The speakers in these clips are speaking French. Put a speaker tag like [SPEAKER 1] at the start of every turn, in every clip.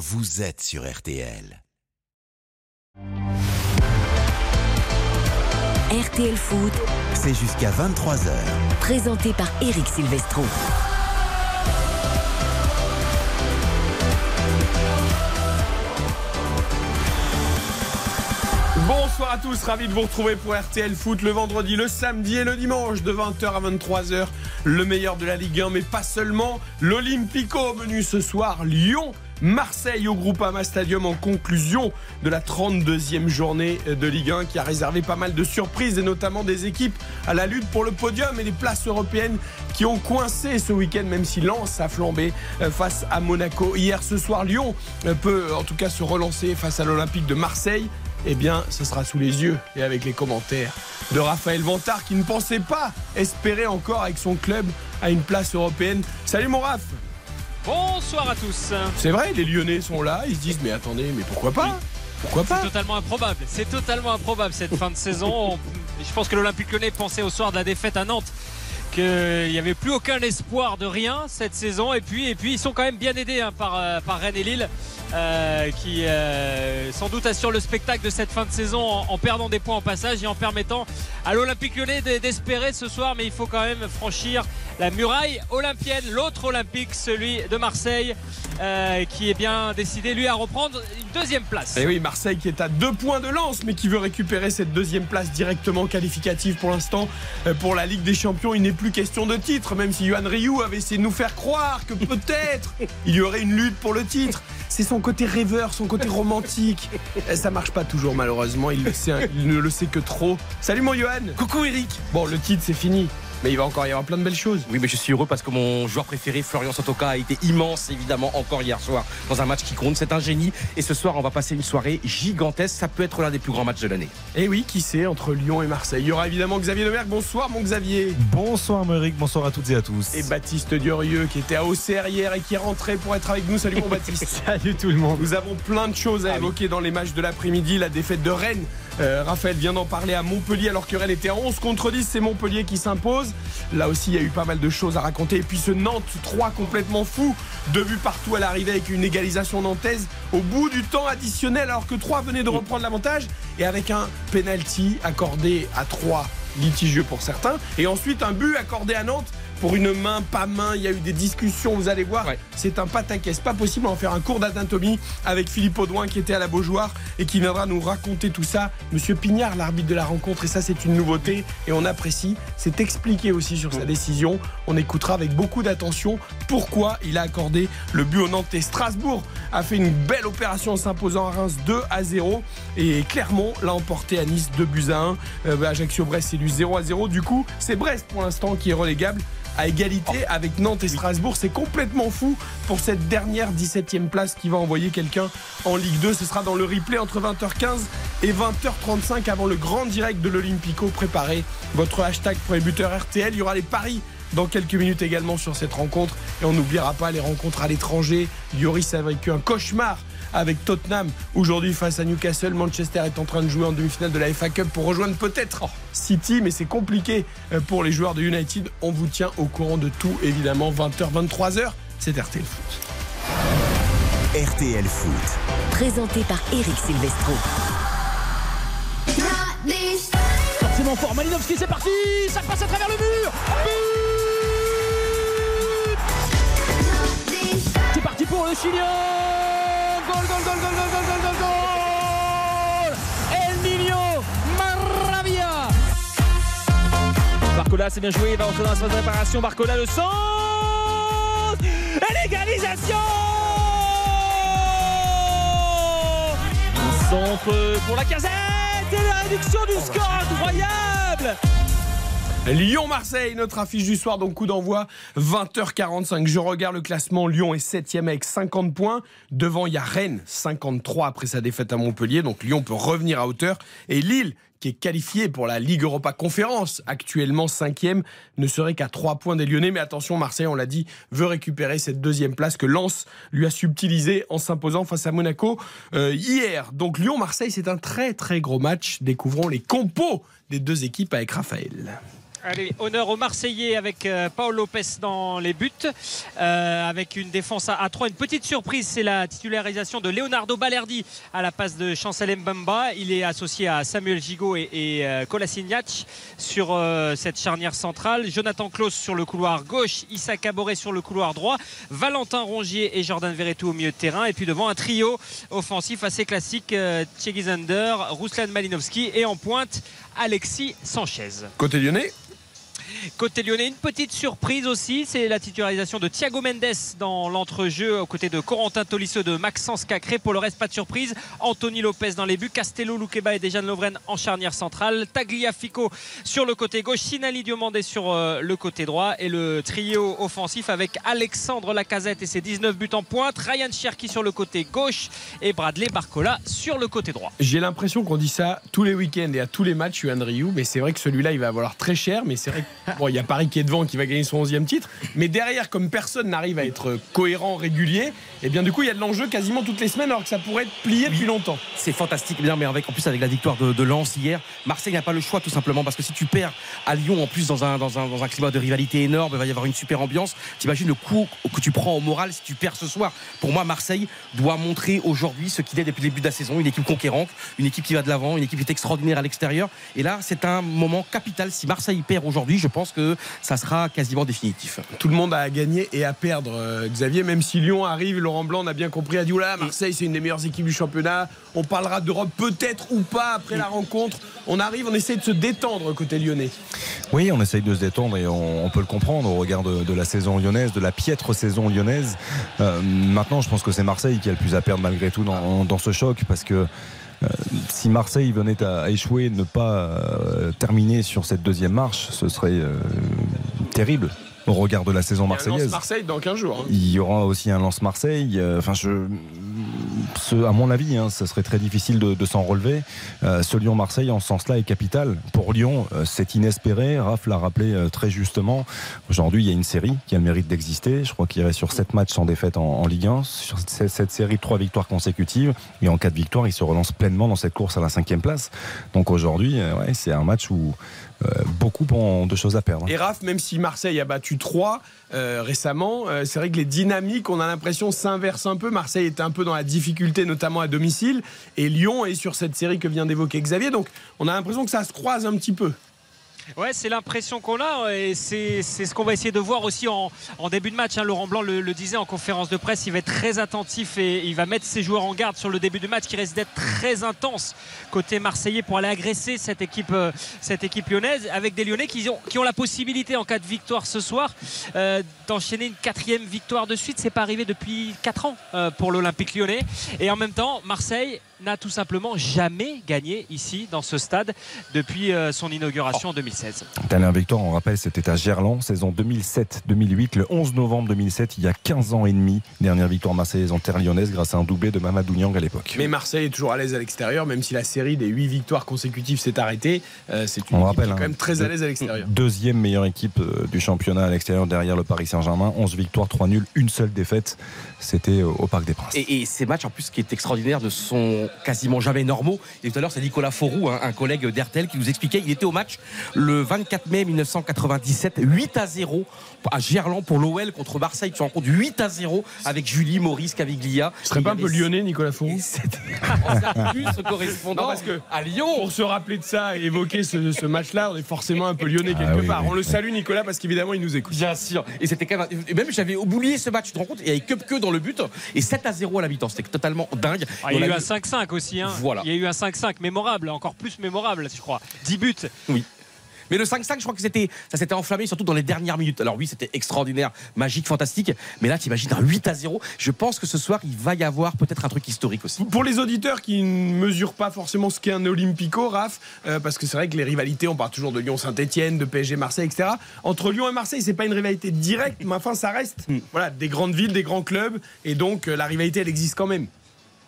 [SPEAKER 1] vous êtes sur RTL.
[SPEAKER 2] RTL Foot,
[SPEAKER 1] C'est jusqu'à 23h.
[SPEAKER 2] présenté par Eric Silvestro.
[SPEAKER 3] Bonsoir à tous, ravi de vous retrouver pour RTL Foot le vendredi, le samedi et le dimanche de 20h à 23h. Le meilleur de la Ligue 1, mais pas seulement. L'Olympico au menu ce soir, Lyon. Marseille au Groupama Stadium en conclusion de la 32e journée de Ligue 1 qui a réservé pas mal de surprises et notamment des équipes à la lutte pour le podium et les places européennes qui ont coincé ce week-end même si Lens a flambé euh, face à Monaco. Hier ce soir Lyon euh, peut en tout cas se relancer face à l'Olympique de Marseille eh bien, ce sera sous les yeux et avec les commentaires de Raphaël Vantard qui ne pensait pas espérer encore avec son club à une place européenne. Salut mon Raph
[SPEAKER 4] Bonsoir à tous.
[SPEAKER 3] C'est vrai, les Lyonnais sont là, ils se disent mais attendez, mais pourquoi pas? Pourquoi
[SPEAKER 4] C'est totalement improbable. C'est totalement improbable cette fin de saison. On- Je pense que l'Olympique Lyonnais pensait au soir de la défaite à Nantes qu'il n'y avait plus aucun espoir de rien cette saison. Et puis, et puis ils sont quand même bien aidés hein, par, euh, par Rennes et Lille, euh, qui euh, sans doute assurent le spectacle de cette fin de saison en, perdant des points en passage et en permettant à l'Olympique Lyonnais d'espérer ce soir. Mais il faut quand même franchir la muraille olympienne, l'autre Olympique, celui de Marseille, qui est bien décidé lui à reprendre une deuxième place.
[SPEAKER 3] Et oui, Marseille qui est à deux points de lance, mais qui veut récupérer cette deuxième place directement qualificative pour l'instant pour la Ligue des Champions. Il n'est plus question de titre, même si Yohan Ryu avait essayé de nous faire croire que peut-être il y aurait une lutte pour le titre. C'est son côté rêveur, son côté romantique. Et ça marche pas toujours, malheureusement. Il, le sait- il ne le sait que trop. Salut mon Johan.
[SPEAKER 5] Coucou Eric
[SPEAKER 3] Bon, le titre c'est fini, mais il va encore y avoir plein de belles choses.
[SPEAKER 5] Oui mais je suis heureux parce que mon joueur préféré Florian Sotoka a été immense évidemment encore hier soir dans un match qui compte. C'est un génie et ce soir on va passer une soirée gigantesque. Ça peut être l'un des plus grands matchs de l'année.
[SPEAKER 3] Et oui, qui sait, entre Lyon et Marseille. Il y aura évidemment Xavier Lemerck. Bonsoir mon Xavier.
[SPEAKER 6] Bonsoir Méric, bonsoir à toutes et à tous.
[SPEAKER 3] Et Baptiste Durieux qui était à Auxerre hier et qui est rentré pour être avec nous. Salut mon Baptiste.
[SPEAKER 6] Salut tout le monde.
[SPEAKER 3] Nous avons plein de choses à évoquer dans les matchs de l'après-midi. La défaite de Rennes. Euh, Raphaël vient d'en parler à Montpellier alors que Rennes était à 11 contre 10. C'est Montpellier qui s'impose. Là aussi, il y a eu pas mal de choses à raconter. Et puis ce Nantes 3 complètement fou. Deux buts partout à l'arrivée avec une égalisation nantaise au bout du temps additionnel alors que 3 venait de reprendre l'avantage. Et avec un penalty accordé à 3 litigieux pour certains. Et ensuite un but accordé à Nantes pour une main, pas main. Il y a eu des discussions, vous allez voir.
[SPEAKER 5] Ouais.
[SPEAKER 3] C'est un pataquès. Pas possible d'en faire un cours d'anatomie avec Philippe Audouin qui était à la Beaujoire et qui viendra nous raconter tout ça. Monsieur Pignard, l'arbitre de la rencontre, et ça c'est une nouveauté et on apprécie. C'est expliqué aussi sur sa décision. On écoutera avec beaucoup d'attention pourquoi il a accordé le but au Nantais. Strasbourg a fait une belle opération en s'imposant à Reims 2 à 0 et Clermont l'a emporté à Nice 2 buts à 1. Euh, Ajaccio-Brest c'est du 0 à 0. Du coup, c'est Brest pour l'instant qui est relégable à égalité avec Nantes et Strasbourg. C'est complètement fou pour cette dernière 17e place qui va envoyer quelqu'un en Ligue 2. Ce sera dans le replay entre 20h15 et 20h35 avant le grand direct de l'Olympico. Préparez votre hashtag pour les buteurs RTL. Il y aura les paris dans quelques minutes également sur cette rencontre. Et on n'oubliera pas les rencontres à l'étranger. Lloris a vécu un cauchemar avec Tottenham aujourd'hui face à Newcastle. Manchester est en train de jouer en demi-finale de la FA Cup pour rejoindre peut-être City, mais c'est compliqué euh, pour les joueurs de United. On vous tient au courant de tout, évidemment, 20h, 23h. C'est RTL Foot.
[SPEAKER 1] RTL Foot.
[SPEAKER 2] Présenté par Eric Silvestro.
[SPEAKER 7] forcément fort. Malinowski, c'est parti Ça passe à travers le mur But pour le Chilien. Goal, goal, goal, goal, goal, goal, goal, goal, El Nino Maravilla. Barcola, c'est bien joué, il va rentrer dans la phase de réparation. Barcola, le centre. Et l'égalisation. Centre pour la casette. Et la réduction du score incroyable.
[SPEAKER 3] Lyon-Marseille, notre affiche du soir, donc coup d'envoi 20h45. Je regarde le classement. Lyon est 7 avec 50 points. Devant, il y a Rennes, 53 après sa défaite à Montpellier. Donc Lyon peut revenir à hauteur. Et Lille, qui est qualifié pour la Ligue Europa Conférence, actuellement 5 ne serait qu'à 3 points des Lyonnais. Mais attention, Marseille, on l'a dit, veut récupérer cette deuxième place que Lens lui a subtilisé en s'imposant face à Monaco euh, hier. Donc Lyon-Marseille, c'est un très très gros match. Découvrons les compos des deux équipes avec Raphaël.
[SPEAKER 4] Allez, honneur aux Marseillais avec euh, Paul Lopez dans les buts, euh, avec une défense à, 3. Une petite surprise, c'est la titularisation de Leonardo Balerdi à la passe de Chancel Mbamba. Il est associé à Samuel Gigot et, et euh, sur cette charnière centrale. Jonathan Klaus sur le couloir gauche, Issa Caboret sur le couloir droit, Valentin Rongier et Jordan Verretou au milieu de terrain. Et puis devant un trio offensif assez classique, euh, Zander, Ruslan Malinowski et en pointe Alexis Sanchez.
[SPEAKER 3] Côté lyonnais
[SPEAKER 4] Côté lyonnais, une petite surprise aussi, c'est la titularisation de Thiago Mendes dans l'entrejeu aux côtés de Corentin Tolisso de Maxence Cacré. Pour le reste, pas de surprise. Anthony Lopez dans les buts, Castello, Loukeba et Dejan Lovren en charnière centrale. Tagliafico sur le côté gauche, Sinali Diomandé sur euh, le côté droit et le trio offensif avec Alexandre Lacazette et ses 19 buts en pointe, Ryan Cherki sur le côté gauche et Bradley Barcola sur le côté droit.
[SPEAKER 3] J'ai l'impression qu'on dit ça tous les week-ends et à tous les matchs, Ryu, mais c'est vrai que celui-là, il va valoir très cher, mais c'est vrai Bon, il y a Paris qui est devant, qui va gagner son 11e titre. Mais derrière, comme personne n'arrive à être cohérent, régulier, et eh bien du coup, il y a de l'enjeu quasiment toutes les semaines, alors que ça pourrait être plié depuis longtemps.
[SPEAKER 5] C'est fantastique, bien, mais avec, en plus avec la victoire de, Lens hier, Marseille n'a pas le choix tout simplement parce que si tu perds à Lyon, en plus dans un, dans un, climat de rivalité énorme, il va y avoir une super ambiance. T'imagines le coup que tu prends au moral si tu perds ce soir. Pour moi, Marseille doit montrer aujourd'hui ce qu'il est depuis le début de la saison, une équipe conquérante, une équipe qui va de l'avant, une équipe qui est extraordinaire à l'extérieur. Et là, c'est un moment capital. Si Marseille perd aujourd'hui, je pense que ça sera quasiment définitif.
[SPEAKER 3] Tout le monde a à gagner et à perdre, euh, Xavier. Même si Lyon arrive, Laurent Blanc, on a bien compris, a dit Marseille, c'est une des meilleures équipes du championnat. On parlera d'Europe peut-être ou pas après la rencontre. On arrive, on essaie de se détendre côté lyonnais.
[SPEAKER 6] Oui, on essaye de se détendre et on, peut le comprendre au regard de, la saison lyonnaise, de la piètre saison lyonnaise. Euh, maintenant, je pense que c'est Marseille qui a le plus à perdre malgré tout dans, dans ce choc parce que si Marseille venait à, échouer, ne pas euh, terminer sur cette deuxième marche, ce serait euh, terrible au regard de la saison marseillaise.
[SPEAKER 3] Il Marseille dans 15 jours. Hein.
[SPEAKER 6] Il y aura aussi un lance Marseille. Enfin, je, à mon avis, hein, ça serait très difficile de, s'en relever. Euh, ce Lyon-Marseille, en ce sens-là, est capital. Pour Lyon, euh, c'est inespéré. Raph l'a rappelé euh, très justement. Aujourd'hui, il y a une série qui a le mérite d'exister. Je crois qu'il reste sur 7 matchs sans défaite en, Ligue 1. Sur cette série de 3 victoires consécutives. Et en cas de victoire, il se relance pleinement dans cette course à la cinquième place. Donc aujourd'hui, ouais, c'est un match où beaucoup ont de choses à perdre.
[SPEAKER 3] Et Raph, même si Marseille a battu 3 récemment, c'est vrai que les dynamiques, on a l'impression, s'inversent un peu. Marseille est un peu dans la difficulté, notamment à domicile. Et Lyon est sur cette série que vient d'évoquer Xavier. Donc on a l'impression que ça se croise un petit peu.
[SPEAKER 4] Ouais, c'est l'impression qu'on a et c'est ce qu'on va essayer de voir aussi en, début de match. Hein. Laurent Blanc le, disait en conférence de presse, il va être très attentif et il va mettre ses joueurs en garde sur le début de match qui risque d'être très intense côté marseillais pour aller agresser cette équipe, euh, lyonnaise avec des Lyonnais qui ont, la possibilité en cas de victoire ce soir euh, d'enchaîner une quatrième victoire de suite. C'est pas arrivé depuis 4 ans euh, pour l'Olympique lyonnais et en même temps Marseille n'a tout simplement jamais gagné ici dans ce stade depuis son inauguration en 2016.
[SPEAKER 6] Dernière victoire, on rappelle, c'était à Gerland, saison 2007-2008, le 11 novembre 2007, il y a 15 ans et demi. Dernière victoire marseillaise en terre lyonnaise grâce à un doublé de Mamadou Niang à l'époque.
[SPEAKER 3] Mais Marseille est toujours à l'aise à l'extérieur, même si la série des 8 victoires consécutives s'est arrêtée. Euh, c'est une équipe quand hein, même très à l'aise à l'extérieur.
[SPEAKER 6] Deuxième meilleure équipe euh, du championnat à l'extérieur derrière le Paris Saint-Germain. 11 victoires, 3 nuls, une seule défaite. C'était au Parc des Princes.
[SPEAKER 5] Et, ces matchs, en plus, ce qui est extraordinaire, ne sont quasiment jamais normaux. Et tout à l'heure, c'est Nicolas Forou, un, collègue d'Hertel, qui nous expliquait il était au match le 24 mai 1997, 8 à 0 à Gerland pour l'OL contre Marseille. Tu rencontres 8 à 0 avec Julie, Maurice, Caviglia.
[SPEAKER 3] Ce serait pas un peu lyonnais, Nicolas Forou
[SPEAKER 5] plus correspondant parce que à Lyon.
[SPEAKER 3] Pour se rappeler de ça et évoquer ce, match-là, on est forcément un peu lyonnais ah quelque part. on le salue, Nicolas, parce qu'évidemment, il nous écoute.
[SPEAKER 5] Bien sûr. Et c'était quand même. Et même j'avais oublié ce match, tu te rends compte? Il y avait que dans le but et 7 à 0 à la mi-temps. C'était totalement dingue.
[SPEAKER 4] Ah, il y a eu un 5-5 aussi. Hein. Voilà. Il y a eu un 5-5 mémorable, encore plus mémorable, je crois. 10 buts.
[SPEAKER 5] Oui. Mais le 5-5, je crois que c'était, ça s'était enflammé surtout dans les dernières minutes. Alors oui, c'était extraordinaire, magique, fantastique. Mais là, tu imagines un 8 à 0. Je pense que ce soir, il va y avoir peut-être un truc historique aussi.
[SPEAKER 3] Pour les auditeurs qui ne mesurent pas forcément ce qu'est un Olympico, Raph, euh, parce que c'est vrai que les rivalités, on parle toujours de Lyon-Saint-Etienne, de PSG-Marseille, etc. Entre Lyon et Marseille, c'est pas une rivalité directe, mais enfin, ça reste hmm. voilà, des grandes villes, des grands clubs. Et donc, euh, la rivalité, elle existe quand même.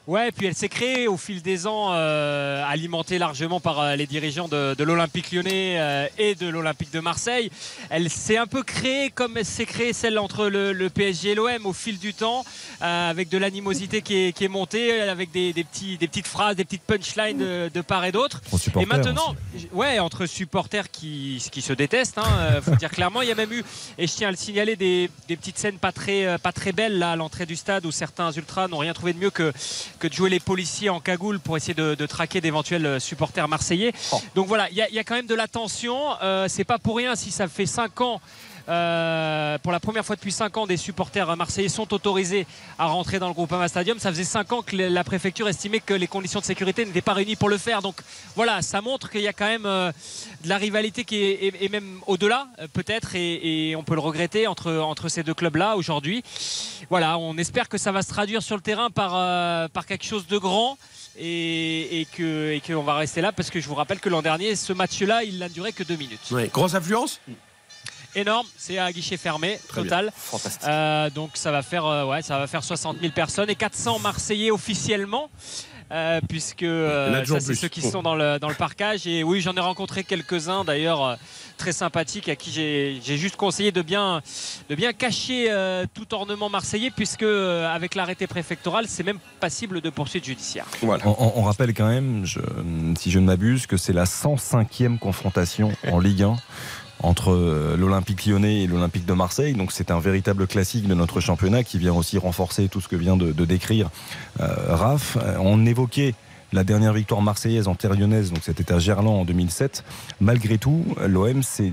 [SPEAKER 4] Ouais, puis elle s'est créée au fil des ans, euh, alimentée largement par euh, les dirigeants de, de l'Olympique lyonnais euh, et de l'Olympique de Marseille. Elle s'est un peu créée comme elle s'est créée celle entre le, le PSG et l'OM au fil du temps, avec de l'animosité qui est, qui est montée, avec des, des petits, des petites phrases, des petites punchlines de, de part et d'autre. Et maintenant,
[SPEAKER 6] aussi.
[SPEAKER 4] ouais, entre supporters qui, qui se détestent, hein, faut dire clairement, il y a même eu, et je tiens à le signaler, des, des petites scènes pas très, pas très belles là à l'entrée du stade où certains ultras n'ont rien trouvé de mieux que, que de jouer les policiers en cagoule pour essayer de, de traquer d'éventuels euh, supporters marseillais. Donc voilà, il y, a- il y a quand même de la tension. Euh, C'est pas pour rien si ça fait 5 ans. Euh, pour la première fois depuis 5 ans, des supporters marseillais sont autorisés à rentrer dans le Groupama Stadium. Ça faisait 5 ans que la préfecture estimait que les conditions de sécurité n'étaient pas réunies pour le faire. Donc voilà, ça montre qu'il y a quand même euh, de la rivalité qui est même au-delà euh, peut-être et, on peut le regretter entre, entre ces deux clubs-là aujourd'hui. Voilà, on espère que ça va se traduire sur le terrain par, par quelque chose de grand et, que et qu'on va rester là parce que je vous rappelle que l'an dernier, ce match-là, il n'a duré que deux minutes.
[SPEAKER 3] Ouais. Grosse affluence
[SPEAKER 4] Énorme, c'est à guichet fermé
[SPEAKER 3] Très
[SPEAKER 4] total.
[SPEAKER 8] Fantastique.
[SPEAKER 4] Euh, donc ça va faire euh, ouais, ça va faire 60 000 personnes et 400 Marseillais officiellement. euh, puisque euh, ça c'est ceux qui sont dans le, dans le parcage et oui j'en ai rencontré quelques-uns d'ailleurs euh, très sympathiques à qui j'ai j'ai juste conseillé de bien, de bien cacher euh, tout ornement marseillais puisque euh, avec l'arrêté préfectoral c'est même passible de poursuite judiciaire.
[SPEAKER 3] Voilà.
[SPEAKER 6] On, on- on rappelle quand même, je- si je ne m'abuse, que c'est la 105e confrontation en Ligue 1 entre euh, l'Olympique lyonnais et l'Olympique de Marseille. Donc c'est un véritable classique de notre championnat qui vient aussi renforcer tout ce que vient de, décrire euh, Raph. Euh, On évoquait la dernière victoire marseillaise en terre lyonnaise, donc c'était à Gerland en 2007. Malgré tout, l'OM, c'est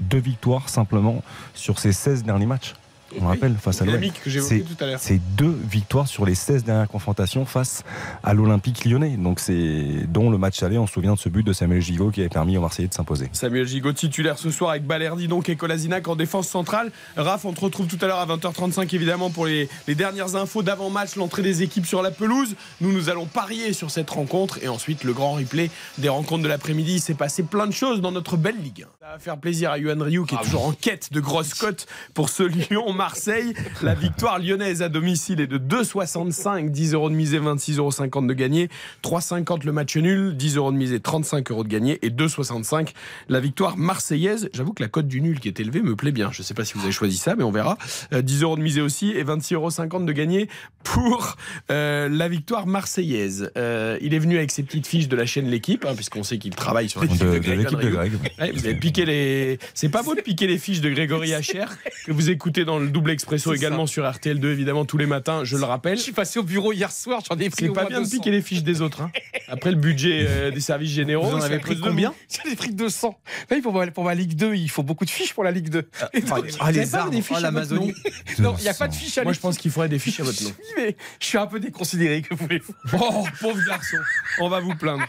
[SPEAKER 6] deux victoires simplement sur ses 16 derniers matchs. On rappelle, face à l'OM. C'est- deux victoires sur les 16 dernières confrontations face à l'Olympique lyonnais. Donc c'est dont le match aller, on se souvient de ce but de Samuel Gigot qui avait permis aux Marseillais de s'imposer.
[SPEAKER 3] Samuel Gigot titulaire ce soir avec Balerdi donc et Kolasinac en défense centrale. Raph, on te retrouve tout à l'heure à 20h35 évidemment pour les, les dernières infos d'avant-match, l'entrée des équipes sur la pelouse. Nous, nous allons parier sur cette rencontre et ensuite le grand replay des rencontres de l'après-midi. Il s'est passé plein de choses dans notre belle Ligue. 1. Ça va faire plaisir à Yuan Ryu qui est toujours en quête de grosses cotes pour ce Lyon-Marseille. La victoire lyonnaise à domicile est de 2,65, 10 euros de misée, 26,50 euros de gagné, 3,50 le match nul, 10 euros de misée, 35 euros de gagné et 2,65 la victoire marseillaise. J'avoue que la cote du nul qui est élevée me plaît bien. Je ne sais pas si vous avez choisi ça, mais on verra. Euh, 10 euros de misée aussi et 26,50 euros de gagné pour euh, la victoire marseillaise. Euh, il est venu avec ses petites fiches de la chaîne L'équipe, hein, puisqu'on sait qu'il travaille sur l'équipe de,
[SPEAKER 6] de
[SPEAKER 3] Greg
[SPEAKER 6] l'équipe de
[SPEAKER 3] Andrieux.
[SPEAKER 6] Greg.
[SPEAKER 3] Ouais, vous avez piqué les. C'est pas beau de piquer les fiches de Grégory Hacher que vous écoutez dans le double expresso également sur RTL2 évidemment tous les matins. Je le rappelle.
[SPEAKER 8] Je suis passé au bureau hier soir, j'en ai pris
[SPEAKER 3] C'est pas bien de
[SPEAKER 8] 200.
[SPEAKER 3] piquer les fiches des autres. hein. Après le budget euh, des services généraux.
[SPEAKER 8] Vous en avez pris combien. J'en ai pris 200. Oui, pour, ma, pour ma Ligue 2, il faut beaucoup de fiches pour la Ligue 2.
[SPEAKER 9] Ah,
[SPEAKER 3] Vous
[SPEAKER 9] les
[SPEAKER 3] avez pas
[SPEAKER 9] arbres,
[SPEAKER 3] des fiches
[SPEAKER 9] oh, l'Amazonie.
[SPEAKER 8] Non, il n'y a pas de fiches à
[SPEAKER 3] Moi, je pense qu'il faudrait des fiches à votre nom.
[SPEAKER 8] mais je suis un peu déconsidéré, que voulez-vous
[SPEAKER 3] Oh, pauvre garçon. On va vous plaindre.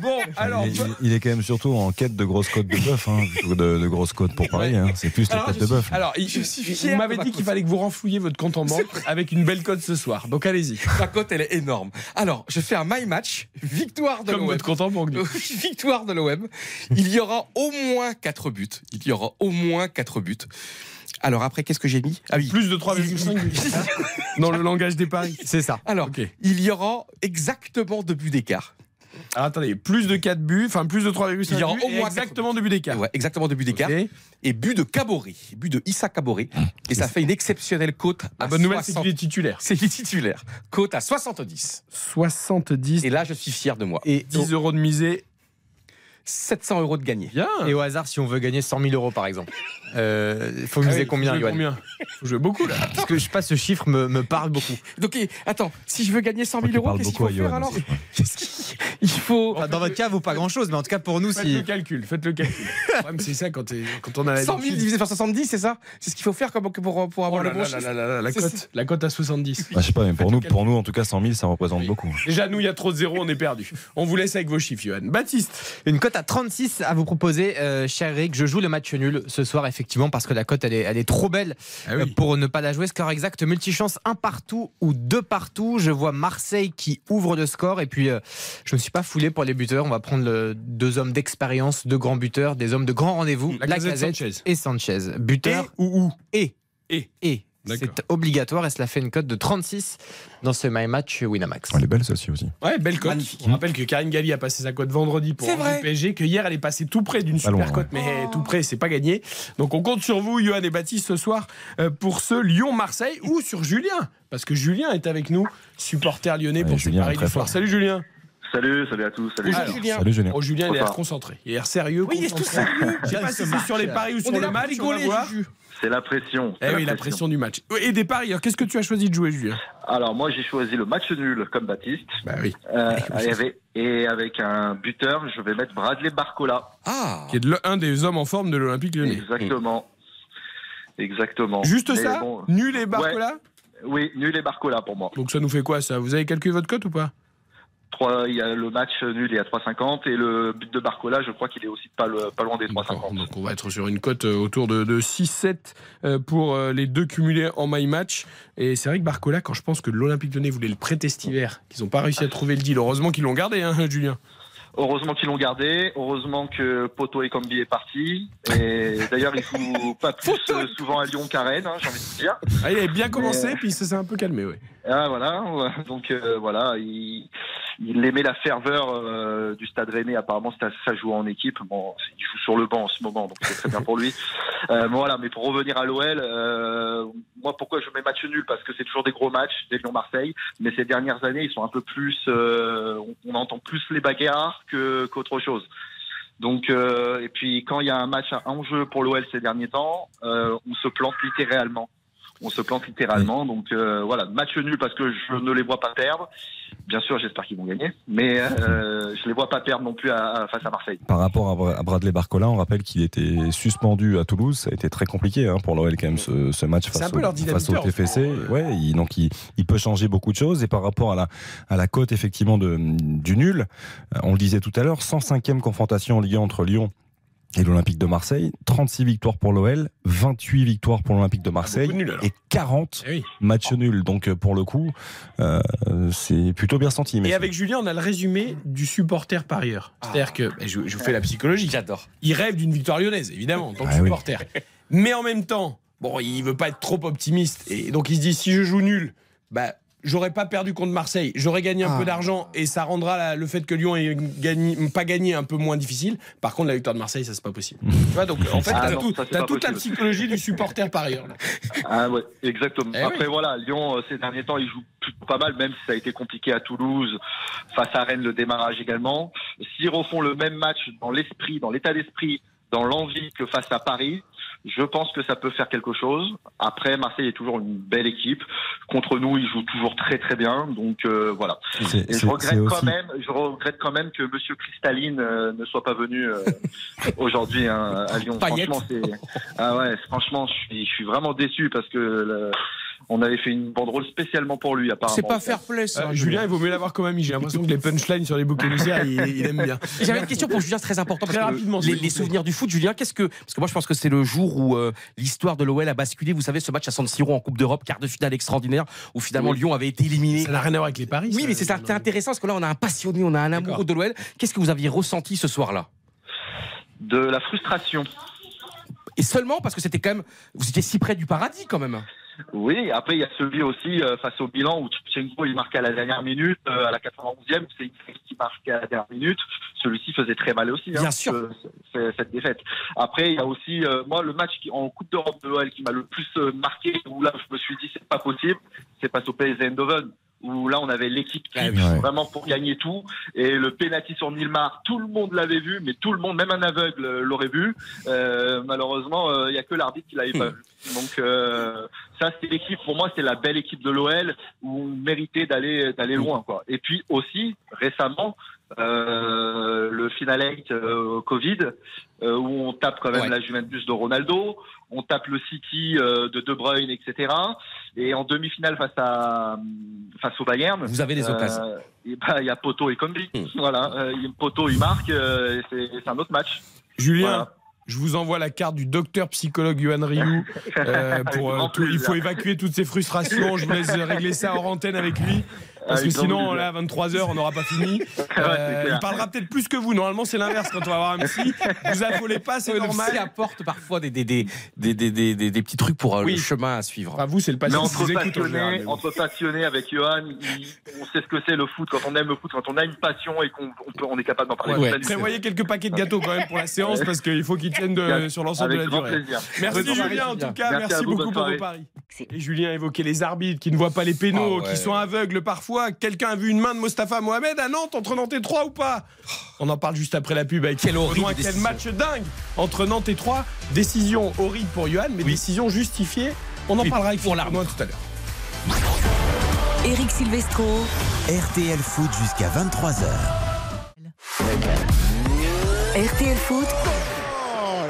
[SPEAKER 3] Bon, alors.
[SPEAKER 6] il, est quand même surtout en quête de grosses côtes de bœuf, hein, de, de grosses côtes pour Paris. hein. C'est plus les
[SPEAKER 8] Alors,
[SPEAKER 6] têtes
[SPEAKER 8] je
[SPEAKER 6] de bœuf.
[SPEAKER 3] Alors, il-
[SPEAKER 8] Je suis
[SPEAKER 3] il-
[SPEAKER 8] fier
[SPEAKER 3] vous m'avez
[SPEAKER 8] ma
[SPEAKER 3] dit qu'il fallait que vous renflouiez votre compte en banque avec une belle cote ce soir. Donc allez-y.
[SPEAKER 8] La cote, elle est énorme. Alors, je fais un my match, victoire de
[SPEAKER 3] Comme
[SPEAKER 8] l'OM.
[SPEAKER 3] votre compte en banque.
[SPEAKER 8] victoire de l'OM. Il y aura au moins 4 buts. Il y aura au moins 4 buts. Alors après, qu'est-ce que j'ai mis? Ah oui.
[SPEAKER 3] Plus de 3,5 buts. Dans le langage des paris.
[SPEAKER 9] C'est ça.
[SPEAKER 8] Alors, il y aura exactement deux buts d'écart.
[SPEAKER 3] Alors attendez, plus de 4 buts, enfin plus de 3,5
[SPEAKER 8] Il y aura
[SPEAKER 3] buts
[SPEAKER 8] au moins
[SPEAKER 3] exactement de buts d'écart.
[SPEAKER 8] Ouais, exactement deux buts d'écart.
[SPEAKER 3] Ok.
[SPEAKER 8] Et but de Caboret, but de Issa Caboret. Et ça fait une exceptionnelle cote à
[SPEAKER 3] La bonne nouvelle, c'est
[SPEAKER 8] 60.
[SPEAKER 3] qu'il est titulaire.
[SPEAKER 8] C'est qu'il est titulaire. Cote à 70.
[SPEAKER 3] 70
[SPEAKER 8] Et là, je suis fier de moi.
[SPEAKER 9] Et,
[SPEAKER 3] 10 euros de misée.
[SPEAKER 8] 700 euros de gagné.
[SPEAKER 3] Bien.
[SPEAKER 9] et au hasard, si on veut gagner 100 000 euros par exemple, euh, il faut miser
[SPEAKER 3] Ah oui,
[SPEAKER 9] combien,
[SPEAKER 3] faut jouer
[SPEAKER 9] Johan
[SPEAKER 3] combien Faut jouer beaucoup là.
[SPEAKER 9] Parce que je sais pas, ce chiffre me, me parle beaucoup.
[SPEAKER 8] Donc, attends, si je veux gagner 100
[SPEAKER 6] Moi
[SPEAKER 8] 000
[SPEAKER 6] qui
[SPEAKER 8] euros, qu'est-ce qu'il faut faire alors
[SPEAKER 6] aussi.
[SPEAKER 8] Qu'est-ce qu'il il faut
[SPEAKER 9] Enfin, dans votre cas, vaut pas grand chose, mais en tout cas pour nous,
[SPEAKER 3] Faites
[SPEAKER 9] si.
[SPEAKER 3] le calcul, faites le calcul. Le problème, c'est ça quand, on a la
[SPEAKER 8] 100 000 divisé par 70, c'est ça C'est ce qu'il faut faire comme, pour, pour avoir
[SPEAKER 3] Oh là
[SPEAKER 8] le bon
[SPEAKER 3] là là la cote, la cote à 70.
[SPEAKER 6] Ah, je sais pas, mais pour
[SPEAKER 3] Faites
[SPEAKER 6] nous,
[SPEAKER 3] le
[SPEAKER 6] pour nous, en tout cas, 100 000, ça représente
[SPEAKER 3] Oui.
[SPEAKER 6] beaucoup.
[SPEAKER 3] Déjà, nous, il y a trop de zéros, on est perdu. On vous laisse avec vos chiffres, Johan. Baptiste,
[SPEAKER 9] Une cote à 36 à vous proposer, euh, cher Eric. Je joue le match nul ce soir, effectivement, parce que la cote, elle est, elle est trop belle
[SPEAKER 3] Ah
[SPEAKER 9] euh, pour ne pas la jouer. Score exact, multichance, un partout ou deux partout. Je vois Marseille qui ouvre le score. Et puis, euh, je ne me suis pas foulé pour les buteurs. On va prendre le- deux hommes d'expérience, deux grands buteurs, des hommes de grand rendez-vous.
[SPEAKER 3] La Sanchez.
[SPEAKER 9] et Sanchez.
[SPEAKER 3] et
[SPEAKER 9] Buteur
[SPEAKER 3] ou ou
[SPEAKER 9] et.
[SPEAKER 3] Et.
[SPEAKER 9] Et. C'est obligatoire et cela fait une cote de 36 dans ce My Match Winamax.
[SPEAKER 6] Elle est belle celle-ci aussi.
[SPEAKER 3] Ouais, belle cote. On rappelle que Karine Galli a passé sa cote vendredi pour
[SPEAKER 5] vrai.
[SPEAKER 3] PSG, que hier elle est passée tout près d'une super cote, mais tout près, c'est pas gagné. Donc on compte sur vous, Johan et Baptiste, ce soir euh, pour ce Lyon-Marseille ou sur Julien, parce que Julien est avec nous, supporter lyonnais
[SPEAKER 6] Ouais,
[SPEAKER 3] pour ce paris du soir. Salut Julien.
[SPEAKER 10] Salut, salut à tous. Salut.
[SPEAKER 3] Alors,
[SPEAKER 5] Julien.
[SPEAKER 6] Salut Julien.
[SPEAKER 3] Oh, Julien, il a l'air concentré. Il a l'air sérieux.
[SPEAKER 5] Oui, il est tout sérieux.
[SPEAKER 3] Je sais pas si c'est sur les paris ou sur
[SPEAKER 5] On est
[SPEAKER 3] le match. On va
[SPEAKER 5] rigoler,
[SPEAKER 3] voir.
[SPEAKER 5] Juju.
[SPEAKER 10] C'est la pression.
[SPEAKER 3] Eh oui, la pression du match. Et des paris. Alors, qu'est-ce que tu as choisi de jouer, Julien?
[SPEAKER 10] Alors moi j'ai choisi le match nul comme Baptiste.
[SPEAKER 3] Bah oui.
[SPEAKER 10] Euh, et, avec, et avec un buteur, je vais mettre Bradley Barcola.
[SPEAKER 8] Ah
[SPEAKER 3] Qui est un des hommes en forme de l'Olympique lyonnais.
[SPEAKER 10] Exactement. Exactement.
[SPEAKER 3] Juste
[SPEAKER 10] Mais
[SPEAKER 3] ça
[SPEAKER 10] bon,
[SPEAKER 3] Nul et Barcola?
[SPEAKER 10] Oui, nul et Barcola pour moi.
[SPEAKER 3] Donc ça nous fait quoi ça? Vous avez calculé votre cote ou pas?
[SPEAKER 10] Il y a le match nul est à 3,50 et le but de Barcola, je crois qu'il est aussi pas, le- pas loin des
[SPEAKER 3] D'accord.
[SPEAKER 10] 3,50.
[SPEAKER 3] Donc on va être sur une cote euh, autour de, de 6-7 euh, pour euh, les deux cumulés en my match. Et c'est vrai que Barcola, quand je pense que l'Olympique Lyonnais voulait le prêter cet hiver, qu'ils n'ont pas réussi à trouver le deal, heureusement qu'ils l'ont gardé, hein, Julien.
[SPEAKER 10] Heureusement qu'ils l'ont gardé, heureusement que Poto et Combi est parti. Et d'ailleurs, il joue pas plus souvent à Lyon qu'à Rennes, hein, j'ai envie de dire.
[SPEAKER 3] Ah, il avait bien commencé,
[SPEAKER 10] Mais-
[SPEAKER 3] puis ça s'est un peu calmé, oui.
[SPEAKER 10] Ah voilà, donc euh, voilà, il, il aimait la ferveur euh, du Stade Rennais. Apparemment, ça, ça joue en équipe. Bon, il joue sur le banc en ce moment, donc c'est très bien pour lui. Euh, voilà, mais pour revenir à l'OL, euh, moi pourquoi je mets match nul? Parce que c'est toujours des gros matchs, des Lyon-Marseille. Mais ces dernières années, ils sont un peu plus, euh, on, on entend plus les bagarres que qu'autre chose. Donc euh, et puis quand il y a un match à enjeu pour l'OL ces derniers temps, euh, on se plante littéralement. On se plante littéralement. Donc euh, voilà, match nul parce que je ne les vois pas perdre. Bien sûr, j'espère qu'ils vont gagner, mais euh, je les vois pas perdre non plus à- à- face à Marseille.
[SPEAKER 6] Par rapport à Bra- à Bradley Barcola, on rappelle qu'il était suspendu à Toulouse. Ça a été très compliqué hein, pour l'OL quand même ce, ce match face,
[SPEAKER 3] un peu
[SPEAKER 6] au,
[SPEAKER 3] leur
[SPEAKER 6] face au TFC. Ouais, il- donc il, il peut changer beaucoup de choses. Et par rapport à la, à la cote effectivement de, du nul, euh, on le disait tout à l'heure, 105e confrontation en Ligue 1 entre Lyon et l'Olympique de Marseille, 36 victoires pour l'OL, 28 victoires pour l'Olympique de Marseille
[SPEAKER 3] de
[SPEAKER 6] et 40
[SPEAKER 3] Eh oui.
[SPEAKER 6] matchs nuls. Donc euh, pour le coup, euh, c'est plutôt bien senti.
[SPEAKER 3] Et avec Julien, on a le résumé du supporter parieur. C'est-à-dire que, je, je vous fais la psychologie.
[SPEAKER 8] J'adore.
[SPEAKER 3] Il rêve d'une victoire lyonnaise, évidemment, en tant que
[SPEAKER 6] Ah oui.
[SPEAKER 3] supporter. Mais en même temps, bon, il veut pas être trop optimiste. Et donc il se dit, si je joue nul, bah, j'aurais pas perdu contre Marseille, j'aurais gagné un
[SPEAKER 9] Ah.
[SPEAKER 3] peu d'argent et ça rendra la- le fait que Lyon ait gagné, pas gagné un peu moins difficile. Par contre, la victoire de Marseille, ça c'est pas possible. tu vois, donc en fait,
[SPEAKER 10] Ah
[SPEAKER 3] t'as
[SPEAKER 10] non,
[SPEAKER 3] tout-
[SPEAKER 10] ça, c'est
[SPEAKER 3] t'as
[SPEAKER 10] pas
[SPEAKER 3] toute la psychologie du supporter parieur. là.
[SPEAKER 10] Ah ouais, exactement.
[SPEAKER 3] Eh
[SPEAKER 10] Après
[SPEAKER 3] oui.
[SPEAKER 10] voilà, Lyon euh, ces derniers temps, il joue plutôt pas mal, même si ça a été compliqué à Toulouse, face à Rennes le démarrage également. S'ils refont le même match dans l'esprit, dans l'état d'esprit, dans l'envie que face à Paris, je pense que ça peut faire quelque chose. Après, Marseille est toujours une belle équipe. Contre nous, ils jouent toujours très très bien. Donc euh, voilà. Et je regrette quand
[SPEAKER 6] aussi-
[SPEAKER 10] même, je regrette quand même que Monsieur Cristaline euh, ne soit pas venu euh, aujourd'hui hein, à Lyon.
[SPEAKER 3] Paillette.
[SPEAKER 10] Franchement, c'est ah ouais, franchement, je suis, je suis vraiment déçu parce que le- on avait fait une banderole spécialement pour lui apparemment.
[SPEAKER 8] C'est pas fair play ça.
[SPEAKER 3] Euh, Julien, il vaut mieux l'avoir comme ami. J'ai l'impression que les punchlines sur les boucs émissaires, il, il aime bien.
[SPEAKER 5] J'avais une question pour Julien, c'est très important.
[SPEAKER 3] Très
[SPEAKER 5] parce que
[SPEAKER 3] rapidement,
[SPEAKER 5] les, les souvenirs du foot, Julien, qu'est-ce que. Parce que moi, je pense que c'est le jour où euh, l'histoire de l'OL a basculé. Vous savez, ce match à San Siro en Coupe d'Europe, quart de finale extraordinaire, où finalement
[SPEAKER 10] Oui.
[SPEAKER 5] Lyon avait été éliminé.
[SPEAKER 3] Ça n'a rien à voir avec les paris.
[SPEAKER 5] Oui,
[SPEAKER 3] ça.
[SPEAKER 5] mais c'est ça, c'est intéressant parce que là, on a un passionné, on a un amoureux de l'OL. Qu'est-ce que vous aviez ressenti ce soir-là?
[SPEAKER 10] De la frustration.
[SPEAKER 5] Et seulement parce que c'était quand même. Vous étiez si près du paradis quand même.
[SPEAKER 10] Oui, après il y a celui aussi euh, face au bilan où Tchenko il marque à la dernière minute, euh, à la 91e, c'est X qui marque à la dernière minute. Celui-ci faisait très mal aussi.
[SPEAKER 5] Bien
[SPEAKER 10] hein,
[SPEAKER 5] sûr.
[SPEAKER 10] ce- ce- cette défaite. Après il y a aussi euh, moi le match qui, en Coupe d'Europe de l'OL qui m'a le plus euh, marqué où là je me suis dit c'est pas possible, c'est face au PSG Eindhoven où là on avait l'équipe qui.
[SPEAKER 6] Ouais.
[SPEAKER 10] vraiment pour gagner tout et le penalty sur Nilmar tout le monde l'avait vu mais tout le monde même un aveugle euh, l'aurait vu Euh, malheureusement euh, il y a que l'arbitre qui l'avait pas vu donc euh, ça c'est l'équipe pour moi c'est la belle équipe de l'OL où on méritait d'aller d'aller loin quoi et puis aussi récemment euh, le final 8 euh, Covid euh, où on tape quand même
[SPEAKER 5] Ouais.
[SPEAKER 10] la Juventus de Ronaldo on tape le City euh, de De Bruyne etc et en demi-finale face à face au Bayern
[SPEAKER 5] Vous avez des occasions.
[SPEAKER 10] euh, bah, il y a Poto et Combi.
[SPEAKER 5] Hmm.
[SPEAKER 10] Voilà, euh, il- Poto il marque, euh, et c'est c'est un autre match.
[SPEAKER 3] Julien,
[SPEAKER 10] Voilà.
[SPEAKER 3] je vous envoie la carte du docteur psychologue Yohan Ryu. euh, pour, euh, tout- il faut évacuer toutes ces frustrations. Je vous laisse régler ça hors antenne avec lui. Parce que sinon, là, à 23h, on n'aura pas fini. Euh, il parlera peut-être plus que vous. Normalement, c'est l'inverse quand on va voir un psy. Vous affolez pas, c'est normal.
[SPEAKER 5] psy apporte parfois des, des, des, des, des, des, des- des petits trucs pour euh,
[SPEAKER 3] Oui.
[SPEAKER 5] le chemin à suivre.
[SPEAKER 3] Enfin, vous, c'est le patient
[SPEAKER 10] entre passionnés, entre passionnés avec Johan, il- on sait ce que c'est le foot. Quand on aime le foot, quand on a une passion et qu'on on peut- on est capable d'en parler.
[SPEAKER 3] Ouais. Prévoyez quelques paquets de gâteaux quand même pour la séance parce qu'il faut qu'ils tiennent de- sur l'ensemble de la durée.
[SPEAKER 10] plaisir.
[SPEAKER 3] Merci Julien en tout cas,
[SPEAKER 10] Merci
[SPEAKER 3] beaucoup pour vos paris. Et Julien a évoqué les arbitres qui ne voient pas les pénaux,
[SPEAKER 5] Ah ouais.
[SPEAKER 3] qui sont aveugles parfois. Quelqu'un a vu une main de Mostafa Mohamed à Nantes entre Nantes et Troyes ou pas? On en parle juste après la pub avec
[SPEAKER 5] Quelle horrible.
[SPEAKER 3] Quel match dingue entre Nantes et Troyes. Décision horrible pour Johan, mais décision justifiée. On en
[SPEAKER 5] Oui,
[SPEAKER 3] parlera avec
[SPEAKER 5] pour
[SPEAKER 3] tout à l'heure.
[SPEAKER 2] Eric Silvestro.
[SPEAKER 1] RTL Foot jusqu'à 23h.
[SPEAKER 2] RTL Foot.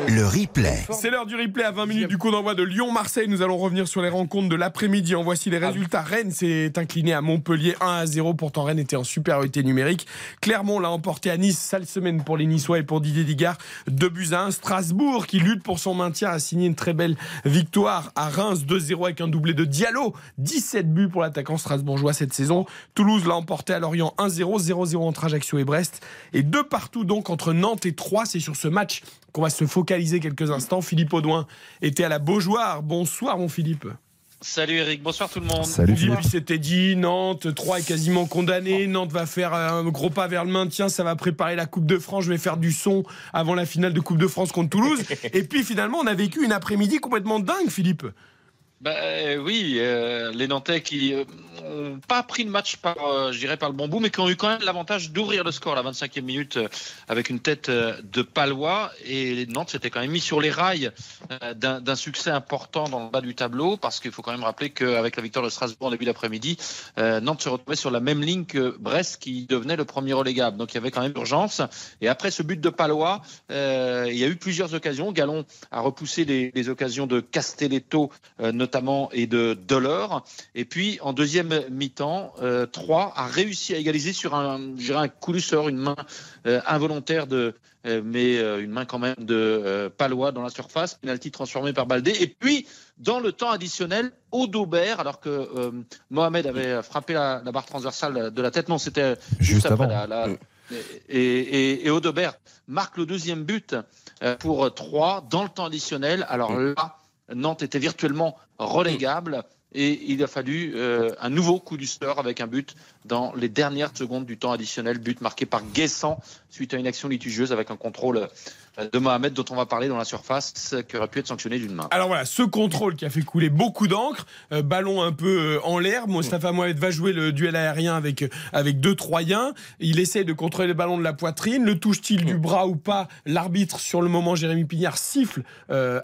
[SPEAKER 1] Le replay.
[SPEAKER 3] C'est l'heure du replay à 20 minutes du coup d'envoi de Lyon-Marseille. Nous allons revenir sur les rencontres de l'après-midi. En voici les résultats. Rennes s'est incliné à Montpellier 1 à 0. Pourtant, Rennes était en supériorité numérique. Clermont l'a emporté à Nice. Sale semaine pour les Niçois et pour Didier Digard. 2 buts à 1. Strasbourg, qui lutte pour son maintien, a signé une très belle victoire à Reims 2-0 avec un doublé de Diallo. 17 buts pour l'attaquant strasbourgeois cette saison. Toulouse l'a emporté à Lorient 1-0. 0-0 entre Ajaccio et Brest. Et deux partout donc entre Nantes et Troyes. C'est sur ce match qu'on va se focaliser quelques instants. Philippe Audouin était à la Beaujoire. Bonsoir mon Philippe.
[SPEAKER 11] Salut Eric, bonsoir tout le monde.
[SPEAKER 6] Salut Philippe.
[SPEAKER 3] c'était dit, Nantes, 3 est quasiment condamné. Nantes va faire un gros pas vers le maintien. Ça va préparer la Coupe de France. Je vais faire du son avant la finale de Coupe de France contre Toulouse. Et puis finalement, on a vécu une après-midi complètement dingue, Philippe.
[SPEAKER 11] Bah, euh, oui, euh, les Nantais qui euh, pas pris le match par, euh, je dirais, par le bon bout, mais qui ont eu quand même l'avantage d'ouvrir le score à la 25e minute euh, avec une tête euh, de Palois. Et Nantes s'était quand même mis sur les rails d'un succès important dans le bas du tableau, parce qu'il faut quand même rappeler qu'avec la victoire de Strasbourg en début d'après-midi, Nantes se retrouvait sur la même ligne que Brest, qui devenait le premier relégable. Donc il y avait quand même urgence. Et après ce but de Palois, il y a eu plusieurs occasions. Galon a repoussé les, occasions de Castelletto, notamment, et de Delors. Et puis, en deuxième mi-temps, euh, 3 a réussi à égaliser sur un, un coup du sort, une main euh, involontaire de, euh, mais euh, une main quand même de Palois dans la surface, penalty transformé par Baldé. Et puis, dans le temps additionnel, Audobert, alors que Mohamed avait frappé la, la barre transversale de la tête, non, c'était
[SPEAKER 6] Juste
[SPEAKER 11] après
[SPEAKER 6] avant.
[SPEAKER 11] la- la- et, et, et Audobert marque le deuxième but pour 3 dans le temps additionnel. Alors là, Nantes était virtuellement relégable et il a fallu euh, un nouveau coup du sort avec un but dans les dernières secondes du temps additionnel, but marqué par Guessant suite à une action litigieuse avec un contrôle euh, de Mohamed dont on va parler dans la surface qui aurait pu être sanctionné d'une main.
[SPEAKER 3] Alors voilà, ce contrôle qui a fait couler beaucoup d'encre, euh, ballon un peu euh, en l'air. Mostafa Mohamed va jouer le duel aérien avec, avec deux Troyens. Il essaye de contrôler le ballon de la poitrine. Le touche-t-il du bras ou pas? L'arbitre, sur le moment, Jérémy Pignard, siffle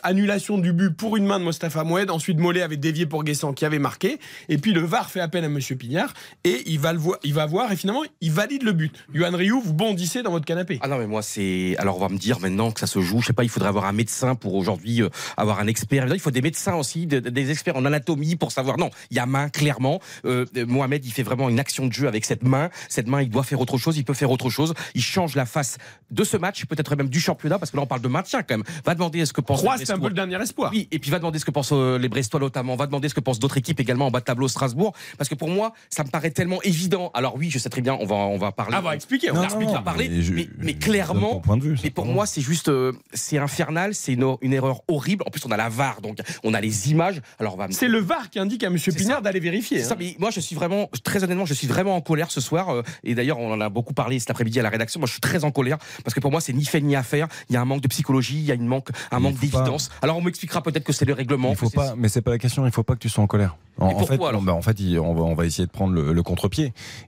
[SPEAKER 3] annulation du but pour une main de Mostafa Mohamed. Ensuite, Mollet avait dévié pour Guessant qui avait marqué. Et puis le VAR fait appel à Monsieur Pignard et il va, le voir, il va voir et finalement, il valide le but. Yohan Rioux, vous bondissez dans votre canapé.
[SPEAKER 5] Ah non, mais moi, c'est. Alors, on va me dire maintenant que ça se joue. Je sais pas, il faudrait avoir un médecin pour aujourd'hui euh, avoir un expert. Il faut des médecins aussi, de- de- des experts en anatomie pour savoir. Non, il y a main, clairement. Euh, euh, Mohamed, il fait vraiment une action de jeu avec cette main. Cette main, il doit faire autre chose. Il peut faire autre chose. Il change la face de ce match, peut-être même du championnat, parce que là, on parle de maintien quand même. Va demander ce que pense.
[SPEAKER 3] Troyes,
[SPEAKER 5] les
[SPEAKER 3] c'est un peu le dernier espoir.
[SPEAKER 5] Oui, et puis va demander ce que pensent les Brestois notamment, va demander ce que pensent d'autres équipes également en bas de tableau Strasbourg, parce que pour moi, ça me paraît tellement évident. Alors oui, je sais très bien, on va on va parler.
[SPEAKER 3] Ah, on va expliquer, on
[SPEAKER 5] On
[SPEAKER 3] va
[SPEAKER 5] va
[SPEAKER 3] expliquer.
[SPEAKER 5] parler,
[SPEAKER 6] mais je-
[SPEAKER 5] mais, mais
[SPEAKER 6] je
[SPEAKER 5] clairement,
[SPEAKER 6] point de vue,
[SPEAKER 5] mais pour moi, c'est juste, euh, c'est infernal, c'est une, une erreur horrible. En plus, on a la VAR, donc on a les images. Alors on va
[SPEAKER 3] C'est le VAR qui indique à Pignard
[SPEAKER 5] ça.
[SPEAKER 3] d'aller vérifier.
[SPEAKER 5] ça,
[SPEAKER 3] hein.
[SPEAKER 5] mais moi je suis vraiment, très honnêtement, je suis vraiment en colère ce soir. euh, et d'ailleurs, on en a beaucoup parlé cet après-midi à la rédaction. Moi, je suis très en colère parce que pour moi, c'est ni fait ni à faire. Il y a un manque de psychologie, il y a une manque, un
[SPEAKER 6] Mais
[SPEAKER 5] manque
[SPEAKER 6] pas-
[SPEAKER 5] d'évidence. Alors, on m'expliquera peut-être que c'est le règlement.
[SPEAKER 6] Il faut pas, mais c'est pas la question. Il faut pas que tu sois en colère. En,
[SPEAKER 5] Mais
[SPEAKER 6] en fait,
[SPEAKER 5] pourquoi, alors
[SPEAKER 6] on, bah, en fait, on va, on va essayer de prendre le, le contre-pied.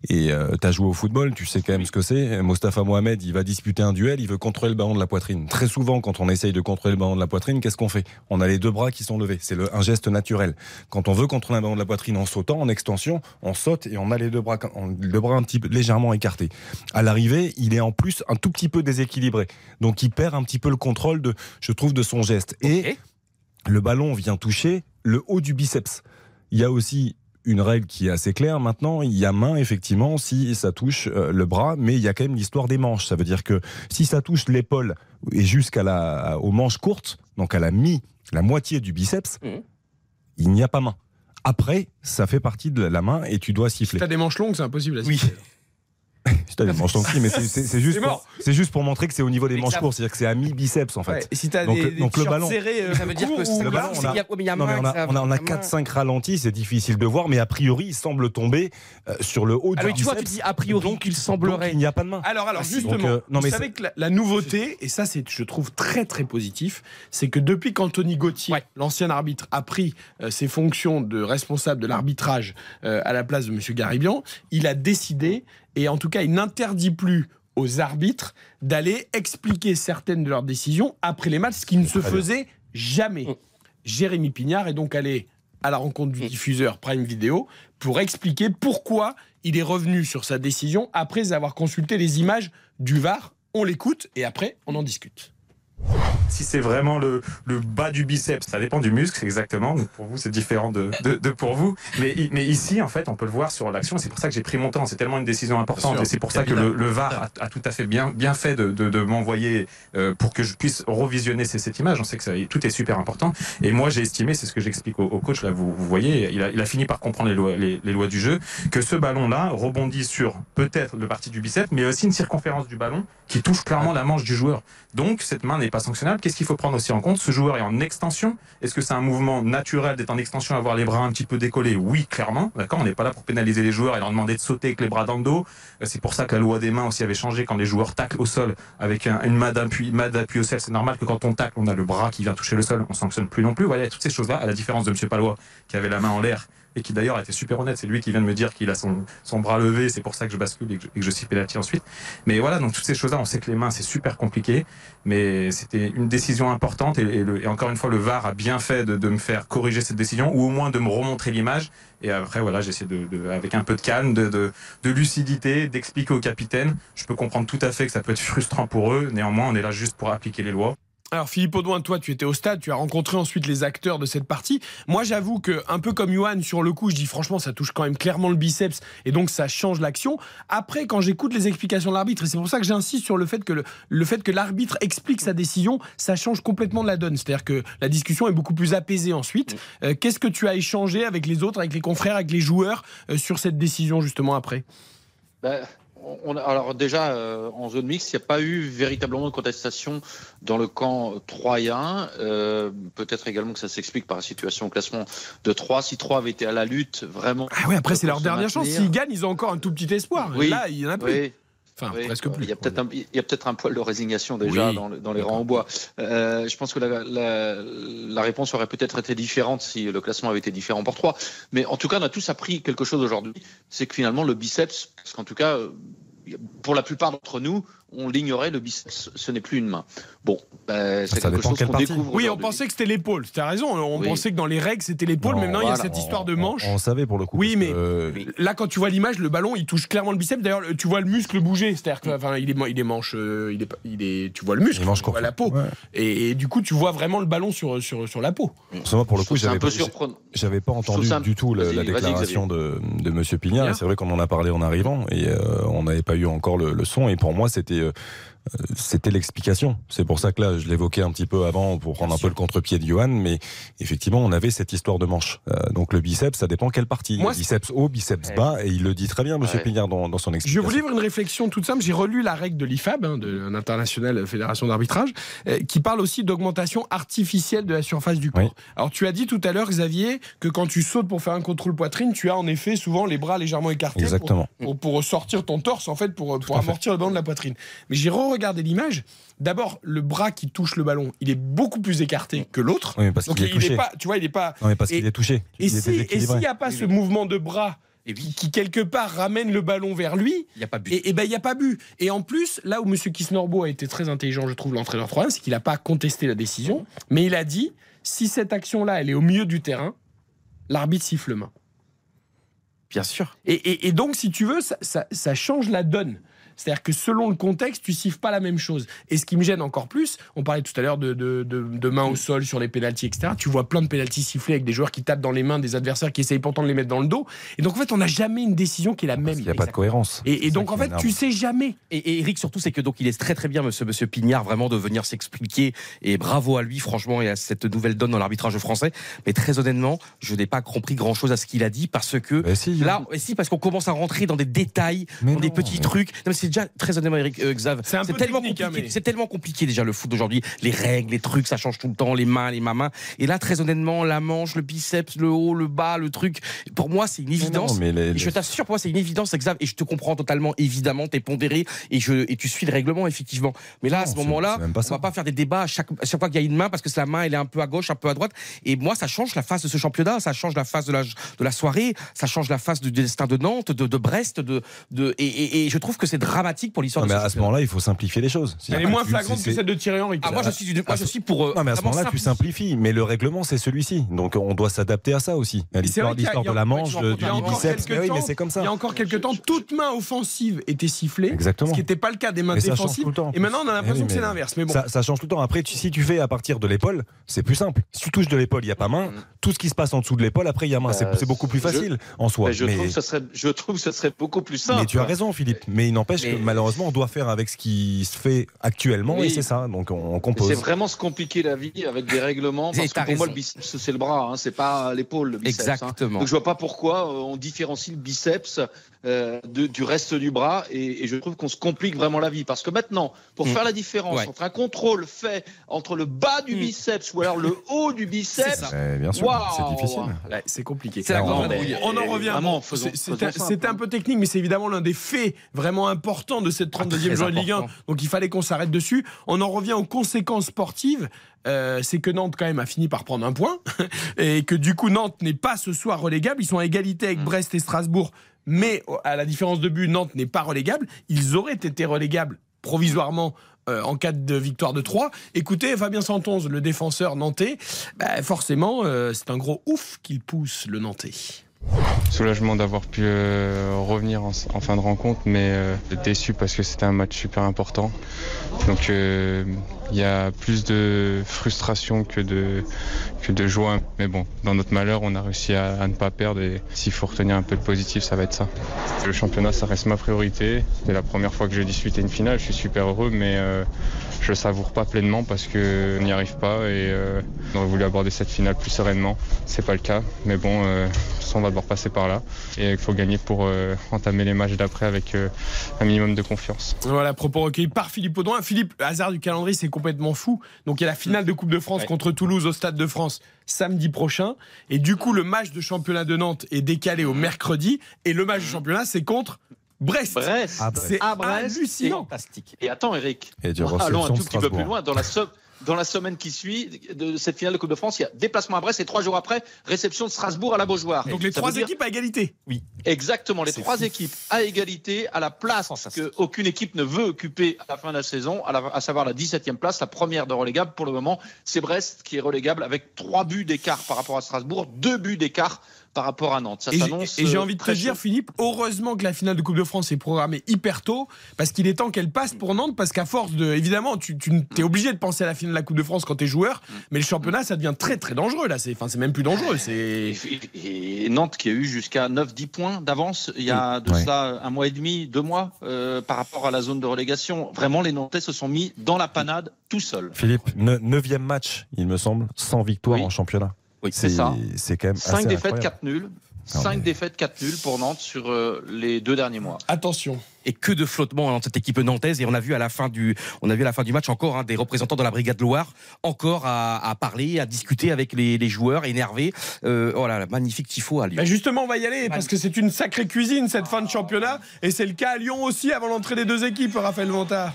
[SPEAKER 6] Et tu as joué au football, tu sais quand même ce que c'est. Mostafa Mohamed, il va disputer un duel, il veut contrôler le ballon de la poitrine. Très souvent, quand on essaye de contrôler le ballon de la poitrine, qu'est-ce qu'on fait? On a les deux bras qui sont levés. C'est le- un geste naturel. Quand on veut contrôler un ballon de la poitrine en sautant, en extension, on saute et on a les deux bras, le bras un petit peu légèrement écartés. À l'arrivée, il est en plus un tout petit peu déséquilibré. Donc, il perd un petit peu le contrôle de, je trouve, de son geste. Et le ballon vient toucher le haut du biceps. Il y a aussi une règle qui est assez claire maintenant. Il y a main, effectivement, si ça touche euh, le bras, mais il y a quand même l'histoire des manches. Ça veut dire que si ça touche l'épaule et jusqu'à la, aux manches courtes, donc à la mi, la moitié du biceps,
[SPEAKER 5] Mhm.
[SPEAKER 6] il n'y a pas main. Après, ça fait partie de la main et tu dois siffler.
[SPEAKER 3] Si t'as des manches longues, c'est impossible à
[SPEAKER 6] Oui.
[SPEAKER 3] siffler.
[SPEAKER 6] T'as des manches longues, si, mais c'est- c'est c'est juste,
[SPEAKER 3] C'est
[SPEAKER 6] pour-
[SPEAKER 3] mort.
[SPEAKER 6] c'est juste pour montrer que c'est au niveau des manches courtes, c'est-à-dire que c'est à mi-biceps en fait.
[SPEAKER 3] Ouais, Et si t'as
[SPEAKER 6] Donc,
[SPEAKER 3] des,
[SPEAKER 6] le-
[SPEAKER 3] des
[SPEAKER 6] donc le ballon.
[SPEAKER 3] serrés, euh,
[SPEAKER 5] Ça veut dire que c'est
[SPEAKER 6] le ballon, on a-
[SPEAKER 5] Il y a- il
[SPEAKER 6] Non, mais on a,
[SPEAKER 5] ça,
[SPEAKER 6] on a, on a
[SPEAKER 5] main.
[SPEAKER 6] 4-5 ralentis, c'est difficile de voir, mais a priori, il semble tomber euh, sur le haut
[SPEAKER 5] Ah
[SPEAKER 6] du
[SPEAKER 5] oui, tu vois, tu
[SPEAKER 6] biceps.
[SPEAKER 5] dis a priori
[SPEAKER 6] Donc,
[SPEAKER 5] qu'il
[SPEAKER 6] donc,
[SPEAKER 5] semblerait.
[SPEAKER 6] il n'y a pas de main.
[SPEAKER 3] Alors, alors
[SPEAKER 6] Ah,
[SPEAKER 3] justement,
[SPEAKER 6] Donc, euh, non,
[SPEAKER 3] vous savez que la, la nouveauté, et ça c'est, je trouve très très positif, c'est que depuis qu'Anthony Gauthier, l'ancien arbitre, a pris euh, ses fonctions de responsable de l'arbitrage euh, à la place de M. Garibian, il a décidé, et en tout cas il n'interdit plus aux arbitres d'aller expliquer certaines de leurs décisions après les matchs, ce qui ne se
[SPEAKER 6] bien.
[SPEAKER 3] faisait jamais. Jérémy Pignard est donc allé à la rencontre du diffuseur Prime Video pour expliquer pourquoi il est revenu sur sa décision après avoir consulté les images du VAR. On l'écoute et après on en discute.
[SPEAKER 12] Si c'est vraiment le, le bas du biceps, ça dépend du muscle, exactement. Donc pour vous, c'est différent de, de, de pour vous. Mais, ici, en fait, on peut le voir sur l'action. C'est pour ça que j'ai pris mon temps. C'est tellement une décision importante. Et c'est pour ça que le, le VAR a, a tout à fait bien, bien fait de, de, de m'envoyer euh, pour que je puisse revisionner ces- cette image. On sait que ça, tout est super important. Et moi, j'ai estimé, c'est ce que j'explique au, au coach, là, vous, vous voyez, il a, il a fini par comprendre les lois, les, les lois du jeu, que ce ballon-là rebondit sur peut-être le parti du biceps, mais aussi une circonférence du ballon qui touche clairement la manche du joueur. Donc, cette main n'est pas sanctionnable. Qu'est-ce qu'il faut prendre aussi en compte? Ce joueur est en extension. Est-ce que c'est un mouvement naturel d'être en extension, avoir les bras un petit peu décollés? Oui, clairement. D'accord On n'est pas là pour pénaliser les joueurs et leur demander de sauter avec les bras dans le dos. Euh, C'est pour ça que la loi des mains aussi avait changé quand les joueurs taclent au sol avec un- une main d'appui au sol. C'est normal que quand on tacle, on a le bras qui vient toucher le sol. On sanctionne plus non plus. Voilà, toutes ces choses-là, à la différence de M. Palois qui avait la main en l'air et qui d'ailleurs a été super honnête. C'est lui qui vient de me dire qu'il a son, son bras levé. C'est pour ça que je bascule et que je, et que je suis pénalty ensuite. Mais voilà, donc toutes ces choses-là, on sait que les mains, c'est super compliqué. Mais c'était une décision importante. Et, le- et encore une fois, le VAR a bien fait de, de me faire corriger cette décision ou au moins de me remontrer l'image. Et après, voilà, j'essaie de, de- avec un peu de calme, de, de lucidité, d'expliquer au capitaine. Je peux comprendre tout à fait que ça peut être frustrant pour eux. Néanmoins, on est là juste pour appliquer les lois.
[SPEAKER 3] Alors Philippe Audouin, toi tu étais au stade, tu as rencontré ensuite les acteurs de cette partie. Moi j'avoue que un peu comme Johan sur le coup, je dis franchement ça touche quand même clairement le biceps et donc ça change l'action. Après quand j'écoute les explications de l'arbitre et c'est pour ça que j'insiste sur le fait que le, le fait que l'arbitre explique sa décision, ça change complètement de la donne. C'est-à-dire que la discussion est beaucoup plus apaisée ensuite. Euh, Qu'est-ce que tu as échangé avec les autres, avec les confrères, avec les joueurs euh, sur cette décision justement après?
[SPEAKER 11] Ben, on alors déjà, euh, en zone mixte, il n'y a pas eu véritablement de contestation dans le camp 3 et 1. Euh, Peut-être également que ça s'explique par la situation au classement de 3. Si 3 avait été à la lutte, vraiment...
[SPEAKER 3] Ah oui après c'est leur dernière chance. S'ils gagnent ils ont encore un tout petit espoir.
[SPEAKER 11] Oui.
[SPEAKER 3] Là il y en a plus.
[SPEAKER 11] Oui.
[SPEAKER 3] Enfin
[SPEAKER 11] Oui,
[SPEAKER 3] presque plus.
[SPEAKER 11] Il y a peut-être un, poil de résignation déjà
[SPEAKER 3] Oui.
[SPEAKER 11] dans, le- dans les rangs en bois. Euh, je pense que la, la, la réponse aurait peut-être été différente si le classement avait été différent pour trois. Mais en tout cas, on a tous appris quelque chose aujourd'hui. C'est que finalement, le biceps, parce qu'en tout cas, euh, pour la plupart d'entre nous, on l'ignorait, le biceps, ce n'est plus une main. Bon, ben, c'est
[SPEAKER 6] Ça
[SPEAKER 11] quelque
[SPEAKER 6] dépend
[SPEAKER 11] chose qu'on découvre.
[SPEAKER 3] Oui, on pensait que c'était l'épaule. Tu as raison. On
[SPEAKER 11] Oui.
[SPEAKER 3] pensait que dans les règles, c'était l'épaule.
[SPEAKER 6] Non,
[SPEAKER 3] Maintenant, il y a cette histoire de
[SPEAKER 6] On-
[SPEAKER 3] manche.
[SPEAKER 6] On, savait pour le coup.
[SPEAKER 3] Oui, mais-
[SPEAKER 6] euh,
[SPEAKER 3] Là, quand tu vois l'image, le ballon, il touche clairement le biceps. D'ailleurs, le- tu vois le muscle bouger. C'est-à-dire que, enfin, il est, il est manche, euh, il est, pas- il est, tu vois le muscle,
[SPEAKER 6] Il est manche
[SPEAKER 3] tu vois la peau.
[SPEAKER 6] Ouais.
[SPEAKER 3] Et, et du coup, tu vois vraiment le ballon sur, sur, sur la peau.
[SPEAKER 6] Moi, pour le coup, j'avais
[SPEAKER 11] peu
[SPEAKER 6] pas,
[SPEAKER 11] surprenant.
[SPEAKER 6] j'avais pas entendu du tout la, déclaration de, de Monsieur Pignard. C'est vrai qu'on en a parlé en arrivant et euh, on n'avait pas eu encore le, le son. Et pour moi, c'était euh, c'était l'explication. C'est pour ça que là, je l'évoquais un petit peu avant pour prendre un peu le contre-pied de Johan. Mais effectivement, on avait cette histoire de manche. Euh, donc le biceps, ça dépend quelle partie.
[SPEAKER 3] Moi,
[SPEAKER 6] biceps haut, biceps bas. Et il le dit très bien, Monsieur
[SPEAKER 11] Ouais.
[SPEAKER 6] Pignard, dans, dans son
[SPEAKER 3] Je
[SPEAKER 6] explication.
[SPEAKER 3] vais vous livre une réflexion toute simple. J'ai relu la règle de l'IFAB, hein, de l'internationale fédération d'arbitrage, euh, qui parle aussi d'augmentation artificielle de la surface du corps.
[SPEAKER 6] Oui.
[SPEAKER 3] Alors, tu as dit tout à l'heure, Xavier, que quand tu sautes pour faire un contrôle poitrine, tu as en effet souvent les bras légèrement écartés.
[SPEAKER 6] Exactement.
[SPEAKER 3] Pour, pour sortir ton torse, en fait, pour, pour
[SPEAKER 6] fait.
[SPEAKER 3] amortir le ballon de la poitrine. Mais j'ai re-regardé l'image. D'abord, le bras qui touche le ballon, il est beaucoup plus écarté que l'autre.
[SPEAKER 6] Oui, parce
[SPEAKER 3] Donc,
[SPEAKER 6] est
[SPEAKER 3] il est
[SPEAKER 6] touché.
[SPEAKER 3] pas, tu vois, il est pas.
[SPEAKER 6] Non, mais parce
[SPEAKER 3] Et-
[SPEAKER 6] qu'il est touché.
[SPEAKER 3] Et si- et s'il n'y a pas ce mouvement de bras qui, qui, quelque part ramène le ballon vers lui,
[SPEAKER 5] Il n'y a pas but.
[SPEAKER 3] et, et ben il n'y a pas but. Et en plus, là où M. Kisnorbo a été très intelligent, je trouve, l'entraîneur 3 c'est qu'il n'a pas contesté la décision, mais il a dit si cette action-là, elle est au milieu du terrain, l'arbitre siffle main.
[SPEAKER 5] Bien sûr.
[SPEAKER 3] Et, et- et donc, si tu veux, ça, ça- ça change la donne. C'est-à-dire que selon le contexte, tu siffles pas la même chose. Et ce qui me gêne encore plus, on parlait tout à l'heure de, de, de, de main au sol sur les pénalties, etc. Tu vois plein de pénalties sifflés avec des joueurs qui tapent dans les mains des adversaires qui essayent pourtant de les mettre dans le dos. Et donc en fait, on n'a jamais une décision qui est la même.
[SPEAKER 6] Il n'y a pas de cohérence.
[SPEAKER 3] Et, donc en fait, tu sais jamais.
[SPEAKER 5] Et, et Eric, surtout, c'est que donc il est très très bien, monsieur, monsieur Pignard, vraiment de venir s'expliquer. Et bravo à lui, franchement, et à cette nouvelle donne dans l'arbitrage français. Mais très honnêtement, je n'ai pas compris grand chose à ce qu'il a dit parce que
[SPEAKER 6] Mais si,
[SPEAKER 5] là, si, parce qu'on commence à rentrer dans des détails,
[SPEAKER 6] Mais
[SPEAKER 5] dans des petits
[SPEAKER 6] mais-
[SPEAKER 5] trucs. Non, mais c'est déjà très honnêtement, Eric euh, Xav.
[SPEAKER 3] C'est
[SPEAKER 5] tellement
[SPEAKER 3] hein,
[SPEAKER 5] compliqué.
[SPEAKER 3] mais-
[SPEAKER 5] C'est tellement compliqué déjà le foot d'aujourd'hui. Les règles, les trucs, ça change tout le temps. Les mains, les mamans. Et là, très honnêtement, la manche, le biceps, le haut, le bas, le truc. Pour moi, c'est une
[SPEAKER 6] Mais non,
[SPEAKER 5] évidence.
[SPEAKER 6] mais les-
[SPEAKER 5] Et
[SPEAKER 6] les-
[SPEAKER 5] je t'assure, pour moi, c'est une évidence, Xav, et je te comprends totalement, évidemment, t'es pondéré, et, je, et tu suis le règlement, effectivement. Mais là, à ce moment-là, on va pas faire des débats à chaque, à chaque fois qu'il y a une main, parce que la main, elle est un peu à gauche, un peu à droite. Et moi, ça change la face de ce championnat, ça change la face de la, de la soirée, ça change la face du destin de Nantes, de, de Brest, de, de, et, et- et je trouve que c'est dramatique pour l'histoire de
[SPEAKER 6] mais
[SPEAKER 5] ce
[SPEAKER 6] à ce moment-là, il faut simplifier les choses.
[SPEAKER 3] Elle est moins flagrante que celle de Thierry Henry.
[SPEAKER 5] Ah, moi, je suis, du- moi, je suis pour. euh,
[SPEAKER 6] Non, mais à ce moment-là, tu simplifies. Mais le règlement, c'est celui-ci. Donc, on doit s'adapter à ça aussi. L'histoire de la manche, du biceps. oui, mais
[SPEAKER 3] temps,
[SPEAKER 6] c'est comme ça.
[SPEAKER 3] Il y a encore quelques temps, toute main offensive était sifflée.
[SPEAKER 6] Exactement.
[SPEAKER 3] Ce qui n'était pas le cas des mains
[SPEAKER 6] Mais ça change
[SPEAKER 3] défensives.
[SPEAKER 6] tout le temps,
[SPEAKER 3] Et maintenant, on a
[SPEAKER 6] Eh
[SPEAKER 3] l'impression
[SPEAKER 6] oui,
[SPEAKER 3] que c'est l'inverse. Mais bon.
[SPEAKER 6] Ça, change tout le temps. Après, si tu fais à partir de l'épaule, c'est plus simple. Si tu touches de l'épaule, il n'y a pas main. Tout ce qui se passe en dessous de l'épaule, après, il y a main. C'est
[SPEAKER 11] Euh,
[SPEAKER 6] beaucoup plus facile en soi.
[SPEAKER 11] Mais je, trouve que ce serait, beaucoup plus simple.
[SPEAKER 6] Mais tu as raison, Philippe. Mais il n'empêche que malheureusement, on doit faire avec ce qui se fait actuellement
[SPEAKER 11] Oui.
[SPEAKER 6] et c'est ça. Donc on, on
[SPEAKER 11] Mais
[SPEAKER 6] compose.
[SPEAKER 11] C'est vraiment se compliquer la vie avec des règlements. Parce que pour moi, le biceps, c'est le bras, hein, c'est pas l'épaule, le biceps. hein.
[SPEAKER 5] Exactement.
[SPEAKER 11] Donc je vois pas pourquoi euh, on différencie le biceps euh, de- du reste du bras et, et je trouve qu'on se complique vraiment la vie. Parce que maintenant, pour
[SPEAKER 5] Mm.
[SPEAKER 11] faire la différence
[SPEAKER 5] Ouais.
[SPEAKER 11] entre un contrôle fait entre le bas du
[SPEAKER 5] Mm.
[SPEAKER 11] biceps ou alors le haut du biceps,
[SPEAKER 5] ça.
[SPEAKER 6] Eh, bien sûr,
[SPEAKER 11] Waouh.
[SPEAKER 6] c'est difficile.
[SPEAKER 3] Ouais, c'est compliqué.
[SPEAKER 5] C'est la grande
[SPEAKER 3] on- en revient. C'est- un peu technique, mais c'est évidemment l'un des faits vraiment importants de cette 32e
[SPEAKER 5] très
[SPEAKER 3] journée de Ligue 1.
[SPEAKER 5] important.
[SPEAKER 3] Donc il fallait qu'on s'arrête dessus. On en revient aux conséquences sportives. Euh, c'est que Nantes quand même a fini par prendre un point et que du coup Nantes n'est pas ce soir relégable. Ils sont à égalité avec Brest et Strasbourg, mais à la différence de but, Nantes n'est pas relégable. Ils auraient été relégables provisoirement euh, en cas de victoire de 3. Écoutez, Fabien Santonze, le défenseur nantais, bah, forcément, euh, c'est un gros ouf qu'il pousse le Nantais.
[SPEAKER 13] Soulagement d'avoir pu euh, revenir en, en fin de rencontre, mais déçu parce que c'était un match super important. Donc il y a plus de frustration que de, que de joie. Mais bon, dans notre malheur, on a réussi à, ne pas perdre et s'il faut retenir un peu de positif, ça va être ça. Le championnat, ça reste ma priorité. C'est la première fois que j'ai disputé une finale, je suis super heureux, mais euh, je le savoure pas pleinement parce qu'on n'y arrive pas et euh, on aurait voulu aborder cette finale plus sereinement. C'est pas le cas, mais bon, euh, on va devoir passer par là et il faut gagner pour euh, entamer les matchs d'après avec un minimum de confiance.
[SPEAKER 3] Voilà, propos recueillis par Philippe Audouin. Philippe, hasard du calendrier, c'est complètement fou. Donc il y a la finale de Coupe de France
[SPEAKER 5] Ouais.
[SPEAKER 3] contre Toulouse au Stade de France samedi prochain. Et du coup, le match de championnat de Nantes est décalé au mercredi. Et le match de championnat, c'est contre Brest.
[SPEAKER 11] Brest.
[SPEAKER 6] Ah, Brest.
[SPEAKER 3] C'est
[SPEAKER 11] Brest,
[SPEAKER 3] hallucinant.
[SPEAKER 5] Fantastique.
[SPEAKER 11] Et attends, Eric,
[SPEAKER 6] Et
[SPEAKER 11] allons un tout petit peu plus loin. Dans la, so- dans la semaine qui suit de cette finale de Coupe de France, il y a déplacement à Brest et trois jours après, réception de Strasbourg à la Beaujoire.
[SPEAKER 3] Donc les
[SPEAKER 11] Ça
[SPEAKER 3] trois
[SPEAKER 11] dire-
[SPEAKER 3] équipes à égalité.
[SPEAKER 11] Exactement, les trois
[SPEAKER 3] fou.
[SPEAKER 11] équipes à égalité, à la place qu'aucune équipe ne veut occuper à la fin de la saison, à, la- à savoir la 17e place, la première de relégable pour le moment. C'est Brest qui est relégable avec trois buts d'écart par rapport à Strasbourg, deux buts d'écart par rapport à Nantes. Ça
[SPEAKER 3] Et j'ai-
[SPEAKER 11] s'annonce.
[SPEAKER 3] et j'ai
[SPEAKER 11] euh,
[SPEAKER 3] envie de te dire,
[SPEAKER 11] chaud.
[SPEAKER 3] Philippe, heureusement que la finale de Coupe de France est programmée hyper tôt, parce qu'il est temps qu'elle passe pour Nantes, parce qu'à force de. Évidemment, tu, tu es obligé de penser à la finale de la Coupe de France quand tu es joueur, mais le championnat, ça devient très très dangereux là. C'est enfin, c'est même plus dangereux. C'est.
[SPEAKER 11] Et, et Nantes qui a eu jusqu'à 9-10 points d'avance il y a de
[SPEAKER 6] Ouais.
[SPEAKER 11] cela un mois et demi, deux mois euh, par rapport à la zone de relégation. Vraiment, les Nantais se sont mis dans la panade tout seuls.
[SPEAKER 6] Philippe, ne- neuvième match, il me semble, sans victoire
[SPEAKER 11] Oui.
[SPEAKER 6] en championnat.
[SPEAKER 5] Oui,
[SPEAKER 11] c'est ça.
[SPEAKER 6] C'est quand même
[SPEAKER 11] 5
[SPEAKER 6] assez
[SPEAKER 11] défaites,
[SPEAKER 6] incroyable.
[SPEAKER 11] 4 nuls.
[SPEAKER 6] Non,
[SPEAKER 11] 5
[SPEAKER 6] mais-
[SPEAKER 11] défaites, 4 nuls pour Nantes sur euh, les deux derniers mois.
[SPEAKER 3] Attention.
[SPEAKER 5] et que de flottement dans cette équipe nantaise et on a vu à la fin du on a vu à la fin du match encore hein, des représentants de la brigade Loire encore à, à parler à discuter avec les, les joueurs énervés euh, oh là là magnifique tifo à Lyon
[SPEAKER 3] Bah justement, on va y aller parce que c'est une sacrée cuisine cette fin de championnat et c'est le cas à Lyon aussi avant l'entrée des deux équipes, Raphaël Vantard.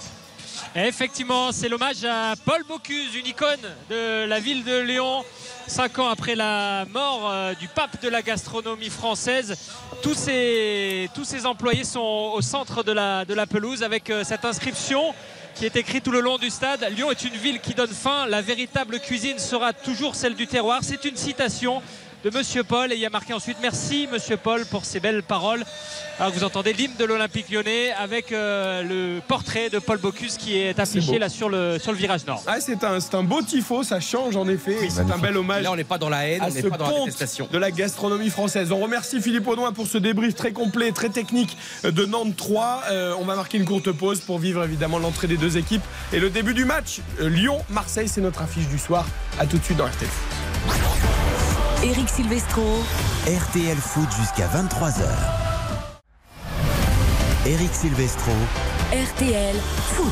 [SPEAKER 4] Effectivement, c'est l'hommage à Paul Bocuse, une icône de la ville de Lyon. Cinq ans après la mort euh, du pape de la gastronomie française, tous ces, employés sont au centre de la, de la pelouse avec euh, cette inscription qui est écrite tout le long du stade. Lyon est une ville qui donne faim. La véritable cuisine sera toujours celle du terroir. C'est une citation de Monsieur Paul et il y a marqué ensuite merci Monsieur Paul pour ces belles paroles. Alors vous entendez l'hymne de l'Olympique lyonnais avec euh, le portrait de Paul Bocuse qui est affiché là sur le, sur le virage nord.
[SPEAKER 3] Ah, c'est un, c'est un beau tifo, ça change en effet. et c'est un bel hommage.
[SPEAKER 8] Là, on n'est pas dans la haine,
[SPEAKER 3] à
[SPEAKER 8] on n'est pas dans la détestation.
[SPEAKER 3] de la gastronomie française. On remercie Philippe Audouin pour ce débrief très complet, très technique de Nantes 3. Euh, on va marquer une courte pause pour vivre évidemment l'entrée des deux équipes et le début du match. Euh, Lyon-Marseille, c'est notre affiche du soir. À tout de suite dans RTL.
[SPEAKER 2] Eric Silvestro.
[SPEAKER 1] RTL Foot jusqu'à 23h. Eric Silvestro.
[SPEAKER 2] RTL Foot.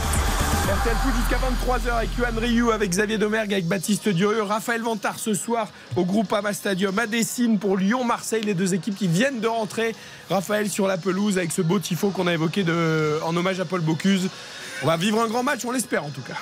[SPEAKER 3] RTL Foot jusqu'à 23h avec Yohan Ryu, avec Xavier Domergue, avec Baptiste Durieux, Raphaël Vantard ce soir au groupe Ama Stadium à Dessine pour Lyon-Marseille, les deux équipes qui viennent de rentrer. Raphaël sur la pelouse avec ce beau tifo qu'on a évoqué de, en hommage à Paul Bocuse. On va vivre un grand match, on l'espère en tout cas.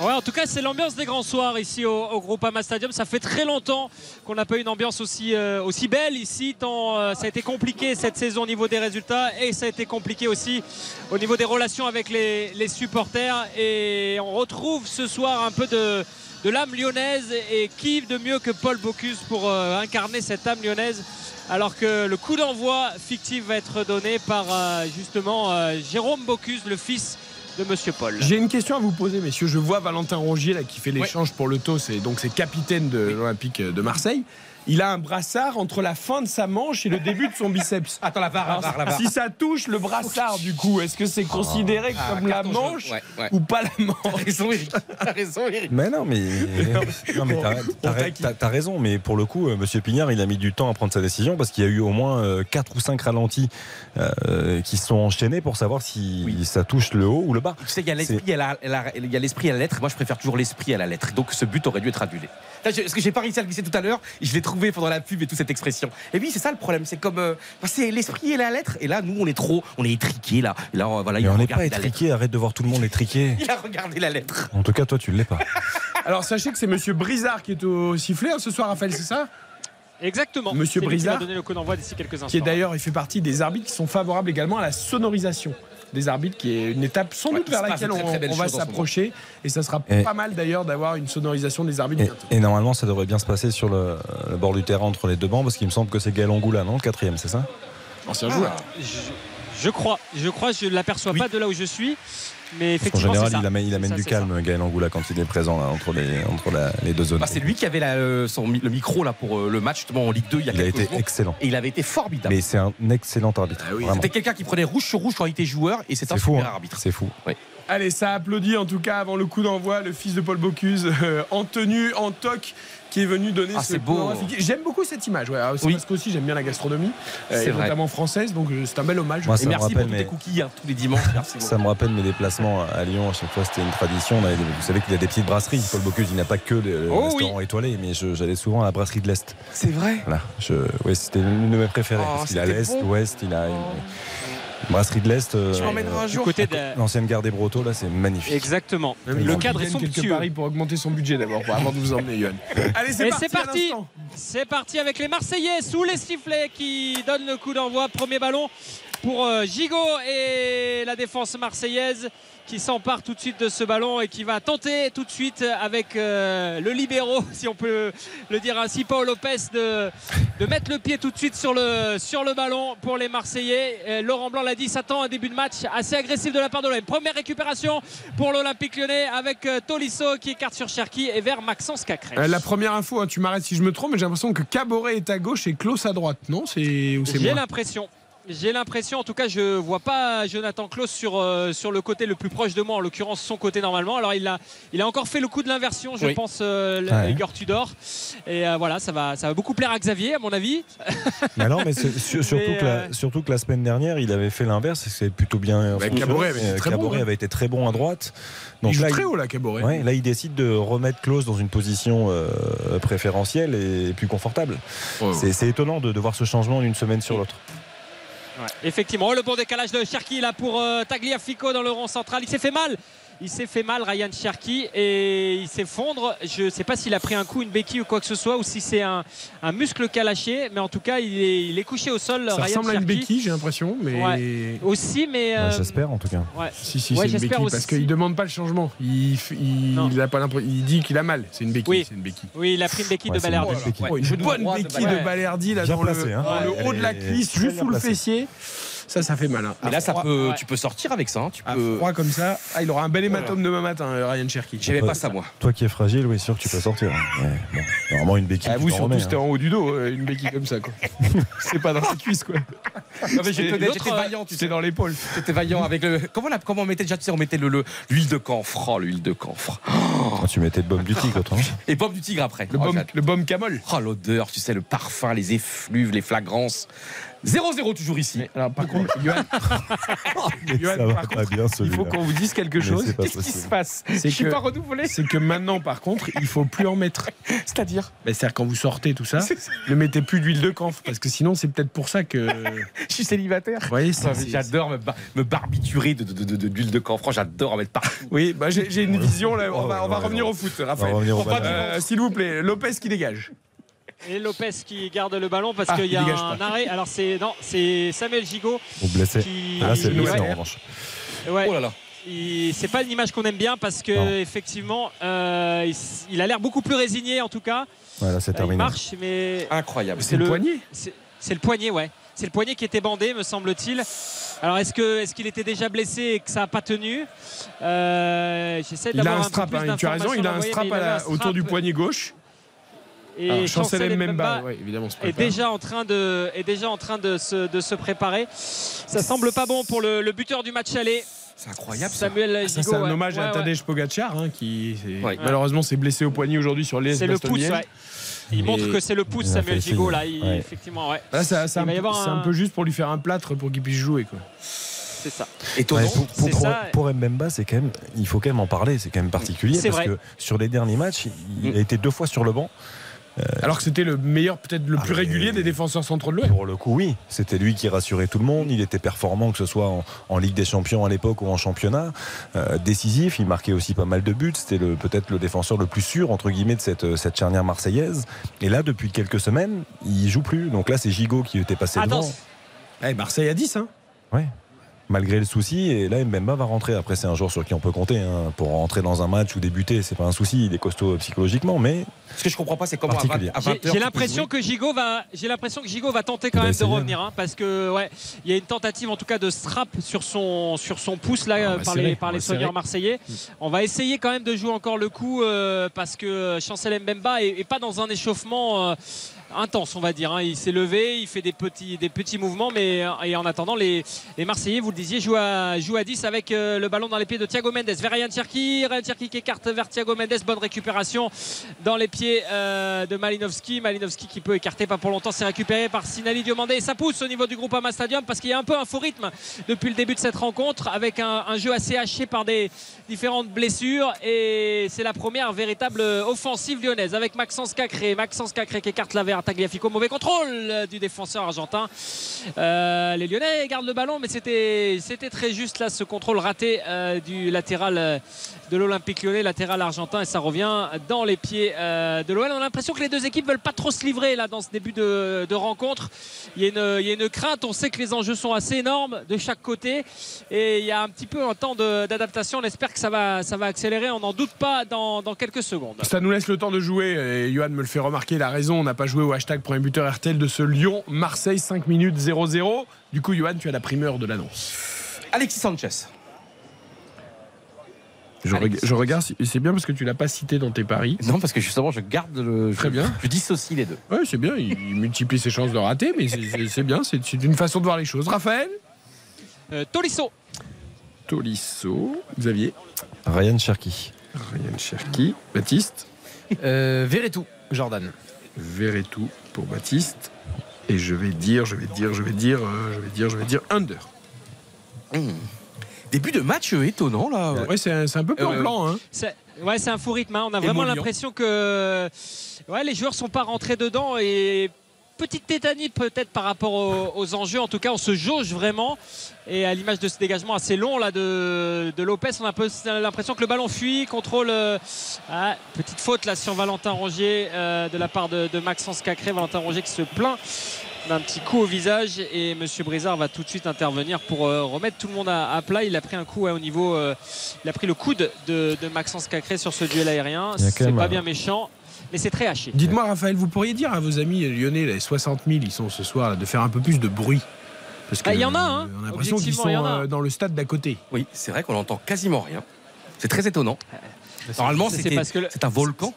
[SPEAKER 4] En tout cas, c'est l'ambiance des grands soirs ici au, au Groupama Stadium. Ça fait très longtemps qu'on n'a pas eu une ambiance aussi, euh, belle ici, tant euh, ça a été compliqué cette saison au niveau des résultats et ça a été compliqué aussi au niveau des relations avec les, supporters. Et on retrouve ce soir un peu de, l'âme lyonnaise et qui de mieux que Paul Bocuse pour euh, incarner cette âme lyonnaise alors que le coup d'envoi fictif va être donné par justement Jérôme Bocuse, le fils de Monsieur Paul.
[SPEAKER 3] J'ai une question à vous poser, messieurs. Je vois Valentin Rongier là, qui fait l'échange pour le TOS et donc c'est capitaine de l'Olympique de Marseille. Il a un brassard entre la fin de sa manche et le début de son biceps.
[SPEAKER 8] Attends, la barre, la barre, la barre.
[SPEAKER 3] Si ça touche le brassard, du coup, est-ce que c'est considéré
[SPEAKER 8] Ah,
[SPEAKER 3] comme la
[SPEAKER 8] carton jaune,
[SPEAKER 3] manche
[SPEAKER 8] ouais, ouais.
[SPEAKER 3] ou pas la manche
[SPEAKER 8] T'as raison, Eric. T'as raison, Eric.
[SPEAKER 6] Mais non, mais, non, mais t'as, raison. Mais pour le coup, euh, Monsieur Pignard, il a mis du temps à prendre sa décision parce qu'il y a eu au moins 4 ou 5 ralentis euh, qui se sont enchaînés pour savoir si ça touche le haut ou le bas.
[SPEAKER 8] Tu sais, il y a l'esprit à la, la- la lettre. Moi, je préfère toujours l'esprit à la lettre. Donc, ce but aurait dû être annulé. Parce que j'ai pas réussi à le glisser tout à l'heure. Je l'ai trouvé pendant la pub et toute cette expression. Et oui, c'est ça le problème. C'est comme, euh, bah, c'est l'esprit et la lettre. Et là, nous, on est trop, on est étriqués là. Et là, voilà,
[SPEAKER 6] Mais
[SPEAKER 8] il a
[SPEAKER 6] on n'est pas
[SPEAKER 8] regardé la lettre.
[SPEAKER 6] étriqué. Arrête de voir tout le monde étriqué.
[SPEAKER 8] Il a regardé la lettre.
[SPEAKER 6] En tout cas, toi, tu l'es pas.
[SPEAKER 3] Alors sachez que c'est Monsieur Brizard qui est au sifflet hein, ce soir, Raphaël, c'est ça?
[SPEAKER 4] Exactement.
[SPEAKER 3] Monsieur
[SPEAKER 4] qui
[SPEAKER 3] Brizard,
[SPEAKER 4] donner le coup d'envoi d'ici quelques instants.
[SPEAKER 3] Qui est d'ailleurs, il fait partie des arbitres qui sont favorables également à la sonorisation des arbitres, qui est une étape sans
[SPEAKER 8] Ouais,
[SPEAKER 3] doute vers laquelle on, va s'approcher. Et ça sera
[SPEAKER 6] Et-
[SPEAKER 3] pas mal d'ailleurs d'avoir une sonorisation des arbitres
[SPEAKER 6] Et,
[SPEAKER 3] bientôt.
[SPEAKER 6] et normalement, ça devrait bien se passer sur le, le bord du terrain entre les deux bancs parce qu'il me semble que c'est Gaël Angoula, non Le quatrième, c'est ça?
[SPEAKER 3] Ancien
[SPEAKER 4] Ah,
[SPEAKER 3] joueur.
[SPEAKER 4] je, je crois, je crois, je ne l'aperçois pas de là où je suis, mais
[SPEAKER 6] En
[SPEAKER 4] effectivement,
[SPEAKER 6] général,
[SPEAKER 4] c'est ça.
[SPEAKER 6] il amène, il amène
[SPEAKER 4] C'est
[SPEAKER 6] du
[SPEAKER 4] ça,
[SPEAKER 6] calme, Gaël Angoula, quand il est présent là, entre, les, entre la- les deux zones.
[SPEAKER 8] Bah, c'est lui qui avait la- euh, son, le micro là pour euh, le match justement en Ligue 2 il y a
[SPEAKER 6] Il a
[SPEAKER 8] quelques
[SPEAKER 6] été
[SPEAKER 8] jours.
[SPEAKER 6] excellent.
[SPEAKER 8] Et il avait été formidable.
[SPEAKER 6] Mais c'est un excellent arbitre. vraiment.
[SPEAKER 8] C'était quelqu'un qui prenait rouge sur rouge quand il était joueur et c'est un
[SPEAKER 6] fou,
[SPEAKER 8] super
[SPEAKER 6] hein.
[SPEAKER 8] arbitre.
[SPEAKER 6] c'est fou.
[SPEAKER 3] Allez, ça applaudit en tout cas avant le coup d'envoi le fils de Paul Bocuse euh, en tenue, en toc, qui est venu donner
[SPEAKER 8] Ah,
[SPEAKER 3] ce
[SPEAKER 8] beau.
[SPEAKER 3] J'aime beaucoup cette image, ouais. Alors, c'est
[SPEAKER 8] Oui.
[SPEAKER 3] parce qu'aussi j'aime bien la gastronomie, euh,
[SPEAKER 8] C'est
[SPEAKER 3] et
[SPEAKER 8] vrai.
[SPEAKER 3] notamment française, donc euh, c'est un bel hommage.
[SPEAKER 6] Moi,
[SPEAKER 8] Et
[SPEAKER 6] me
[SPEAKER 8] merci
[SPEAKER 6] rappelle
[SPEAKER 8] pour tes cookies hein, tous les dimanches. Merci
[SPEAKER 6] Ça me rappelle mes déplacements à Lyon. À chaque fois, c'était une tradition. On avait des- vous savez qu'il y a des petites brasseries. Paul Bocuse, il n'a pas que des
[SPEAKER 8] Oh
[SPEAKER 6] restaurants étoilés, mais j'allais souvent à la brasserie de l'Est.
[SPEAKER 8] C'est vrai.
[SPEAKER 6] Voilà. Je, ouais, c'était l'une de mes préférées.
[SPEAKER 8] Oh,
[SPEAKER 6] parce qu'il a l'Est, l'Ouest, il a une, une brasserie de l'Est. euh,
[SPEAKER 8] Tu m'emmèneras un
[SPEAKER 4] Du
[SPEAKER 8] jour.
[SPEAKER 4] côté de...
[SPEAKER 6] L'ancienne gare des Brotteaux, là, c'est magnifique.
[SPEAKER 4] Exactement. Le
[SPEAKER 3] faut
[SPEAKER 4] cadre
[SPEAKER 3] qu'il
[SPEAKER 4] est somptueux.
[SPEAKER 3] paris pour augmenter son budget d'abord, avant de vous emmener, Yohan. Allez, c'est parti.
[SPEAKER 4] parti. C'est parti avec les Marseillais sous les sifflets qui donnent le coup d'envoi. Premier ballon pour euh, Gigot et la défense marseillaise qui s'empare tout de suite de ce ballon et qui va tenter tout de suite avec euh, le libéraux, si on peut le dire ainsi, Paul Lopez, de, de mettre le pied tout de suite sur le, sur le ballon pour les Marseillais. Euh, Laurent Blanc l'a dit, s'attend à un début de match assez agressif de la part de l'OM. Première récupération pour l'Olympique lyonnais avec euh, Tolisso qui écarte sur Cherki et vers Maxence Cacré.
[SPEAKER 3] Euh, la première info, hein, tu m'arrêtes si je me trompe, mais j'ai l'impression que Caboret est à gauche et Klaus à droite, non
[SPEAKER 4] J'ai l'impression. J'ai l'impression, en tout cas, je vois pas Jonathan Klaus sur, euh, sur le côté le plus proche de moi, en l'occurrence son côté normalement. Alors il a, il a encore fait le coup de l'inversion, je
[SPEAKER 8] Oui.
[SPEAKER 4] pense, euh,
[SPEAKER 6] Ah ouais.
[SPEAKER 4] Igor Tudor. Et euh, voilà, ça va, ça va beaucoup plaire à Xavier, à mon avis.
[SPEAKER 6] Mais non, mais surtout,
[SPEAKER 4] Mais,
[SPEAKER 6] que la,
[SPEAKER 4] euh,
[SPEAKER 6] surtout que la semaine dernière, il avait fait l'inverse et c'est plutôt bien.
[SPEAKER 3] Bah. Caboret avait été très bon,
[SPEAKER 6] Caboret
[SPEAKER 3] hein.
[SPEAKER 6] avait été très bon à droite.
[SPEAKER 3] Il joue
[SPEAKER 6] là,
[SPEAKER 3] très haut là, Caboret.
[SPEAKER 6] Ouais, là, il décide de remettre Klaus dans une position euh, préférentielle et plus confortable. C'est c'est étonnant de, de voir ce changement d'une semaine sur l'autre.
[SPEAKER 4] Effectivement, le bon décalage de Cherki là pour euh, Tagliafico dans le rond central. Il s'est fait mal. Il s'est fait mal, Ryan Cherky, et il s'effondre. Je ne sais pas s'il a pris un coup, une béquille ou quoi que ce soit, ou si c'est un, un muscle qui a lâché, mais en tout cas, il est, il est couché au sol.
[SPEAKER 3] Ça
[SPEAKER 4] Ryan
[SPEAKER 3] ressemble à une béquille, j'ai l'impression, mais.
[SPEAKER 4] Ouais. Aussi, mais. euh,
[SPEAKER 6] J'espère en tout cas.
[SPEAKER 4] ouais.
[SPEAKER 3] Si, si,
[SPEAKER 4] Ouais,
[SPEAKER 3] c'est une
[SPEAKER 4] j'espère
[SPEAKER 3] béquille.
[SPEAKER 4] aussi.
[SPEAKER 3] Parce qu'il demande pas le changement. Il, il,
[SPEAKER 4] Non.
[SPEAKER 3] il a pas l'impression- il dit qu'il a mal. C'est une béquille.
[SPEAKER 4] Oui.
[SPEAKER 3] C'est une béquille.
[SPEAKER 4] Oui, il a pris une béquille
[SPEAKER 6] Ouais,
[SPEAKER 4] de Balerdi.
[SPEAKER 6] bonne béquille.
[SPEAKER 3] Une bonne béquille de Balerdi là,
[SPEAKER 6] Bien
[SPEAKER 3] dans,
[SPEAKER 6] placé,
[SPEAKER 3] le,
[SPEAKER 6] hein.
[SPEAKER 3] dans le haut de la cuisse, juste sous le fessier. Ça, ça fait mal. Hein.
[SPEAKER 8] Et là, ça peut,
[SPEAKER 4] ouais.
[SPEAKER 8] tu peux sortir avec ça. hein, Tu
[SPEAKER 3] à
[SPEAKER 8] peux.
[SPEAKER 3] froid comme ça. Ah, il aura un bel hématome demain matin, euh, Ryan Cherky.
[SPEAKER 8] J'avais pas ça moi.
[SPEAKER 6] Toi qui es fragile, oui, sûr que tu peux sortir. Ouais, bon, Normalement, une béquille.
[SPEAKER 3] Ah, vous surtout, c'était
[SPEAKER 6] hein.
[SPEAKER 3] en haut du dos, euh, une béquille comme ça. quoi. c'est pas dans la cuisse, quoi.
[SPEAKER 8] Non, mais j'étais- j'étais
[SPEAKER 4] euh,
[SPEAKER 8] vaillant, tu sais.
[SPEAKER 3] C'est dans l'épaule.
[SPEAKER 8] J'étais vaillant avec le. Comment, la- comment on mettait déjà, tu sais, on mettait le- le- l'huile de camphre. Oh, l'huile de camphre.
[SPEAKER 6] Ah, tu mettais de bombe du tigre, toi. hein.
[SPEAKER 8] Et pomme du tigre après.
[SPEAKER 3] Le
[SPEAKER 8] Oh,
[SPEAKER 3] baume, le baume camol.
[SPEAKER 8] Oh, l'odeur, tu sais, le parfum, les effluves, les flagrances. 0-0 toujours ici.
[SPEAKER 3] Alors, par contre,
[SPEAKER 6] Mais ça va
[SPEAKER 3] par
[SPEAKER 6] pas
[SPEAKER 3] contre,
[SPEAKER 6] bien
[SPEAKER 3] il faut qu'on vous dise quelque
[SPEAKER 6] Mais
[SPEAKER 3] chose.
[SPEAKER 8] Qu'est-ce qui se passe
[SPEAKER 3] C'est
[SPEAKER 8] Je suis
[SPEAKER 3] que-
[SPEAKER 8] pas renouvelé.
[SPEAKER 3] C'est que maintenant, par contre, il faut plus en mettre.
[SPEAKER 8] C'est-à-dire
[SPEAKER 3] Ben, C'est-à-dire quand vous sortez tout ça, ne mettez plus d'huile de camphre parce que sinon c'est peut-être pour ça que.
[SPEAKER 8] Je suis célibataire.
[SPEAKER 3] Vous voyez, c'est-
[SPEAKER 8] Ah, mais J'adore me, bar- me barbiturer de, de, de, de- d'huile de camphre. J'adore en mettre partout.
[SPEAKER 3] Oui, bah, j'ai une vision là. On
[SPEAKER 6] Oh,
[SPEAKER 3] va, on va revenir au foot, Raphaël. euh, S'il vous plaît, Lopez qui dégage.
[SPEAKER 4] Et Lopez qui garde le ballon parce
[SPEAKER 3] Ah,
[SPEAKER 4] qu'il y a
[SPEAKER 3] il
[SPEAKER 4] un
[SPEAKER 3] pas.
[SPEAKER 4] arrêt. Alors c'est non, c'est Samuel Gigot
[SPEAKER 6] Ou blessé.
[SPEAKER 4] qui.
[SPEAKER 6] Ah, Là, c'est
[SPEAKER 3] Ouais.
[SPEAKER 6] blessé en revanche.
[SPEAKER 4] Ouais.
[SPEAKER 8] Oh là là.
[SPEAKER 4] Il- C'est pas une image qu'on aime bien parce que
[SPEAKER 6] Non.
[SPEAKER 4] effectivement, euh, il, il a l'air beaucoup plus résigné en tout cas.
[SPEAKER 6] Ouais, là, c'est
[SPEAKER 4] il
[SPEAKER 6] terminé.
[SPEAKER 4] marche, mais
[SPEAKER 8] Incroyable.
[SPEAKER 3] C'est le,
[SPEAKER 4] le-
[SPEAKER 3] poignet.
[SPEAKER 4] c'est c'est le poignet, ouais. C'est le poignet qui était bandé, me semble-t-il. Alors est-ce que est-ce qu'il était déjà blessé et que ça n'a pas tenu? Euh, J'essaie
[SPEAKER 3] Il a
[SPEAKER 4] d'avoir
[SPEAKER 3] un strap, hein, tu as raison, il a un strap,
[SPEAKER 4] il
[SPEAKER 3] à la- autour du poignet gauche.
[SPEAKER 4] Et
[SPEAKER 3] Alors,
[SPEAKER 4] Chancel
[SPEAKER 3] Chancel
[SPEAKER 4] Mbemba
[SPEAKER 3] Mbemba, ouais, évidemment, se
[SPEAKER 4] est déjà en train de est déjà en train de se, de se préparer. Ça semble pas bon pour le, le buteur du match aller,
[SPEAKER 8] C'est incroyable. ça.
[SPEAKER 4] Samuel
[SPEAKER 3] Ça,
[SPEAKER 4] Gigot.
[SPEAKER 3] c'est un
[SPEAKER 4] ouais.
[SPEAKER 3] hommage à
[SPEAKER 4] Ouais.
[SPEAKER 3] Tadej Pogacar, hein, qui c'est-
[SPEAKER 8] Ouais.
[SPEAKER 3] malheureusement s'est blessé au poignet aujourd'hui sur les
[SPEAKER 4] C'est le pouce, ouais. Il
[SPEAKER 3] Et-
[SPEAKER 4] montre que c'est le pouce Samuel Gigot là, il-
[SPEAKER 6] Ouais.
[SPEAKER 4] effectivement, ouais.
[SPEAKER 3] Là, ça- c'est
[SPEAKER 4] Il
[SPEAKER 3] un, peu-
[SPEAKER 4] avoir
[SPEAKER 3] c'est un
[SPEAKER 4] un-
[SPEAKER 3] peu juste pour lui faire un plâtre pour qu'il puisse jouer. Quoi.
[SPEAKER 4] C'est ça.
[SPEAKER 8] Étonnant.
[SPEAKER 6] Ouais, pour, pour, pour-
[SPEAKER 4] ça.
[SPEAKER 6] pour Mbemba, c'est quand même, il faut quand même en parler. C'est quand même particulier
[SPEAKER 4] C'est
[SPEAKER 6] parce
[SPEAKER 4] vrai.
[SPEAKER 6] que sur les derniers matchs, il
[SPEAKER 8] Mm.
[SPEAKER 6] a été deux fois sur le banc.
[SPEAKER 3] Alors que c'était le meilleur, peut-être le
[SPEAKER 6] Ah,
[SPEAKER 3] plus régulier des défenseurs centraux de l'OM.
[SPEAKER 6] Pour le coup, oui. C'était lui qui rassurait tout le monde. Il était performant, que ce soit en, en Ligue des Champions à l'époque ou en championnat. Euh, décisif. Il marquait aussi pas mal de buts. C'était le- peut-être le défenseur le plus sûr, entre guillemets, de cette, cette charnière marseillaise. Et là, depuis quelques semaines, il joue plus. Donc là, c'est Gigot qui était passé
[SPEAKER 4] Attends,
[SPEAKER 6] devant.
[SPEAKER 3] Eh, Marseille à 10, hein.
[SPEAKER 6] Malgré le souci. Et là, Mbemba va rentrer. Après, c'est un joueur sur qui on peut compter. hein. Pour rentrer dans un match ou débuter, c'est pas un souci. Il est costaud psychologiquement, mais
[SPEAKER 8] Ce que je comprends pas, c'est comment à 20,
[SPEAKER 6] Particulier.
[SPEAKER 8] à 20
[SPEAKER 4] J'ai- l'impression que Gigot va, j'ai l'impression que Gigot va tenter quand
[SPEAKER 6] va
[SPEAKER 4] même de revenir, hein, parce que ouais, il y a une tentative en tout cas de strap sur son sur son pouce là
[SPEAKER 3] Ah,
[SPEAKER 4] euh, par les par les soigneurs marseillais. On va essayer quand même de jouer encore le coup euh, parce que Chancel Mbemba est, est pas dans un échauffement. euh, intense on va dire hein. il s'est levé il fait des petits des petits mouvements mais euh, et en attendant les, les Marseillais vous le disiez jouent à, à 10 avec euh, le ballon dans les pieds de Thiago Mendes vers Ryan Cherki Ryan Cherki qui écarte vers Thiago Mendes bonne récupération dans les pieds euh, de Malinowski. Malinowski qui peut écarter pas pour longtemps, c'est récupéré par Sinali Diomandé et ça pousse au niveau du groupe Ama Stadium parce qu'il y a un peu un faux rythme depuis le début de cette rencontre avec un, un jeu assez haché par des différentes blessures et c'est la première véritable offensive lyonnaise avec Maxence Cacré. Maxence Cacré qui écarte la vers Tagliafico. Mauvais contrôle du défenseur argentin. Euh, les Lyonnais gardent le ballon mais c'était c'était très juste là ce contrôle raté euh, du latéral euh, de l'Olympique lyonnais, latéral argentin et ça revient dans les pieds euh, de l'OL. On a l'impression que les deux équipes veulent pas trop se livrer là dans ce début de, de rencontre. Il y, a une, il y a une crainte, on sait que les enjeux sont assez énormes de chaque côté et il y a un petit peu un temps d'adaptation. On espère que ça va, ça va accélérer, on n'en doute pas dans, dans quelques secondes.
[SPEAKER 3] Ça nous laisse le temps de jouer. Et Johan me le fait remarquer, il a raison. On n'a pas joué au hashtag premier buteur RTL de ce Lyon-Marseille, 5 minutes 0-0. Du coup, Johan, tu as la primeur de l'annonce.
[SPEAKER 8] Alexis Sanchez.
[SPEAKER 3] Je,
[SPEAKER 8] Alex.
[SPEAKER 3] reg- je regarde, si- c'est bien parce que tu l'as pas cité dans tes paris.
[SPEAKER 8] Non, parce que justement, je garde le.
[SPEAKER 3] Très
[SPEAKER 8] je-
[SPEAKER 3] bien.
[SPEAKER 8] Je dissocie les deux.
[SPEAKER 3] Ouais, c'est bien, il il multiplie ses chances de rater, mais c'est- bien, c'est c'est une façon de voir les choses. Raphaël?
[SPEAKER 4] Euh, Tolisso,
[SPEAKER 3] Tolisso, Xavier,
[SPEAKER 6] Ryan Cherki.
[SPEAKER 3] Ryan Cherki, Baptiste,
[SPEAKER 9] Euh, Verretou, Jordan.
[SPEAKER 3] Verretou pour Baptiste. Et je vais dire, je vais dire, je vais dire, euh, je vais dire, je vais dire under.
[SPEAKER 8] Mmh. Début de match euh, étonnant là.
[SPEAKER 3] Ouais, c'est un, peu
[SPEAKER 8] Euh,
[SPEAKER 3] plan-plan. Hein.
[SPEAKER 4] c'est ouais, c'est un faux rythme. hein. On a vraiment l'impression que ouais, les joueurs sont pas rentrés dedans et petite tétanie peut-être par rapport aux, aux enjeux. En tout cas, on se jauge vraiment. Et à l'image de ce dégagement assez long là de, de Lopez, on a un peu l'impression que le ballon fuit, contrôle. euh, ah, petite faute là sur Valentin Rongier euh, de la part de, de Maxence Cacré. Valentin Rongier qui se plaint d'un petit coup au visage et Monsieur Brizard va tout de suite intervenir pour euh, remettre tout le monde à, à plat. Il a pris un coup ouais, au niveau, euh, il a pris le coude de, de Maxence Cacré sur ce duel aérien. C'est pas
[SPEAKER 6] un-
[SPEAKER 4] bien méchant, mais c'est très haché.
[SPEAKER 3] Dites-moi, Raphaël, vous pourriez dire à vos amis lyonnais, les 60 000, ils sont ce soir, là, de faire un peu plus de bruit? Parce
[SPEAKER 4] Ah, il y en a, hein.
[SPEAKER 3] On a l'impression qu'ils sont euh, dans le stade d'à côté.
[SPEAKER 8] Oui, c'est vrai qu'on entend quasiment rien. C'est très étonnant. Normalement,
[SPEAKER 4] C'est
[SPEAKER 8] c'était-
[SPEAKER 4] parce que le-
[SPEAKER 8] c'est un volcan.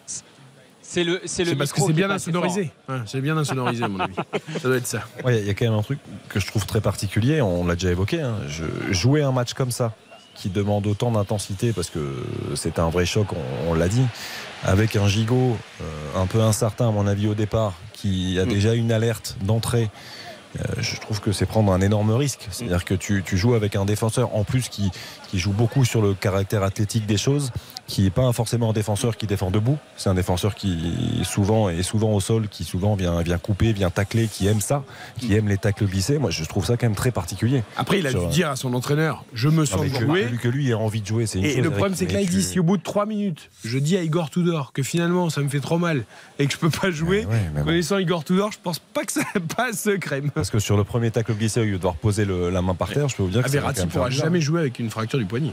[SPEAKER 4] C'est le, c'est le
[SPEAKER 3] C'est parce que c'est bien insonorisé. Ouais, c'est bien insonorisé, à mon avis. Ça doit être ça.
[SPEAKER 6] Ouais, il y a quand même un truc que je trouve très particulier, on l'a déjà évoqué. hein. Je- jouer un match comme ça, qui demande autant d'intensité, parce que c'est un vrai choc, on, on l'a dit, avec un gigot euh, un peu incertain, à mon avis, au départ, qui a
[SPEAKER 8] Mm.
[SPEAKER 6] déjà une alerte d'entrée. euh, je trouve que c'est prendre un énorme risque. C'est-à-dire que tu, tu joues avec un défenseur en plus qui, qui joue beaucoup sur le caractère athlétique des choses, qui n'est pas forcément un défenseur qui défend debout. C'est un défenseur qui souvent est souvent au sol, qui souvent vient, vient couper, vient tacler, qui aime ça, qui aime les tacles glissés. Moi, je trouve ça quand même très particulier.
[SPEAKER 3] Après, il a dû dire à son entraîneur Je me sens
[SPEAKER 6] que,
[SPEAKER 3] jouer.
[SPEAKER 6] que lui ait envie de jouer, une
[SPEAKER 3] Et
[SPEAKER 6] chose.
[SPEAKER 3] le problème,
[SPEAKER 6] Eric,
[SPEAKER 3] c'est que là, il dit si au bout de 3 minutes, je dis à Igor Tudor que finalement, ça me fait trop mal et que je peux pas jouer,
[SPEAKER 6] Ouais, mais bon.
[SPEAKER 3] connaissant Igor Tudor, je pense pas que ça passe crème.
[SPEAKER 6] Parce que sur le premier tacle glissé, au lieu de devoir poser le- la main par terre, je peux vous dire que
[SPEAKER 3] Ah,
[SPEAKER 6] va quand même
[SPEAKER 3] pourra jamais jouer avec une fracture du poignet.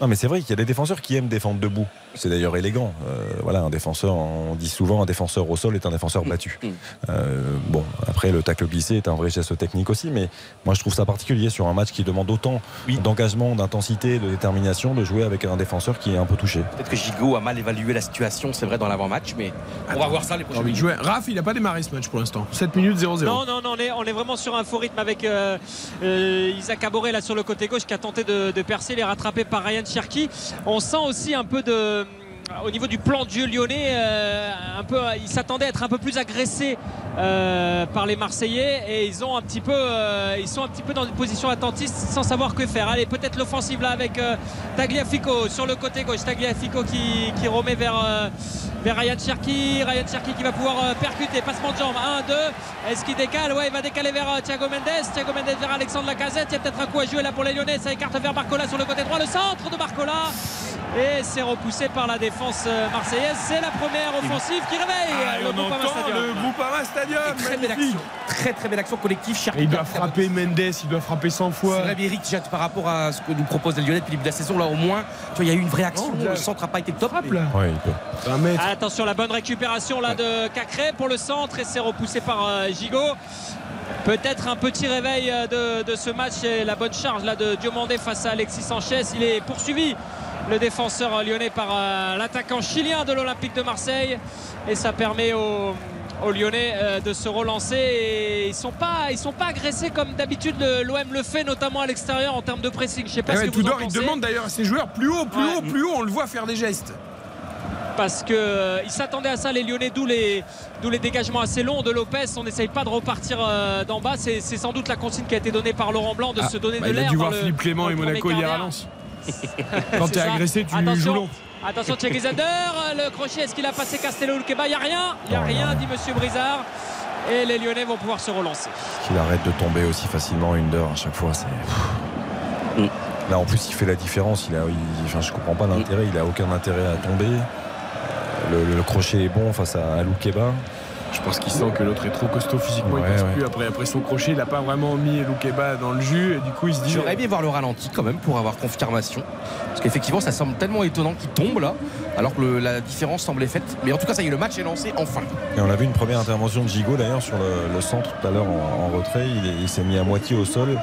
[SPEAKER 6] Non, mais c'est vrai qu'il y a des défenseurs qui aiment défendre debout. C'est d'ailleurs élégant. Euh, voilà, un défenseur, on dit souvent, un défenseur au sol est un défenseur battu.
[SPEAKER 8] Mm.
[SPEAKER 6] Euh, bon, après, le tacle glissé est un vrai geste technique aussi, mais moi, je trouve ça particulier sur un match qui demande autant d'engagement, d'intensité, de détermination, de jouer avec un défenseur qui est un peu touché.
[SPEAKER 8] Peut-être que Gigot a mal évalué la situation, c'est vrai, dans l'avant-match, mais on va voir ça les
[SPEAKER 3] de
[SPEAKER 8] minutes.
[SPEAKER 3] jouer. Raph, il a pas démarré ce match pour l'instant. 7 minutes 0-0.
[SPEAKER 4] Non, non, non, on est, on est vraiment sur un faux rythme avec euh, euh, Isaac Aboré là sur le côté gauche qui a tenté de, de percer, il est rattrapé par On sent aussi un peu de. Au niveau du plan de jeu lyonnais, euh, un peu, ils s'attendaient à être un peu plus agressés euh, par les Marseillais et ils ont un petit peu, euh, ils sont un petit peu dans une position attentiste sans savoir que faire. Allez, peut-être l'offensive là avec Tagliafico sur le côté gauche, Tagliafico qui, qui remet vers, vers Ryan Cherki, Ryan Cherki qui va pouvoir percuter, passement de jambe, 1, 2, est-ce qu'il décale? Ouais, il va décaler vers Thiago Mendes, Thiago Mendes vers Alexandre Lacazette, il y a peut-être un coup à jouer là pour les Lyonnais, ça écarte vers Barcola sur le côté droit, le centre de Barcola. Et c'est repoussé par la défense euh, marseillaise, c'est la première offensive qui réveille
[SPEAKER 3] Ah, et
[SPEAKER 4] le Groupama Stadium.
[SPEAKER 3] le Groupama Stadium.
[SPEAKER 8] Très belle
[SPEAKER 3] magnifique.
[SPEAKER 8] action, très très belle action collective.
[SPEAKER 3] Il doit frapper Mendes, il doit frapper 100 fois.
[SPEAKER 8] C'est vrai, Eric, par rapport à ce que nous propose les Lyonnais depuis le début de la saison, là au moins, tu vois, il y a eu une vraie action. Le centre n'a pas été top.
[SPEAKER 3] Frappe
[SPEAKER 8] mais-
[SPEAKER 3] là.
[SPEAKER 6] Ouais, il peut.
[SPEAKER 3] Un mètre.
[SPEAKER 4] Attention, la bonne récupération là de Cacré pour le centre et c'est repoussé par euh, Gigot. Peut-être un petit réveil euh, de, de ce match et la bonne charge là de Diomandé face à Alexis Sanchez. Il est poursuivi, le défenseur lyonnais, par euh, l'attaquant chilien de l'Olympique de Marseille. Et ça permet aux, aux Lyonnais euh, de se relancer. Et ils sont pas, ils sont pas agressés comme d'habitude l'OM le fait, notamment à l'extérieur en termes de pressing. Je sais pas
[SPEAKER 3] Eh
[SPEAKER 4] ce
[SPEAKER 3] ouais,
[SPEAKER 4] que vous en
[SPEAKER 3] Tudor, il demande d'ailleurs à ses joueurs plus haut, plus
[SPEAKER 4] Ouais.
[SPEAKER 3] haut, plus haut. On le voit faire des gestes.
[SPEAKER 4] Parce que euh, ils s'attendaient à ça les Lyonnais d'où les, d'où les dégagements assez longs de Lopez on n'essaye pas de repartir euh, d'en bas c'est, c'est sans doute la consigne qui a été donnée par Laurent Blanc de
[SPEAKER 3] Ah,
[SPEAKER 4] se donner
[SPEAKER 3] bah,
[SPEAKER 4] de
[SPEAKER 3] il a
[SPEAKER 4] l'air
[SPEAKER 3] dû voir
[SPEAKER 4] le-
[SPEAKER 3] Philippe Clément et Monaco hier à Lens.
[SPEAKER 4] d'heure.
[SPEAKER 3] Quand t'es
[SPEAKER 4] ça.
[SPEAKER 3] agressé, tu
[SPEAKER 4] attention,
[SPEAKER 3] joues long.
[SPEAKER 4] attention Thierry Zander le crochet est-ce qu'il a passé Castello Keba il n'y a rien il n'y a
[SPEAKER 6] Non,
[SPEAKER 4] rien
[SPEAKER 6] non.
[SPEAKER 4] dit Monsieur Brizard et les Lyonnais vont pouvoir se relancer
[SPEAKER 6] Qu'il arrête de tomber aussi facilement une heure à chaque fois. C'est.
[SPEAKER 8] Mm.
[SPEAKER 6] Là, en plus, il fait la différence. Il a, il- enfin, je comprends pas l'intérêt. Il a aucun intérêt à tomber. Le, le crochet est bon face à Alou Keba.
[SPEAKER 3] Je pense qu'il sent que l'autre est trop costaud physiquement. il passe
[SPEAKER 6] ouais.
[SPEAKER 3] plus après, après son crochet. Il n'a pas vraiment mis Loukeba dans le jus. Et du coup, il se dit.
[SPEAKER 8] J'aurais aimé voir le ralenti quand même pour avoir confirmation. Parce qu'effectivement, ça semble tellement étonnant qu'il tombe là, alors que le- la différence semblait faite. Mais en tout cas, ça y est, le match est lancé enfin.
[SPEAKER 6] Et on a vu une première intervention de Gigot d'ailleurs sur le, le centre tout à l'heure en, en retrait. Il s'est mis à moitié au sol.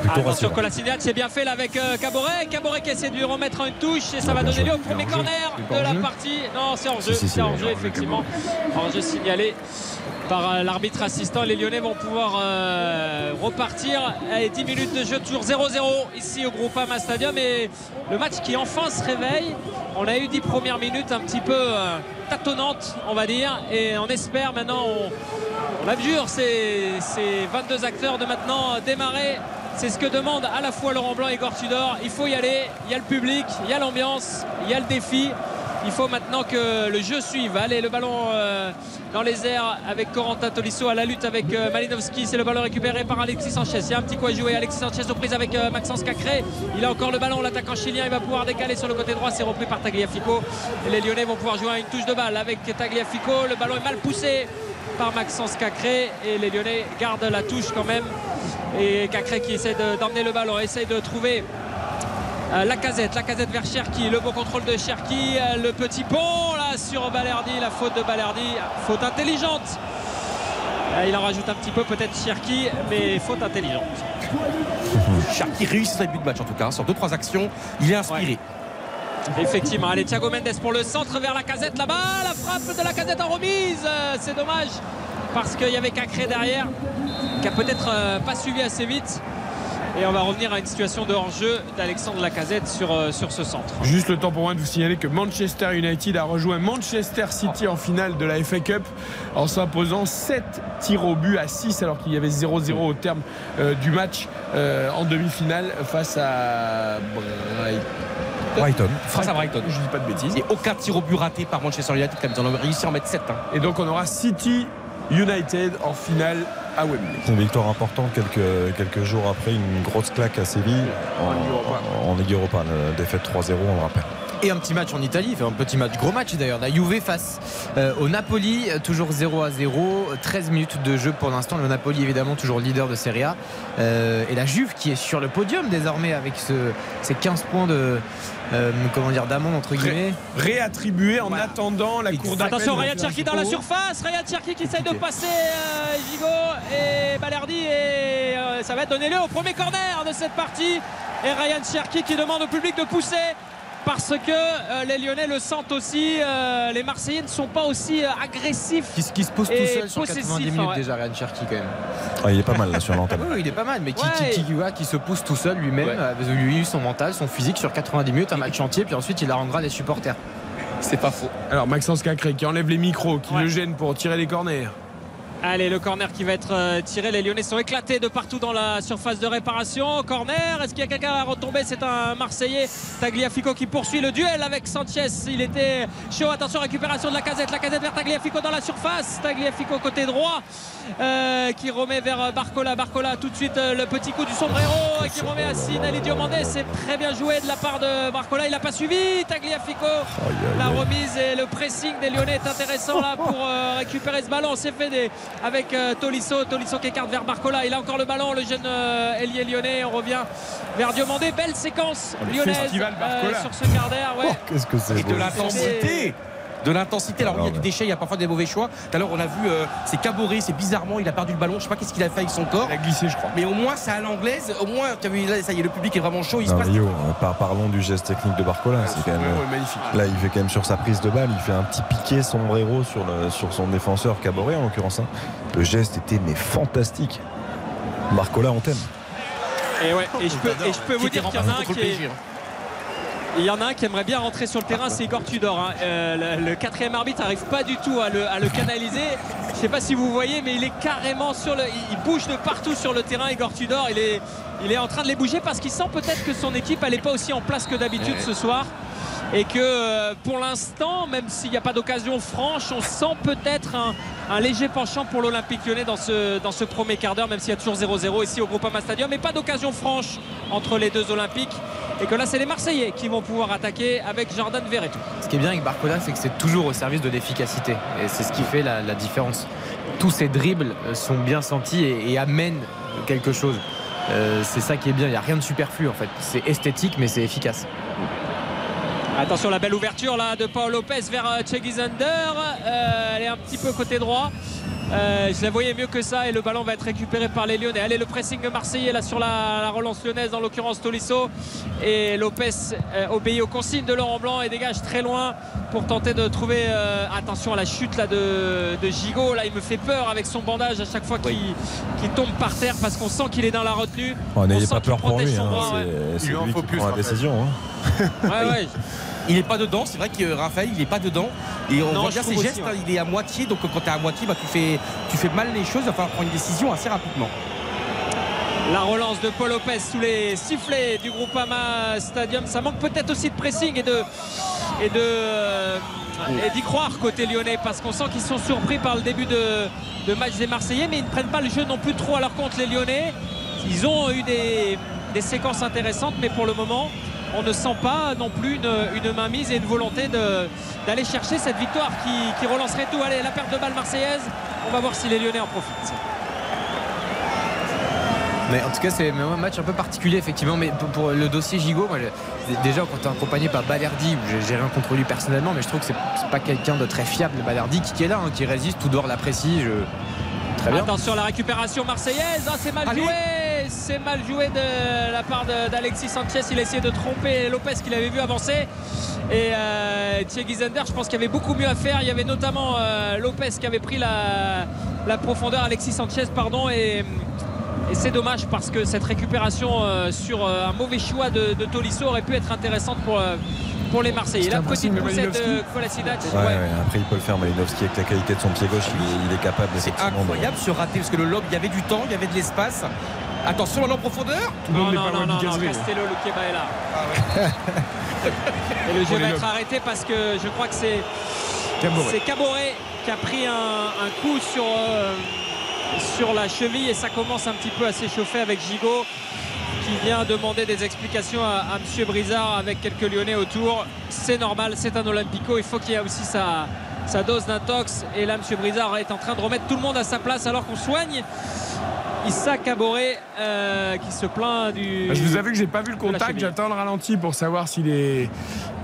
[SPEAKER 6] Plutôt
[SPEAKER 4] Attention. Colasinac c'est bien fait là avec euh, Caboret. Caboret qui essaie de lui remettre une touche et ça
[SPEAKER 6] Ah,
[SPEAKER 4] va
[SPEAKER 6] bien
[SPEAKER 4] donner lieu au premier corner de la partie. Non c'est hors jeu c'est
[SPEAKER 6] oui,
[SPEAKER 4] jeu effectivement. Hors jeu signalé par euh, l'arbitre assistant. Les Lyonnais vont pouvoir euh, repartir. Allez, 10 minutes de jeu toujours 0-0 ici au Groupama Stadium. Et le match qui enfin se réveille. On a eu 10 premières minutes un petit peu euh, tâtonnantes on va dire. Et on espère maintenant on, on abjure ces, ces 22 acteurs de maintenant démarrer. C'est ce que demande à la fois Laurent Blanc et Igor Tudor. Il faut y aller. Il y a le public, il y a l'ambiance, il y a le défi. Il faut maintenant que le jeu suive. Allez, le ballon euh, dans les airs avec Corentin Tolisso à la lutte avec euh, Malinowski. C'est le ballon récupéré par Alexis Sanchez. Il y a un petit coup à jouer. Alexis Sanchez aux prises avec euh, Maxence Cacré. Il a encore le ballon. L'attaquant chilien, il va pouvoir décaler sur le côté droit. C'est repris par Tagliafico. Et les Lyonnais vont pouvoir jouer à une touche de balle avec Tagliafico. Le ballon est mal poussé par Maxence Cacré. Et les Lyonnais gardent la touche quand même. Et Cacré qui essaie de- d'emmener le ballon, essaie de trouver euh, la casette, la casette vers Cherki, le beau contrôle de Cherki, euh, le petit pont là sur Balerdi, la faute de Balerdi, faute intelligente. Euh, il en rajoute un petit peu peut-être Cherki, mais faute intelligente.
[SPEAKER 8] Cherki réussit sa but de match en tout cas. Sur deux trois actions, il est inspiré.
[SPEAKER 4] Effectivement, allez Thiago Mendes pour le centre vers la casette là-bas, la frappe de la casette en remise, Euh, c'est dommage parce qu'il y avait Cacré derrière qui a peut-être euh, pas suivi assez vite. Et on va revenir à une situation de hors-jeu d'Alexandre Lacazette sur, euh, sur ce centre.
[SPEAKER 3] Juste le temps pour moi de vous signaler que Manchester United a rejoint Manchester City en finale de la FA Cup en s'imposant 7 tirs au but à 6 alors qu'il y avait 0-0 au terme du match en demi-finale face à Brighton.
[SPEAKER 6] Brighton.
[SPEAKER 8] Face à Brighton.
[SPEAKER 3] Je dis pas de bêtises.
[SPEAKER 8] Et aucun tir au but raté par Manchester United. Comme ils ont réussi à en mettre 7.
[SPEAKER 3] Et donc on aura City United en finale à Wembley.
[SPEAKER 6] Une victoire importante quelques, quelques jours après une grosse claque à Séville en, en Ligue Europa. Défaite 3-0, on le rappelle.
[SPEAKER 9] Et un petit match en Italie, enfin, un petit match, gros match d'ailleurs. La Juve face euh, au Napoli, toujours 0 à 0, 13 minutes de jeu pour l'instant. Le Napoli évidemment toujours leader de Serie A. Euh, et la Juve qui est sur le podium désormais avec ce, ces 15 points de euh, comment dire d'amende entre guillemets.
[SPEAKER 3] Réattribué en attendant la cour d'appel.
[SPEAKER 4] Attention, Ryan Cherki dans la surface. Ryan Cherki qui essaie de passer euh, et Balerdi. Et euh, ça va être donné lieu au premier corner de cette partie. Et Ryan Cherki qui demande au public de pousser. Parce que euh, les Lyonnais le sentent aussi. euh, les Marseillais ne sont pas aussi euh, agressifs.
[SPEAKER 9] Qui, se- qui se pose tout seul sur 90
[SPEAKER 4] possessifs,
[SPEAKER 9] minutes
[SPEAKER 4] ouais.
[SPEAKER 9] déjà, Ryan Cherki quand même.
[SPEAKER 6] Ah, il est pas mal là sur l'antenne.
[SPEAKER 9] Oui, il est pas mal, mais qui,
[SPEAKER 4] Ouais.
[SPEAKER 9] qui, qui- se pousse tout seul lui-même,
[SPEAKER 8] Ouais.
[SPEAKER 9] avec lui, son mental, son physique sur 90 minutes, un match entier, puis ensuite il arrangera les supporters.
[SPEAKER 8] C'est pas faux.
[SPEAKER 3] Alors Maxence Cacré qui enlève les micros, qui
[SPEAKER 4] Ouais.
[SPEAKER 3] le gêne pour tirer les corners.
[SPEAKER 4] Allez, le corner qui va être euh, tiré. Les Lyonnais sont éclatés de partout dans la surface de réparation. Corner, est-ce qu'il y a quelqu'un à retomber? C'est un Marseillais, Tagliafico, qui poursuit le duel avec Sanchez. Il était chaud. Attention, récupération de la casette. La casette vers Tagliafico dans la surface. Tagliafico côté droit euh, qui remet vers Barcola. Barcola, tout de suite euh, le petit coup du sombrero et qui remet à Sinali Diomandé. C'est très bien joué de la part de Barcola. Il n'a pas suivi. Tagliafico. La remise et le pressing des Lyonnais est intéressant là pour euh, récupérer ce ballon. C'est fait des- avec euh, Tolisso. Tolisso qui écarte vers Barcola. Il a encore le ballon, le jeune euh, ailier lyonnais. On revient vers Diomandé. Belle séquence lyonnaise
[SPEAKER 3] Barcola.
[SPEAKER 4] sur ce quart d'heure. Ouais.
[SPEAKER 6] Oh, qu'est-ce que c'est
[SPEAKER 8] Et de l'intensité de l'intensité. Alors, oui, il y a
[SPEAKER 6] Alors,
[SPEAKER 8] du déchet, il y a parfois des mauvais choix. Tout à l'heure, on a vu, euh, c'est caboré, c'est bizarrement, il a perdu le ballon. Je sais pas qu'est-ce qu'il a fait avec son corps.
[SPEAKER 3] Il a glissé, je crois.
[SPEAKER 8] Mais au moins, c'est à l'anglaise. Au moins, tu as vu, là, ça y est, le public est vraiment chaud. Il se passe.
[SPEAKER 6] Euh, par- parlons du geste technique de Barcola. C'est quand même,
[SPEAKER 3] ouais, magnifique.
[SPEAKER 6] Là, il fait quand même sur sa prise de balle, il fait un petit piqué sombrero sur, le, sur son défenseur Caboret en l'occurrence. hein. Le geste était mais fantastique. Barcola, on t'aime.
[SPEAKER 4] Et, ouais, et, je peux, et je peux vous dire qu'il y en a un qui
[SPEAKER 8] le
[SPEAKER 4] est. Il y en a un qui aimerait bien rentrer sur le terrain, c'est Igor Tudor. hein. Euh, le, le quatrième arbitre n'arrive pas du tout à le, à le canaliser. Je ne sais pas si vous voyez, mais il est carrément sur le. Il, il bouge de partout sur le terrain, Igor Tudor. Il est, il est en train de les bouger parce qu'il sent peut-être que son équipe n'est pas aussi en place que d'habitude ce soir. Et que euh, pour l'instant, même s'il n'y a pas d'occasion franche, on sent peut-être un, léger penchant pour l'Olympique lyonnais dans ce, premier quart d'heure, même s'il y a toujours 0-0 ici au Groupama Stadium. Mais pas d'occasion franche entre les deux Olympiques. Et que là, c'est les Marseillais qui vont pouvoir attaquer avec Jordan Verretou.
[SPEAKER 9] Ce qui est bien avec Barcola, c'est que c'est toujours au service de l'efficacité. Et c'est ce qui fait la, différence. Tous ces dribbles euh, sont bien sentis et, et amènent quelque chose. Euh, c'est ça qui est bien. Il n'y a rien de superflu en fait. C'est esthétique, mais c'est efficace.
[SPEAKER 4] Attention la belle ouverture là de Paul Lopez vers euh, Chegizander. Euh, elle est un petit peu côté droit. Euh, je la voyais mieux que ça et le ballon va être récupéré par les Lyonnais. Allez le pressing marseillais là sur la, la relance lyonnaise en l'occurrence Tolisso et Lopez euh, obéit aux consignes de Laurent Blanc et dégage très loin pour tenter de trouver euh, attention à la chute là de, de Gigot là il me fait peur avec son bandage à chaque fois qu'il tombe par terre parce qu'on sent qu'il est dans la retenue.
[SPEAKER 6] Oh,
[SPEAKER 4] On
[SPEAKER 6] N'ayez
[SPEAKER 4] sent
[SPEAKER 6] pas
[SPEAKER 4] qu'il
[SPEAKER 6] peur pour
[SPEAKER 4] protège
[SPEAKER 6] lui.
[SPEAKER 4] son
[SPEAKER 6] hein.
[SPEAKER 4] ouais.
[SPEAKER 9] Il lui en faut
[SPEAKER 6] qui
[SPEAKER 9] plus,
[SPEAKER 6] prend la décision. hein.
[SPEAKER 4] Ouais, ouais.
[SPEAKER 8] Il n'est pas dedans, c'est vrai que Raphaël il n'est pas dedans et on
[SPEAKER 4] Non,
[SPEAKER 8] voit bien ses gestes,
[SPEAKER 4] aussi, ouais.
[SPEAKER 8] hein, il est à moitié donc quand tu es à moitié bah, tu, fais, tu fais mal les choses, il va falloir prendre une décision assez rapidement.
[SPEAKER 4] La relance de Paul Lopez sous les sifflets du Groupama Stadium. Ça manque peut-être aussi de pressing et de et de euh, et d'y croire côté lyonnais parce qu'on sent qu'ils sont surpris par le début de, de match des Marseillais mais ils ne prennent pas le jeu non plus trop à leur compte les lyonnais. Ils ont eu des, des séquences intéressantes mais pour le moment on ne sent pas non plus une, une mainmise et une volonté d'aller chercher cette victoire qui, qui relancerait tout. Allez, la perte de balle marseillaise, on va voir si les Lyonnais en profitent.
[SPEAKER 9] Mais en tout cas, c'est un match un peu particulier, effectivement. Mais pour, pour le dossier Gigot, moi, je- déjà, quand tu es accompagné par Balerdi, j'ai- rien contre lui personnellement, mais je trouve que c'est pas quelqu'un de très fiable, Balerdi, qui, qui est là, hein, qui résiste, tout dehors l'apprécie. Je... Très bien.
[SPEAKER 4] Attention à la récupération marseillaise. Ah, c'est mal
[SPEAKER 9] Allez.
[SPEAKER 4] joué. C'est mal joué de la part d'Alexis Sanchez. Il a essayé de tromper Lopez qu'il avait vu avancer. Et euh, Thierry Zender, je pense qu'il y avait beaucoup mieux à faire. Il y avait notamment euh, Lopez qui avait pris la, la profondeur, Alexis Sanchez, pardon. Et, et c'est dommage parce que cette récupération euh, sur euh, un mauvais choix de, de Tolisso aurait pu être intéressante pour, euh, pour les Marseillais. La petite poussette de. Kolasinac.
[SPEAKER 6] Ouais,
[SPEAKER 4] ouais.
[SPEAKER 6] ouais, après, il peut le faire, Malinowski, avec la qualité de son pied gauche, il, est- il est capable
[SPEAKER 5] C'est
[SPEAKER 6] effectivement, de-
[SPEAKER 5] incroyable ce raté parce que le lob, il y avait du temps, il y avait de l'espace. Attention à en profondeur.
[SPEAKER 3] Tout le
[SPEAKER 4] Non,
[SPEAKER 3] monde n'est
[SPEAKER 4] non,
[SPEAKER 3] pas
[SPEAKER 4] non,
[SPEAKER 3] loin
[SPEAKER 4] non,
[SPEAKER 3] du
[SPEAKER 4] non,
[SPEAKER 3] Cazerie.
[SPEAKER 4] Castello, Luqueba est là. Et le jeu va être arrêté parce que je crois que c'est
[SPEAKER 3] Caboret.
[SPEAKER 4] c'est Caboret qui a pris un, un coup sur, euh, sur la cheville et ça commence un petit peu à s'échauffer avec Gigot qui vient demander des explications à, à Monsieur Brizard avec quelques Lyonnais autour. C'est normal, c'est un Olympico, il faut qu'il y ait aussi sa, sa dose d'intox. Et là, Monsieur Brizard est en train de remettre tout le monde à sa place alors qu'on soigne Issa Caboret euh, qui se plaint du.
[SPEAKER 3] Bah, Je vous avoue que j'ai pas vu le contact, j'attends le ralenti pour savoir si les,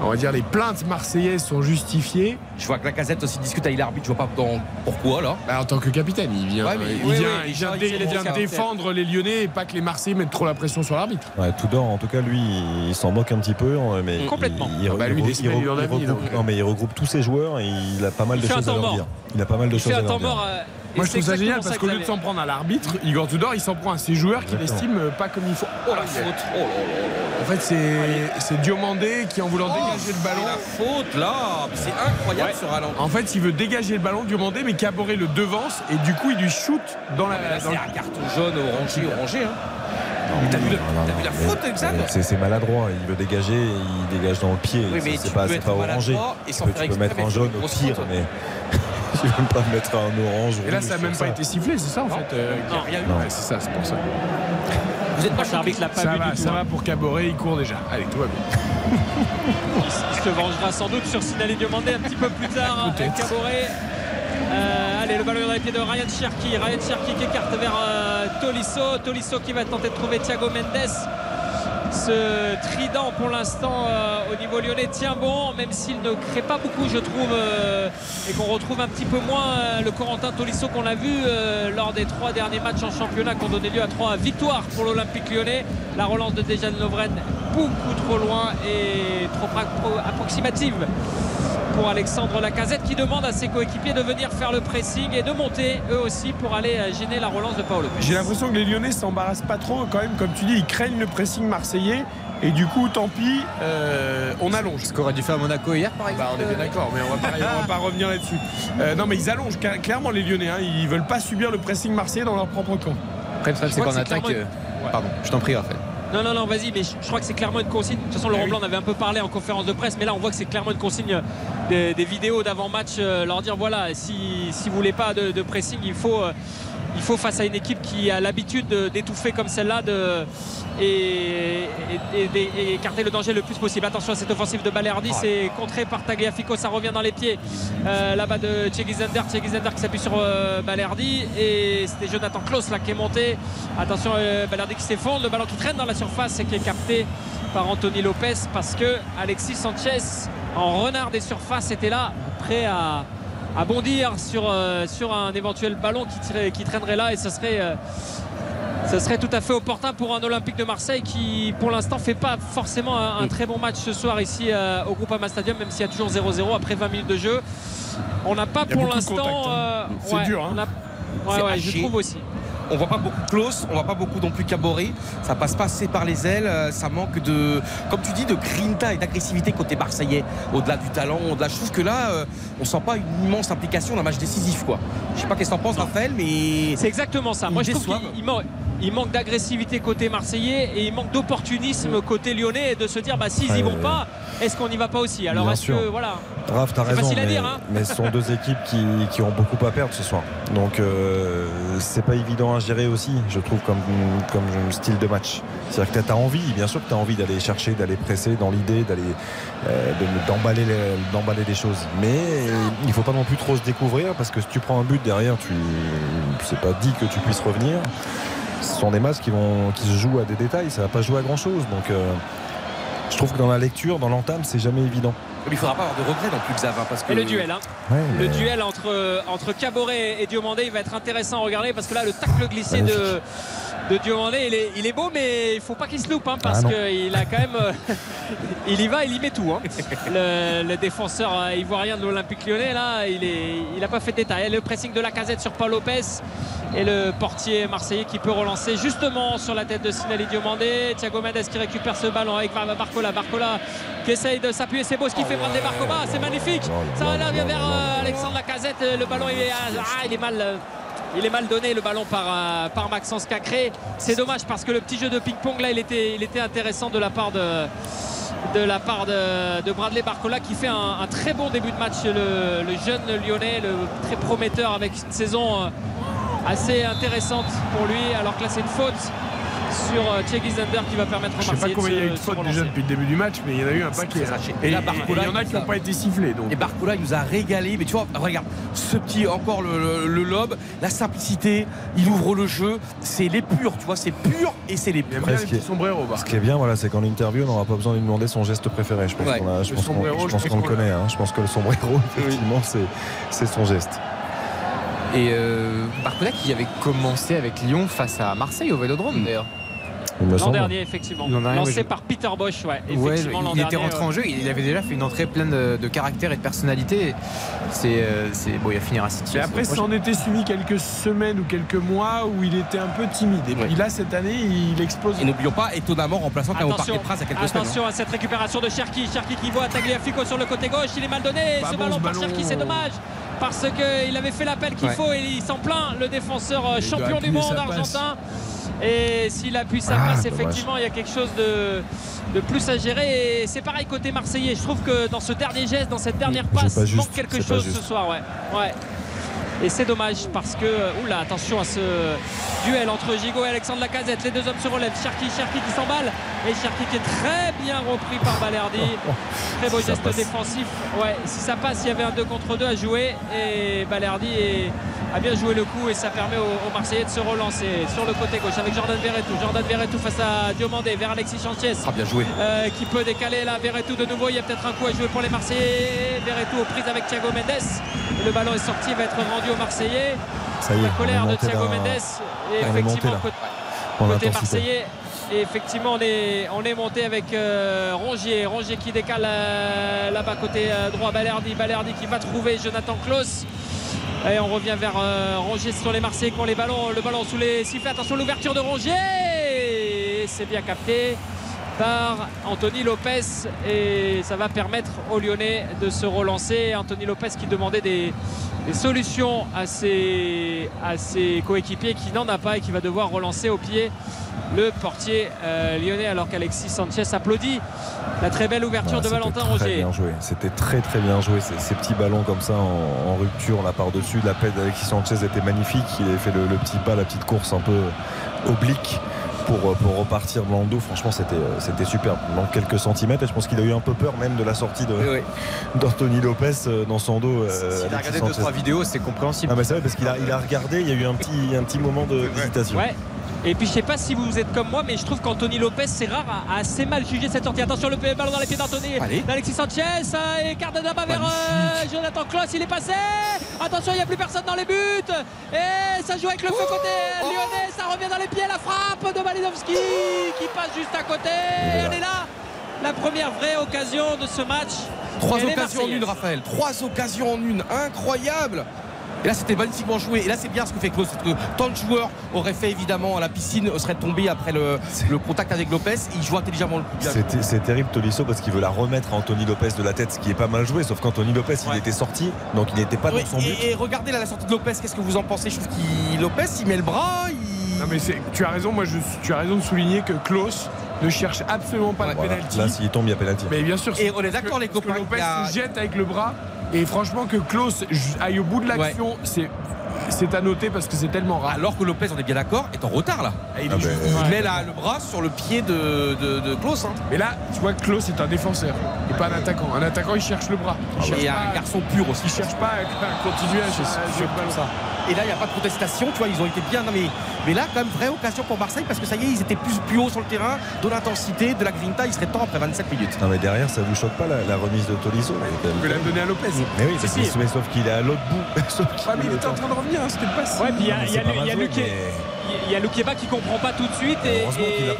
[SPEAKER 3] on va dire, les plaintes marseillaises sont justifiées.
[SPEAKER 5] Je vois que la casette aussi discute avec l'arbitre, je vois pas dans- pourquoi là.
[SPEAKER 3] Bah, en tant que capitaine, il vient,
[SPEAKER 5] Ouais, mais-
[SPEAKER 3] il
[SPEAKER 5] oui,
[SPEAKER 3] vient,
[SPEAKER 5] oui,
[SPEAKER 3] il vient
[SPEAKER 5] il
[SPEAKER 3] dé-
[SPEAKER 5] fait
[SPEAKER 3] il
[SPEAKER 5] les
[SPEAKER 3] vient
[SPEAKER 5] bons caractères.
[SPEAKER 3] défendre les Lyonnais et pas que les Marseillais mettent trop la pression sur l'arbitre.
[SPEAKER 6] Ouais, Tudor, en tout cas, lui, il s'en moque un petit peu. hein, Mais
[SPEAKER 4] Complètement.
[SPEAKER 6] Il, il-
[SPEAKER 3] Ah bah, lui,
[SPEAKER 6] il- regroupe-
[SPEAKER 3] donc.
[SPEAKER 6] non, mais il regroupe tous ses joueurs et il a pas mal
[SPEAKER 4] Il
[SPEAKER 6] de choses à leur
[SPEAKER 4] mort.
[SPEAKER 6] dire. Il a pas mal de choses à leur dire.
[SPEAKER 4] euh,
[SPEAKER 3] Moi, je trouve ça génial parce qu'au lieu de s'en prendre à l'arbitre, Igor Tudor, il s'en prend à ses joueurs qu'il estime euh, pas comme il faut.
[SPEAKER 5] Oh la faute. Oh là là là.
[SPEAKER 3] En fait, c'est c'est Diomandé qui, en voulant dégager le ballon,
[SPEAKER 5] la faute là, c'est incroyable
[SPEAKER 3] Ouais.
[SPEAKER 5] ce ralenti.
[SPEAKER 3] en fait, il veut dégager le ballon, Diomandé, mais Caboret le devance et du coup, il lui shoot dans la.
[SPEAKER 5] Là,
[SPEAKER 3] dans
[SPEAKER 5] c'est
[SPEAKER 3] le-
[SPEAKER 5] un carton jaune orangé, orangé. Hein. T'as vu, vu la faute, Xav
[SPEAKER 6] C'est c'est maladroit. Il veut dégager, il dégage dans le pied.
[SPEAKER 5] Oui, mais
[SPEAKER 6] C'est- pas, pas orangé.
[SPEAKER 5] maladroit et sans
[SPEAKER 6] Tu peux- tu mettre un jaune au pire,
[SPEAKER 5] faute.
[SPEAKER 6] mais tu peux pas mettre un orange.
[SPEAKER 3] Et là, ça n'a même pas été sifflé, c'est ça en fait euh,
[SPEAKER 4] Non,
[SPEAKER 3] Guy
[SPEAKER 5] rien eu.
[SPEAKER 6] Non.
[SPEAKER 3] Ouais, c'est ça, c'est pour ça.
[SPEAKER 5] Vous êtes pas
[SPEAKER 4] L'arbitre l'a pas
[SPEAKER 3] Ça
[SPEAKER 4] vu
[SPEAKER 3] va,
[SPEAKER 4] du tout.
[SPEAKER 3] ça
[SPEAKER 4] hein.
[SPEAKER 3] va pour Caboret, il court déjà. Allez, tout va bien.
[SPEAKER 4] Il se vengera sans doute sur Sinali Diomandé un petit peu plus tard.
[SPEAKER 3] Peut-être.
[SPEAKER 4] Caboret. Euh, allez, le ballon dans les pieds de Ryan Cherki. Ryan Cherki qui écarte vers euh, Tolisso. Tolisso qui va tenter de trouver Thiago Mendes. Ce trident pour l'instant euh, au niveau lyonnais tient bon, même s'il ne crée pas beaucoup, je trouve, euh, et qu'on retrouve un petit peu moins le Corentin Tolisso qu'on a vu lors des trois derniers matchs en championnat qui ont donné lieu à trois victoires pour l'Olympique lyonnais. La relance de Dejan Lovren beaucoup trop loin et trop appro- approximative pour Alexandre Lacazette qui demande à ses coéquipiers de venir faire le pressing et de monter eux aussi pour aller euh, gêner la relance de Paolo.
[SPEAKER 3] J'ai l'impression que les Lyonnais s'embarrassent pas trop quand même, comme tu dis, ils craignent le pressing marseillais. Et du coup, tant pis, euh, on allonge.
[SPEAKER 9] Ce qu'aurait dû faire Monaco hier, par
[SPEAKER 3] Bah,
[SPEAKER 9] exemple.
[SPEAKER 3] on est bien d'accord, mais on va pas, on va pas revenir là-dessus. Euh, non, mais ils allongent clairement les Lyonnais. hein. Ils veulent pas subir le pressing marseillais dans leur propre camp.
[SPEAKER 9] Après, le problème, c'est qu'en attaque.
[SPEAKER 4] clairement
[SPEAKER 9] euh, Pardon, je t'en prie, Raphaël.
[SPEAKER 4] Non, non, non, vas-y, mais je, je crois que c'est clairement une consigne. De toute façon, Laurent
[SPEAKER 3] Eh oui.
[SPEAKER 4] Blanc en avait un peu parlé en conférence de presse, mais là, on voit que c'est clairement une consigne des, des vidéos d'avant-match. euh, leur dire voilà, si, si vous voulez pas de, de pressing, il faut, euh, il faut face à une équipe qui a l'habitude de- d'étouffer comme celle-là de, et, et- et- et écarter le danger le plus possible. Attention à cette offensive de Balerdi, c'est contré par Tagliafico, ça revient dans les pieds euh, là-bas de Thierry Zender. Thierry Zender qui s'appuie sur euh, Balerdi et c'était Jonathan Klaus là qui est monté. Attention, euh, Balerdi qui s'effondre, le ballon qui traîne dans la surface et qui est capté par Anthony Lopez parce que Alexis Sanchez en renard des surfaces était là prêt à, à bondir sur, euh, sur un éventuel ballon qui, tirait- qui traînerait là et ce serait euh, ce serait tout à fait opportun pour un Olympique de Marseille qui, pour l'instant, fait pas forcément un, un très bon match ce soir ici euh, au Groupama Stadium, même s'il y a toujours 0-0 après 20 minutes de jeu. On n'a pas pour l'instant.
[SPEAKER 3] hein. C'est
[SPEAKER 4] ouais,
[SPEAKER 3] dur, hein.
[SPEAKER 4] on a- Ouais,
[SPEAKER 5] C'est
[SPEAKER 4] ouais, je trouve aussi.
[SPEAKER 5] On voit pas beaucoup close, on voit pas beaucoup non plus Caboret. Ça passe pas assez par les ailes. euh, Ça manque de, comme tu dis, de grinta et d'agressivité côté marseillais. Au-delà du talent, au-delà. Je trouve que là, euh, on sent pas une immense implication dans un match décisif, quoi. Je sais pas qu'est-ce que t'en penses, Raphaël, mais
[SPEAKER 4] C'est exactement ça. Moi, je trouve qu'il il man- il manque d'agressivité côté marseillais et il manque d'opportunisme côté lyonnais et de se dire bah s'ils y
[SPEAKER 6] Ouais,
[SPEAKER 4] vont pas, est-ce qu'on n'y va pas aussi? Alors est-ce que voilà.
[SPEAKER 6] Raph, t'as
[SPEAKER 4] C'est
[SPEAKER 6] raison,
[SPEAKER 4] à
[SPEAKER 6] mais,
[SPEAKER 4] dire, hein.
[SPEAKER 6] mais ce sont deux équipes qui, qui ont beaucoup à perdre ce soir. Donc euh, c'est pas évident à gérer aussi, je trouve, comme, comme style de match. C'est-à-dire que t'as envie, bien sûr que t'as envie d'aller chercher, d'aller presser dans l'idée, d'aller euh, de- d'emballer les, d'emballer des choses. Mais il faut pas non plus trop se découvrir parce que si tu prends un but derrière, tu c'est pas dit que tu puisses revenir. Ce sont des matchs qui vont qui se jouent à des détails, ça va pas jouer à grand chose. Donc euh, je trouve que dans la lecture, dans l'entame, c'est jamais évident.
[SPEAKER 5] Il faudra pas avoir de regrets non plus, Xav, parce que
[SPEAKER 4] Et le duel, hein.
[SPEAKER 6] Ouais,
[SPEAKER 4] Le
[SPEAKER 6] mais-
[SPEAKER 4] duel entre, entre Caboret et Diomandé, il va être intéressant à regarder parce que là, le tacle glissé de, de Diomandé, il est, il est beau, mais il faut pas qu'il se loupe hein, parce
[SPEAKER 6] Ah non.
[SPEAKER 4] qu'il a quand même. euh, il y va, il y met tout. hein. Le, le défenseur euh, ivoirien de l'Olympique lyonnais, là, il est, il a pas fait de détail. Le pressing de la casette sur Paul Lopez et le portier marseillais qui peut relancer justement sur la tête de Sinali Diomandé. Thiago Mendes qui récupère ce ballon avec Barcola. Barcola qui essaye de s'appuyer. C'est beau ce qui fait Bradley Barcola. C'est magnifique. Ça va là, vient vers euh, Alexandre Lacazette. Le ballon, il est, ah, il est mal. Il est mal donné le ballon par, euh, par Maxence Cacré. C'est dommage parce que le petit jeu de ping-pong là il était, il était intéressant de la part de, de la part de, Bradley Barcola qui fait un, un très bon début de match le, le jeune lyonnais, le très prometteur avec une saison euh, assez intéressante pour lui alors que là c'est une faute sur euh, Thierry Zender qui va permettre aux
[SPEAKER 3] Je sais pas
[SPEAKER 4] Marseillais
[SPEAKER 3] combien il y a eu de fautes déjà depuis le début du match, mais il y en a eu un paquet. hein. Et
[SPEAKER 5] Et là,
[SPEAKER 3] et- et
[SPEAKER 5] Barcola,
[SPEAKER 3] il y en a qui n'ont pas été sifflés. Donc.
[SPEAKER 5] Et Barcola, il nous a régalé. Mais tu vois, regarde, ce petit, encore le, le- le lob, la simplicité, il ouvre le jeu. C'est l'épure, tu vois, c'est pur et c'est
[SPEAKER 3] bien les petits sombreros, Bar.
[SPEAKER 6] Ce qui est bien, voilà, c'est qu'en interview, on n'aura pas besoin de lui demander son geste préféré. Je pense
[SPEAKER 5] Ouais.
[SPEAKER 6] qu'on je
[SPEAKER 3] Le
[SPEAKER 6] pense qu'on- connaît. hein. Je pense que le sombrero, effectivement, c'est c'est son geste.
[SPEAKER 9] Et euh, Barcola qui avait commencé avec Lyon face à Marseille au Vélodrome d'ailleurs.
[SPEAKER 4] L'an dernier, effectivement.
[SPEAKER 9] L'an dernier,
[SPEAKER 4] Lancé
[SPEAKER 9] ouais,
[SPEAKER 4] par Peter Bosch, ouais.
[SPEAKER 9] Ouais,
[SPEAKER 4] Effectivement, l'an
[SPEAKER 9] il était
[SPEAKER 4] dernier,
[SPEAKER 9] rentré
[SPEAKER 4] euh,
[SPEAKER 9] en jeu, il avait déjà fait une entrée pleine de, de caractère et de personnalité. C'est euh, c'est- bon, il va finir à City.
[SPEAKER 3] Et après,
[SPEAKER 9] saison
[SPEAKER 3] ça en était suivi quelques semaines ou quelques mois où il était un peu timide. Et puis
[SPEAKER 5] Ouais.
[SPEAKER 3] là, cette année, il explose.
[SPEAKER 5] Et n'oublions pas, étonnamment, remplaçant
[SPEAKER 4] Attention,
[SPEAKER 5] Princes il y a quelques semaines. hein.
[SPEAKER 4] attention à cette récupération de Cherki. Cherki qui voit Tagliafico sur le côté gauche. Il est mal donné.
[SPEAKER 3] Pas
[SPEAKER 4] ce
[SPEAKER 3] bon,
[SPEAKER 4] ballon
[SPEAKER 3] ce
[SPEAKER 4] par. Cherki, c'est dommage. Parce qu'il avait fait l'appel qu'il
[SPEAKER 5] Ouais.
[SPEAKER 4] faut et il s'en plaint, le défenseur euh,
[SPEAKER 3] Il
[SPEAKER 4] champion du monde
[SPEAKER 3] passe.
[SPEAKER 4] Et s'il appuie sa
[SPEAKER 6] Ah,
[SPEAKER 4] passe, effectivement, il y a quelque chose de, de plus à gérer. Et c'est pareil côté marseillais. Je trouve que dans ce dernier geste, dans cette dernière passe,
[SPEAKER 6] pas
[SPEAKER 4] il manque quelque chose ce soir. Ouais. ouais. Et c'est dommage parce que, oula, attention à ce duel entre Gigot et Alexandre Lacazette. Les deux hommes se relèvent. Cherki, Cherki qui s'emballe. Et Cherki qui est très bien repris par Balerdi. Très beau
[SPEAKER 6] Si
[SPEAKER 4] geste défensif. Ouais, si ça passe, il y avait un 2 contre 2 à jouer. Et Balerdi est- a bien joué le coup et ça permet aux, Marseillais de se relancer sur le côté gauche avec Jordan Verretou. Jordan Verretou face à Diomandé vers Alexis Sanchez.
[SPEAKER 5] Ah, bien joué.
[SPEAKER 4] Euh, qui peut décaler là Verretou de nouveau. Il y a peut-être un coup à jouer pour les Marseillais. Verretou aux prises avec Thiago Mendes. Le ballon est sorti va être rendu aux Marseillais.
[SPEAKER 6] Ça y est,
[SPEAKER 4] la colère de Thiago Mendes et
[SPEAKER 6] monté
[SPEAKER 4] effectivement côté. Marseillais. Et effectivement on est, on est monté avec euh, Rongier. Rongier qui décale euh, là-bas côté droit. Balerdi. Balerdi qui va trouver Jonathan Klaus et on revient vers euh, Rongier sur les Marseillais qui ont les ballons le ballon sous les sifflets. Attention l'ouverture de Rongier c'est bien capté par Anthony Lopez et ça va permettre aux Lyonnais de se relancer. Anthony Lopez qui demandait des, des solutions à ses, à ses coéquipiers qui n'en a pas et qui va devoir relancer au pied le portier euh, lyonnais alors qu'Alexis Sanchez applaudit la très belle ouverture
[SPEAKER 6] Ah,
[SPEAKER 4] de Valentin
[SPEAKER 6] joué. C'était très très bien joué. Ces, ces petits ballons comme ça en, en rupture, là par-dessus. La paix d'Alexis Sanchez était magnifique. Il avait fait le, le petit pas, la petite course un peu oblique pour, euh, pour repartir dans le dos. Franchement, c'était euh, c'était superbe. Il manque quelques centimètres et je pense qu'il a eu un peu peur même de la sortie de-
[SPEAKER 9] Oui, oui.
[SPEAKER 6] d'Anthony Lopez euh, dans son dos. euh,
[SPEAKER 9] S'il a regardé deux
[SPEAKER 6] Sanchez.
[SPEAKER 9] trois vidéos, c'est compréhensible.
[SPEAKER 6] Ah, mais c'est vrai parce qu'il a, il a regardé, il y a eu un petit, un petit moment de- d'hésitation.
[SPEAKER 4] Ouais. Et puis je sais pas si vous êtes comme moi, mais je trouve qu'Anthony Lopez, c'est rare, a, assez mal jugé cette sortie. Attention, le ballon dans les pieds d'Anthony. D'Alexis Sanchez, écarte là-bas vers euh, Jonathan Klaus, il est passé. Attention, il n'y a plus personne dans les buts. Et ça joue avec le feu côté lyonnais, ça revient dans les pieds, la frappe de Malinowski qui passe juste à côté. Et elle est là. La première vraie occasion de ce match.
[SPEAKER 5] Trois occasions en une. Raphaël. Trois occasions en une. Incroyable. Et là, c'était magnifiquement joué. Et là, c'est bien ce que fait Klaus. C'est que tant de joueurs auraient fait évidemment à la piscine, seraient tombés après le, le contact avec Lopez. Il joue intelligemment le coup.
[SPEAKER 6] C'est c'est terrible Tolisso parce qu'il veut la remettre à Anthony Lopez de la tête, ce qui est pas mal joué, sauf qu'Anthony Lopez il était sorti, donc il n'était pas
[SPEAKER 5] Oui,
[SPEAKER 6] dans son but.
[SPEAKER 5] et, et regardez là la sortie de Lopez, qu'est-ce que vous en pensez? Je trouve qu'il Lopez il met le bras, il,
[SPEAKER 3] Non mais c'est- tu as raison, moi je, tu as raison de souligner que Klaus ne cherche absolument pas le
[SPEAKER 6] Voilà.
[SPEAKER 3] penalty.
[SPEAKER 6] Là, s'il tombe, il y a pénalty.
[SPEAKER 3] Mais bien sûr.
[SPEAKER 5] Et
[SPEAKER 3] c'est-
[SPEAKER 5] on est d'accord, les copains,
[SPEAKER 3] Lopez
[SPEAKER 5] a-
[SPEAKER 3] se jette avec le bras. Et franchement, que Klaus aille au bout de l'action, c'est c'est à noter parce que c'est tellement rare.
[SPEAKER 5] Alors que Lopez, on est bien d'accord, est en retard là.
[SPEAKER 3] Il,
[SPEAKER 6] Ah
[SPEAKER 3] est
[SPEAKER 6] ben,
[SPEAKER 5] Il
[SPEAKER 3] Ouais.
[SPEAKER 5] met la- le bras sur le pied de, de, de Klaus. hein.
[SPEAKER 3] Mais là, tu vois que Klaus est un défenseur et pas un attaquant. Un attaquant, il cherche le bras. Il cherche
[SPEAKER 5] Et
[SPEAKER 3] pas-
[SPEAKER 5] un garçon pur aussi.
[SPEAKER 3] Il cherche pas à à continuer à chercher le ballon.
[SPEAKER 5] Et là, il n'y a pas de contestation, tu vois, ils ont été bien. Non, mais, mais là, quand même, vraie occasion pour Marseille parce que ça y est, ils étaient plus, plus haut sur le terrain, de l'intensité, de la grinta. Il serait temps après 27 minutes.
[SPEAKER 6] Non mais derrière ça vous choque pas la, la remise de Tolisso
[SPEAKER 3] peut la donner à Lopez.
[SPEAKER 6] Mais oui, mais,
[SPEAKER 3] si.
[SPEAKER 6] mais sauf qu'il est à l'autre bout. Sauf
[SPEAKER 3] Ah, mais il était en train de revenir, hein, c'était pas si.
[SPEAKER 4] Ouais, puis il y a,
[SPEAKER 6] mais
[SPEAKER 4] il y a y a
[SPEAKER 6] mais-
[SPEAKER 4] qui comprend pas tout de suite. Et,
[SPEAKER 6] Heureusement
[SPEAKER 4] et-
[SPEAKER 6] qu'il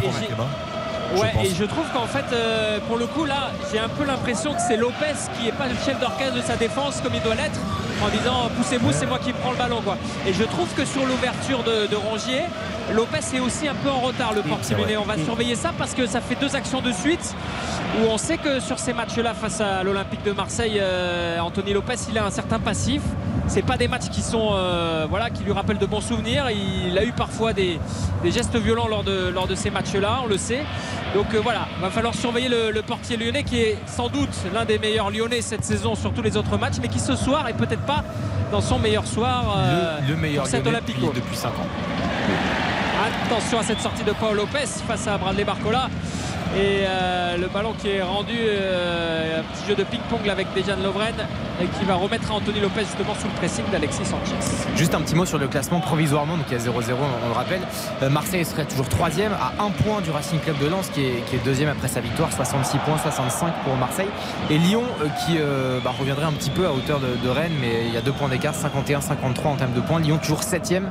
[SPEAKER 4] Ouais,
[SPEAKER 6] je pense.
[SPEAKER 4] et je trouve qu'en fait, euh, pour le coup, là, j'ai un peu l'impression que c'est Lopez qui est pas le chef d'orchestre de sa défense comme il doit l'être, en disant poussez-vous, c'est moi qui prends le ballon. Quoi. Et je trouve que sur l'ouverture de, de Rongier, Lopez est aussi un peu en retard, le lyonnais. On va surveiller ça parce que ça fait deux actions de suite où on sait que sur ces matchs-là, face à l'Olympique de Marseille, euh, Anthony Lopez, il a un certain passif. C'est pas des matchs qui sont, euh, voilà, qui lui rappellent de bons souvenirs. Il a eu parfois des, des gestes violents lors de, lors de ces matchs-là, on le sait. Donc euh, voilà, va falloir surveiller le, le portier lyonnais qui est sans doute l'un des meilleurs lyonnais cette saison sur tous les autres matchs, mais qui ce soir est peut-être pas dans son meilleur soir. euh,
[SPEAKER 9] le, le meilleur
[SPEAKER 4] pour cet Olympico.
[SPEAKER 9] depuis 5 ans.
[SPEAKER 4] Attention à cette sortie de Paul Lopez face à Bradley Barcola. Et euh, le ballon qui est rendu, euh, un petit jeu de ping-pong avec Dejan Lovren et qui va remettre Anthony Lopez justement sous le pressing d'Alexis Sanchez.
[SPEAKER 9] Juste un petit mot sur le classement provisoirement, donc il y a 0-0, on le rappelle. Euh, Marseille serait toujours troisième à un point du Racing Club de Lens qui est, qui est deuxième après sa victoire, 66 points, 65 pour Marseille. Et Lyon euh, qui euh, bah, reviendrait un petit peu à hauteur de, de Rennes, mais il y a deux points d'écart, 51-53 en termes de points. Lyon toujours septième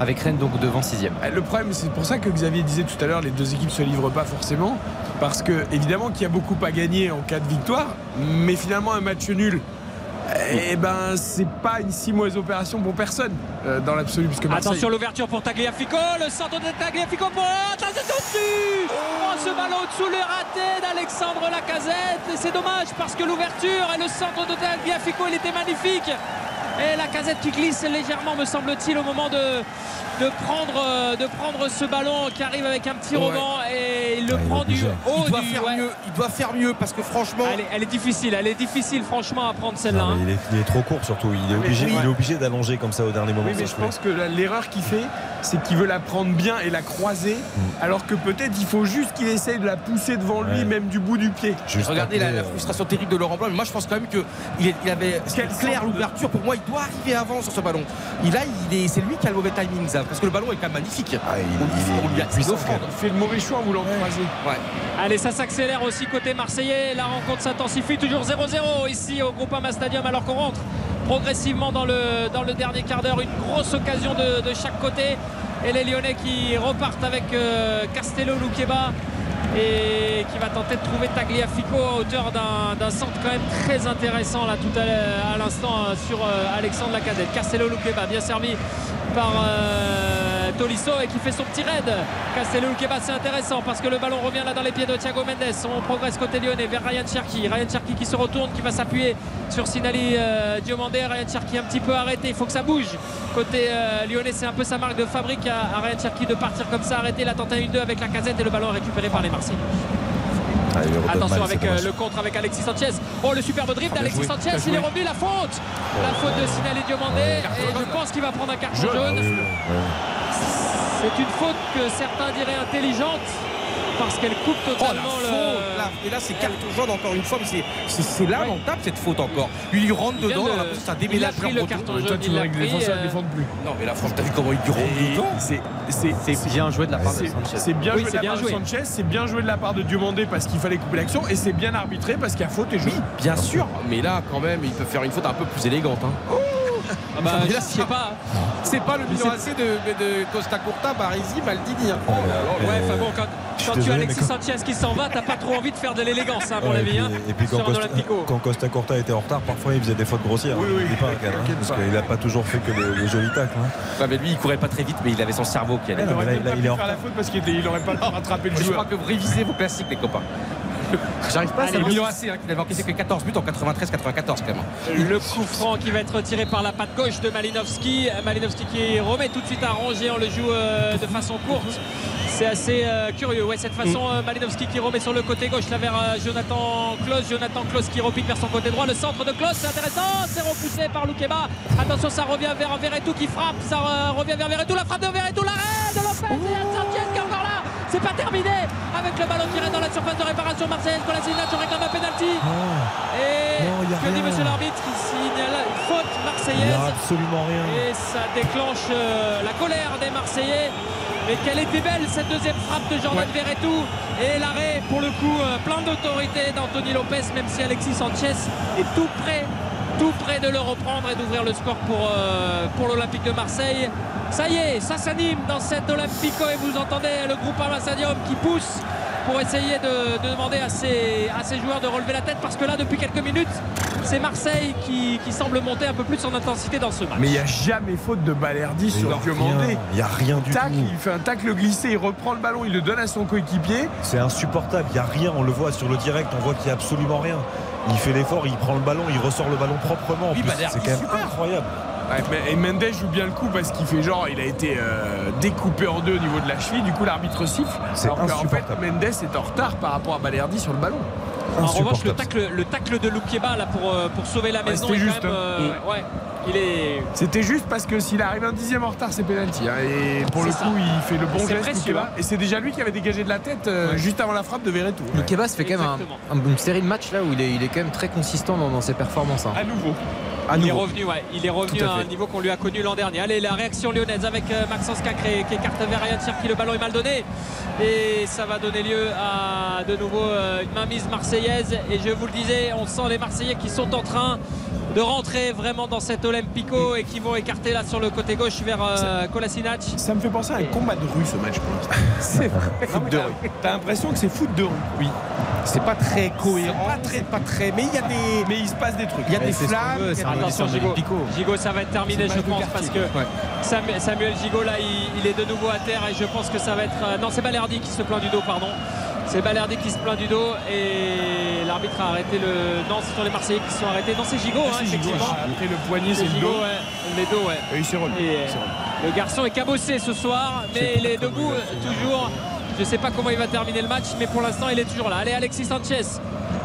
[SPEAKER 9] avec Rennes donc devant sixième.
[SPEAKER 3] Le problème, c'est pour ça que Xavier disait tout à l'heure, les deux équipes se livrent pas forcément, parce que évidemment qu'il y a beaucoup à gagner en cas de victoire, mais finalement un match nul. Eh ben, c'est pas une si mauvaise opération pour personne euh, dans l'absolu, puisque Marseille.
[SPEAKER 4] Attention l'ouverture pour Tagliafico, le centre de Tagliafico pour au-dessus Oh, ce ballon au-dessous le raté d'Alexandre Lacazette et c'est dommage parce que l'ouverture et le centre de Tagliafico il était magnifique et Lacazette qui glisse légèrement me semble-t-il au moment de, de, prendre, euh, de prendre ce ballon qui arrive avec un petit
[SPEAKER 5] Ouais.
[SPEAKER 4] rebond et il le
[SPEAKER 6] Ah, il
[SPEAKER 4] prend du haut
[SPEAKER 5] il doit
[SPEAKER 4] du-
[SPEAKER 5] faire
[SPEAKER 4] ouais.
[SPEAKER 5] mieux. Il doit faire mieux parce que franchement.
[SPEAKER 4] Elle est, elle est difficile, elle est difficile franchement à prendre celle-là. Hein.
[SPEAKER 6] il, est, il est trop court surtout. Il est obligé,
[SPEAKER 3] oui.
[SPEAKER 6] il est obligé d'allonger comme ça au dernier moment.
[SPEAKER 3] Oui, mais
[SPEAKER 6] ça
[SPEAKER 3] je
[SPEAKER 6] se
[SPEAKER 3] pense que l'erreur qu'il fait, c'est qu'il veut la prendre bien et la croiser, alors que peut-être il faut juste qu'il essaye de la pousser devant lui,
[SPEAKER 6] Ouais.
[SPEAKER 3] même du bout du pied.
[SPEAKER 6] Juste
[SPEAKER 5] Regardez la, frustration terrible de Laurent Blanc. Mais moi, je pense quand même qu'il il il avait
[SPEAKER 3] Quel
[SPEAKER 5] clair l'ouverture. Pour moi, il doit arriver avant sur ce ballon. Il a, il est, c'est lui qui a le mauvais timing, ça, parce que le ballon est quand même magnifique.
[SPEAKER 6] Ah, il-
[SPEAKER 5] on lui
[SPEAKER 6] il
[SPEAKER 5] on lui
[SPEAKER 6] il
[SPEAKER 5] a- offrande.
[SPEAKER 3] Il fait le mauvais choix en voulant
[SPEAKER 4] Allez, ça s'accélère aussi côté marseillais. La rencontre s'intensifie, toujours 0-0 ici au Groupama Stadium, alors qu'on rentre progressivement dans le, dans le dernier quart d'heure. Une grosse occasion de, de chaque côté. Et les Lyonnais qui repartent avec euh, Castello Luqueba et qui va tenter de trouver Tagliafico à hauteur d'un centre quand même très intéressant là tout à, l'instant euh, sur euh, Alexandre Lacazette. Castello Luqueba bien servi par Tolisso et qui fait son petit raid. Castello Luqueba c'est intéressant parce que le ballon revient là dans les pieds de Thiago Mendes. On progresse côté lyonnais vers Ryan Cherki. Ryan Cherki qui se retourne, qui va s'appuyer sur Sinali euh, Diomandé. Ryan Cherki un petit peu arrêté, il faut que ça bouge. Côté euh, lyonnais, c'est un peu sa marque de fabrique à, Ryan Cherki de partir comme ça, arrêter la tentative 1-2 avec la casette et le ballon est récupéré par les Marseillais.
[SPEAKER 6] Ah,
[SPEAKER 4] Attention avec euh, le contre avec Alexis Sanchez. Oh le superbe dribble d'Alexis Sanchez, il est revenu la faute. La faute de Sinali Diomandé. Et je pense qu'il va prendre un carton
[SPEAKER 3] Jaune.
[SPEAKER 4] C'est une faute que certains diraient intelligente parce qu'elle coupe
[SPEAKER 5] Oh la
[SPEAKER 4] totalement
[SPEAKER 5] faute là. Et là c'est carton jaune encore une fois mais c'est- lamentable cette faute encore lui il rentre
[SPEAKER 4] Il vient
[SPEAKER 5] dedans
[SPEAKER 4] de-
[SPEAKER 5] dans la position, ça
[SPEAKER 4] il a
[SPEAKER 5] déménage
[SPEAKER 4] le carton
[SPEAKER 3] toi, tu voudrais
[SPEAKER 4] l'a
[SPEAKER 3] que les défenseurs ne
[SPEAKER 4] euh,
[SPEAKER 3] défendent plus.
[SPEAKER 5] non mais là franchement t'as vu comment il rentre
[SPEAKER 3] Et
[SPEAKER 5] dedans
[SPEAKER 3] c'est-
[SPEAKER 9] bien joué de la part de Sanchez.
[SPEAKER 3] c'est bien
[SPEAKER 4] Oui,
[SPEAKER 3] joué de la part
[SPEAKER 4] joué.
[SPEAKER 3] de Sanchez, c'est bien joué de la part de Diomandé parce qu'il fallait couper l'action et c'est bien arbitré parce qu'il y a faute et jeu.
[SPEAKER 5] bien sûr mais là quand même il peut faire une faute un peu plus élégante hein.
[SPEAKER 4] Ah bah,
[SPEAKER 5] là,
[SPEAKER 4] je sais pas.
[SPEAKER 5] c'est pas le numéro AC de, de Costa Curta Baresi Maldini hein.
[SPEAKER 6] Oh, après,
[SPEAKER 4] Ouais, enfin bon, quand,
[SPEAKER 6] je
[SPEAKER 4] quand tu as Alexis
[SPEAKER 6] quand-
[SPEAKER 4] Sanchez qui s'en va, t'as pas trop envie de faire de l'élégance, hein, à mon
[SPEAKER 6] Ouais, et
[SPEAKER 4] avis.
[SPEAKER 6] puis,
[SPEAKER 4] hein,
[SPEAKER 6] et puis quand, Costa, quand Costa Curta était en retard, parfois il faisait des fautes grossières.
[SPEAKER 3] Oui, oui,
[SPEAKER 6] N'oublie pas, hein, parce qu'il n'a pas toujours fait que les, les jolis tacles. hein.
[SPEAKER 5] Ouais, mais lui il courait pas très vite mais il avait son cerveau qui allait
[SPEAKER 3] Il aurait pas pu faire la faute parce qu'il était- il aurait pas le rattraper le
[SPEAKER 5] je
[SPEAKER 3] joueur.
[SPEAKER 5] crois que vous révisez vos classiques les copains J'arrive pas à savoir. Milan AC, hein, qui n'avait encaissé que 14 buts en 93-94, Clément.
[SPEAKER 4] Le coup franc qui va être tiré par la patte gauche de Malinowski. Malinowski qui remet tout de suite à Rongier. On le joue euh, de façon courte. C'est assez euh, curieux. Ouais, cette façon, euh, Malinowski qui remet sur le côté gauche là vers euh, Jonathan Klaus. Jonathan Klaus qui repique vers son côté droit. Le centre de Klaus, c'est intéressant. C'est repoussé par Loukeba. Attention, ça revient vers Verretou qui frappe. Ça euh, revient vers Verretou. La frappe de Verretou. L'arrêt de Lopez. Et C'est pas terminé. Avec le ballon qui reste dans la surface de réparation marseillaise. Kolasinac réclame un penalty. Et
[SPEAKER 6] Non,
[SPEAKER 4] que dit monsieur l'arbitre qui signale une faute
[SPEAKER 6] Il
[SPEAKER 4] marseillaise
[SPEAKER 6] a absolument rien.
[SPEAKER 4] et ça déclenche euh, la colère des Marseillais. Mais quelle était belle cette deuxième frappe de Jordan Verretou et l'arrêt pour le coup euh, plein d'autorité d'Anthony Lopez même si Alexis Sanchez est tout près tout près de le reprendre et d'ouvrir le score pour, euh, pour l'Olympique de Marseille. Ça y est, ça s'anime dans cet Olympico et vous entendez le groupe Stadium qui pousse pour essayer de, de demander à ses, à ses joueurs de relever la tête parce que là depuis quelques minutes c'est Marseille qui, qui semble monter un peu plus en intensité dans ce match.
[SPEAKER 3] Mais il n'y a jamais faute de Balerdi sur
[SPEAKER 6] Il y a
[SPEAKER 3] Diomandé.
[SPEAKER 6] rien. Il n'y a rien du
[SPEAKER 3] Tac,
[SPEAKER 6] tout.
[SPEAKER 3] il fait un tacle glissé, il reprend le ballon, il le donne à son coéquipier.
[SPEAKER 6] C'est insupportable. Il n'y a rien. On le voit sur le direct. On voit qu'il n'y a absolument rien. Il fait l'effort, il prend le ballon, il ressort le ballon proprement.
[SPEAKER 3] Oui, bah,
[SPEAKER 6] c'est quand même
[SPEAKER 3] super.
[SPEAKER 6] incroyable.
[SPEAKER 3] Ouais, et Mendes joue bien le coup parce qu'il fait genre il a été euh, découpé en deux au niveau de la cheville. Du coup, l'arbitre siffle.
[SPEAKER 6] C'est
[SPEAKER 3] Alors qu'en fait. Mendes est en retard par rapport à Balerdi sur le ballon.
[SPEAKER 4] En revanche, le tacle, le tacle de Loukeba là pour, euh, pour sauver la
[SPEAKER 3] Ouais,
[SPEAKER 4] maison
[SPEAKER 3] c'était juste,
[SPEAKER 4] quand même.
[SPEAKER 3] hein.
[SPEAKER 4] euh, ouais, il est.
[SPEAKER 3] C'était juste parce que s'il arrive un dixième en retard, c'est pénalty. hein. Et pour le
[SPEAKER 4] C'est
[SPEAKER 3] coup, il fait le bon geste.
[SPEAKER 4] précieux, hein.
[SPEAKER 3] Et c'est déjà lui qui avait dégagé de la tête euh, juste avant la frappe de Verretou.
[SPEAKER 9] Le Keba se fait quand même un-
[SPEAKER 4] Exactement.
[SPEAKER 9] un- une série de matchs là où il est, il est quand même très consistant dans, dans ses performances. hein.
[SPEAKER 3] À nouveau.
[SPEAKER 4] Il est revenu, ouais. Il est revenu
[SPEAKER 6] Tout à
[SPEAKER 4] à, un niveau qu'on lui a connu l'an dernier. Allez, la réaction lyonnaise avec euh, Maxence Cacré qui écarte vers Ryan Cherki. Le ballon est mal donné. Et ça va donner lieu à de nouveau euh, une mainmise marseillaise. Et je vous le disais, on sent les Marseillais qui sont en train de rentrer vraiment dans cet Olympico et qui vont écarter là sur le côté gauche vers euh, Kolasinac.
[SPEAKER 3] Ça me fait penser à un combat de rue ce match pour l'instant. C'est vrai.
[SPEAKER 6] Foot de rue.
[SPEAKER 3] T'as l'impression que c'est foot de rue.
[SPEAKER 5] Oui. C'est pas très cohérent.
[SPEAKER 3] pas très-
[SPEAKER 5] pas très. Mais il y a des.
[SPEAKER 3] Mais il se passe des trucs.
[SPEAKER 5] Il y a des flammes.
[SPEAKER 9] veut,
[SPEAKER 5] y a
[SPEAKER 4] Attention Gigot. Gigot, ça va être terminé, je pense, parce que Samuel Gigot là, il, il est de nouveau à terre et je pense que ça va être. euh, non, c'est Balerdi qui se plaint du dos, pardon. C'est Balerdi qui se plaint du dos et l'arbitre a arrêté le. Non, ce sont les Marseillais qui sont arrêtés. Non, c'est Gigot, hein,
[SPEAKER 3] C'est Gigot.
[SPEAKER 4] effectivement.
[SPEAKER 3] Après le poignet, c'est le
[SPEAKER 4] Gigot,
[SPEAKER 3] dos.
[SPEAKER 4] ouais. Les dos, ouais.
[SPEAKER 3] Et il s'est relevé.
[SPEAKER 4] Et,
[SPEAKER 3] Il s'est relevé.
[SPEAKER 4] le garçon est cabossé ce soir, mais il est debout toujours. Je ne sais pas comment il va terminer le match, mais pour l'instant il est toujours là. Allez Alexis Sanchez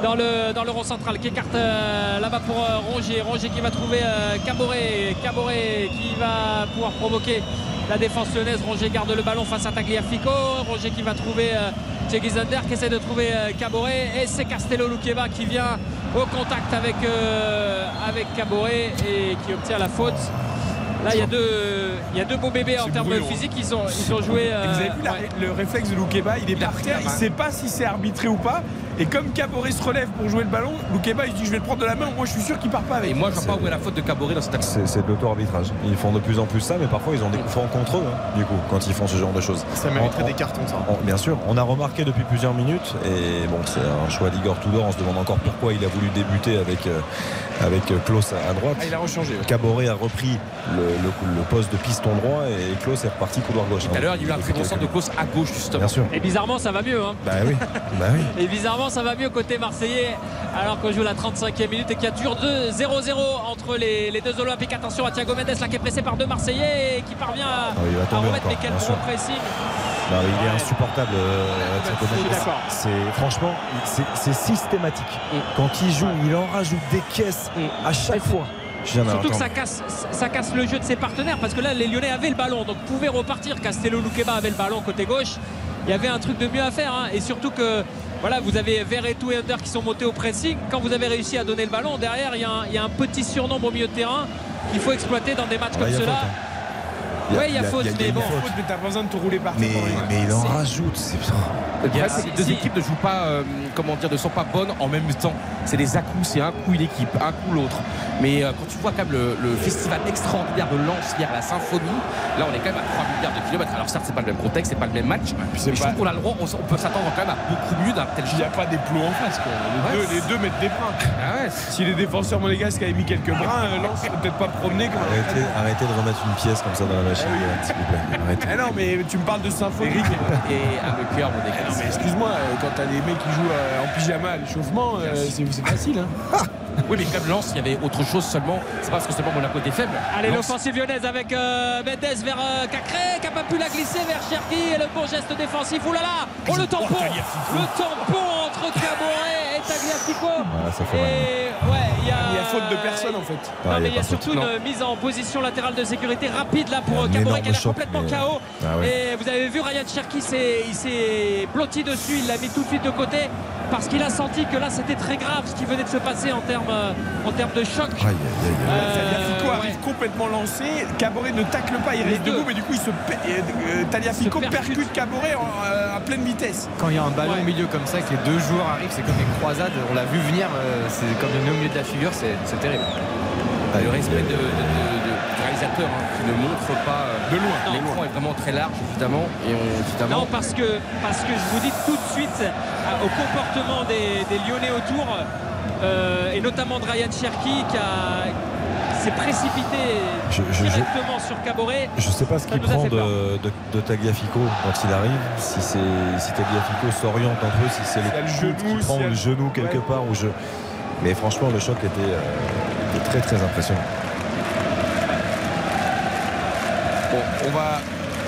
[SPEAKER 4] dans le, dans le rond central qui écarte euh, là-bas pour euh, Rongier. Rongier qui va trouver euh, Caboret. Caboret qui va pouvoir provoquer la défense lyonnaise. Rongier garde le ballon face à Tagliafico. Rongier qui va trouver euh, Thierry Zander qui essaie de trouver euh, Caboret. Et c'est Castello Luqueva qui vient au contact avec, euh, avec Caboret et qui obtient la faute. Là, il y a deux, il y a deux beaux bébés en termes
[SPEAKER 3] brûlant.
[SPEAKER 4] physiques. Ils ont, ils ont joué.
[SPEAKER 3] Vous avez
[SPEAKER 4] euh,
[SPEAKER 3] vu
[SPEAKER 4] ouais.
[SPEAKER 3] le réflexe de Loukeba Il est par terre, il sait pas si c'est arbitré ou pas. Et comme Caboret se relève pour jouer le ballon, Loukeba il se dit je vais le prendre de la main. Moi je suis sûr qu'il part pas avec.
[SPEAKER 5] Et moi, je vois pas où est la faute de Caboret dans cette action.
[SPEAKER 6] C'est de l'auto-arbitrage. Ils font de plus en plus ça, mais parfois ils ont des coups francs contre eux, hein, du coup, quand ils font ce genre de choses.
[SPEAKER 9] Ça
[SPEAKER 6] mériterait des
[SPEAKER 9] cartons ça.
[SPEAKER 6] On- bien sûr, on a remarqué depuis plusieurs minutes, et bon, c'est un choix d'Igor Tudor. On se demande encore pourquoi il a voulu débuter avec, euh, avec euh, Klaus à droite.
[SPEAKER 3] Ah, il a rechangé. ouais.
[SPEAKER 6] Caboret a repris le, le- le poste de piston droit et Klaus est reparti couloir gauche.
[SPEAKER 5] Tout à l'heure, il y a eu un très bon centre de Klaus à gauche, justement.
[SPEAKER 6] Bien sûr.
[SPEAKER 4] Et bizarrement, ça va mieux. hein.
[SPEAKER 6] Bah oui, bah oui.
[SPEAKER 4] Et bizarrement, ça va mieux côté marseillais alors qu'on joue la 35e minute et qu'il y a toujours 2 0-0 entre les, les deux Olympiques? Attention à Thiago Mendes là qui est pressé par deux Marseillais et qui parvient à,
[SPEAKER 6] Ah oui, il va
[SPEAKER 4] à
[SPEAKER 6] tomber
[SPEAKER 4] remettre.
[SPEAKER 6] encore,
[SPEAKER 4] Mais quel pressing
[SPEAKER 6] mais il est insupportable. euh, Thiago Mendes.
[SPEAKER 4] d'accord.
[SPEAKER 6] C'est franchement, c'est systématique.
[SPEAKER 4] Mm.
[SPEAKER 6] Quand il joue, il en rajoute des caisses à chaque fois.
[SPEAKER 4] Surtout que ça casse, ça casse le jeu de ses partenaires parce que là les Lyonnais avaient le ballon donc pouvaient repartir. Castello Luqueba avait le ballon côté gauche. Il y avait un truc de mieux à faire hein. et surtout que voilà vous avez Verretou et Under qui sont montés au pressing. Quand vous avez réussi à donner le ballon derrière il y a un, il y a un petit surnombre au milieu de terrain qu'il faut exploiter dans des matchs
[SPEAKER 6] Ouais,
[SPEAKER 4] comme cela. Ouais, il y a faute,
[SPEAKER 6] il y a
[SPEAKER 4] mais bon.
[SPEAKER 3] mais t'as pas besoin de te rouler par terre
[SPEAKER 6] Mais, mais il en rajoute. c'est-
[SPEAKER 5] Le problème,
[SPEAKER 4] Ah,
[SPEAKER 5] les deux
[SPEAKER 4] si.
[SPEAKER 5] équipes ne jouent pas, euh, comment dire, ne sont pas bonnes en même temps. C'est des à-coups, c'est un coup une équipe, un coup l'autre. Mais euh, quand tu vois quand même le, le festival extraordinaire de Lens hier, la symphonie, là on est quand même à 3 milliards de kilomètres. Alors certes, c'est pas le même contexte, c'est pas le même match, mais je
[SPEAKER 3] pas-
[SPEAKER 5] trouve qu'on a le droit, on, peut s'attendre quand même à beaucoup mieux d'un tel
[SPEAKER 3] Il n'y a pas des plots en face. Quoi. Les,
[SPEAKER 5] Ouais,
[SPEAKER 3] deux, les deux mettent des brins.
[SPEAKER 5] Ah ouais,
[SPEAKER 3] Si les défenseurs monégasques avaient mis quelques brins, euh, Lens serait peut-être pas promené comme
[SPEAKER 6] Arrêtez, arrêtez de remettre une pièce comme ça dans la machine. Lâcher, Johan, s'il vous plaît. Arrêtez.
[SPEAKER 3] Eh non, mais tu me parles de symphonie.
[SPEAKER 5] Et à le cœur, mon
[SPEAKER 3] Eh non, mais excuse-moi, euh, quand t'as des mecs qui jouent euh, en pyjama à l'échauffement, euh, c'est c'est facile. Hein.
[SPEAKER 5] Oui, mais comme Lens, il y avait autre chose seulement. C'est parce que seulement Monaco était faible.
[SPEAKER 4] Allez, l'offensive lyonnaise avec euh, Mendes vers euh, Cacré, qui n'a pas pu la glisser vers Cherki et le bon geste défensif. Ouh là là Oh le tampon Le tampon
[SPEAKER 6] Voilà, ça fait.
[SPEAKER 4] Et ouais, il y a.
[SPEAKER 3] Il y a faute de personne en fait.
[SPEAKER 4] Non,
[SPEAKER 6] Ah,
[SPEAKER 4] mais
[SPEAKER 6] y a
[SPEAKER 4] il y a
[SPEAKER 6] faute.
[SPEAKER 4] surtout
[SPEAKER 5] Non.
[SPEAKER 4] une mise en position latérale de sécurité rapide là pour euh, Caboret qui a l'air
[SPEAKER 6] choc,
[SPEAKER 4] complètement
[SPEAKER 6] mais-
[SPEAKER 4] KO.
[SPEAKER 6] Ah ouais.
[SPEAKER 4] Et vous avez vu Ryan Cherki, s'est- il s'est blotti dessus, il l'a mis tout de suite de côté parce qu'il a senti que là c'était très grave ce qui venait de se passer en termes euh, en termes de choc.
[SPEAKER 6] Aïe, aïe, aïe, aïe.
[SPEAKER 4] Euh,
[SPEAKER 3] Taliafico arrive
[SPEAKER 4] ouais.
[SPEAKER 3] complètement lancé. Caboret ne tacle pas, il reste debout, mais du coup, il se pa- euh, Taliafico
[SPEAKER 4] Se percute.
[SPEAKER 3] percute Caboret en- euh, à pleine vitesse.
[SPEAKER 9] Quand il y a un ballon
[SPEAKER 4] Ouais.
[SPEAKER 9] au milieu comme ça, que les deux joueurs arrivent, c'est comme une croisade. On l'a vu venir, euh, c'est comme le au milieu de la figure, c'est terrible.
[SPEAKER 5] Ah, le respect de, de- de- de- du réalisateur hein, qui ne montre pas. euh,
[SPEAKER 3] De loin.
[SPEAKER 5] L'écran est vraiment très large, évidemment. Et on, évidemment,
[SPEAKER 4] Non, parce que, parce que je vous dis tout de suite euh, au comportement des, des Lyonnais autour, euh, et notamment de Ryan Cherki qui, a- s'est précipité
[SPEAKER 6] Je- je- je-
[SPEAKER 4] directement sur Caboret.
[SPEAKER 6] Je sais pas ce qu'il prend de, de, de Tagliafico quand il arrive. Si, c'est si Tagliafico s'oriente un peu, si c'est le
[SPEAKER 3] genou,
[SPEAKER 6] qui prend le genou quelque
[SPEAKER 3] Ouais.
[SPEAKER 6] part. Ou je... Mais franchement, le choc était, euh, était très très impressionnant.
[SPEAKER 3] Bon, on va,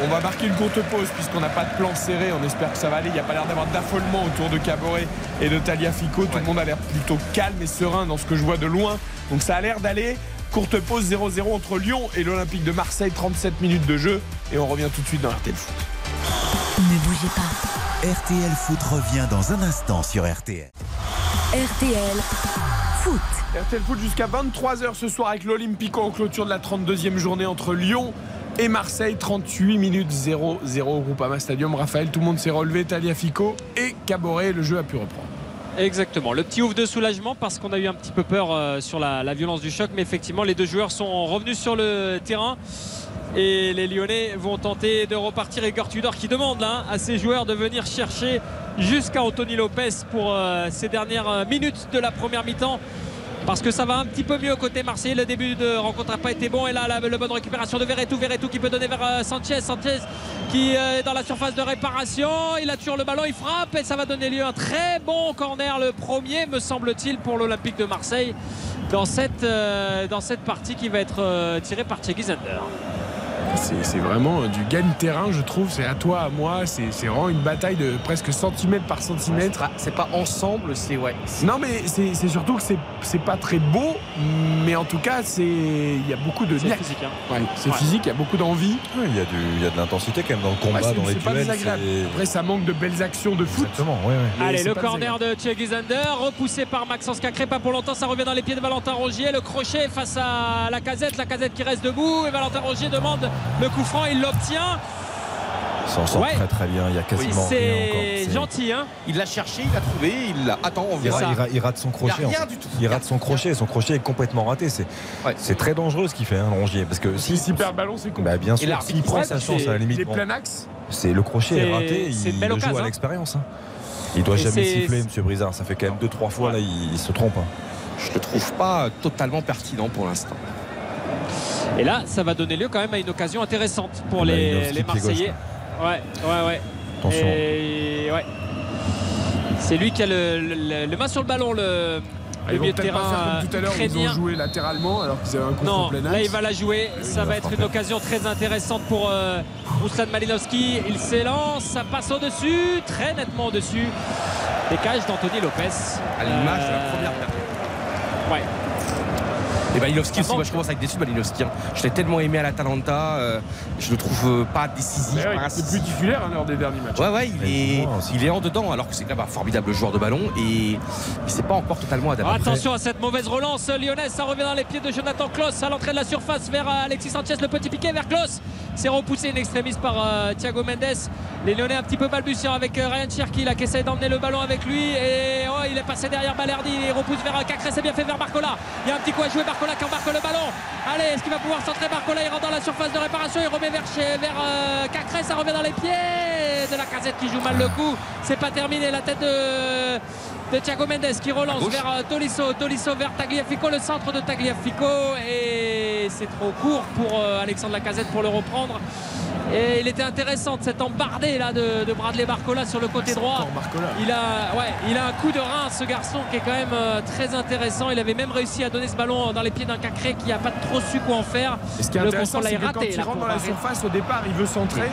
[SPEAKER 3] on va marquer une courte pause puisqu'on n'a pas de plan serré. On espère que ça va aller. Il n'y a pas l'air d'avoir d'affolement autour de Caboret et de Taliafico. Tout le monde a l'air plutôt calme et serein dans ce que je vois de loin. Donc ça a l'air d'aller. Courte pause 0-0 entre Lyon et l'Olympique de Marseille. 37 minutes de jeu. Et on revient tout de suite dans RTL Foot.
[SPEAKER 2] Ne bougez pas.
[SPEAKER 1] RTL Foot revient dans un instant sur RTL.
[SPEAKER 2] RTL Foot.
[SPEAKER 3] RTL Foot jusqu'à 23h ce soir avec l'Olympico en clôture de la 32e journée entre Lyon et Marseille. 38 minutes 0-0 au Groupama Stadium. Raphaël, tout le monde s'est relevé. Taliafico et Caboret. Le jeu a pu reprendre.
[SPEAKER 4] Exactement, le petit ouf de soulagement parce qu'on a eu un petit peu peur euh, sur la, violence du choc, mais effectivement les deux joueurs sont revenus sur le terrain. Et les Lyonnais vont tenter de repartir. Igor Tudor qui demande là, à ses joueurs de venir chercher jusqu'à Anthony Lopez pour euh, ces dernières euh, minutes de la première mi-temps. Parce que ça va un petit peu mieux côté Marseille. Le début de rencontre n'a pas été bon. Et là, la, bonne récupération de Verretou. Verretou qui peut donner vers euh, Sanchez. Sanchez qui euh, est dans la surface de réparation. Il a le ballon. Il frappe. Et ça va donner lieu à un très bon corner. Le premier, me semble-t-il, pour l'Olympique de Marseille. Dans cette, euh, partie qui va être tirée par Thierry Zander.
[SPEAKER 3] C'est vraiment du gagne-terrain, je trouve. C'est à toi, à moi. C'est vraiment une bataille de presque centimètre par centimètre.
[SPEAKER 5] c'est pas ensemble, c'est ouais.
[SPEAKER 3] Non, mais c'est surtout que c'est- pas très beau. Mais en tout cas, c'est il y a beaucoup de
[SPEAKER 4] C'est physique. hein.
[SPEAKER 3] Ouais, C'est
[SPEAKER 4] Ouais.
[SPEAKER 3] physique, il y a beaucoup d'envie.
[SPEAKER 6] Ouais, il, y a du, il y a de l'intensité quand même dans le combat, dans les
[SPEAKER 3] pas
[SPEAKER 6] duels.
[SPEAKER 3] Après, ça manque de belles actions de foot.
[SPEAKER 6] Exactement, ouais, ouais.
[SPEAKER 3] Mais
[SPEAKER 4] Allez, le corner de Thierry Zander, repoussé par Maxence Cacré, pas pour longtemps, ça revient dans les pieds de Valentin Rongier. Le crochet face à la casette, la casette qui reste debout. Et Valentin Rongier demande le coup franc, il l'obtient.
[SPEAKER 6] Il s'en sort
[SPEAKER 4] Ouais.
[SPEAKER 6] très très bien. Il y a quasiment rien encore.
[SPEAKER 4] C'est gentil, hein
[SPEAKER 5] Il l'a cherché, il l'a trouvé, il l'a. Attends, on
[SPEAKER 6] Il,
[SPEAKER 5] verra.
[SPEAKER 6] ra- il ra- il rate son crochet.
[SPEAKER 5] Il
[SPEAKER 6] en fait.
[SPEAKER 5] du tout.
[SPEAKER 6] Il rate son crochet. Son crochet est complètement raté. C'est
[SPEAKER 5] Ouais.
[SPEAKER 6] très dangereux ce qu'il fait, hein, Rongier. Parce que
[SPEAKER 3] Si
[SPEAKER 6] si,
[SPEAKER 3] s'il perd le ballon, c'est con.
[SPEAKER 6] bah, bien sûr, s'il prend sa chance à la
[SPEAKER 3] il
[SPEAKER 6] limite,
[SPEAKER 3] est
[SPEAKER 6] bon,
[SPEAKER 3] plein axe.
[SPEAKER 6] c'est le crochet est, raté. Il le joue à l'expérience. hein. Il doit
[SPEAKER 4] Et
[SPEAKER 6] jamais siffler, Monsieur Brizard. Ça fait quand même deux trois fois là, il, il se trompe. hein.
[SPEAKER 5] Je le trouve pas totalement pertinent pour l'instant.
[SPEAKER 4] Et là, ça va donner lieu quand même à une occasion intéressante pour les,
[SPEAKER 6] gauche,
[SPEAKER 4] Marseillais. Ouais, ouais, ouais.
[SPEAKER 6] Attention.
[SPEAKER 4] Et ouais. C'est lui qui a le, le- le main sur le ballon, le,
[SPEAKER 3] Ah, Ils vont
[SPEAKER 4] milieu de
[SPEAKER 3] peut-être pas
[SPEAKER 4] terrain
[SPEAKER 3] faire comme tout à l'heure, ils ont joué latéralement alors qu'ils avaient un coup
[SPEAKER 4] Non,
[SPEAKER 3] plein
[SPEAKER 4] là il va la jouer. Ça va être une occasion très intéressante pour euh, Ruslan Malinowski. Il s'élance, ça passe au-dessus, très nettement au-dessus. Décage d'Anthony Lopez.
[SPEAKER 5] À l'image de la
[SPEAKER 4] Euh,
[SPEAKER 5] première période.
[SPEAKER 4] Ouais.
[SPEAKER 5] Et Malinowski
[SPEAKER 4] Ça
[SPEAKER 5] aussi,
[SPEAKER 4] manque.
[SPEAKER 5] moi je commence avec déçu de Malinowski. hein. Je l'ai tellement aimé à l'Atalanta, euh, je le trouve euh, pas décisif.
[SPEAKER 3] Ouais,
[SPEAKER 5] pas
[SPEAKER 3] il
[SPEAKER 5] incisif.
[SPEAKER 3] plus titulaire hein, lors des derniers matchs.
[SPEAKER 5] Ouais, ouais, il est,
[SPEAKER 6] aussi.
[SPEAKER 5] il est en dedans, alors que c'est quand même un formidable joueur de ballon et il s'est pas encore totalement adapté.
[SPEAKER 4] Attention à cette mauvaise relance lyonnaise, ça revient dans les pieds de Jonathan Klaus à l'entrée de la surface vers euh, Alexis Sanchez, le petit piqué vers Klaus. C'est repoussé une extrémiste par euh, Thiago Mendes. Les Lyonnais un petit peu balbutiants avec euh, Ryan Cherki là qui essaie d'emmener le ballon avec lui et oh, il est passé derrière Balerdi, il repousse vers Cacré, c'est bien fait vers Barcola. Il y a un petit coup à jouer Barcola qui embarque le ballon. Allez, est-ce qu'il va pouvoir centrer Barcola? Il rentre dans la surface de réparation, il remet vers, euh, Cacré, ça revient dans les pieds de la casette qui joue mal le coup. C'est pas terminé, la tête de de Thiago Mendes qui relance vers euh, Tolisso. Tolisso vers Tagliafico, le centre de Tagliafico. Et c'est trop court pour euh, Alexandre Lacazette pour le reprendre. Et il était intéressante cette embardée là de, de Bradley Barcola sur le côté droit. Il a, ouais, il a un coup de rein ce garçon qui est quand même euh, très intéressant. Il avait même réussi à donner ce ballon dans les pieds d'un Cacré qui n'a pas trop su quoi en faire.
[SPEAKER 3] Et ce qui est
[SPEAKER 4] le
[SPEAKER 3] intéressant,
[SPEAKER 4] contrôle
[SPEAKER 3] c'est
[SPEAKER 4] est
[SPEAKER 3] que quand
[SPEAKER 4] raté.
[SPEAKER 3] il
[SPEAKER 4] là,
[SPEAKER 3] rentre dans la surface au départ, il veut centrer.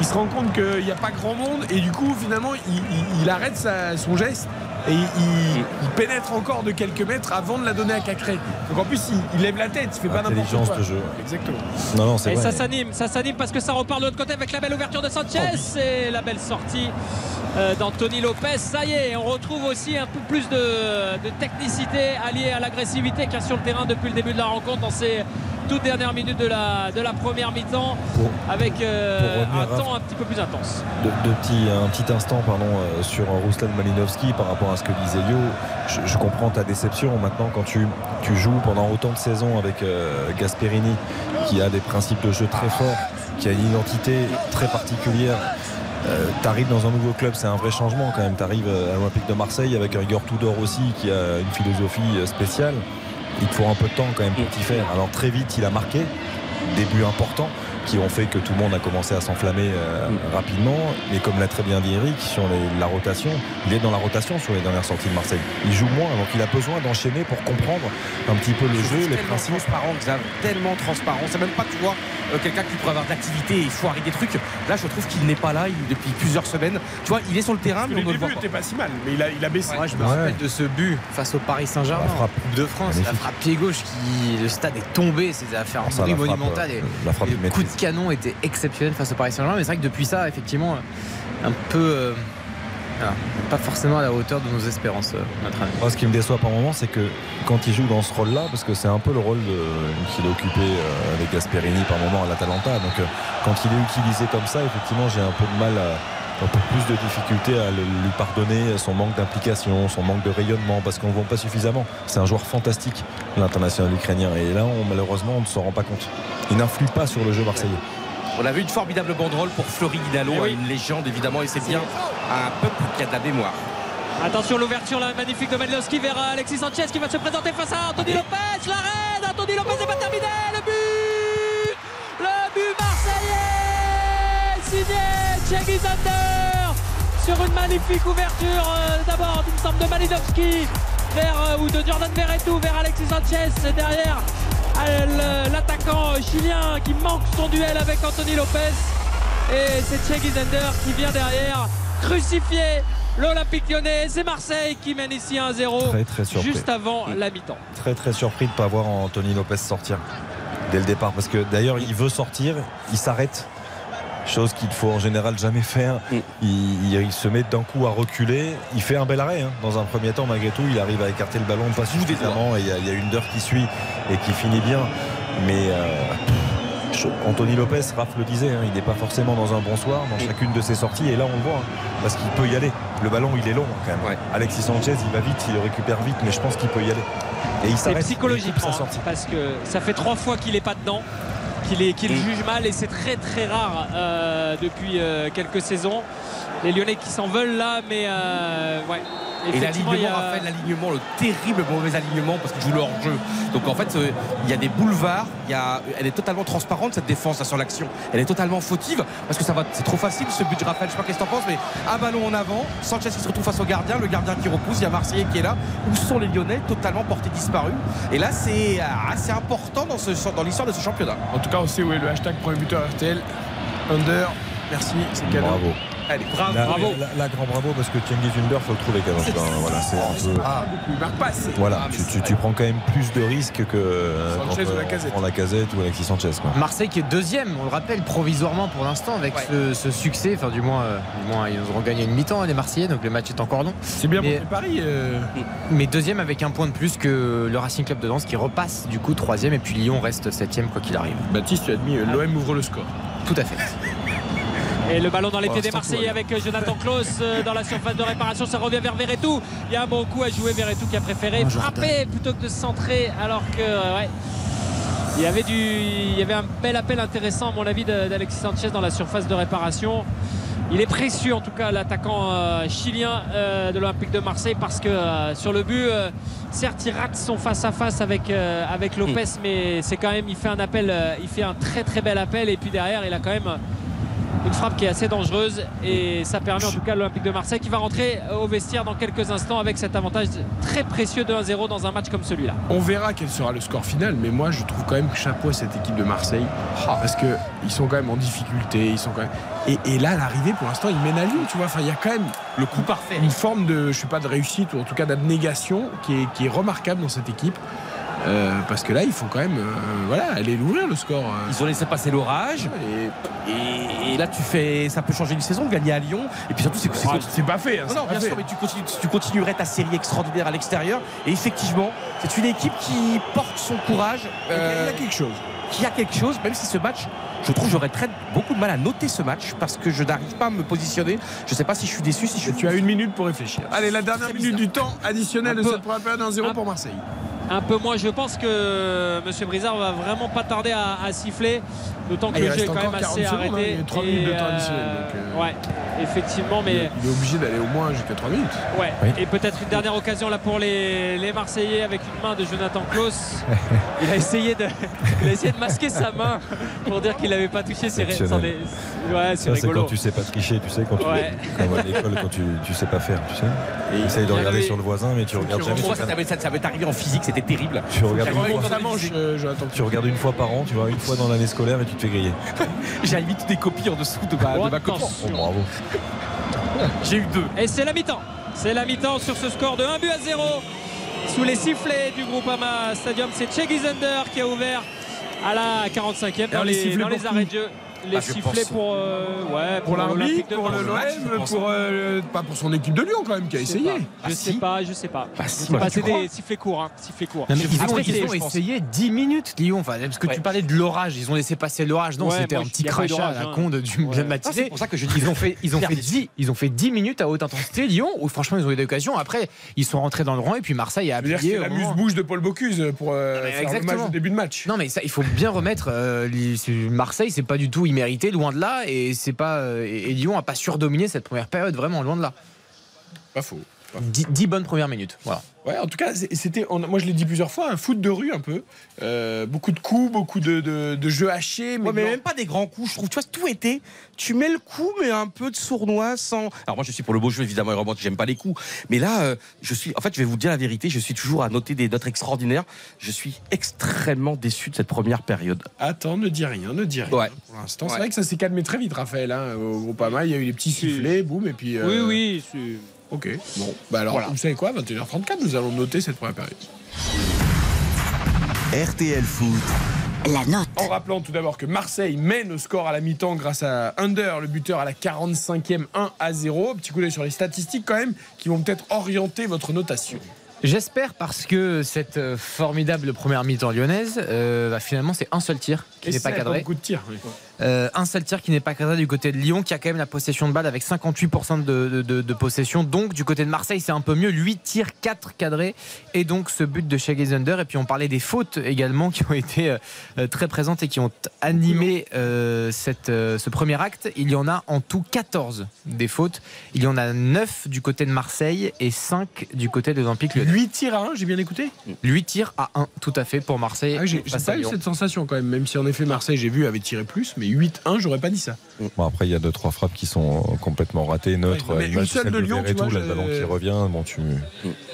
[SPEAKER 3] Il se rend compte qu'il n'y a pas grand monde et du coup, finalement, il, il- il arrête sa- son geste et il, il- il pénètre encore de quelques mètres avant de la donner à Cacré. Donc en plus, il, il lève la tête, il fait pas n'importe
[SPEAKER 6] Intelligence
[SPEAKER 3] quoi.
[SPEAKER 6] de jeu.
[SPEAKER 3] Exactement.
[SPEAKER 6] Non, non, c'est
[SPEAKER 4] Et
[SPEAKER 6] vrai.
[SPEAKER 4] ça s'anime, ça s'anime parce que ça repart de l'autre côté avec la belle ouverture de Sanchez et la belle sortie euh, d'Anthony Lopez. Ça y est, on retrouve aussi un peu plus de, de technicité alliée à l'agressivité qu'il y a sur le terrain depuis le début de la rencontre dans ces toutes dernières minutes de la, de la première mi-temps avec euh, un temps un petit peu plus intense.
[SPEAKER 6] de, de petit, un petit instant pardon, euh, sur Ruslan Malinowski par rapport à ce que disait Lio. Je, je comprends ta déception maintenant quand tu, tu joues pendant autant de saisons avec euh, Gasperini qui a des principes de jeu très forts, qui a une identité très particulière. tu arrives dans un nouveau club, c'est un vrai changement quand même. Tu arrives à l'Olympique de Marseille avec un Igor Tudor aussi qui a une philosophie euh, spéciale. Il te faut un peu de temps quand même pour t'y faire. Alors très vite, il a marqué, début important qui ont fait que tout le monde a commencé à s'enflammer euh, rapidement. Mais comme l'a très bien dit Eric, sur les- la rotation, il est dans la rotation sur les dernières sorties de Marseille. Il joue moins, donc il a besoin d'enchaîner pour comprendre un petit peu le jeu, les
[SPEAKER 8] tellement
[SPEAKER 6] principes.
[SPEAKER 8] transparent, Xav, tellement transparent. C'est même pas, tu vois, euh, quelqu'un qui pourrait avoir d'activité et foirer des trucs. Là, je trouve qu'il n'est pas là il- depuis plusieurs semaines. Tu vois, il est sur le terrain, mais
[SPEAKER 3] Le
[SPEAKER 8] on ne le voit
[SPEAKER 3] début
[SPEAKER 8] pas.
[SPEAKER 3] était pas si mal, mais il a, il a baissé.
[SPEAKER 9] Moi, je me
[SPEAKER 6] Ouais.
[SPEAKER 9] rappelle de ce but face au Paris Saint-Germain,
[SPEAKER 6] La frappe.
[SPEAKER 9] en Coupe de France, la frappe pied gauche qui le stade est tombé, c'est à faire un bruit
[SPEAKER 6] la frappe,
[SPEAKER 9] monumental et,
[SPEAKER 6] la frappe,
[SPEAKER 9] et
[SPEAKER 6] il
[SPEAKER 9] le coup
[SPEAKER 6] maîtrise.
[SPEAKER 9] canon était exceptionnel face au Paris Saint-Germain. Mais c'est vrai que depuis ça, effectivement, un peu euh, pas forcément à la hauteur de nos espérances, euh, notre ami.
[SPEAKER 6] Moi, ce qui me déçoit par moment, c'est que quand il joue dans ce rôle-là, parce que c'est un peu le rôle qu'il a occupé euh, avec Gasperini par moment à l'Atalanta, donc quand il est utilisé comme ça, effectivement, j'ai un peu de mal à un peu plus de difficulté à lui pardonner son manque d'implication, son manque de rayonnement, parce qu'on ne voit pas suffisamment. C'est un joueur fantastique, l'international ukrainien, et là, on- malheureusement, on ne s'en rend pas compte. Il n'influe pas sur le jeu marseillais.
[SPEAKER 8] On a vu une formidable banderole pour Fleury Guinalo,
[SPEAKER 4] Eh oui.
[SPEAKER 8] une légende évidemment, et c'est bien un peuple qui a de la mémoire.
[SPEAKER 4] Attention l'ouverture là, magnifique de Malinowski vers Alexis Sanchez qui va se présenter face à Anthony Lopez. L'arrêt d'Anthony Lopez n'est pas terminé. Le but signé Cengiz Under sur une magnifique ouverture euh, d'abord me semble de Malinowski vers euh, ou de Jordan Verretou vers Alexis Sanchez derrière euh, l'attaquant chilien qui manque son duel avec Anthony Lopez et c'est Cengiz Under qui vient derrière crucifier l'Olympique lyonnais. C'est Marseille qui mène ici 1-0
[SPEAKER 6] Très, très surpris.
[SPEAKER 4] juste avant la mi-temps.
[SPEAKER 6] Très très surpris de ne pas voir Anthony Lopez sortir dès le départ parce que d'ailleurs il veut sortir, il s'arrête. Chose qu'il faut en général jamais faire. Il, il- il se met d'un coup à reculer. Il fait un bel arrêt. hein. Dans un premier temps, malgré tout, il arrive à écarter le ballon pas suffisamment. Et il y, a- il y a une d'heure qui suit et qui finit bien. Mais euh, Anthony Lopez, Raph le disait, hein, il n'est pas forcément dans un bon soir dans chacune de ses sorties. Et là, on le voit. hein, parce qu'il peut y aller. Le ballon, il est long hein, quand même. Alexis Sanchez, il va vite, il le récupère vite. Mais je pense qu'il peut y aller. Et il
[SPEAKER 4] C'est
[SPEAKER 6] s'arrête. il coupe
[SPEAKER 4] psychologiquement
[SPEAKER 6] sa sortie.
[SPEAKER 4] parce que ça fait trois fois qu'il est pas dedans, qu'il qu'il juge mal et c'est très très rare euh, depuis euh, quelques saisons. Les Lyonnais qui s'en veulent là, mais euh, ouais.
[SPEAKER 8] Et l'alignement,
[SPEAKER 4] a-
[SPEAKER 8] Raphaël, l'alignement, le terrible mauvais alignement parce qu'il joue le hors-jeu. Donc en fait, euh, il y a des boulevards, il y a, elle est totalement transparente cette défense là, sur l'action. Elle est totalement fautive parce que ça va, c'est trop facile ce but de Raphaël. Je sais pas qu'est-ce que t'en penses, mais un ballon en avant, Sanchez qui se retrouve face au gardien, le gardien qui repousse, il y a Marseillais qui est là. Où sont les Lyonnais totalement portés disparus Et là, c'est ah, c'est important dans, ce, dans l'histoire de ce championnat.
[SPEAKER 3] En tout cas, on sait où est le hashtag premier buteur RTL. Under, merci, c'est cadeau.
[SPEAKER 6] Bravo.
[SPEAKER 8] Allez, bravo,
[SPEAKER 6] Là,
[SPEAKER 8] bravo.
[SPEAKER 6] là, là, grand bravo parce que Cengiz Under, faut le trouver quand même. Voilà, c'est un peu.
[SPEAKER 3] Ah, beaucoup, il marque pas assez.
[SPEAKER 6] Voilà,
[SPEAKER 3] Ah,
[SPEAKER 6] tu, tu- prends quand même plus de risques que euh,
[SPEAKER 3] Sanchez
[SPEAKER 6] quand,
[SPEAKER 3] ou
[SPEAKER 6] euh,
[SPEAKER 3] Lacazette.
[SPEAKER 6] on prend Lacazette ou Alexis Sanchez. Quoi.
[SPEAKER 9] Marseille qui est deuxième, on le rappelle, provisoirement pour l'instant avec ce, ce succès. Enfin, du moins, euh, du moins, ils auront gagné une mi-temps, les Marseillais, donc le match est encore long.
[SPEAKER 3] C'est bien
[SPEAKER 9] Mais-
[SPEAKER 3] pour paris. euh,
[SPEAKER 9] Mais deuxième avec un point de plus que le Racing Club de Lens qui repasse du coup troisième et puis Lyon reste septième quoi qu'il arrive.
[SPEAKER 3] Baptiste, tu as admis, euh, l'OM ouvre le score.
[SPEAKER 9] Tout à fait.
[SPEAKER 4] Et le ballon dans les
[SPEAKER 3] Pour
[SPEAKER 4] pieds des Marseillais avec Jonathan Klaus euh, dans la surface de réparation. Ça revient vers Verretou. Il y a un bon coup à jouer. Verretou qui a préféré frapper plutôt que de se centrer. Alors que, euh, ouais, il y avait, du, il y avait un bel appel intéressant, à mon avis, d'Alexis Sanchez dans la surface de réparation. Il est précieux en tout cas l'attaquant euh, chilien euh, de l'Olympique de Marseille parce que euh, sur le but, certes il rate son face à face avec avec Lopez, mais c'est quand même il fait un appel, il fait un très très bel appel et puis derrière il a quand même une frappe qui est assez dangereuse et ça permet en tout cas à l'Olympique de Marseille qui va rentrer au vestiaire dans quelques instants avec cet avantage très précieux de 1-0 dans un match comme celui-là.
[SPEAKER 3] On verra quel sera le score final, mais moi je trouve quand même chapeau à cette équipe de Marseille parce que ils sont quand même en difficulté, ils sont quand même. Et, et là, à l'arrivée, pour l'instant, ils mènent à Lyon, tu vois. Enfin, il y a quand même
[SPEAKER 5] le coup parfait,
[SPEAKER 3] une forme de, je sais pas, de réussite ou en tout cas d'abnégation qui est, qui est remarquable dans cette équipe. Euh, parce que là, il faut quand même, euh, voilà, aller l'ouvrir le score.
[SPEAKER 5] Ils ont laissé passer l'orage. Et, et là, tu fais, ça peut changer une saison, gagner à Lyon. Et puis surtout, c'est c'est-
[SPEAKER 3] c'est pas fait. hein,
[SPEAKER 5] Non, non,
[SPEAKER 3] pas
[SPEAKER 5] bien
[SPEAKER 3] fait.
[SPEAKER 5] sûr, mais tu, continues- tu continuerais ta série extraordinaire à l'extérieur. Et effectivement, c'est une équipe qui porte son courage.
[SPEAKER 3] Il
[SPEAKER 5] euh,
[SPEAKER 3] il y a quelque chose.
[SPEAKER 5] Qui a quelque chose, même si ce match, je trouve, j'aurais très beaucoup de mal à noter ce match parce que je n'arrive pas à me positionner. Je sais pas si je suis déçu, si je suis.
[SPEAKER 3] Tu as une minute pour réfléchir. Allez, la dernière minute du temps additionnel de cette première période 1-0 pour Marseille.
[SPEAKER 4] Un peu moins, je pense que M. Brizard va vraiment pas tarder à, à siffler, d'autant que
[SPEAKER 3] Ah, il
[SPEAKER 4] le jeu est quand même
[SPEAKER 3] 40
[SPEAKER 4] assez
[SPEAKER 3] secondes, hein,
[SPEAKER 4] arrêté.
[SPEAKER 3] il y a trois minutes de temps
[SPEAKER 4] Et,
[SPEAKER 3] additionnel, donc, euh,
[SPEAKER 4] Ouais, effectivement, mais.
[SPEAKER 3] Il est- il est obligé d'aller au moins jusqu'à 3 minutes.
[SPEAKER 4] Ouais,
[SPEAKER 3] Oui.
[SPEAKER 4] et peut-être une dernière occasion là pour les, les Marseillais avec une main de Jonathan Klaus. Il a essayé de, il a essayé de masquer sa main pour dire qu'il n'avait pas touché ses ré- sans des- Ouais, c'est
[SPEAKER 6] Ça, c'est quand tu sais pas tricher, tu sais, quand tu,
[SPEAKER 4] Ouais.
[SPEAKER 6] à l'école, quand tu, tu sais pas faire, tu sais.
[SPEAKER 3] Et
[SPEAKER 6] Essaye de regarder
[SPEAKER 4] avait-
[SPEAKER 6] sur le voisin, mais tu regardes jamais.
[SPEAKER 5] Moi,
[SPEAKER 6] sur
[SPEAKER 5] ça m'est- ça, ça m'est arrivé en physique, c'était terrible.
[SPEAKER 6] Tu regardes, une fois,
[SPEAKER 5] la manche,
[SPEAKER 3] Jonathan.
[SPEAKER 6] tu regardes une fois par an, tu vois, une fois dans l'année scolaire et tu te fais griller.
[SPEAKER 5] J'ai limite des copies en dessous de ma, de ma copie.
[SPEAKER 6] Oh, bravo.
[SPEAKER 5] J'ai eu deux.
[SPEAKER 4] Et c'est la mi-temps. C'est la mi-temps sur ce score de 1 but à 0. Sous les sifflets du groupe Ama Stadium, c'est Cheggy Zender qui a ouvert à la 45e dans
[SPEAKER 3] les
[SPEAKER 4] dans les arrêts de jeu. Les
[SPEAKER 5] Ah,
[SPEAKER 4] sifflets
[SPEAKER 5] pense.
[SPEAKER 4] pour, euh, ouais,
[SPEAKER 3] Pour
[SPEAKER 4] l'Olympique de
[SPEAKER 3] pour le l'OM, pour euh, pas pour son équipe de Lyon quand même qui a essayé.
[SPEAKER 5] Ah,
[SPEAKER 4] Je sais pas, je sais pas.
[SPEAKER 5] Bah,
[SPEAKER 4] Je
[SPEAKER 5] si,
[SPEAKER 4] sais pas, des sifflets courts, hein, sifflets courts.
[SPEAKER 9] Non, mais ils
[SPEAKER 4] Après,
[SPEAKER 9] ont, ils ont essayé 10 minutes, Lyon. Enfin, parce que
[SPEAKER 5] Ouais.
[SPEAKER 9] tu parlais de l'orage, ils ont laissé passer l'orage. Non,
[SPEAKER 4] Ouais,
[SPEAKER 9] c'était un petit crachat à la
[SPEAKER 4] hein.
[SPEAKER 9] con de, du, de
[SPEAKER 4] Ouais.
[SPEAKER 9] la
[SPEAKER 5] Ah,
[SPEAKER 9] matinée.
[SPEAKER 5] c'est pour ça que je dis.
[SPEAKER 9] Ils ont fait, ils ont fait
[SPEAKER 5] des-
[SPEAKER 9] 10, ils ont fait 10 minutes à haute intensité Lyon où franchement ils ont eu des occasions. Après ils sont rentrés dans le rang et puis Marseille a appuyé.
[SPEAKER 3] la muse-bouche de Paul Bocuse pour euh,
[SPEAKER 9] Mais
[SPEAKER 3] faire le match au début de match.
[SPEAKER 9] Non mais ça il faut bien remettre euh, Marseille c'est pas du tout immérité loin de là et c'est pas euh, et Lyon a pas surdominé cette première période vraiment loin de là.
[SPEAKER 3] Pas faux.
[SPEAKER 9] 10, bonnes premières minutes. Voilà.
[SPEAKER 3] Ouais, en tout cas, c'était, on- moi je l'ai dit plusieurs fois, un foot de rue un peu. Euh, beaucoup de coups, beaucoup de, de- de jeux hachés. Mais,
[SPEAKER 5] Ouais, mais même pas des grands coups, je trouve. Tu vois, tout était. Tu mets le coup, mais un peu de sournois sans. Alors, moi, je suis pour le beau jeu, évidemment, et remonte, j'aime pas les coups. Mais là, euh, je suis. En fait, je vais vous dire la vérité, je suis toujours à noter des notes extraordinaires. Je suis extrêmement déçu de cette première période.
[SPEAKER 3] Attends, ne dis rien, ne dis rien.
[SPEAKER 5] Ouais.
[SPEAKER 3] Pour l'instant, c'est vrai que ça s'est calmé très vite, Raphaël. hein, au Groupama, il y a eu les petits sifflets, boum, et puis.
[SPEAKER 4] Oui,
[SPEAKER 3] euh,
[SPEAKER 4] oui. c'est-
[SPEAKER 3] Ok. Bon, bah alors,
[SPEAKER 5] Voilà.
[SPEAKER 3] vous savez quoi 21h34, nous allons noter cette première période.
[SPEAKER 1] RTL Foot.
[SPEAKER 2] La note.
[SPEAKER 3] En rappelant tout d'abord que Marseille mène au score à la mi-temps grâce à Under, le buteur à la 45e 1 à 0. Petit coup d'œil sur les statistiques quand même qui vont peut-être orienter votre notation.
[SPEAKER 9] J'espère parce que cette euh, formidable première mi-temps lyonnaise, euh, bah, finalement c'est un seul tir qui n'est pas
[SPEAKER 3] c'est
[SPEAKER 9] cadré.
[SPEAKER 3] Beaucoup de tirs. oui.
[SPEAKER 9] Euh, un seul tir qui n'est pas cadré du côté de Lyon, qui a quand même la possession de balle avec 58% de, de- de- de possession. Donc, du côté de Marseille, c'est un peu mieux. 8 tirs, 4 cadrés. Et donc, ce but de Shaggy Zunder. Et puis, on parlait des fautes également qui ont été euh, euh, très présentes et qui ont animé euh, cette, ce premier acte. Il y en a en tout 14 des fautes. Il y en a 9 du côté de Marseille et 5 du côté de l'Olympique Lyonnais.
[SPEAKER 3] 8 tirs à 1, j'ai bien écouté?
[SPEAKER 9] 8 tirs à 1, tout à fait, pour Marseille.
[SPEAKER 3] Ah, J'ai pas eu cette sensation quand même, même si en effet Marseille, j'ai vu, avait tiré plus, mais 8-1, j'aurais pas dit ça.
[SPEAKER 6] Bon, après, il y a deux, trois frappes qui sont complètement ratées, neutres.
[SPEAKER 3] Ouais, mais
[SPEAKER 6] Une
[SPEAKER 3] seule de Lyon, tu
[SPEAKER 6] là, le ballon qui revient. Bon, tu...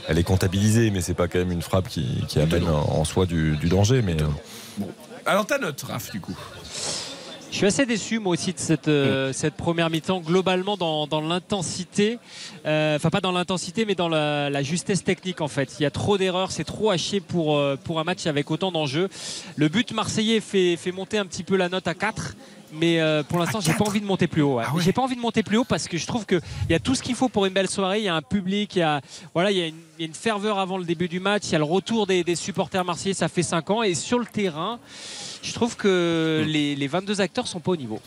[SPEAKER 6] Elle est comptabilisée, mais c'est pas quand même une frappe qui, qui amène en, soi du, du danger. Mais euh,
[SPEAKER 3] Alors ta note, Raph, du coup
[SPEAKER 4] Je suis assez déçu moi aussi de cette, euh, cette première mi-temps globalement dans, dans l'intensité, Euh, enfin pas dans l'intensité mais dans la, la justesse technique en fait. Il y a trop d'erreurs, c'est trop haché pour, euh, pour un match avec autant d'enjeux. Le but marseillais fait, fait monter un petit peu la note à 4. Mais euh, pour l'instant, j'ai pas envie de monter plus haut. ouais. J'ai pas envie de monter plus haut parce que je trouve qu'il y a tout ce qu'il faut pour une belle soirée. Il y a un public, il y a, voilà, il y a une, il y a une ferveur avant le début du match. Il y a le retour des, des supporters marseillais. Ça fait 5 ans. Et sur le terrain, je trouve que les, les 22 acteurs sont pas au niveau.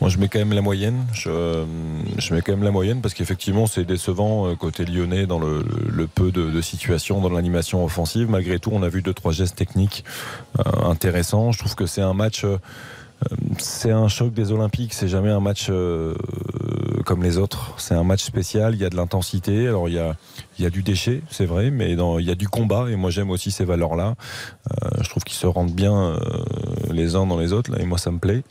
[SPEAKER 6] moi, je mets quand même la moyenne. Je, euh, je mets quand même la moyenne parce qu'effectivement, c'est décevant euh, côté lyonnais dans le, le peu de, de situations dans l'animation offensive. Malgré tout, on a vu deux, trois gestes techniques euh, intéressants. Je trouve que c'est un match. euh, c'est un choc des Olympiques, c'est jamais un match euh, comme les autres. C'est un match spécial, il y a de l'intensité. Alors il y a, il y a du déchet, c'est vrai, mais il y a du combat et moi j'aime aussi ces valeurs-là. Euh, je trouve qu'ils se rendent bien euh, les uns dans les autres et moi ça me plaît.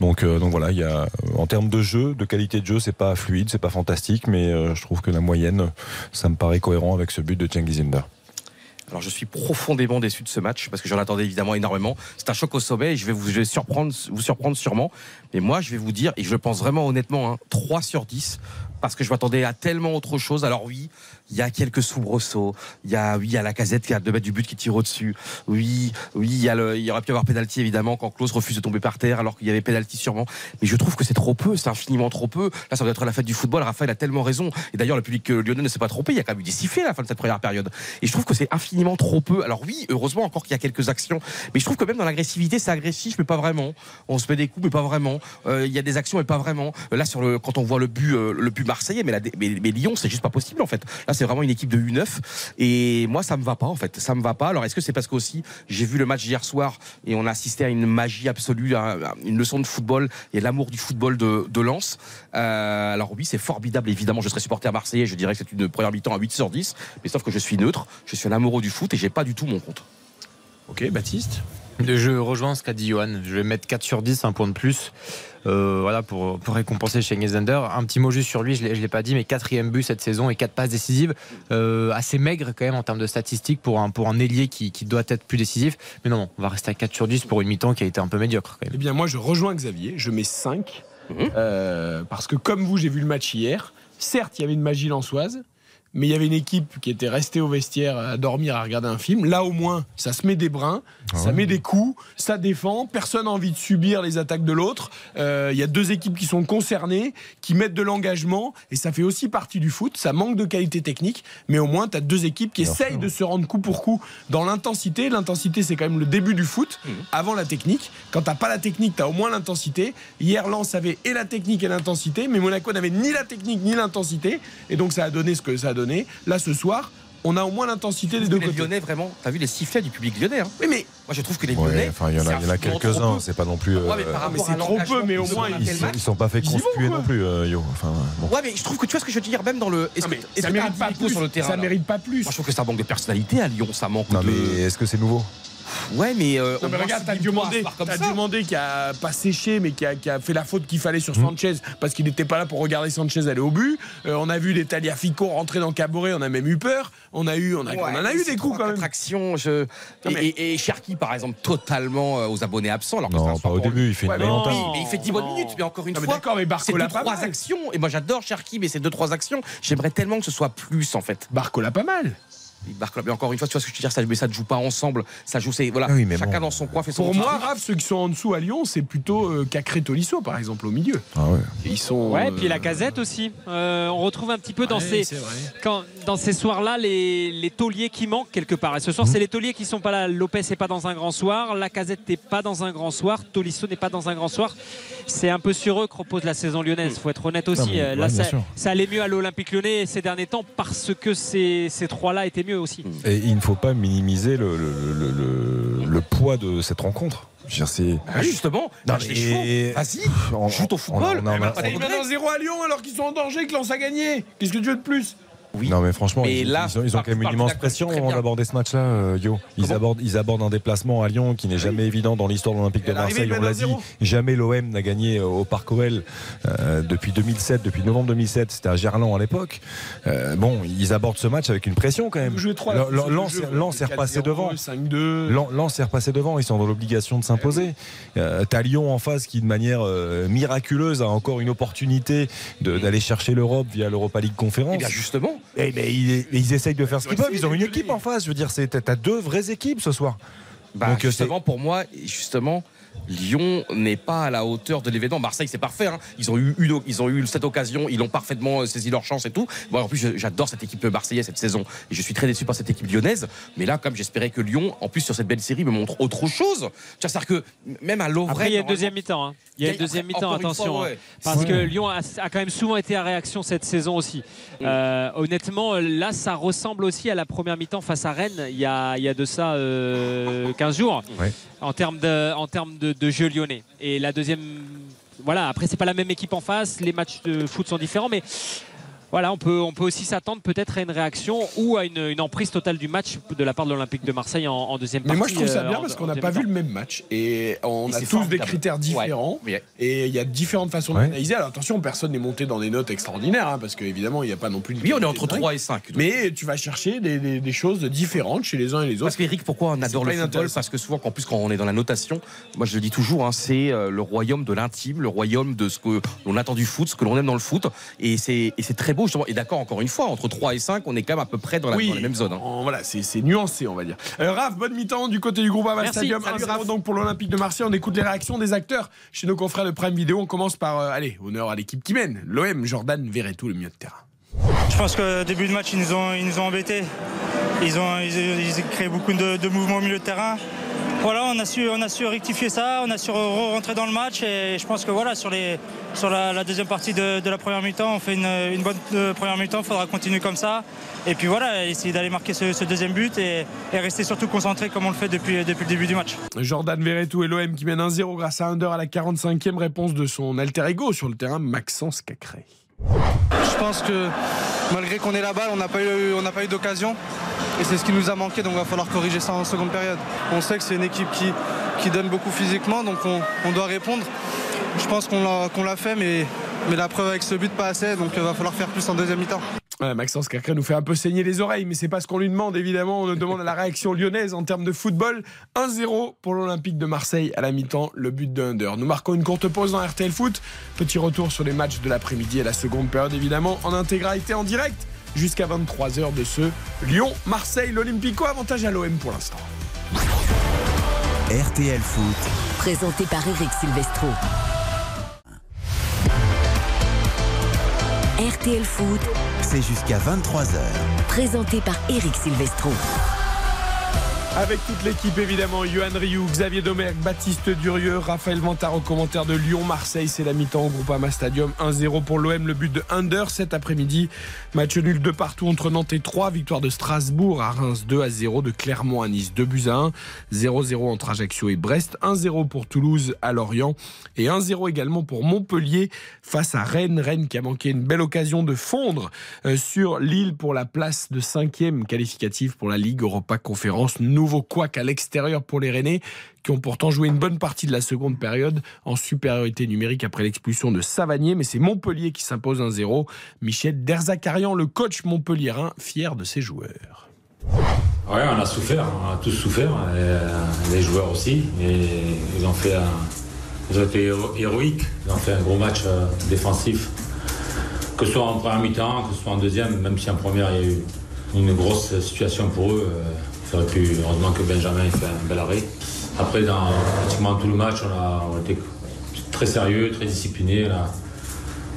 [SPEAKER 6] Donc, donc voilà, il y a, en termes de jeu, de qualité de jeu, c'est pas fluide, c'est pas fantastique, mais je trouve que la moyenne, ça me paraît cohérent avec ce but de Ünder.
[SPEAKER 5] Alors je suis profondément déçu de ce match parce que j'en attendais évidemment énormément. C'est un choc au sommet et je vais vous, surprendre, vous surprendre sûrement. Mais moi je vais vous dire, et je le pense vraiment honnêtement, hein, 3 sur 10 parce que je m'attendais à tellement autre chose. Alors oui, il y a quelques soubresauts. Il y a, oui, il y a la casette qui a deux mètres du but qui tire au-dessus. Oui, oui, il y, aurait pu y avoir pénalty évidemment quand Klaus refuse de tomber par terre alors qu'il y avait pénalty sûrement. Mais je trouve que c'est trop peu, c'est infiniment trop peu. Là, ça doit être la fête du football. Raphaël a tellement raison. Et d'ailleurs, le public euh, lyonnais ne s'est pas trompé. Il y a quand même eu des sifflets à la fin de cette première période. Et je trouve que c'est infiniment trop peu. Alors oui, heureusement encore qu'il y a quelques actions. Mais je trouve que même dans l'agressivité, c'est agressif, mais pas vraiment. On se met des coups, mais pas vraiment. Euh, Il y a des actions, mais pas vraiment. Là, sur le, quand on voit le but, euh, le but marseillais, mais, la, mais, mais Lyon, c'est juste pas possible en fait. C'est vraiment une équipe de U9 et moi, ça me va pas en fait. Ça me va pas. Alors, est-ce que c'est parce qu'aussi j'ai vu le match hier soir et on a assisté à une magie absolue, à une leçon de football et l'amour du football de, de Lens? Euh, alors oui, c'est formidable. Évidemment, je serais supporter marseillais. Je dirais que c'est une première mi-temps à 8 sur 10. Mais sauf que je suis neutre. Je suis un amoureux du foot et j'ai pas du tout mon compte.
[SPEAKER 3] Ok, Baptiste?
[SPEAKER 9] Je rejoins ce qu'a dit Johan. Je vais mettre 4 sur 10, un point de plus. Euh, voilà, pour, pour récompenser Schengen Zender. Un petit mot juste sur lui, je ne l'ai pas dit, mais quatrième but cette saison et quatre passes décisives. Euh, assez maigre quand même en termes de statistiques pour un, pour un ailier qui, qui doit être plus décisif. Mais non, on va rester à 4 sur 10 pour une mi-temps qui a été un peu médiocre quand même.
[SPEAKER 3] Eh bien, moi, je rejoins Xavier. Je mets 5. Euh, parce que, comme vous, j'ai vu le match hier. Certes, il y avait une magie lançoise. Mais il y avait une équipe qui était restée au vestiaire à dormir, à regarder un film. Là, au moins, ça se met des brins, ça met des coups, ça défend. Personne n'a envie de subir les attaques de l'autre. Euh, Il y a deux équipes qui sont concernées, qui mettent de l'engagement. Et ça fait aussi partie du foot. Ça manque de qualité technique. Mais au moins, tu as deux équipes qui
[SPEAKER 6] Bien
[SPEAKER 3] essayent
[SPEAKER 6] sûr.
[SPEAKER 3] de se rendre coup pour coup dans l'intensité. L'intensité, c'est quand même le début du foot, avant la technique. Quand t'as pas la technique, tu as au moins l'intensité. Hier, Lens avait et la technique et l'intensité. Mais Monaco n'avait ni la technique ni l'intensité. Et donc, ça a donné ce que ça a donné. Là, ce soir, on a au moins l'intensité des deux
[SPEAKER 5] les
[SPEAKER 3] côtés.
[SPEAKER 5] Lyonnais, vraiment, t'as vu les sifflets du public lyonnais. Hein
[SPEAKER 3] Oui, mais
[SPEAKER 5] moi je trouve que les
[SPEAKER 6] Ouais,
[SPEAKER 5] Lyonnais.
[SPEAKER 6] enfin, il y en a, il y en a quelques-uns, c'est pas non plus.
[SPEAKER 5] Ouais, mais
[SPEAKER 6] euh,
[SPEAKER 5] par
[SPEAKER 3] c'est trop peu, mais au moins,
[SPEAKER 6] ils, sont, ils sont pas fait conspuer non plus, euh, Yo. Enfin, bon.
[SPEAKER 5] Ouais, mais je trouve que tu vois ce que je veux dire, même dans le. Est-ce
[SPEAKER 3] Non,
[SPEAKER 5] que
[SPEAKER 3] ça mérite pas plus.
[SPEAKER 5] sur le terrain
[SPEAKER 3] Ça
[SPEAKER 5] là
[SPEAKER 3] mérite pas plus.
[SPEAKER 5] Moi je trouve que ça manque de personnalité à Lyon, ça manque
[SPEAKER 6] Non, mais est-ce que c'est nouveau?
[SPEAKER 5] Ouais, mais. euh,
[SPEAKER 3] Non, mais regarde, t'as
[SPEAKER 5] ça.
[SPEAKER 3] demandé qui a pas séché, mais qui a, qui a fait la faute qu'il fallait sur Sanchez parce qu'il n'était pas là pour regarder Sanchez aller au but. Euh, on a vu les Taliafico rentrer dans Caboret, on a même eu peur. On a eu, on a,
[SPEAKER 5] Ouais,
[SPEAKER 3] on en a eu des coups quand même.
[SPEAKER 5] actions, je...
[SPEAKER 3] Non,
[SPEAKER 5] et,
[SPEAKER 3] mais-
[SPEAKER 5] et, et Cherki, par exemple, totalement euh, aux abonnés absents. Alors que
[SPEAKER 6] Non, pas au
[SPEAKER 5] lui.
[SPEAKER 6] début, il fait une
[SPEAKER 3] Ouais, non.
[SPEAKER 5] Oui, mais il fait 10 bonnes minutes, mais encore une
[SPEAKER 3] Non,
[SPEAKER 5] fois.
[SPEAKER 3] d'accord, mais
[SPEAKER 5] c'est deux,
[SPEAKER 3] pas
[SPEAKER 5] trois
[SPEAKER 3] mal.
[SPEAKER 5] actions. Et moi j'adore Cherki, mais c'est deux, trois actions. J'aimerais tellement que ce soit plus en fait.
[SPEAKER 3] Barcola pas mal.
[SPEAKER 5] Mais encore une fois, tu vois ce que je veux dire, ça, mais ça ne joue pas ensemble. Ça joue, c'est voilà.
[SPEAKER 6] Ah oui, mais
[SPEAKER 5] chacun
[SPEAKER 6] bon.
[SPEAKER 5] dans son coin fait son
[SPEAKER 3] Pour moi. Raph, ceux qui sont en dessous à Lyon, c'est plutôt euh, Cacré Tolisso, par exemple, au milieu.
[SPEAKER 6] Ah ouais.
[SPEAKER 3] Ils sont.
[SPEAKER 4] Ouais,
[SPEAKER 3] euh,
[SPEAKER 4] puis la casette aussi. Euh, on retrouve un petit peu dans
[SPEAKER 3] ouais,
[SPEAKER 4] ces quand, dans ces soirs-là les, les tauliers qui manquent quelque part. Et ce soir, c'est les tauliers qui sont pas là. Lopez n'est pas dans un grand soir, la casette n'est pas dans un grand soir, Tolisso n'est pas dans un grand soir. C'est un peu sur eux que repose la saison lyonnaise. Faut être honnête aussi.
[SPEAKER 6] Non, mais,
[SPEAKER 4] Euh, là,
[SPEAKER 6] ouais,
[SPEAKER 4] ça, ça allait mieux à l'Olympique Lyonnais ces derniers temps parce que ces, ces trois-là étaient mieux aussi.
[SPEAKER 6] Et il ne faut pas minimiser le, le- le- le- le poids de cette rencontre. Je veux dire, c'est.
[SPEAKER 5] Ah, justement,
[SPEAKER 6] Non, on-
[SPEAKER 5] joue ton
[SPEAKER 6] on-
[SPEAKER 5] football.
[SPEAKER 6] on on a-
[SPEAKER 3] un 0 à Lyon alors qu'ils sont en danger, que Lens a gagné. Qu'est-ce que tu veux de plus?
[SPEAKER 5] Oui.
[SPEAKER 6] Non mais franchement,
[SPEAKER 5] Mais
[SPEAKER 6] ils,
[SPEAKER 5] là,
[SPEAKER 6] ils ont, ils ont
[SPEAKER 5] par-
[SPEAKER 6] quand même une immense pression avant d'aborder ce match-là, euh, Yo. Ils
[SPEAKER 5] Comment
[SPEAKER 6] abordent, ils abordent un déplacement à Lyon qui n'est jamais évident dans l'histoire de l'Olympique de
[SPEAKER 3] Et
[SPEAKER 6] Marseille. On l'a dit,
[SPEAKER 3] 1-0.
[SPEAKER 6] jamais l'OM n'a gagné euh, au Parc OL euh, depuis 2007, depuis novembre 2007. C'était à Gerland à l'époque. Euh, bon, ils abordent ce match avec une pression quand même.
[SPEAKER 3] Vous jouez 3
[SPEAKER 6] Lan- Lan- Lens est repassé devant.
[SPEAKER 3] 5-2.
[SPEAKER 6] Lan- Lens est repassé devant, ils sont dans l'obligation de s'imposer. Euh, T'as Lyon en face qui, de manière euh, miraculeuse, a encore une opportunité d'aller chercher l'Europe via l'Europa League Conférence.
[SPEAKER 5] Eh bien justement,
[SPEAKER 6] Eh, mais ils, essayent de faire ce
[SPEAKER 3] Ils
[SPEAKER 6] qu'ils
[SPEAKER 3] ont
[SPEAKER 6] peuvent. Ils ont une équipe en face. Je veux dire, t'as deux vraies équipes ce soir.
[SPEAKER 5] Bah,
[SPEAKER 6] Donc, euh,
[SPEAKER 5] justement, pour moi, justement, Lyon n'est pas à la hauteur de l'événement. Marseille, c'est parfait. hein. Ils ont eu une, ils ont eu cette occasion. Ils ont parfaitement euh, saisi leur chance et tout. Bon, en plus, j'adore cette équipe marseillaise cette saison. Et je suis très déçu par cette équipe lyonnaise. Mais là, comme j'espérais que Lyon, en plus sur cette belle série, me montre autre chose. C'est-à-dire que même à Lovren.
[SPEAKER 4] Après, il y a une
[SPEAKER 5] normalement-
[SPEAKER 4] deuxième mi-temps. hein. Il y a une
[SPEAKER 5] Après,
[SPEAKER 4] deuxième mi-temps,
[SPEAKER 5] fois,
[SPEAKER 4] attention. hein. Parce
[SPEAKER 6] Ouais.
[SPEAKER 4] que Lyon a, a quand même souvent été à réaction cette saison aussi. Euh, honnêtement, là, ça ressemble aussi à la première mi-temps face à Rennes il y a, il y a de ça euh, 15 jours
[SPEAKER 6] Ouais.
[SPEAKER 4] en termes de, en termes de, de jeu lyonnais. Et la deuxième voilà, après c'est pas la même équipe en face, les matchs de foot sont différents, mais voilà, on peut, on peut aussi s'attendre peut-être à une réaction ou à une, une, emprise totale du match de la part de l'Olympique de Marseille en, en, deuxième partie.
[SPEAKER 3] Mais moi je trouve ça
[SPEAKER 4] euh,
[SPEAKER 3] bien
[SPEAKER 4] en,
[SPEAKER 3] parce qu'on n'a pas vu le même match et on
[SPEAKER 5] Et
[SPEAKER 3] a tous des critères différents
[SPEAKER 5] Ouais.
[SPEAKER 3] et il y a différentes façons
[SPEAKER 6] Ouais.
[SPEAKER 3] d'analyser. Alors attention, personne n'est monté dans des notes extraordinaires hein, parce qu'évidemment il n'y a pas non plus. une
[SPEAKER 5] Oui, on est entre
[SPEAKER 3] dingue.
[SPEAKER 5] 3 et 5.
[SPEAKER 3] Mais tu vas chercher des, des- des choses différentes chez les uns et les
[SPEAKER 5] Parce
[SPEAKER 3] autres.
[SPEAKER 5] qu'Eric, pourquoi on adore le football. Parce que souvent, qu'en plus, quand on est dans la notation, moi je le dis toujours, hein, c'est euh, le royaume de l'intime, le royaume de ce que l'on attend du foot, ce que l'on aime dans le foot. Et c'est et c'est très beau, justement. Et d'accord, encore une fois, entre 3 et 5, on est quand même à peu près dans la,
[SPEAKER 3] Oui,
[SPEAKER 5] dans la même zone. hein.
[SPEAKER 3] en- voilà, c'est c'est nuancé, on va dire. Euh, Raph, bonne mi-temps du côté du groupe Aval
[SPEAKER 4] Merci,
[SPEAKER 3] Stadium.
[SPEAKER 4] salut,
[SPEAKER 3] 1-0
[SPEAKER 4] Raph.
[SPEAKER 3] donc pour l'Olympique de Marseille. On écoute les réactions des acteurs chez nos confrères de Prime Video. On commence par, euh, allez, honneur à l'équipe qui mène. L'OM, Jordan Verretou, le milieu de terrain.
[SPEAKER 14] Je pense que début de match, ils nous ont, ils nous ont embêtés. Ils ont, ils, ils ont créé beaucoup de, de mouvements au milieu de terrain. Voilà, on a su, on a su rectifier ça, on a su re- rentrer dans le match et je pense que voilà, sur, les, sur la, deuxième partie de, la première mi-temps, on fait une, bonne euh, première mi-temps, il faudra continuer comme ça. Et puis voilà, essayer d'aller marquer ce, deuxième but et, et rester surtout concentré comme on le fait depuis, depuis le début du match.
[SPEAKER 3] Jordan Verretou et l'OM qui mène 1-0 grâce à Under à la 45e réponse de son alter ego sur le terrain, Maxence Cacré.
[SPEAKER 15] Je pense que malgré qu'on ait la balle, on n'a pas eu, d'occasion. Et c'est ce qui nous a manqué, donc il va falloir corriger ça en seconde période. On sait que c'est une équipe qui, donne beaucoup physiquement, donc on, doit répondre. Je pense qu'on l'a fait, mais, mais la preuve avec ce but, pas assez, donc il va falloir faire plus en deuxième mi-temps.
[SPEAKER 3] Maxence Cacré nous fait un peu saigner les oreilles, mais c'est pas ce qu'on lui demande, évidemment. On nous demande à la réaction lyonnaise en termes de football. 1-0 pour l'Olympique de Marseille à la mi-temps, le but de Under. Nous marquons une courte pause dans RTL Foot. Petit retour sur les matchs de l'après-midi et la seconde période, évidemment, en intégralité en direct jusqu'à 23h de ce Lyon-Marseille. L'Olympico, avantage à l'OM pour l'instant.
[SPEAKER 1] RTL Foot,
[SPEAKER 2] Présenté par Eric Silvestro. RTL Foot,
[SPEAKER 1] c'est jusqu'à 23h.
[SPEAKER 2] présenté par Eric Silvestro.
[SPEAKER 3] Avec toute l'équipe évidemment, Johan Rioux, Xavier Domergue, Baptiste Durieux, Raphaël Vantard au commentaire de Lyon-Marseille. C'est la mi-temps au Groupama Stadium. 1-0 pour l'OM, le but de Under cet après-midi. Match nul de partout entre Nantes et 3. Victoire de Strasbourg à Reims 2 à 0, de Clermont à Nice 2 buts à 1. 0-0 entre Ajaccio et Brest. 1-0 pour Toulouse à Lorient. Et 1-0 également pour Montpellier face à Rennes. Rennes qui a manqué une belle occasion de fondre euh, sur Lille pour la place de cinquième qualificative pour la Ligue Europa Conférence. Nouveau couac à l'extérieur pour les Rennais qui ont pourtant joué une bonne partie de la seconde période en supériorité numérique après l'expulsion de Savanier. Mais c'est Montpellier qui s'impose 1-0. Michel Derzakarian, le coach montpelliérain, fier de ses joueurs.
[SPEAKER 16] Ouais, on a souffert, on a tous souffert, euh, les joueurs aussi. Et ils ont fait ils ont été héro- héroïques, ils ont fait un gros match euh, défensif. Que ce soit en première mi-temps, que ce soit en deuxième, même si en première il y a eu une grosse situation pour eux. euh, ça aurait pu, heureusement que Benjamin fait un bel arrêt. Après, dans pratiquement tout le match, on a, été très sérieux, très disciplinés. Là.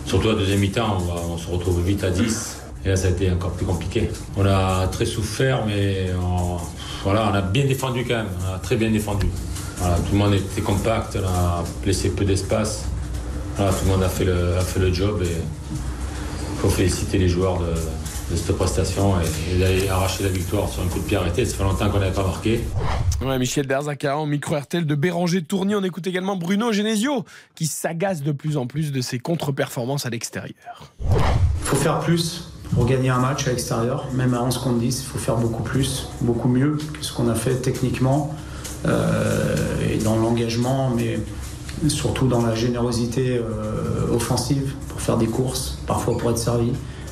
[SPEAKER 16] Surtout à deuxième mi-temps, on, se retrouve vite à 10. Et là, ça a été encore plus compliqué. On a très souffert, mais on, voilà, on a bien défendu quand même. On a très bien défendu. Tout le monde était compact, on a laissé peu d'espace. Tout le monde a fait le, a fait le job il faut féliciter les joueurs de cette prestation et, et d'aller arracher la victoire sur un coup de pied arrêté. Ça fait longtemps qu'on n'avait pas marqué.
[SPEAKER 3] Ouais, Michel Derzakarian, micro RTL de Béranger Tourny. On écoute également Bruno Genesio qui s'agace de plus en plus de ses contre-performances à l'extérieur.
[SPEAKER 17] Il faut faire plus pour gagner un match à l'extérieur, même à 11 contre 10, il faut faire beaucoup plus, beaucoup mieux que ce qu'on a fait techniquement euh, et dans l'engagement, mais surtout dans la générosité euh, offensive pour faire des courses, parfois pour être servi,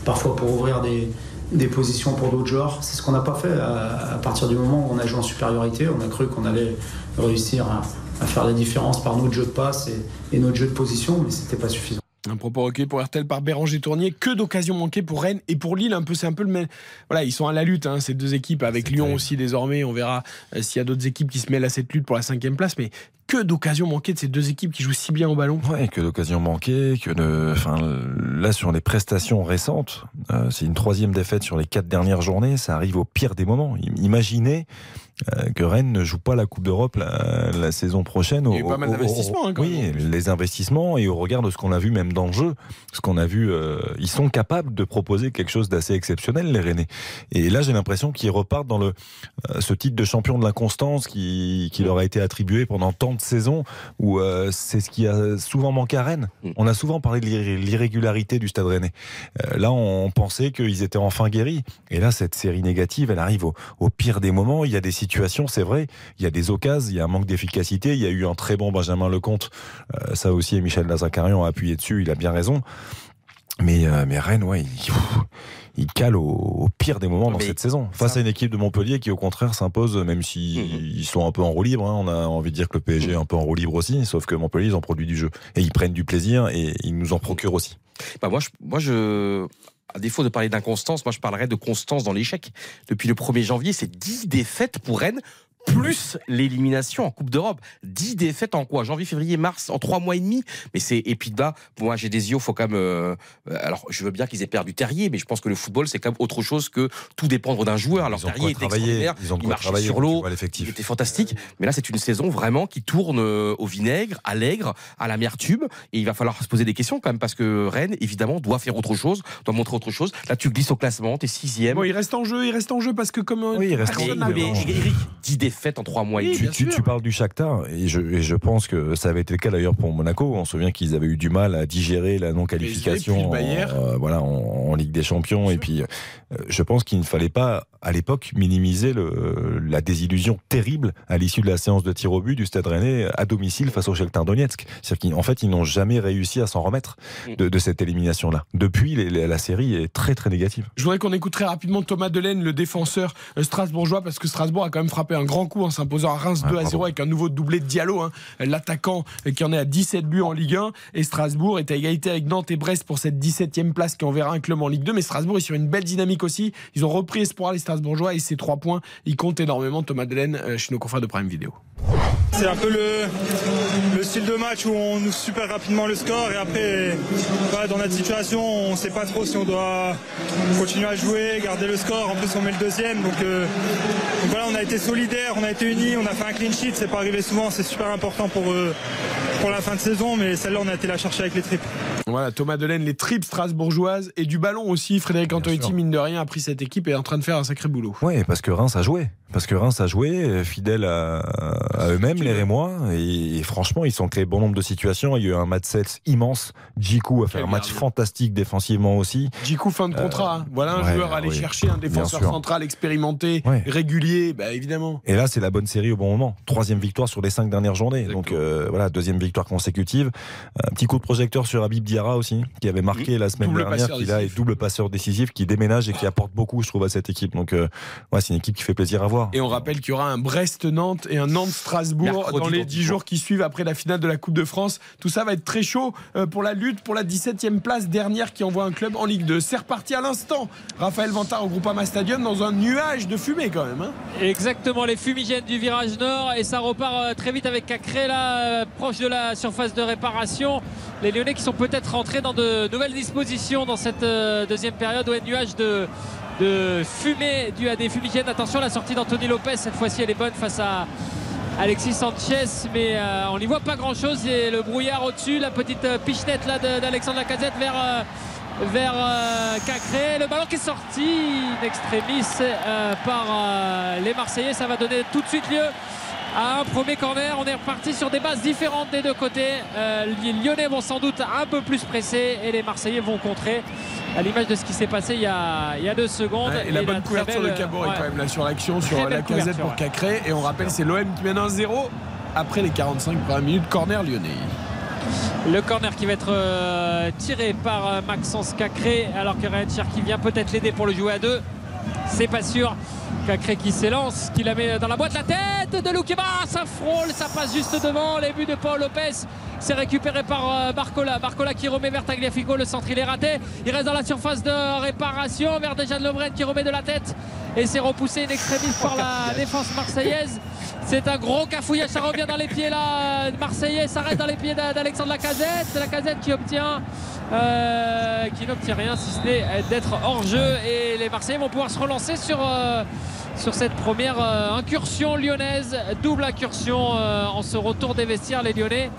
[SPEAKER 17] parfois pour ouvrir des, des positions pour d'autres joueurs. C'est ce qu'on n'a pas fait à, à partir du moment où on a joué en supériorité. On a cru qu'on allait réussir à, à faire la différence par notre jeu de passe et, et notre jeu de position, mais c'était pas suffisant.
[SPEAKER 3] Un propos recueilli pour RTL par Béranger Tournier. Que d'occasions manquées pour Rennes et pour Lille. Un peu, c'est un peu le même. Voilà, ils sont à la lutte, hein, ces deux équipes, avec Lyon aussi désormais. On verra euh, s'il y a d'autres équipes qui se mêlent à cette lutte pour la cinquième place. Mais que d'occasions manquées de ces deux équipes qui jouent si bien au ballon.
[SPEAKER 6] Ouais, que d'occasions manquées, que de, enfin, là sur les prestations récentes, euh, c'est une troisième défaite sur les quatre dernières journées. Ça arrive au pire des moments. Imaginez que Rennes ne joue pas la Coupe d'Europe la, la saison prochaine.
[SPEAKER 3] Il y a eu pas mal d'investissements, hein,
[SPEAKER 6] oui,
[SPEAKER 3] même.
[SPEAKER 6] les investissements et au regard de ce qu'on a vu même dans le jeu, ce qu'on a vu, euh, ils sont capables de proposer quelque chose d'assez exceptionnel, les Rennais. Et là, j'ai l'impression qu'ils repartent dans le euh, ce titre de champion de l'inconstance qui, qui leur a été attribué pendant tant de saisons, où euh, c'est ce qui a souvent manqué à Rennes. On a souvent parlé de l'irré- l'irrégularité du Stade Rennais. Euh, là, on pensait qu'ils étaient enfin guéris. Et là, cette série négative, elle arrive au, au pire des moments. Il y a des situations, c'est vrai, il y a des occasions, il y a un manque d'efficacité. Il y a eu un très bon Benjamin Lecomte. Euh, ça aussi, et Michel Lazacarian a appuyé dessus. Il a bien raison. Mais, euh, mais Rennes, ouais, il, il cale au, au pire des moments dans
[SPEAKER 5] Mais
[SPEAKER 6] cette saison. Face à une équipe de Montpellier qui, au contraire, s'impose, même s'ils ils sont un peu en roue libre. hein. On a envie de dire que le PSG est un peu en roue libre aussi, sauf que Montpellier, ils ont produit du jeu. Et ils prennent du plaisir et ils nous en procurent aussi.
[SPEAKER 5] Bah moi, je, moi, je, à défaut de parler d'inconstance, moi, je parlerais de constance dans l'échec. Depuis le 1er janvier, c'est 10 défaites pour Rennes. Plus l'élimination en Coupe d'Europe. 10 défaites en quoi? Janvier, février, mars, en 3 mois et demi? Mais c'est. Et puis là, moi j'ai des yeux, faut quand même. euh, alors je veux bien qu'ils aient perdu Terrier, mais je pense que le football c'est quand même autre chose que tout dépendre d'un joueur. Alors
[SPEAKER 6] Ils ont
[SPEAKER 5] Terrier était extraordinaire,
[SPEAKER 6] ils ont
[SPEAKER 5] il marchait
[SPEAKER 6] travailler
[SPEAKER 5] sur l'eau, il était fantastique. Mais là c'est une saison vraiment qui tourne euh, au vinaigre, à l'aigre, à l'amertume. Et il va falloir se poser des questions quand même parce que Rennes évidemment doit faire autre chose, doit montrer autre chose. Là tu glisses au classement, t'es sixième.
[SPEAKER 3] Bon, il reste en jeu, il reste en jeu parce que comme euh,
[SPEAKER 6] Oui, il reste en jeu,
[SPEAKER 3] n'a-
[SPEAKER 6] mais bon.
[SPEAKER 5] Eric, 10 défaites en 3 mois et
[SPEAKER 3] Oui,
[SPEAKER 6] tu, tu parles du Shakhtar et je, et je pense que ça avait été le cas d'ailleurs pour Monaco. On se souvient qu'ils avaient eu du mal à digérer la
[SPEAKER 3] puis le
[SPEAKER 6] en, euh, voilà, en, en Ligue des Champions. Et puis, euh, je pense qu'il ne fallait pas, à l'époque, minimiser le, la désillusion terrible à l'issue de la séance de tir au but du Stade Rennais à domicile face au Shakhtar Donetsk. C'est-à-dire qu'en fait, ils n'ont jamais réussi à s'en remettre de, de cette élimination-là. Depuis, les- les- la série est très très négative.
[SPEAKER 3] Je voudrais qu'on écoute très rapidement Thomas Delaine, le défenseur euh, strasbourgeois, parce que Strasbourg a quand même frappé un grand coup en s'imposant à Reims 2 à 0 avec un nouveau doublé de Diallo, hein, l'attaquant qui en est à 17 buts en Ligue 1. Et Strasbourg est à égalité avec Nantes et Brest pour cette 17e place qui enverra un club en Ligue 2. Mais Strasbourg est sur une belle dynamique aussi. Ils ont repris espoir les Strasbourgeois et ces trois points, ils comptent énormément. Thomas Delaine euh, chez nos confrères de Prime Vidéo.
[SPEAKER 18] C'est un peu le, le style de match où on nous super rapidement le score et après, dans notre situation, on ne sait pas trop si on doit continuer à jouer, garder le score. En plus, on met le deuxième. Donc, euh, donc voilà, on a été on a été unis, on a fait un clean sheet. C'est pas arrivé souvent, c'est super important pour, euh, pour la fin de saison, mais celle-là, on a été la chercher avec les tripes.
[SPEAKER 3] Voilà, Thomas Delaine, les tripes strasbourgeois et du ballon aussi. Frédéric Antonetti, mine de rien, a pris cette équipe et est en train de faire un sacré boulot.
[SPEAKER 6] Ouais, parce que Reims a joué. Parce que Reims a joué, euh, fidèle à, à eux-mêmes, les Rémois. Et, et franchement, ils sont créés bon nombre de situations. Il y a eu un match 7 immense. Djikou a fait
[SPEAKER 3] Quel
[SPEAKER 6] un match fantastique défensivement aussi.
[SPEAKER 3] Djikou, fin de contrat. hein. Voilà un
[SPEAKER 6] ouais,
[SPEAKER 3] joueur à aller
[SPEAKER 6] oui,
[SPEAKER 3] chercher, un défenseur central expérimenté,
[SPEAKER 6] Ouais.
[SPEAKER 3] régulier, bah évidemment.
[SPEAKER 6] Et là, c'est la bonne série au bon moment. Troisième victoire sur les cinq dernières journées. Donc euh, voilà, deuxième victoire consécutive. Un petit coup de projecteur sur Habib Diarra aussi, qui avait marqué la semaine
[SPEAKER 3] Double
[SPEAKER 6] dernière, qui là est double passeur décisif, qui déménage et qui apporte beaucoup, je trouve, à cette équipe. Donc euh, ouais, c'est une équipe qui fait plaisir à voir.
[SPEAKER 3] Et on rappelle qu'il y aura un Brest-Nantes et un Nantes-Strasbourg dans les
[SPEAKER 5] dans
[SPEAKER 3] 10
[SPEAKER 5] dix
[SPEAKER 3] jours qui suivent après la finale de la Coupe de France. Tout ça va être très chaud euh, pour la lutte pour la 17e place dernière qui envoie un club en Ligue 2. C'est reparti à l'instant. Raphaël Vantard au Groupama Stadium dans un nuage de fumée quand même. hein.
[SPEAKER 4] Exactement, les fumigènes du virage nord et ça repart euh, très vite avec Cacré là, euh, proche de la surface de réparation. Les Lyonnais qui sont peut-être rentrés dans de nouvelles dispositions dans cette deuxième période où un nuage de, de fumée dû à des fumigènes. Attention, la sortie d'Anthony Lopez, cette fois-ci elle est bonne face à Alexis Sanchez, mais euh, on n'y voit pas grand-chose. Et le brouillard au-dessus, la petite euh, pichenette là d'Alexandre Lacazette vers euh, vers Cacré. Le ballon qui est sorti in extremis par les Marseillais. Ça va donner tout de suite lieu à un premier corner. On est reparti sur des bases différentes des deux côtés. Euh, les Lyonnais vont sans doute un peu plus presser et les Marseillais vont contrer. À l'image de ce qui s'est passé il y a, il y a deux secondes.
[SPEAKER 3] Ouais, et la bonne couverture
[SPEAKER 4] belle,
[SPEAKER 3] de Caboret
[SPEAKER 4] ouais.
[SPEAKER 3] quand même là sur l'action, sur la casette pour
[SPEAKER 4] ouais.
[SPEAKER 3] Cacré. Et on rappelle, c'est l'OM qui mène 1-0 après les 45 premières minutes. Corner lyonnais.
[SPEAKER 4] Le corner qui va être euh, tiré par euh, Maxence Cacré alors que Ryan Cherki vient peut-être l'aider pour le jouer à deux. C'est pas sûr. Cacré qui s'élance, qui la met dans la boîte. La tête de Loukeba, ça frôle, ça passe juste devant. Les buts de Paul Lopez. C'est récupéré par euh, Barcola. Barcola qui remet vers Tagliafico. Le centre, il est raté. Il reste dans la surface de réparation vers Dejan Lovren qui remet de la tête. Et c'est repoussé in extremis par la défense marseillaise. C'est un gros cafouillage. Ça revient dans les pieds là. Marseillais, ça reste dans les pieds d'A- d'Alexandre Lacazette. Lacazette qui obtient euh, qui n'obtient rien si ce n'est d'être hors jeu et les Marseillais vont pouvoir se relancer sur, euh, sur cette première euh, incursion lyonnaise, double incursion euh, en ce retour des vestiaires les Lyonnais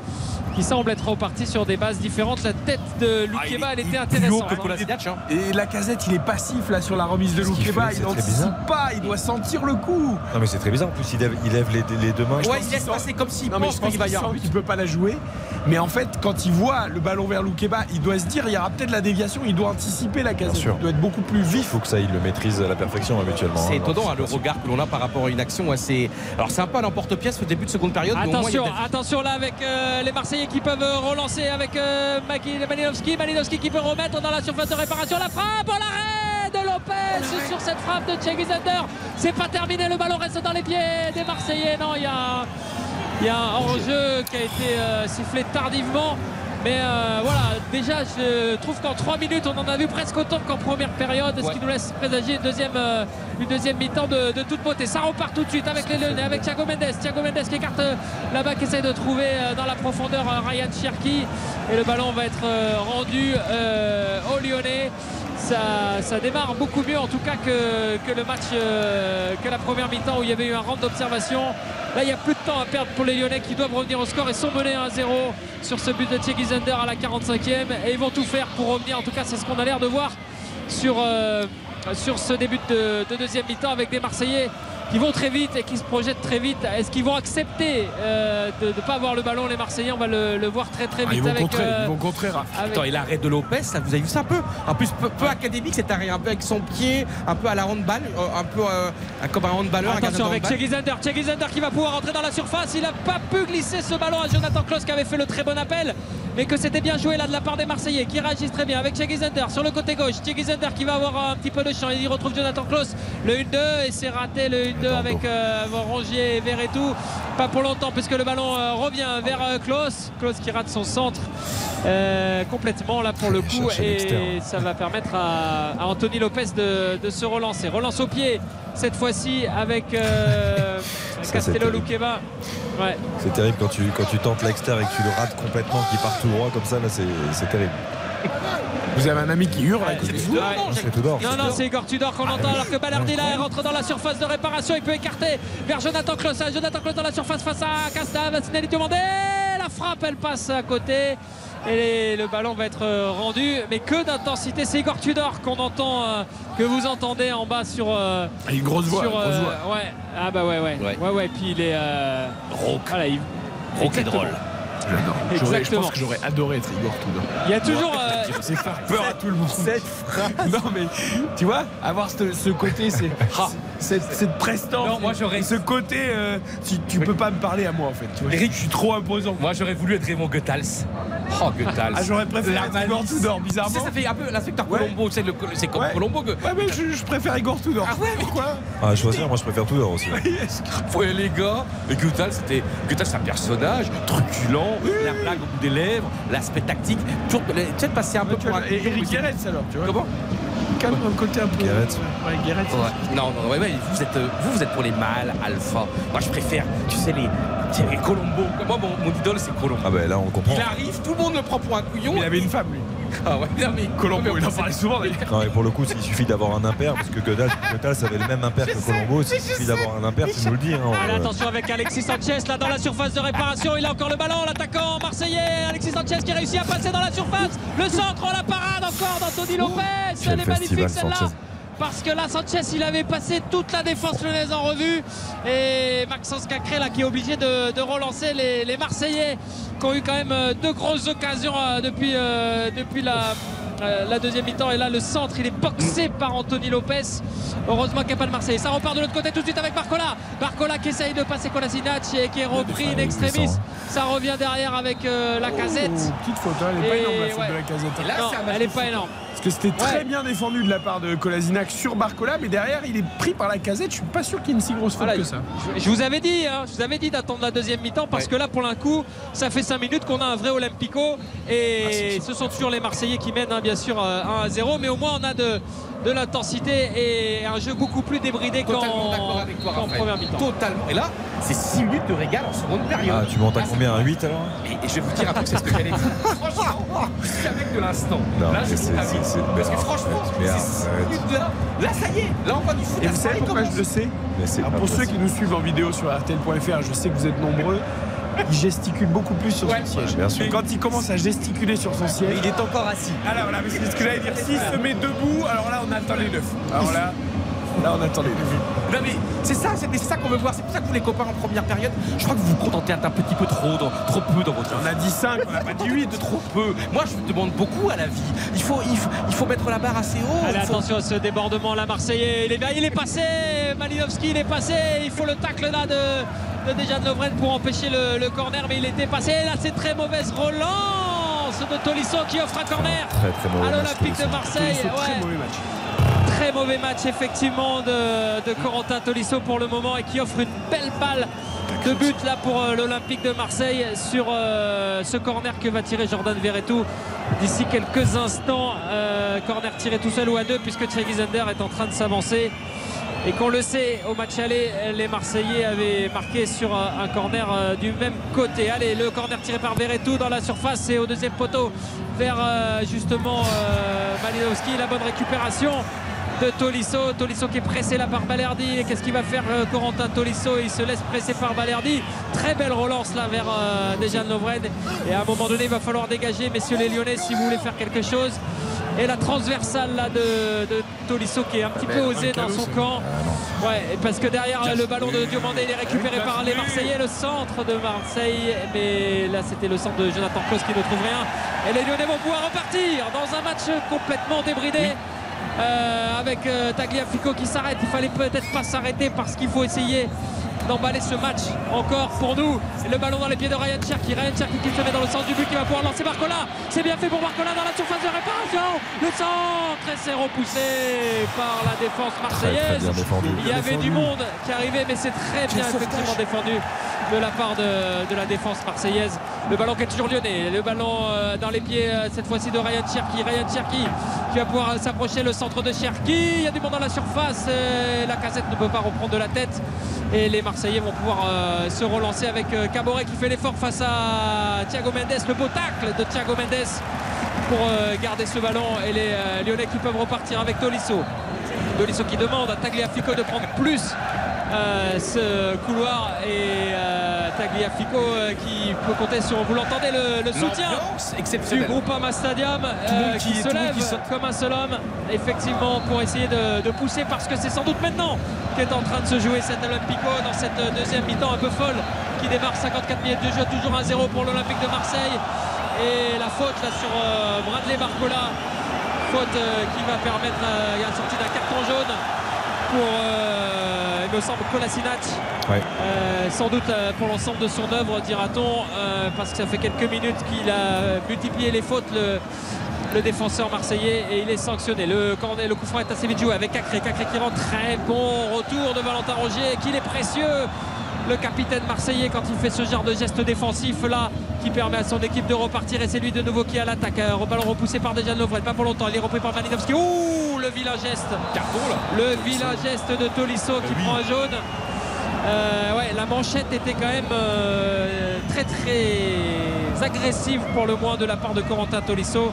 [SPEAKER 4] qui semblent être repartis sur des bases différentes. La tête de Loukeba, elle était intéressante. hein.
[SPEAKER 3] Et la casette, il est passif là sur la remise de Loukeba. Il n'anticipe pas, il doit sentir le coup.
[SPEAKER 6] Non mais c'est très bizarre. En plus, il lève, il lève les, les deux mains.
[SPEAKER 3] Ouais, il laisse passer comme s'il pense qu'il va y avoir qu'il peut pas la jouer. Mais en fait, quand il voit le ballon vers Loukeba, il doit se dire il y aura peut-être la déviation, il doit anticiper la casette.
[SPEAKER 6] sûr.
[SPEAKER 3] Il doit être beaucoup plus vif.
[SPEAKER 6] Il faut que ça, il le maîtrise à la perfection habituellement.
[SPEAKER 8] C'est
[SPEAKER 6] hein.
[SPEAKER 8] étonnant hein, le regard que l'on a par rapport à une action assez. Alors c'est un peu à l'emporte-pièce au début de seconde période. mais au moins, il y a
[SPEAKER 4] Attention, attention là avec euh, les Marseillais qui peuvent euh, relancer avec euh, Maki- Malinowski. Malinowski qui peut remettre dans la surface de réparation la frappe. Oh, l'arrêt de Lopez sur cette frappe de Zander. C'est pas terminé, le ballon reste dans les pieds des Marseillais. Non, il y a, il y a un hors-jeu qui a été euh, sifflé tardivement. Mais euh, voilà, déjà, je trouve qu'en 3 minutes, on en a vu presque autant qu'en première période, ce qui nous laisse présager une deuxième, euh, une deuxième mi-temps de, de toute beauté. Ça repart tout de suite avec les Lyonnais, avec Thiago Mendes. Thiago Mendes qui écarte euh, là-bas, qui essaie de trouver euh, dans la profondeur Ryan Cherki. Et le ballon va être rendu aux Lyonnais. Ça, démarre beaucoup mieux en tout cas que, le match, euh, que la première mi-temps où il y avait eu un round d'observation. Là, il n'y a plus de temps à perdre pour les Lyonnais qui doivent revenir au score et sont menés 1-0 sur ce but de Thierry Zender à la 45e. Et ils vont tout faire pour revenir. En tout cas, c'est ce qu'on a l'air de voir sur, euh, sur ce début de deuxième mi-temps avec des Marseillais qui vont très vite et qui se projettent très vite. Est-ce qu'ils vont accepter euh, de ne pas avoir le ballon, les Marseillais? On va le, le voir très très
[SPEAKER 3] Ah,
[SPEAKER 4] vite
[SPEAKER 3] ils vont
[SPEAKER 4] avec.
[SPEAKER 3] contrer,
[SPEAKER 4] euh,
[SPEAKER 3] ils vont contrer.
[SPEAKER 4] Avec-
[SPEAKER 8] Attends, et l'arrêt de Lopez, ça, vous avez vu ça un peu? En plus, peu, peu académique cet arrêt, un peu avec son pied, un peu à la handball, euh, un peu euh, comme un handballeur.
[SPEAKER 4] Attention avec. Thierry Zender qui va pouvoir entrer dans la surface. Il n'a pas pu glisser ce ballon à Jonathan Klaus qui avait fait le très bon appel. Mais que c'était bien joué là de la part des Marseillais qui réagissent très bien avec Zender sur le côté gauche. Zender qui va avoir un petit peu de champ. Il retrouve Jonathan Klaus. Le 1-2 et c'est raté le 1-2 avec euh, Rongier et Verretou. Pas pour longtemps puisque le ballon euh, revient vers euh, Klaus. Klaus qui rate son centre euh, complètement là pour le coup. Et ça va permettre à, à Anthony Lopez de, de se relancer. Relance au pied cette fois-ci avec Castello. Ouais.
[SPEAKER 6] C'est terrible quand tu, quand tu tentes l'extérieur et que tu le rates complètement, qu'il part tout droit comme ça, là c'est c'est terrible.
[SPEAKER 3] Vous avez un ami qui hurle à côté de vous
[SPEAKER 4] Ouais.
[SPEAKER 6] C'est d'or.
[SPEAKER 4] Non, non, c'est Igor Tudor qu'on entend alors que Balardi là rentre dans la surface de réparation. Il peut écarter vers Jonathan Klaus. Ah, Jonathan Klaus dans la surface face à Casta. Vassinelli demandé. La frappe, elle passe à côté. Et le ballon va être euh, rendu. Mais que d'intensité. C'est Igor Tudor qu'on entend, euh, que vous entendez en bas sur. euh,
[SPEAKER 3] Ah, Une grosse voix.
[SPEAKER 4] sur,
[SPEAKER 3] grosse
[SPEAKER 4] euh,
[SPEAKER 3] voix.
[SPEAKER 4] ouais. Ah bah ouais, ouais. Ouais,
[SPEAKER 8] Ouais.
[SPEAKER 4] ouais. Puis il est. Euh... Voilà, il...
[SPEAKER 8] Et
[SPEAKER 4] Exactement.
[SPEAKER 8] drôle.
[SPEAKER 3] J'adore. Je pense que j'aurais adoré être Igor Tudor.
[SPEAKER 4] Il y a toujours. euh,
[SPEAKER 3] C'est faire peur à tout le monde. Cette phrase. Non mais tu vois, avoir ce, ce côté, c'est cette, cette prestance.
[SPEAKER 8] Non, moi, j'aurais-
[SPEAKER 3] ce côté. euh, tu, tu peux pas me parler à moi en fait. Tu vois,
[SPEAKER 8] Eric,
[SPEAKER 3] je suis trop imposant.
[SPEAKER 8] Moi j'aurais voulu être Raymond Goethals. Oh Goethals.
[SPEAKER 3] Ah, j'aurais préféré
[SPEAKER 8] La
[SPEAKER 3] Igor. Tudor,
[SPEAKER 8] Tu sais,
[SPEAKER 3] bizarrement.
[SPEAKER 8] ça fait un peu l'inspecteur
[SPEAKER 3] Ouais.
[SPEAKER 8] Colombo, c'est le- c'est comme
[SPEAKER 3] Ouais.
[SPEAKER 8] Colombo que.
[SPEAKER 3] Ouais, mais je, je préfère Igor Tudor.
[SPEAKER 8] Ah ouais, mais-
[SPEAKER 3] Pourquoi
[SPEAKER 6] Ah, choisir, moi je préfère tout d'or aussi.
[SPEAKER 8] Ouais, les gars, et Goethals, c'était. Goethals, c'est un personnage truculent, la blague au bout des lèvres, l'aspect tactique. Toujours, tu sais, de passer un peu pour un.
[SPEAKER 3] Et Eric Guéret alors, tu vois.
[SPEAKER 8] Comment?
[SPEAKER 3] Calme un côté un peu. Ouais, Guéret.
[SPEAKER 8] Ouais. Non, non, ouais, ouais, vous êtes, euh, vous, vous êtes pour les mâles, alpha. Moi, je préfère, tu sais, les, les Colombo. Moi, mon, mon idole, c'est Colombo.
[SPEAKER 6] Ah, ben là on comprend.
[SPEAKER 8] Il arrive, tout le monde le prend pour un couillon.
[SPEAKER 3] Il avait une femme lui.
[SPEAKER 8] Ah ouais, non, mais
[SPEAKER 3] Colombo, il en parlait souvent d'ailleurs.
[SPEAKER 6] Non, mais pour le coup, il suffit d'avoir un impair, parce que Goethals avait le même impair que Colombo. S'il suffit d'avoir un impair, tu nous le dis. hein,
[SPEAKER 4] Allez,
[SPEAKER 6] euh,
[SPEAKER 4] attention avec Alexis Sanchez là dans la surface de réparation. Il a encore le ballon, l'attaquant marseillais. Alexis Sanchez qui réussit à passer dans la surface. Le centre, la parade encore d'Anthony Lopez. Elle est magnifique
[SPEAKER 6] festival,
[SPEAKER 4] celle-là. Parce que là, Sanchez, il avait passé toute la défense lyonnaise en revue. Et Maxence Cacré, là, qui est obligé de, de relancer les, les Marseillais, qui ont eu quand même euh, deux grosses occasions euh, depuis, euh, depuis la, euh, la deuxième mi-temps. Et là, le centre, il est boxé par Anthony Lopez. Heureusement qu'il n'y a pas de Marseille. Ça repart de l'autre côté tout de suite avec Barcola. Barcola qui essaye de passer Kolasinac et qui est repris in extremis. Ça revient derrière avec euh, la casette.
[SPEAKER 3] Oh, petite faute, elle est pas énorme la faute
[SPEAKER 4] ouais.
[SPEAKER 3] de la casette.
[SPEAKER 4] Et là, Non, elle n'est pas énorme.
[SPEAKER 3] Parce que c'était très
[SPEAKER 4] Ouais.
[SPEAKER 3] bien défendu de la part de Kolasinac sur Barcola, mais derrière il est pris par la casette. Je suis pas sûr qu'il y ait une si grosse faute
[SPEAKER 4] Voilà,
[SPEAKER 3] que ça.
[SPEAKER 4] Je, je vous avais dit, hein, je vous avais dit d'attendre la deuxième mi-temps parce que là, pour l'un coup, ça fait 5 minutes qu'on a un vrai Olympico et ce sont toujours les Marseillais qui mènent, hein, bien sûr, euh, 1 à 0. Mais au moins, on a de, de l'intensité et un jeu beaucoup plus débridé qu'en
[SPEAKER 5] Totalement d'accord avec toi,
[SPEAKER 4] qu'en
[SPEAKER 5] Raphaël.
[SPEAKER 4] première mi-temps.
[SPEAKER 5] Totalement. Et là, c'est 6 minutes de régal en seconde période.
[SPEAKER 6] Ah, tu montes à
[SPEAKER 5] Là,
[SPEAKER 6] combien Un 8 alors
[SPEAKER 5] Et, et je vais vous dire un truc, c'est ce que j'allais dire. Franchement, c'est avec de l'instant.
[SPEAKER 6] Non,
[SPEAKER 5] Là,
[SPEAKER 6] mais
[SPEAKER 5] je
[SPEAKER 6] c'est- c'est- c'est-
[SPEAKER 5] Parce que franchement,
[SPEAKER 6] mais
[SPEAKER 5] ces
[SPEAKER 6] arrête.
[SPEAKER 5] 6 minutes-là, là, ça y est. Là, on va du foot.
[SPEAKER 3] Et vous savez pourquoi je le sais
[SPEAKER 6] Mais c'est
[SPEAKER 3] Alors,
[SPEAKER 6] pas
[SPEAKER 3] Pour ceux qui nous suivent en vidéo sur RTL.fr, je sais que vous êtes nombreux. Il gesticule beaucoup plus sur
[SPEAKER 5] Ouais,
[SPEAKER 3] son siège.
[SPEAKER 6] bien sûr.
[SPEAKER 3] Et quand il commence à gesticuler sur son siège.
[SPEAKER 9] Il est encore assis.
[SPEAKER 3] Alors voilà, mais c'est ce que j'allais dire. S'il se met debout, alors là, on attend les neuf. Alors là, là, on attend les neuf.
[SPEAKER 5] Non mais c'est ça, c'est c'est ça qu'on veut voir. C'est pour ça que vous les copains en première période, je crois que vous vous contentez un petit peu trop, dans- trop peu dans votre.
[SPEAKER 3] On a dit 5, on n'a pas dit 8.
[SPEAKER 5] de trop peu. Moi, je vous demande beaucoup à la vie. Il faut, il faut, il faut mettre la barre assez haut.
[SPEAKER 4] Allez,
[SPEAKER 5] faut-
[SPEAKER 4] attention à ce débordement là, Marseillais. Il est, il est passé, Malinowski, il est passé. Il faut le tacle là de, de Dejan Lovren pour empêcher le, le corner, mais il était passé. Là, c'est très mauvaise relance de Tolisso qui offre un corner
[SPEAKER 6] Très très
[SPEAKER 4] à l'Olympique de
[SPEAKER 6] Tolisso.
[SPEAKER 4] Marseille.
[SPEAKER 3] C'est très
[SPEAKER 4] Ouais.
[SPEAKER 3] mauvais match.
[SPEAKER 4] Très mauvais match effectivement de, de Corentin Tolisso pour le moment et qui offre une belle balle de but là pour euh, l'Olympique de Marseille sur euh, ce corner que va tirer Jordan Verretou d'ici quelques instants. Euh, corner tiré tout seul ou à deux puisque Thierry Zender est en train de s'avancer. Et qu'on le sait, au match aller, les Marseillais avaient marqué sur un un corner euh, du même côté. Allez, le corner tiré par Verretou dans la surface et au deuxième poteau vers euh, justement euh, Malinowski. La bonne récupération de Tolisso. Tolisso qui est pressé là par Balerdi. Et qu'est-ce qu'il va faire euh, Corentin Tolisso? Il se laisse presser par Balerdi. Très belle relance là vers euh, Dejan Lovren. Et à un moment donné, il va falloir dégager, messieurs les Lyonnais, si vous voulez faire quelque chose. Et la transversale là de, de Tolisso qui est un petit peu osé dans son camp. Ouais, parce que derrière le ballon de Diomandé, il est récupéré par les Marseillais, le centre de Marseille. Mais là, c'était le centre de Jonathan Klaus qui ne trouve rien. Et les Lyonnais vont pouvoir repartir dans un match complètement débridé. Euh, avec euh, Tagliafico qui s'arrête. Il fallait peut-être pas s'arrêter parce qu'il faut essayer d'emballer ce match encore pour nous. Le ballon dans les pieds de Ryan Cherky. Ryan Cherky qui se met dans le sens du but qui va pouvoir lancer Barcola. C'est bien fait pour Barcola dans la surface de réparation. Le centre et c'est repoussé par la défense marseillaise.
[SPEAKER 6] bien défendu.
[SPEAKER 4] Il y avait du monde qui arrivait, mais c'est très bien effectivement défendu de la part de, de la défense marseillaise. Le ballon qui est toujours lyonnais. Le ballon euh, dans les pieds euh, cette fois-ci de Ryan Cherky. Ryan Cherky qui va pouvoir euh, s'approcher le centre de Cherky. Il y a du monde dans la surface. La casette ne peut pas reprendre de la tête. Et les Marseillais vont pouvoir euh, se relancer avec euh, Caboret qui fait l'effort face à Thiago Mendes. Le beau tacle de Thiago Mendes pour euh, garder ce ballon. Et les Lyonnais qui peuvent repartir avec Tolisso. Tolisso qui demande à Tagliafico de prendre plus euh, ce couloir et euh, Tagliafico euh, qui peut compter sur, vous. L'entendez, le, le soutien du
[SPEAKER 5] exceptionnelle.
[SPEAKER 4] Groupama Stadium euh, qui,
[SPEAKER 5] qui-
[SPEAKER 4] se lève
[SPEAKER 5] qui
[SPEAKER 4] comme un seul homme effectivement pour essayer de, de pousser parce que c'est sans doute maintenant qu'est en train de se jouer cet Olympico dans cette deuxième mi-temps un peu folle qui démarre 54 minutes de jeu toujours 1-0 pour l'Olympique de Marseille. Et la faute là sur Bradley Barcola. Faute qui va permettre il y a une sortie d'un carton jaune pour il me semble Kolasinac
[SPEAKER 6] Ouais.
[SPEAKER 4] euh, sans doute euh, pour l'ensemble de son œuvre, dira-t-on, euh, parce que ça fait quelques minutes qu'il a multiplié les fautes, le, le défenseur marseillais, et il est sanctionné. Le, coup franc est assez vite joué avec Cacré. Cacré qui rentre très bon retour de Valentin Roger, qu'il est précieux. Le capitaine marseillais quand il fait ce genre de geste défensif là qui permet à son équipe de repartir et c'est lui de nouveau qui est à l'attaque. Euh, ballon repoussé par Dejan Lovren, pas pour longtemps, il est repris par Malinowski. Ouh le vilain geste. Le vilain geste de Tolisso qui prend un jaune. Euh, ouais, la manchette était quand même euh, très très agressive pour le moins de la part de Corentin Tolisso.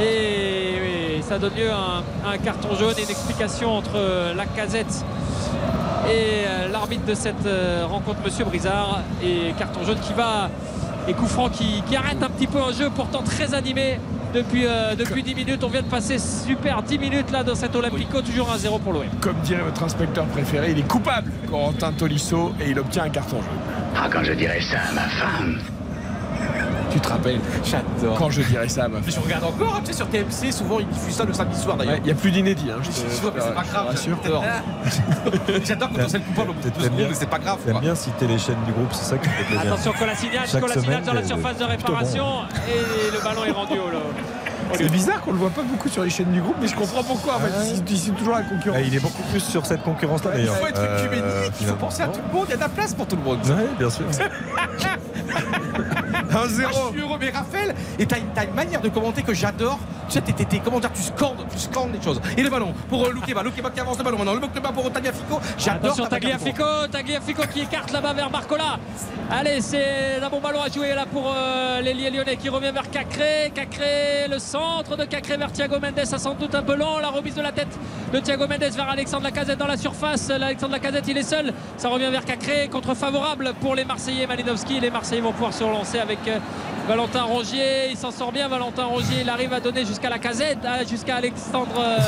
[SPEAKER 4] Et, et ça donne lieu à un, à un carton jaune et une explication entre la casette et euh, l'arbitre de cette euh, rencontre, Monsieur Brizard. Et carton jaune qui va. Et coup franc qui, qui arrête un petit peu un jeu pourtant très animé depuis, euh, depuis 10 minutes. On vient de passer super 10 minutes là dans cet Olympico, toujours 1-0 pour l'OM.
[SPEAKER 3] Comme dirait votre inspecteur préféré, il est coupable, Corentin Tolisso, et il obtient un carton jaune.
[SPEAKER 19] Ah, quand je dirais ça à ma femme.
[SPEAKER 3] Tu te rappelles
[SPEAKER 5] J'adore.
[SPEAKER 3] Quand je dirais ça à ma femme.
[SPEAKER 5] Je regarde encore, hein, tu sais, sur TMC, souvent ils diffusent ça le samedi soir d'ailleurs.
[SPEAKER 3] Il n'y a plus d'inédit. Hein, je te-
[SPEAKER 5] Je vois, mais c'est pas grave.
[SPEAKER 3] rassure.
[SPEAKER 5] j'adore. J'adore quand on sait le coupable au bout de deux
[SPEAKER 6] T'aimes
[SPEAKER 5] secondes,
[SPEAKER 6] bien-
[SPEAKER 5] mais c'est pas grave. Quoi.
[SPEAKER 6] bien citer les chaînes du groupe, c'est ça qui me fait plaisir.
[SPEAKER 4] Attention Kolasinac
[SPEAKER 6] semaine,
[SPEAKER 4] dans la surface de réparation et le ballon est rendu au
[SPEAKER 3] C'est bizarre qu'on le voit pas beaucoup sur les chaînes du groupe, mais je comprends pourquoi. En fait, c'est- c'est toujours la concurrence.
[SPEAKER 6] Ah, il est beaucoup plus sur cette concurrence-là
[SPEAKER 5] Il faut être
[SPEAKER 6] Euh,
[SPEAKER 5] il faut penser à tout le monde, il y a de la place pour tout le monde.
[SPEAKER 6] Ouais, bien sûr.
[SPEAKER 3] 1-0.
[SPEAKER 5] Ah, je suis heureux, mais Raphaël, et t'as une, t'as une manière de commenter que j'adore. Tu sais, t'es, comment dire, tu scandes, tu scandes les choses. Et le ballon pour euh, Loukeba, Loukeba qui avance le ballon maintenant, le ballon pour Tagliafico. J'adore
[SPEAKER 4] Attention Tagliafico, Tagliafico qui écarte là-bas vers Barcola. Allez, c'est un bon ballon à jouer là pour euh, l'ailier lyonnais qui revient vers Cacré. Cacré, le centre de Cacré vers Thiago Mendes, ça sans doute un peu long. La remise de la tête de Thiago Mendes vers Alexandre Lacazette dans la surface. Alexandre Lacazette, il est seul. Ça revient vers Cacré, contre favorable pour les Marseillais. Malinowski, les Marseillais vont pouvoir se relancer avec euh, Valentin Rongier. Il s'en sort bien, Valentin Rongier. Il arrive à donner jusqu'à Lacazette, hein, jusqu'à Alexandre euh,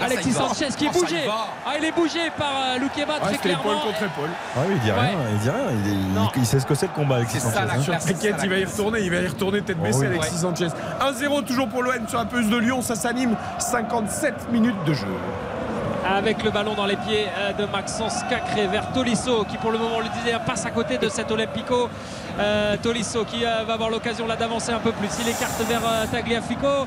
[SPEAKER 4] Alexis
[SPEAKER 5] y va.
[SPEAKER 4] Sanchez qui est
[SPEAKER 5] Ah,
[SPEAKER 4] bougé. Ah, il est bougé par euh, Loukeba
[SPEAKER 3] Ouais,
[SPEAKER 4] très
[SPEAKER 3] c'était épaule
[SPEAKER 4] clairement.
[SPEAKER 3] contre épaule.
[SPEAKER 6] Ah il dit rien,
[SPEAKER 4] Ouais.
[SPEAKER 6] il dit rien. Il, il-
[SPEAKER 4] Non.
[SPEAKER 6] il sait ce que c'est le combat avec
[SPEAKER 5] C'est
[SPEAKER 6] Sanchez. hein.
[SPEAKER 3] T'inquiète, il va y retourner, il va y retourner tête
[SPEAKER 6] Oh
[SPEAKER 3] baissée
[SPEAKER 6] oui.
[SPEAKER 3] Alexis Sanchez. 1-0 toujours pour l'OM sur la pelouse de Lyon, ça s'anime 57 minutes de jeu.
[SPEAKER 4] avec le ballon dans les pieds euh, de Maxence Cacré vers Tolisso qui pour le moment le disait passe à côté de cet Olympico Euh, Tolisso qui euh, va avoir l'occasion là d'avancer un peu plus. Il écarte vers euh, Tagliafico.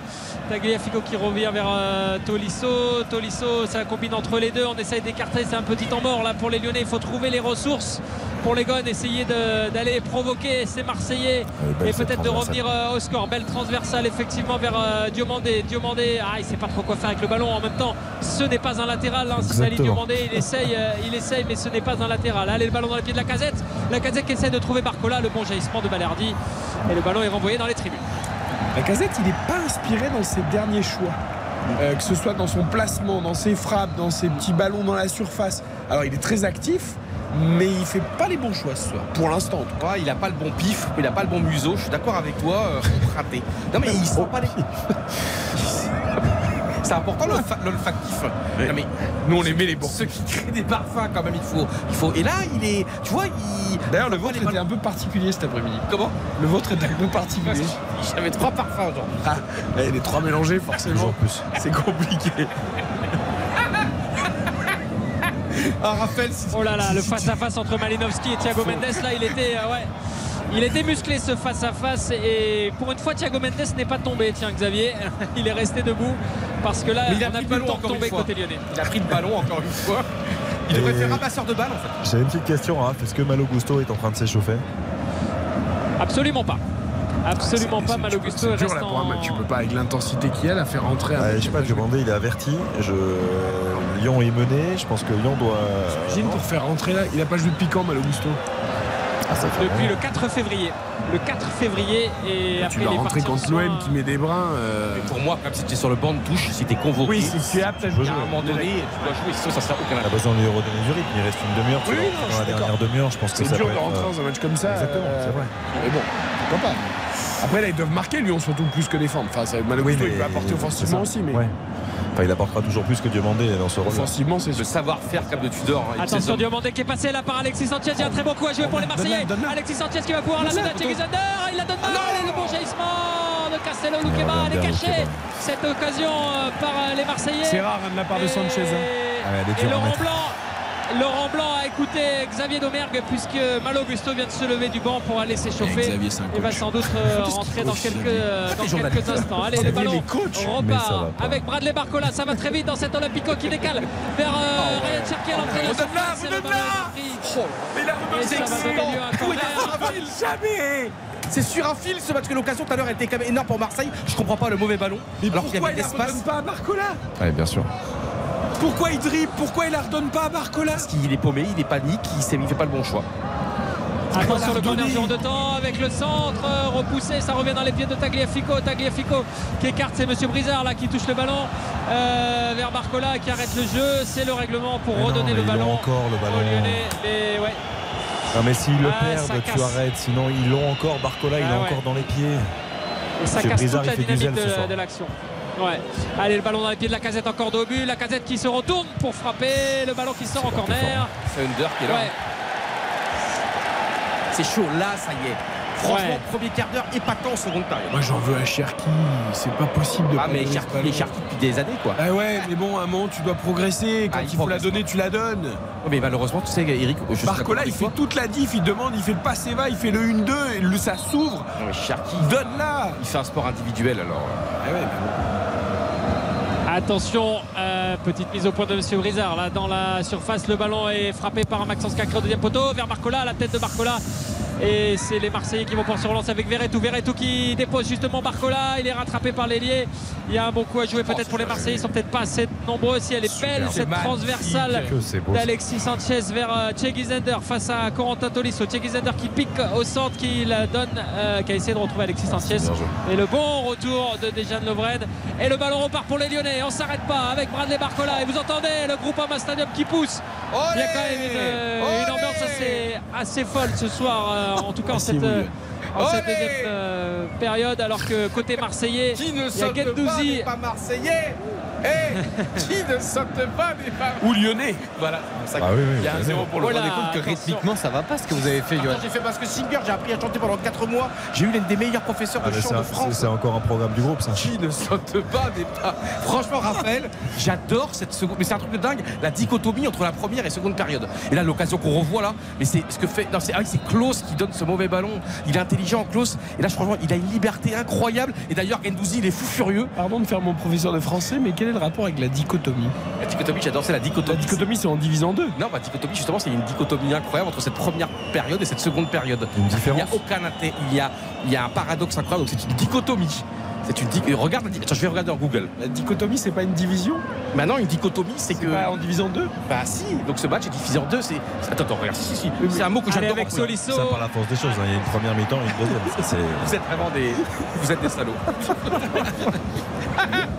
[SPEAKER 4] Tagliafico qui revient vers euh, Tolisso. Tolisso ça combine entre les deux. On essaye d'écarter c'est un petit temps mort là pour les Lyonnais. Il faut trouver les ressources pour les Gones essayer d'aller provoquer ces Marseillais
[SPEAKER 6] belle
[SPEAKER 4] et peut-être de revenir au score. Belle transversale effectivement vers Diomandé. Diomandé ah il sait pas trop quoi faire avec le ballon. En même temps ce n'est pas un latéral hein, Sinali. Diomandé il essaye il essaye mais ce n'est pas un latéral. Allez le ballon dans les pieds de la casette. La casette qui essaie de trouver Barcola. Le bon jaillissement de Balerdi et le ballon est renvoyé dans les tribunes
[SPEAKER 3] La casette, il n'est pas inspiré dans ses derniers choix. Euh, que ce soit dans son placement, dans ses frappes, dans ses petits ballons dans la surface. Alors il est très actif, mais il fait pas les bons choix ce soir, pour l'instant. en tout cas.
[SPEAKER 5] Il a pas le bon pif, il a pas le bon museau. Je suis d'accord avec toi, euh, raté. Non mais il sent pas les. C'est important l'olfa- l'olfactif. Non, mais
[SPEAKER 3] Nous on les met les bons.
[SPEAKER 5] ceux qui créent des parfums quand même, il faut, il faut. Et là, il est, tu vois, il.
[SPEAKER 3] D'ailleurs, le vôtre était un peu particulier cet après-midi.
[SPEAKER 5] Comment?
[SPEAKER 3] Le vôtre était un peu particulier.
[SPEAKER 5] J'avais trois parfums aujourd'hui.
[SPEAKER 3] Ah, et les trois mélangés, forcément.
[SPEAKER 6] Toujours plus.
[SPEAKER 3] C'est compliqué.
[SPEAKER 5] Ah, Raphaël, si-
[SPEAKER 4] oh là là le face à face entre Malinowski et Thiago Mendes là il était euh, ouais il était musclé ce face à face et pour une fois Thiago Mendes n'est pas tombé tiens Xavier il est resté debout parce que là
[SPEAKER 5] Mais il a
[SPEAKER 4] on n'a
[SPEAKER 5] pris
[SPEAKER 4] plus
[SPEAKER 5] le
[SPEAKER 4] temps de tomber côté lyonnais
[SPEAKER 5] Il a pris le ballon encore une fois. Il devrait faire ramasseur de balles en fait.
[SPEAKER 6] J'ai une petite question, Raph. Est-ce que Malo Gusto est en train de s'échauffer?
[SPEAKER 4] Absolument pas absolument pas Malo Gusto
[SPEAKER 3] C'est dur là pour un match. Tu peux pas, avec l'intensité qu'il y a, la faire rentrer un
[SPEAKER 6] Ah, Je sais pas, demandé, il est averti. Je... Lyon est mené. Je pense que Lyon doit.
[SPEAKER 3] J'imagine pour faire rentrer là, il a pas joué de piquant, Malo Gusto?
[SPEAKER 6] Ah, ça fait
[SPEAKER 4] depuis le 4 février le 4 février et après
[SPEAKER 3] Tu
[SPEAKER 4] est
[SPEAKER 3] rentrer contre l'OM qui met des brins. euh,
[SPEAKER 5] Pour moi, comme si tu es sur le banc de touche, si tu es convoqué.
[SPEAKER 3] Oui, si tu es apte à
[SPEAKER 5] à
[SPEAKER 3] jouer.
[SPEAKER 5] un moment donné, tu dois jouer, sinon ça sera aucun intérêt.
[SPEAKER 6] besoin de lui redonner du rythme. Il reste une demi-heure. tu
[SPEAKER 3] Oui, non,
[SPEAKER 6] dans la dernière demi-heure. Je pense que
[SPEAKER 3] C'est
[SPEAKER 6] ça
[SPEAKER 3] dur
[SPEAKER 6] peut
[SPEAKER 3] de rentrer
[SPEAKER 6] euh,
[SPEAKER 3] dans un match comme ça.
[SPEAKER 6] Exactement,
[SPEAKER 3] euh,
[SPEAKER 6] c'est vrai.
[SPEAKER 3] Mais bon, pourquoi pas. Après là, ils doivent marquer Lyon surtout plus que défendre. Enfin, ça- Malo
[SPEAKER 6] Oui,
[SPEAKER 3] il peut apporter offensivement aussi, mais
[SPEAKER 6] Ouais. Enfin, il apportera toujours plus que Diomandé dans ce rôle.
[SPEAKER 3] offensivement, c'est
[SPEAKER 5] Le savoir-faire comme de Tudor. hein,
[SPEAKER 4] Attention. Diomandé qui est passé là par Alexis Sanchez. Il y a un très bon coup à jouer pour les Marseillais.
[SPEAKER 3] Donne-la.
[SPEAKER 4] Alexis Sanchez qui va pouvoir la donner à Thierry. Il la donne mal. Et le bon jaillissement de Castello
[SPEAKER 6] revient
[SPEAKER 4] Elle est cachée. Cette occasion euh, par euh, les Marseillais.
[SPEAKER 3] C'est rare hein, de la part de
[SPEAKER 4] Et-
[SPEAKER 3] Sanchez. hein.
[SPEAKER 6] Ah ouais,
[SPEAKER 4] Et Laurent. Blanc. Laurent Blanc a écouté Xavier Domergue puisque Malo Augusto vient de se lever du banc pour aller s'échauffer. Il va sans doute euh, rentrer dans quelques, dans
[SPEAKER 5] t'es
[SPEAKER 4] quelques
[SPEAKER 5] journaliste.
[SPEAKER 4] instants. Allez, le ballon repart avec Bradley Barcola. Ça va très vite dans cet Olympico qui décale vers euh, Ryan Cherki à l'entrée de la corner.
[SPEAKER 5] Raphaël Jamais C'est sur un fil ce match que l'occasion tout à l'heure était quand même énorme pour Marseille. Je comprends pas le mauvais ballon.
[SPEAKER 3] Mais
[SPEAKER 5] alors qu'il y
[SPEAKER 3] pourquoi
[SPEAKER 5] avait
[SPEAKER 3] la
[SPEAKER 5] l'espace.
[SPEAKER 3] pas à Barcola?
[SPEAKER 6] Ouais, bien sûr.
[SPEAKER 3] Pourquoi il dribble? Pourquoi il la redonne pas à Barcola?
[SPEAKER 5] Parce qu'il est paumé, il est panique, il, il fait pas le bon choix.
[SPEAKER 4] Attention le corner de temps avec le centre euh, repoussé, ça revient dans les pieds de Tagliafico. Tagliafico qui écarte, c'est Monsieur Brizard là qui touche le ballon euh, vers Barcola qui arrête le jeu. C'est le règlement pour
[SPEAKER 6] Mais
[SPEAKER 4] redonner le ballon.
[SPEAKER 6] encore, le ballon.
[SPEAKER 4] Lyonnais. Mais ouais,
[SPEAKER 6] Non, mais s'ils le
[SPEAKER 4] Ah,
[SPEAKER 6] perdent, tu arrêtes. Sinon, ils l'ont encore. Barcola, il
[SPEAKER 4] Ah
[SPEAKER 6] est
[SPEAKER 4] ouais.
[SPEAKER 6] encore dans les pieds.
[SPEAKER 4] et ça
[SPEAKER 6] Monsieur
[SPEAKER 4] casse
[SPEAKER 6] Brizard,
[SPEAKER 4] toute la dynamique de l'action. Ouais. Allez, le ballon dans les pieds de la casette encore de but. La casette qui se retourne pour frapper. Le ballon qui sort en corner.
[SPEAKER 5] C'est Under qui est là.
[SPEAKER 4] Ouais.
[SPEAKER 5] C'est chaud, là ça y est. Franchement,
[SPEAKER 4] Ouais.
[SPEAKER 5] premier quart d'heure épatant, seconde période.
[SPEAKER 3] Moi, j'en veux à Cherki. C'est pas possible de
[SPEAKER 5] Ah mais Cherki, il est Cherki depuis des années quoi.
[SPEAKER 3] Ah ouais, mais bon, à un moment, tu dois progresser. Quand
[SPEAKER 5] Ah, il
[SPEAKER 3] il faut la donner, tu la donnes.
[SPEAKER 5] Oh, mais malheureusement, tu sais, Eric, je
[SPEAKER 3] Barcola, il fait toute la diff, il demande, il fait le passe va, il fait le 1-2, et le, ça s'ouvre.
[SPEAKER 5] Non, mais Cherki,
[SPEAKER 3] Donne-la
[SPEAKER 5] il fait un sport individuel alors.
[SPEAKER 3] Ah ouais, mais bon.
[SPEAKER 4] Attention, euh, petite mise au point de Monsieur Brizard. Là, dans la surface, le ballon est frappé par Maxence Cacré au deuxième poteau. Vers Barcola, la tête de Barcola Et c'est les Marseillais qui vont pouvoir se relancer avec Verretou. Verretou qui dépose justement Barcola. Il est rattrapé par l'ailier. Il y a un bon coup à jouer peut-être pour les Marseillais. Ils sont peut-être pas assez nombreux. Si elle est belle, cette transversale
[SPEAKER 6] ça.
[SPEAKER 4] d'Alexis Sanchez vers euh, Che Zender face à Corentin Tolisso. Che Zender qui pique au centre, qui la donne, euh, qui a essayé de retrouver Alexis Sanchez.
[SPEAKER 6] bien joué.
[SPEAKER 4] Et le bon retour de Dejan Lovren. Et le ballon repart pour les Lyonnais. On s'arrête pas avec Bradley Barcola. Et vous entendez le groupe Ama Stadium qui pousse. Il y a quand même une, euh, une ambiance assez, assez folle ce soir, euh, en tout cas en cette, euh, en cette deuxième euh, période. Alors que côté Marseillais,
[SPEAKER 5] Qui ne
[SPEAKER 4] il y a
[SPEAKER 5] pas marseillais Eh Qui ne saute pas n'est pas
[SPEAKER 3] Ou lyonnais.
[SPEAKER 5] Voilà, ça-
[SPEAKER 6] Ah oui, oui,
[SPEAKER 5] il y a un zéro pour le
[SPEAKER 9] Vous vous
[SPEAKER 4] Voilà,
[SPEAKER 9] rendez compte que rythmiquement ça va pas ce que vous avez fait, Johan
[SPEAKER 5] j'ai fait parce que Singer, j'ai appris à chanter pendant 4 mois. J'ai eu l'un des meilleurs professeurs
[SPEAKER 6] Ah,
[SPEAKER 5] de
[SPEAKER 6] mais
[SPEAKER 5] chant
[SPEAKER 6] c'est
[SPEAKER 5] de
[SPEAKER 6] c'est
[SPEAKER 5] France.
[SPEAKER 6] c'est encore un programme du groupe, ça.
[SPEAKER 5] Qui ne saute pas n'est pas. Franchement, Raphaël, j'adore cette seconde. Mais c'est un truc de dingue, la dichotomie entre la première et seconde période. Et là, l'occasion qu'on revoit là, mais c'est ce que fait. Non, c'est ah oui, c'est Klaus qui donne ce mauvais ballon. Il est intelligent, Klaus. Et là, franchement, il a une liberté incroyable. Et d'ailleurs, Gendouzi, il est fou furieux.
[SPEAKER 3] Pardon de faire mon professeur de français, mais quel est le rapport avec la dichotomie
[SPEAKER 5] La dichotomie, j'adore, c'est la
[SPEAKER 3] La
[SPEAKER 5] dichotomie.
[SPEAKER 3] dichotomie, c'est en divisant deux.
[SPEAKER 5] Non, bah, dichotomie, justement, c'est une dichotomie incroyable entre cette première période et cette seconde période.
[SPEAKER 6] Une
[SPEAKER 5] Il n'y a aucun intérêt. Il y a, il y a un paradoxe incroyable. Donc, c'est une dichotomie. C'est une dichotomie. Regarde, la Attends, je vais regarder en Google.
[SPEAKER 3] La dichotomie, c'est pas une division
[SPEAKER 5] Maintenant, une dichotomie, c'est que.
[SPEAKER 3] Pas en divisant deux
[SPEAKER 5] Bah si, donc ce match est divisé en deux. C'est... Attends, attends, regarde, si, si. C'est un mot que j'adore.
[SPEAKER 4] avec. Solisso.
[SPEAKER 6] Ça par la force des choses. hein. Il y a une première mi-temps et une deuxième. Ça, c'est-
[SPEAKER 5] Vous êtes vraiment des. Vous êtes des salauds.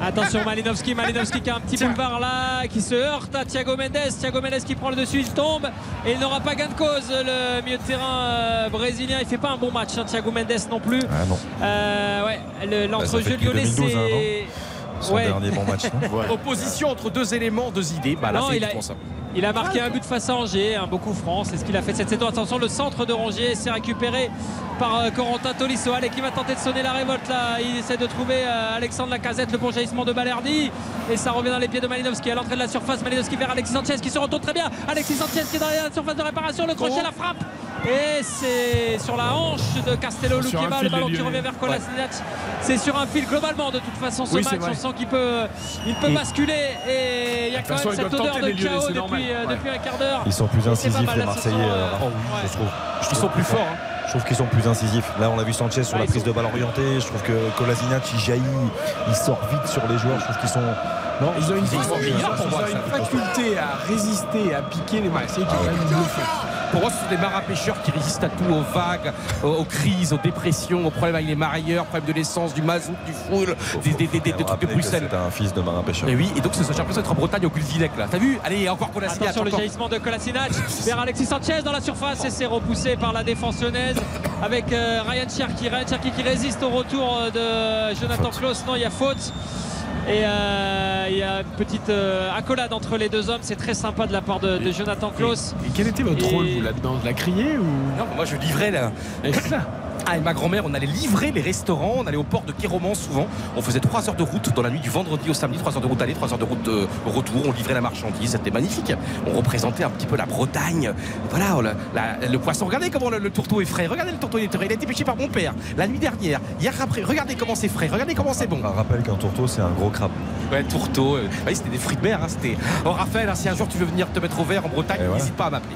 [SPEAKER 4] Attention Malinowski, Malinowski qui a un petit boulevard là, qui se heurte à Thiago Mendes. Thiago Mendes qui prend le dessus, il tombe et il n'aura pas gain de cause. Le milieu de terrain euh, brésilien, il fait pas un bon match. hein, Thiago Mendes non plus.
[SPEAKER 6] Ah non.
[SPEAKER 4] Euh, ouais, le- l'entrejeu lyonnais
[SPEAKER 6] 2012, hein,
[SPEAKER 4] c'est.
[SPEAKER 6] Son
[SPEAKER 4] Ouais.
[SPEAKER 6] dernier bon match.
[SPEAKER 5] Opposition entre deux éléments, deux idées. Bah là,
[SPEAKER 4] Non,
[SPEAKER 5] c'est
[SPEAKER 4] il a-
[SPEAKER 5] ça.
[SPEAKER 4] Il a marqué un but face à Angers, un beau coup franc, c'est ce qu'il a fait cette saison. Attention, le centre de Rongier s'est récupéré par euh, Corentin Tolisso. Allez, qui va tenter de sonner la révolte là? Il essaie de trouver euh, Alexandre Lacazette, le bon jaillissement de Balerdi. Et ça revient dans les pieds de Malinowski à l'entrée de la surface. Malinowski vers Alexis Sanchez qui se retourne très bien. Alexis Sanchez qui est dans la surface de réparation, le crochet, la frappe. Et c'est sur la hanche de Castello
[SPEAKER 3] fil
[SPEAKER 4] le ballon qui revient vers Kolasinac. C'est sur un fil globalement de toute façon ce
[SPEAKER 3] Oui,
[SPEAKER 4] match. On sent qu'il peut, il peut basculer et il y a quand même cette odeur de chaos
[SPEAKER 3] c'est
[SPEAKER 4] depuis, euh,
[SPEAKER 3] Ouais.
[SPEAKER 4] depuis un quart d'heure.
[SPEAKER 6] Ils sont plus incisifs, les Marseillais, euh,
[SPEAKER 4] euh, ouais.
[SPEAKER 6] je trouve. Je
[SPEAKER 5] Ils sont plus forts. hein.
[SPEAKER 6] Je trouve qu'ils sont plus incisifs. Là, on l'a vu Sanchez sur
[SPEAKER 4] Ouais,
[SPEAKER 6] la prise
[SPEAKER 4] sont-
[SPEAKER 6] de balle orientée. Je trouve que Kolasinac, il jaillit, il sort vite sur les joueurs. Je trouve qu'ils sont. Non,
[SPEAKER 3] Ils ont une, faculté à résister, à piquer les Marseillais qui est quand même bluffant.
[SPEAKER 5] Pour moi, ce sont des marins pêcheurs qui résistent à tout, aux vagues, aux, aux crises, aux dépressions, aux problèmes avec les marailleurs, problèmes de l'essence, du mazout, du foule, des, des, des, des- des trucs de Bruxelles.
[SPEAKER 6] C'est un fils de marin pêcheur.
[SPEAKER 5] Et oui, et donc ce- j'ai l'impression d'être en Bretagne au Gulvilec là. T'as vu? Allez, encore Kolasinac.
[SPEAKER 4] Attention le
[SPEAKER 5] encore.
[SPEAKER 4] jaillissement de Kolasinac vers Alexis Sanchez dans la surface et c'est repoussé par la défense lyonnaise avec euh, Ryan Cherki. Ryan Cherki qui résiste au retour euh, de Jonathan Klaus. Non, il y a faute. Et euh, il y a une petite euh, accolade entre les deux hommes. C'est très sympa de la part de, de Jonathan Klaus.
[SPEAKER 3] Et quel était votre
[SPEAKER 4] Et-
[SPEAKER 3] rôle, vous, là-dedans? De la crier ou?
[SPEAKER 5] Non, moi je livrais là. Ah, et ma grand-mère, on allait livrer les restaurants, on allait au port de Kéroman souvent. On faisait 3 heures de route dans la nuit du vendredi au samedi, 3 heures de route aller, 3 heures de route de retour. On livrait la marchandise, c'était magnifique. On représentait un petit peu la Bretagne. Voilà, oh, la- la- le poisson. Regardez comment le, le tourteau est frais. Regardez le tourteau, il est frais. Il a été pêché par mon père la nuit dernière, hier après. Regardez comment c'est frais, regardez comment c'est bon.
[SPEAKER 6] On rappelle qu'un tourteau, c'est un gros crabe.
[SPEAKER 5] Ouais, tourteau. euh, bah oui, c'était des fruits de mer. hein, c'était... Oh, Raphaël, hein, si un jour tu veux venir te mettre au vert en Bretagne,
[SPEAKER 6] voilà.
[SPEAKER 5] n'hésite pas à m'appeler.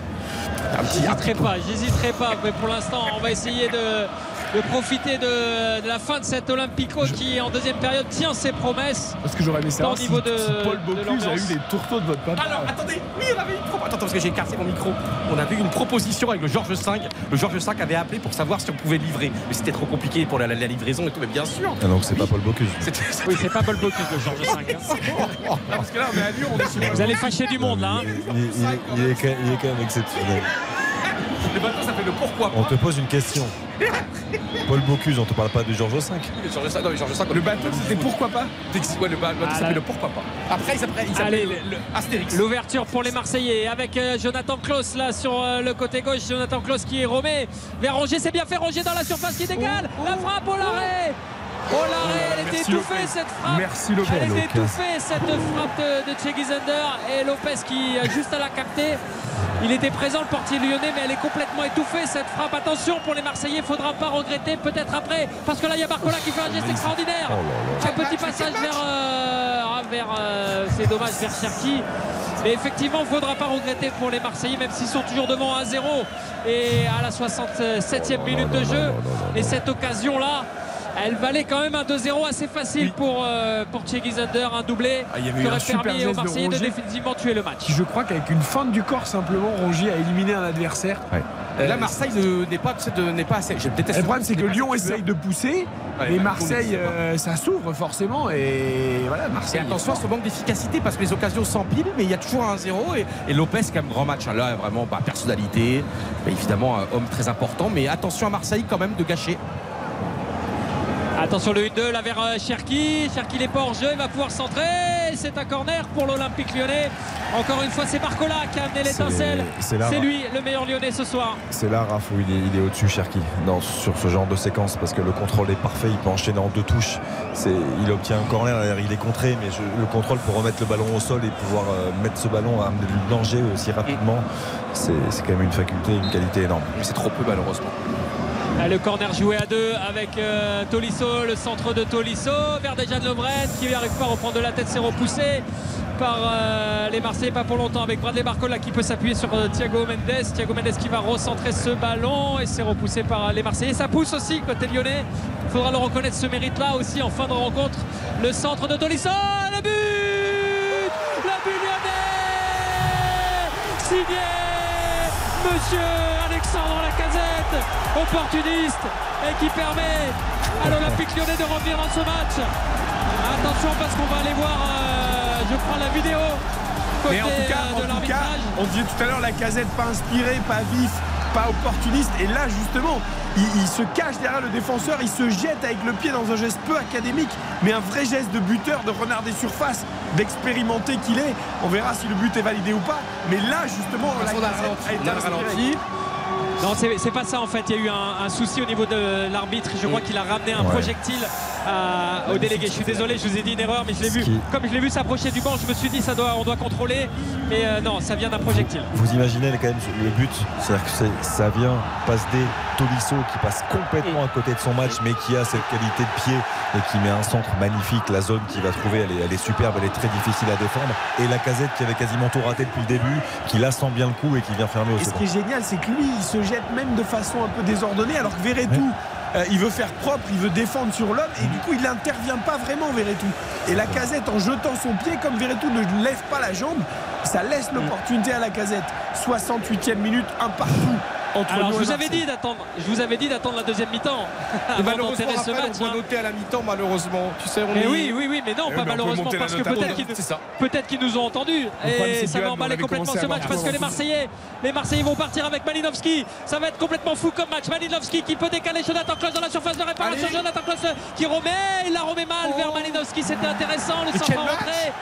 [SPEAKER 4] J'hésiterai pas, j'hésiterai pas. Mais pour l'instant, on va essayer de, de profiter de, de la fin de cet Olympico qui, en deuxième période, tient ses promesses.
[SPEAKER 3] Parce que j'aurais aimé savoir
[SPEAKER 4] Au
[SPEAKER 3] si,
[SPEAKER 4] niveau de-
[SPEAKER 3] si Paul Bocuse a eu les tourteaux de votre papa.
[SPEAKER 5] Alors attendez, oui on avait une proposition. Attends, parce que j'ai cassé mon micro. On avait eu une proposition avec le Georges V. Le Georges V avait appelé pour savoir si on pouvait livrer. Mais c'était trop compliqué pour la, la- la livraison et tout. Mais bien sûr.
[SPEAKER 6] Ah, donc c'est pas Paul Bocuse.
[SPEAKER 4] Oui, c'est pas Paul Bocuse, le Georges V. hein.
[SPEAKER 3] Parce que là, on est à Lyon, on est sur
[SPEAKER 4] Vous allez fâcher du monde, là. hein.
[SPEAKER 6] Il, il- il- il est, quand- il est quand même exceptionnel.
[SPEAKER 5] Le bateau ça fait le pourquoi
[SPEAKER 6] On
[SPEAKER 5] pas.
[SPEAKER 6] te pose une question. Paul Bocuse, on te parle pas du Georges V.
[SPEAKER 5] Le Georges V, non, le Georges V,
[SPEAKER 3] Le bateau, c'était pourquoi pas
[SPEAKER 5] Ouais, le bateau
[SPEAKER 4] Ah,
[SPEAKER 5] ça fait le pourquoi pas. Après, il s'appelait il
[SPEAKER 4] Allez,
[SPEAKER 5] le, le Astérix.
[SPEAKER 4] L'ouverture pour les Marseillais avec euh, Jonathan Klaus là sur euh, le côté gauche. Jonathan Klaus qui est romé vers Rongier. C'est bien fait Rongier dans la surface qui décale. La frappe au l'arrêt. Au l'arrêt, elle était
[SPEAKER 3] Merci
[SPEAKER 4] étouffée
[SPEAKER 3] Lopez.
[SPEAKER 4] cette frappe.
[SPEAKER 3] Merci Lopez.
[SPEAKER 4] Elle était étouffée cette frappe de, de et Lopez qui a juste à la capter. Il était présent le portier lyonnais mais elle est complètement étouffée cette frappe. Attention pour les Marseillais, il faudra pas regretter peut-être après parce que là il y a Barcola qui fait un geste extraordinaire. Un petit passage vers, euh, ah, vers euh, c'est dommage vers Cherki. Mais effectivement, il ne faudra pas regretter pour les Marseillais, même s'ils sont toujours devant 1-0 Et à la 67e minute de jeu. Et cette occasion-là, elle valait quand même un 2-0 assez facile pour, euh, pour Thierry Zander, un doublé
[SPEAKER 3] Ah, il y avait
[SPEAKER 4] qui
[SPEAKER 3] un
[SPEAKER 4] aurait permis aux
[SPEAKER 3] de
[SPEAKER 4] Marseillais de, définitivement tuer le match.
[SPEAKER 3] Je crois qu'avec une feinte du corps, simplement, Rongier a éliminé un adversaire.
[SPEAKER 5] Euh, Là, Marseille ne- n'est pas, n'est assez. Je déteste
[SPEAKER 3] Le problème, c'est que Lyon essaye de pousser,
[SPEAKER 5] Ouais,
[SPEAKER 3] mais
[SPEAKER 5] bah,
[SPEAKER 3] Marseille, euh, ça s'ouvre forcément. Et voilà,
[SPEAKER 5] Et
[SPEAKER 3] Marseille.
[SPEAKER 5] attention à ce manque d'efficacité parce que les occasions s'empilent, mais il y a toujours un 0 et, et Lopez, quand même, grand match. hein. Là, vraiment, bah, personnalité, bah, évidemment, un homme très important, mais attention à Marseille quand même de gâcher.
[SPEAKER 4] Attention le 1-2 là vers euh, Cherki. Cherki n'est pas hors jeu, il va pouvoir centrer. C'est un corner pour l'Olympique lyonnais. Encore une fois, c'est Barcola qui a amené l'étincelle.
[SPEAKER 6] c'est là,
[SPEAKER 4] C'est lui le meilleur lyonnais ce soir.
[SPEAKER 6] C'est là, Raph, où il est, il est au-dessus, Cherki, dans- sur ce genre de séquence, parce que le contrôle est parfait, il peut enchaîner en deux touches. C'est- Il obtient un corner, d'ailleurs, il est contré, mais je- le contrôle pour remettre le ballon au sol et pouvoir euh, mettre ce ballon à amener du danger aussi rapidement, c'est c'est quand même une faculté, une qualité énorme.
[SPEAKER 5] Mais c'est trop peu, malheureusement.
[SPEAKER 4] Ah, Le corner joué à deux avec euh, Tolisso, le centre de Tolisso, vers Dejan Lovren qui n'arrive pas à reprendre de la tête, c'est repoussé par euh, les Marseillais, pas pour longtemps avec Bradley Barcola qui peut s'appuyer sur euh, Thiago Mendes. Thiago Mendes qui va recentrer ce ballon et c'est repoussé par euh, les Marseillais. Ça pousse aussi côté lyonnais. Il faudra le reconnaître ce mérite-là aussi en fin de rencontre. Le centre de Tolisso, le but Le but lyonnais Signé Monsieur Opportuniste et qui permet à l'Olympique lyonnais de revenir dans ce match. Attention parce qu'on va aller voir, euh, je prends la vidéo côté
[SPEAKER 3] Mais en tout cas,
[SPEAKER 4] euh, de
[SPEAKER 3] en tout cas,
[SPEAKER 4] l'arbitrage.
[SPEAKER 3] on disait tout à l'heure la casette pas inspirée, pas vif, pas opportuniste. Et là, justement, il, il se cache derrière le défenseur, il se jette avec le pied dans un geste peu académique, mais un vrai geste de buteur, de renard des surfaces, d'expérimenté qu'il est. On verra si le but est validé ou pas. Mais là, justement, la
[SPEAKER 5] façon, on a
[SPEAKER 3] été
[SPEAKER 5] On a
[SPEAKER 3] inspirée.
[SPEAKER 5] ralenti.
[SPEAKER 4] Non, c'est pas ça en fait. Il y a eu un, un souci au niveau de l'arbitre. Je crois qu'il a ramené un
[SPEAKER 6] Ouais.
[SPEAKER 4] projectile à- au délégué. Je suis désolé, je vous ai dit une erreur, mais je l'ai vu.
[SPEAKER 6] qui-
[SPEAKER 4] Comme je l'ai vu s'approcher du banc, je me suis dit ça doit, on doit contrôler. Mais euh, non, ça vient d'un projectile.
[SPEAKER 6] Vous imaginez quand même le but, c'est-à-dire que ça vient, passe des Tolisso qui passe complètement à côté de son match, mais qui a cette qualité de pied et qui met un centre magnifique. La zone qu'il va trouver, elle est, elle est superbe, elle est très difficile à défendre. Et la casette qui avait quasiment tout raté depuis le début, qui là sent bien le coup et qui vient fermer au
[SPEAKER 3] Et ce qui est génial, c'est que lui, il se jette même de façon un peu désordonnée, alors que Verretou, euh, il veut faire propre, il veut défendre sur l'homme, et du coup, il n'intervient pas vraiment, Verretou. Et la casette, en jetant son pied, comme Verretou ne lève pas la jambe, ça laisse l'opportunité à la casette. 68e minute, un partout entre
[SPEAKER 4] Alors je vous avais dit d'attendre. Je vous avais dit d'attendre la deuxième mi-temps d'enterrer ce match.
[SPEAKER 5] on doit noter à la mi-temps, malheureusement. Tu sais, on
[SPEAKER 4] Mais
[SPEAKER 5] est-
[SPEAKER 4] oui, oui, oui, mais non,
[SPEAKER 3] Eh
[SPEAKER 4] pas malheureusement parce que peut-être qu'ils nous ont entendus et ça va emballer complètement ce match parce que les. Marseillais, les Marseillais vont partir avec Malinowski. Ça va être complètement fou comme match. Malinowski qui peut décaler Jonathan Klaus dans la surface de réparation. Jonathan Klaus qui remet, il la remet mal vers Malinowski. C'était intéressant, le centre
[SPEAKER 3] quel
[SPEAKER 4] en
[SPEAKER 3] match
[SPEAKER 4] rentrée.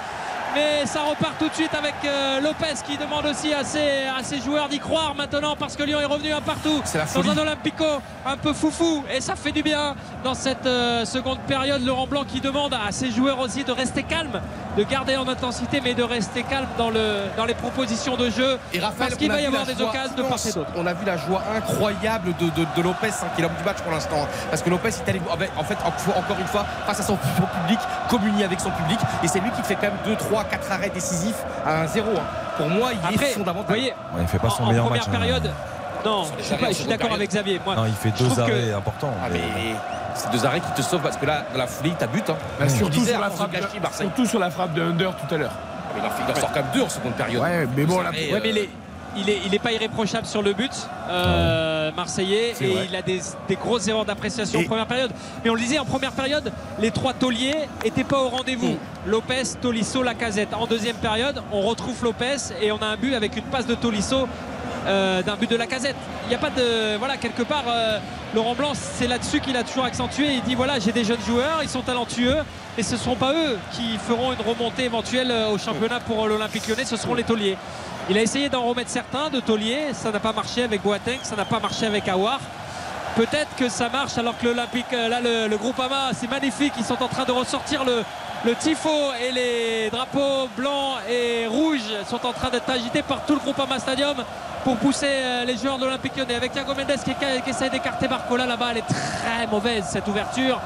[SPEAKER 4] Mais ça repart tout de suite avec euh, Lopez qui demande aussi à ses, à ses joueurs d'y croire maintenant parce que Lyon est revenu un partout
[SPEAKER 5] C'est la
[SPEAKER 4] dans un Olympico un peu foufou et ça fait du bien dans cette euh, seconde période. Laurent Blanc qui demande à ses joueurs aussi de rester calme, de garder en intensité mais de rester calme dans, le, dans les propositions de jeu
[SPEAKER 5] Et Raphaël,
[SPEAKER 4] parce qu'il va y avoir des occasions de part et
[SPEAKER 5] immense.
[SPEAKER 4] d'autre.
[SPEAKER 5] On a vu la joie incroyable de, de- de Lopez, hein, qui est l'homme du match pour l'instant. Parce que Lopez, il est allé, en fait, en- encore une fois, face à son, public, communier avec son public. Et c'est lui qui fait quand même 2, 3, 4 arrêts décisifs à un 0. hein. Pour moi, il
[SPEAKER 4] Après,
[SPEAKER 5] est
[SPEAKER 4] vous
[SPEAKER 5] fondamental.
[SPEAKER 4] voyez,
[SPEAKER 6] Ouais, il fait pas
[SPEAKER 4] en,
[SPEAKER 6] son
[SPEAKER 4] en
[SPEAKER 6] meilleur
[SPEAKER 4] première
[SPEAKER 6] match. hein.
[SPEAKER 4] période, non, je suis,
[SPEAKER 5] en
[SPEAKER 4] d'accord avec Xavier. Moi,
[SPEAKER 6] Non, il fait deux
[SPEAKER 4] que-
[SPEAKER 6] arrêts importants.
[SPEAKER 5] Ah, mais c'est deux arrêts qui te sauvent parce que là, dans la foulée, t'as but. Hein.
[SPEAKER 3] Bah,
[SPEAKER 5] On
[SPEAKER 3] surtout, sur la frappe surtout sur la frappe de Under tout à l'heure.
[SPEAKER 5] Ah, mais Il en, en sort quand même deux en seconde période.
[SPEAKER 3] Ouais, mais bon,
[SPEAKER 4] Ouais, mais
[SPEAKER 5] euh,
[SPEAKER 4] est, il est, il est pas irréprochable sur le but, euh, Marseillais, et
[SPEAKER 5] vrai.
[SPEAKER 4] il a des, des grosses erreurs d'appréciation en première période. Mais on le disait, en première période, les trois tauliers étaient pas au rendez-vous. Lopez, Tolisso, Lacazette. En deuxième période, on retrouve Lopez et on a un but avec une passe de Tolisso. euh, d'un but de Lacazette. Il n'y a pas de. Voilà, quelque part, euh, Laurent Blanc, c'est là-dessus qu'il a toujours accentué. Il dit voilà, j'ai des jeunes joueurs, ils sont talentueux, et ce ne seront pas eux qui feront une remontée éventuelle au championnat pour l'Olympique lyonnais, ce seront les tauliers. Il a essayé d'en remettre certains de tauliers, ça n'a pas marché avec Boateng, ça n'a pas marché avec Awar. Peut-être que ça marche alors que euh, le, groupe AMA, c'est magnifique, ils sont en train de ressortir le, tifo et les drapeaux blancs et rouges sont en train d'être agités par tout le groupe AMA Stadium pour pousser euh, les joueurs de l'Olympique lyonnais avec Thiago Mendes qui, qui essaie d'écarter Barcola là-bas, elle est très mauvaise cette ouverture.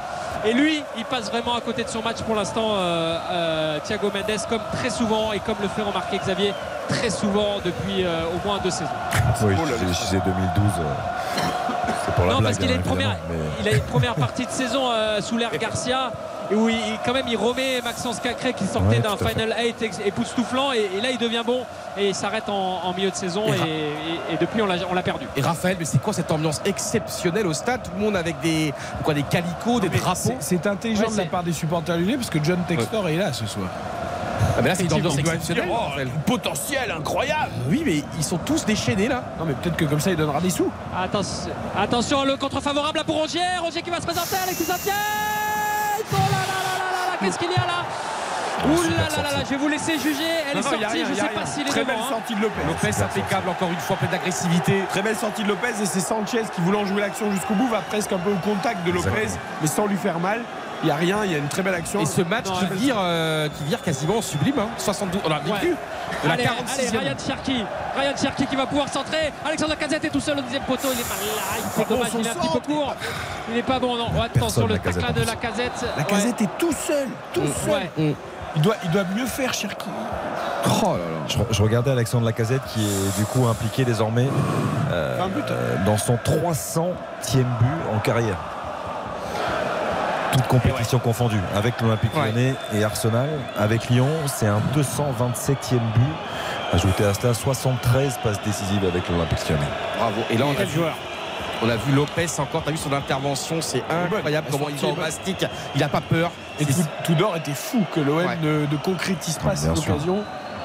[SPEAKER 4] Et lui, il passe vraiment à côté de son match pour l'instant, euh, euh, Thiago Mendes, comme très souvent et comme le fait remarquer Xavier très souvent depuis euh, au moins deux saisons.
[SPEAKER 6] Oui, je disais 2012. euh, C'est pour la
[SPEAKER 4] non,
[SPEAKER 6] blague,
[SPEAKER 4] parce qu'il a
[SPEAKER 6] hein, mais-
[SPEAKER 4] a une première partie de saison euh, sous l'ère Garcia. Et où il, quand même il remet Maxence Cacré qui sortait
[SPEAKER 6] Ouais,
[SPEAKER 4] d'un. Final 8 ex- époustouflant et, et là il devient bon et il s'arrête en, en milieu de saison
[SPEAKER 5] Et
[SPEAKER 4] et,
[SPEAKER 5] Ra-
[SPEAKER 4] et- et depuis on l'a perdu.
[SPEAKER 5] Et Raphaël, mais c'est quoi cette ambiance exceptionnelle au stade? Tout le monde avec des, quoi, des calicots, des drapeaux?
[SPEAKER 3] c'est- intelligent
[SPEAKER 4] Ouais,
[SPEAKER 3] de la part des supporters lyonnais parce que John Textor est là ce soir.
[SPEAKER 5] Ah, mais là, c'est une ambiance exceptionnelle.
[SPEAKER 3] oh, potentiel incroyable.
[SPEAKER 5] Oui, mais ils sont tous déchaînés là.
[SPEAKER 3] Non mais peut-être que comme ça il donnera des sous.
[SPEAKER 4] Attention, attention le contre favorable là pour Rongier. Rongier qui va se présenter. Alexis Oh là là là là là là, Qu'est-ce qu'il y a là Ouh là là là là, je vais vous laisser juger. Elle
[SPEAKER 3] Non,
[SPEAKER 4] est
[SPEAKER 3] non,
[SPEAKER 4] sortie,
[SPEAKER 3] rien,
[SPEAKER 4] je
[SPEAKER 3] a
[SPEAKER 4] sais
[SPEAKER 3] rien.
[SPEAKER 4] pas s'il est
[SPEAKER 3] Très
[SPEAKER 4] devant.
[SPEAKER 3] belle
[SPEAKER 4] hein.
[SPEAKER 3] sortie de Lopez.
[SPEAKER 5] Lopez impeccable, encore une fois, plein d'agressivité.
[SPEAKER 3] Très belle sortie de Lopez et c'est Sanchez qui voulant jouer l'action jusqu'au bout va presque un peu au contact de Lopez
[SPEAKER 6] Exactement.
[SPEAKER 3] mais sans lui faire mal. Il n'y a rien, il y a une très belle action.
[SPEAKER 5] Et ce match
[SPEAKER 4] Non,
[SPEAKER 5] qui
[SPEAKER 4] ouais.
[SPEAKER 5] vire, euh, qui vire quasiment en sublime. Hein. 72, on a vécu.
[SPEAKER 4] Ouais.
[SPEAKER 5] La
[SPEAKER 4] allez,
[SPEAKER 5] 46e.
[SPEAKER 4] allez, Ryan Cherki. Ryan Cherki qui va pouvoir centrer. Alexandre Lacazette est tout seul au deuxième poteau. Il est mal là. Il fait
[SPEAKER 3] bon,
[SPEAKER 4] dommage. Il est un petit peu court. Il n'est pas bon. Non. Attention,
[SPEAKER 6] Personne,
[SPEAKER 4] le tacle de
[SPEAKER 6] en plus.
[SPEAKER 4] Lacazette.
[SPEAKER 3] La casette est tout seul, tout seul.
[SPEAKER 4] Ouais.
[SPEAKER 3] Il, doit, il doit mieux faire Cherki.
[SPEAKER 5] Oh là là.
[SPEAKER 6] Je, je regardais Alexandre Lacazette qui est du coup impliqué désormais euh,
[SPEAKER 3] but.
[SPEAKER 6] euh, dans son 300e but en carrière. Toutes compétitions confondues, avec l'Olympique
[SPEAKER 5] Ouais.
[SPEAKER 6] lyonnais et Arsenal. Avec Lyon, c'est un 227e but. Ajouté à cela, 73 passes décisives avec l'Olympique lyonnais.
[SPEAKER 5] Bravo. Et là, on a vu, on a vu Lopez encore. T'as vu son intervention, c'est incroyable.
[SPEAKER 3] bonne.
[SPEAKER 5] Comment il
[SPEAKER 3] est bonne.
[SPEAKER 5] mastic. Il a pas peur.
[SPEAKER 3] Et Tudor était fou que l'OM
[SPEAKER 5] Ouais.
[SPEAKER 3] ne, ne concrétise pas
[SPEAKER 6] Bien
[SPEAKER 3] cette occasion.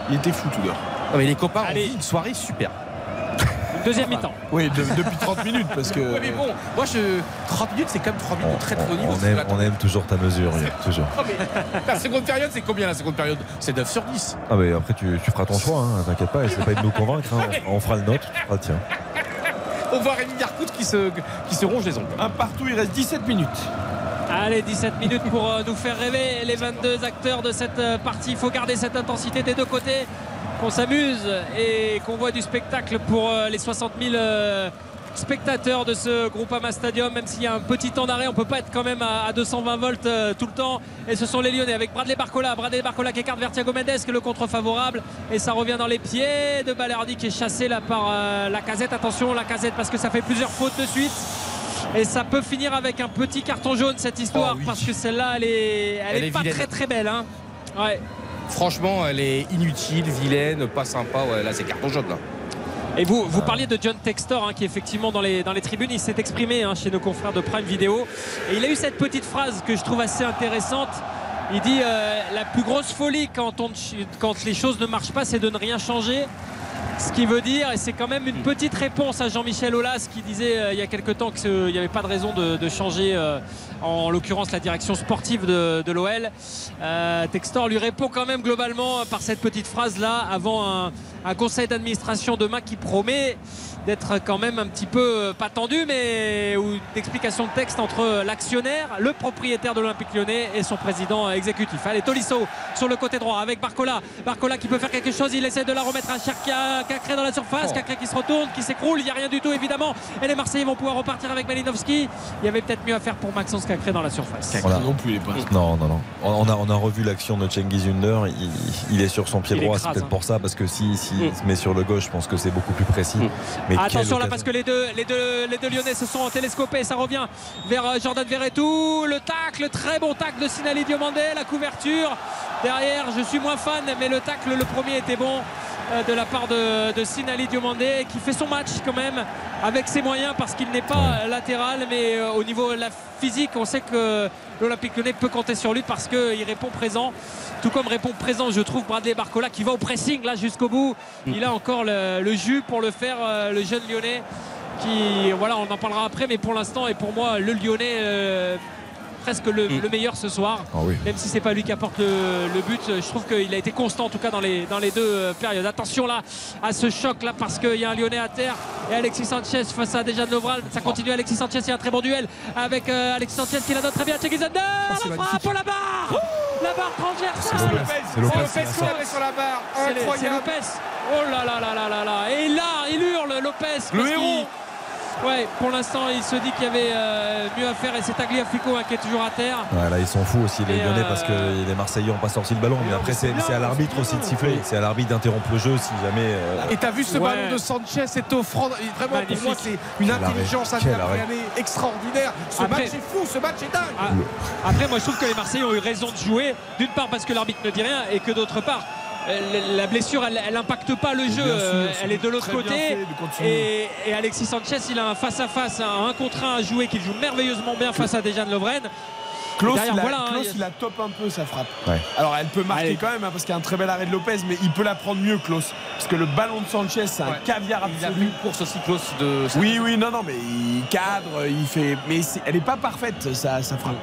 [SPEAKER 3] Il était fou Tudor.
[SPEAKER 5] Non, mais les copains
[SPEAKER 4] Allez.
[SPEAKER 5] ont vu une soirée super.
[SPEAKER 4] Deuxième mi-temps.
[SPEAKER 3] Oui, de- depuis 30 minutes parce que.
[SPEAKER 5] Ouais, mais bon, moi, je... 30 minutes, c'est quand même 3 minutes
[SPEAKER 6] On,
[SPEAKER 5] de très très haut niveau.
[SPEAKER 6] on aime, on aime toujours ta mesure, toujours.
[SPEAKER 5] Oh, mais la seconde période, c'est combien la seconde période? C'est 9 sur 10.
[SPEAKER 6] Ah mais après tu, tu feras ton choix, hein, t'inquiète pas, essaie pas de nous convaincre, hein. on, on fera le nôtre, tu feras le tien.
[SPEAKER 5] On voit Rémi Garcout qui se, qui se ronge les ongles.
[SPEAKER 3] Un partout, il reste 17 minutes.
[SPEAKER 4] Allez, 17 minutes pour euh, nous faire rêver les 22 acteurs de cette euh, partie. Il faut garder cette intensité des deux côtés, qu'on s'amuse et qu'on voit du spectacle pour euh, les 60 000 euh, spectateurs de ce Groupama Stadium. Même s'il y a un petit temps d'arrêt, on peut pas être quand même à, à 220 volts euh, tout le temps. Et ce sont les Lyonnais avec Bradley Barcola. Bradley Barcola qui écarte vers Thiago Mendes, qui est le contre favorable. Et ça revient dans les pieds de Balerdi qui est chassé là par euh, la casette. Attention, la casette parce que ça fait plusieurs fautes de suite. Et ça peut finir avec un petit carton jaune cette histoire
[SPEAKER 5] Oh oui.
[SPEAKER 4] parce que celle-là elle est, elle
[SPEAKER 5] Elle
[SPEAKER 4] est
[SPEAKER 5] est
[SPEAKER 4] pas
[SPEAKER 5] vilaine.
[SPEAKER 4] très très belle. Hein. Ouais.
[SPEAKER 5] Franchement, elle est inutile, vilaine, pas sympa. Là, c'est carton jaune. Là.
[SPEAKER 4] Et vous, parliez de John Textor hein, qui effectivement dans les, tribunes, il s'est exprimé hein, chez nos confrères de Prime Video. Et il a eu cette petite phrase que je trouve assez intéressante. Il dit euh, la plus grosse folie quand les choses ne marchent pas, c'est de ne rien changer. Ce qui veut dire, et c'est quand même une petite réponse à Jean-Michel Aulas qui disait euh, il y a quelque temps qu'il n'y avait pas de raison de, changer, euh, en l'occurrence la direction sportive de, de l'OL. Euh, Textor lui répond quand même globalement par cette petite phrase-là avant un, un conseil d'administration demain qui promet d'être quand même un petit peu, euh, pas tendu, mais ou d'explication de texte entre l'actionnaire, le propriétaire de l'Olympique lyonnais et son président exécutif. Allez, Tolisso sur le côté droit avec Barcola. Barcola qui peut faire quelque chose, il essaie de la remettre à Cherka, Cacré dans la surface, Cacré qui se retourne, qui s'écroule, il n'y a rien du tout évidemment. Et les Marseillais vont pouvoir repartir avec Malinowski. Il y avait peut-être mieux à faire pour Maxence Cacré dans la surface.
[SPEAKER 6] Voilà.
[SPEAKER 3] Non plus, pas.
[SPEAKER 6] Non, non, non. On a, on a revu l'action de Cengiz Under. Il, il est sur son pied
[SPEAKER 4] Il
[SPEAKER 6] droit. C'est peut-être
[SPEAKER 4] hein.
[SPEAKER 6] pour ça, parce que si, si
[SPEAKER 4] Mm.
[SPEAKER 6] se met sur le gauche, je pense que c'est beaucoup plus précis. Mais quelle
[SPEAKER 4] Attention là parce que les deux, les deux, les deux Lyonnais se sont télescopés. Ça revient vers euh, Jordan Verretou. Le tacle, très bon tacle de Sinali Diomandé. La couverture derrière. Je suis moins fan, mais le tacle, le premier était bon de la part de, de Sinali Diomandé qui fait son match quand même avec ses moyens parce qu'il n'est pas euh, latéral, mais euh, au niveau de la physique, on sait que l'Olympique Lyonnais peut compter sur lui parce qu'il répond présent. Tout comme répond présent, je trouve Bradley Barcola qui va au pressing là jusqu'au bout. Il a encore le, le jus pour le faire, euh, le jeune Lyonnais qui, voilà, on en parlera après, mais pour l'instant est pour moi le Lyonnais euh, presque le, le meilleur ce soir.
[SPEAKER 6] Ah oui.
[SPEAKER 4] Même si c'est pas lui qui apporte le, le but, je trouve qu'il a été constant en tout cas dans les, dans les deux euh, périodes. Attention là à ce choc là parce qu'il y a un Lyonnais à terre et Alexis Sanchez face à Dejan Lovral. Ça continue Alexis Sanchez, il y a un très bon duel avec euh, Alexis Sanchez qui la donne très bien. Tchegizander, la frappe, oh, la barre La barre transversale
[SPEAKER 6] C'est Lopez. C'est Lopez, la
[SPEAKER 4] Lopez,
[SPEAKER 5] sur la barre. Incroyable.
[SPEAKER 4] Lopez. Oh là là là là là là. Et là, il hurle Lopez.
[SPEAKER 3] Le héros.
[SPEAKER 4] Ouais, pour l'instant, il se dit qu'il y avait euh, mieux à faire et c'est Tagliafico hein, qui est toujours à terre.
[SPEAKER 6] Ouais, là, ils sont fous aussi, les
[SPEAKER 4] Et,
[SPEAKER 6] Lyonnais,
[SPEAKER 4] euh,
[SPEAKER 6] parce que les Marseillais n'ont pas sorti le ballon. Mais après, c'est c'est à l'arbitre aussi de siffler. C'est à l'arbitre d'interrompre le jeu si jamais. euh,
[SPEAKER 5] Et t'as vu ce
[SPEAKER 4] Ouais.
[SPEAKER 5] ballon de Sanchez, cette offrande Vraiment,
[SPEAKER 4] Magnifique.
[SPEAKER 5] pour moi, c'est une intelligence extraordinaire. Ce
[SPEAKER 4] Après-
[SPEAKER 5] match est fou, ce match est dingue.
[SPEAKER 4] Ah, Après, moi, je trouve que les Marseillais ont eu raison de jouer. D'une part, parce que l'arbitre ne dit rien, et que d'autre part, euh, la blessure, elle, elle impacte pas le jeu.
[SPEAKER 3] sûr,
[SPEAKER 4] Euh, Elle est de l'autre côté.
[SPEAKER 3] fait.
[SPEAKER 4] Et, et Alexis Sanchez, il a un face-à-face, un 1 contre 1 à jouer qu'il joue merveilleusement bien face à Dejan Lovren.
[SPEAKER 3] Klaus,
[SPEAKER 4] Derrière,
[SPEAKER 3] il, a,
[SPEAKER 4] voilà, hein,
[SPEAKER 3] Klaus,
[SPEAKER 4] il a
[SPEAKER 3] top un peu sa frappe.
[SPEAKER 6] Ouais.
[SPEAKER 3] Alors elle peut marquer
[SPEAKER 4] Allez.
[SPEAKER 3] quand même hein, parce qu'il y a un très bel arrêt de Lopez, mais il peut la prendre mieux, Klaus. Parce que le ballon de Sanchez, c'est un
[SPEAKER 5] Ouais.
[SPEAKER 3] caviar
[SPEAKER 5] Il a fait
[SPEAKER 3] absolu.
[SPEAKER 5] une course aussi close de.
[SPEAKER 3] Oui, oui, non, non, mais il cadre, il fait. Mais elle n'est pas parfaite, sa, sa frappe.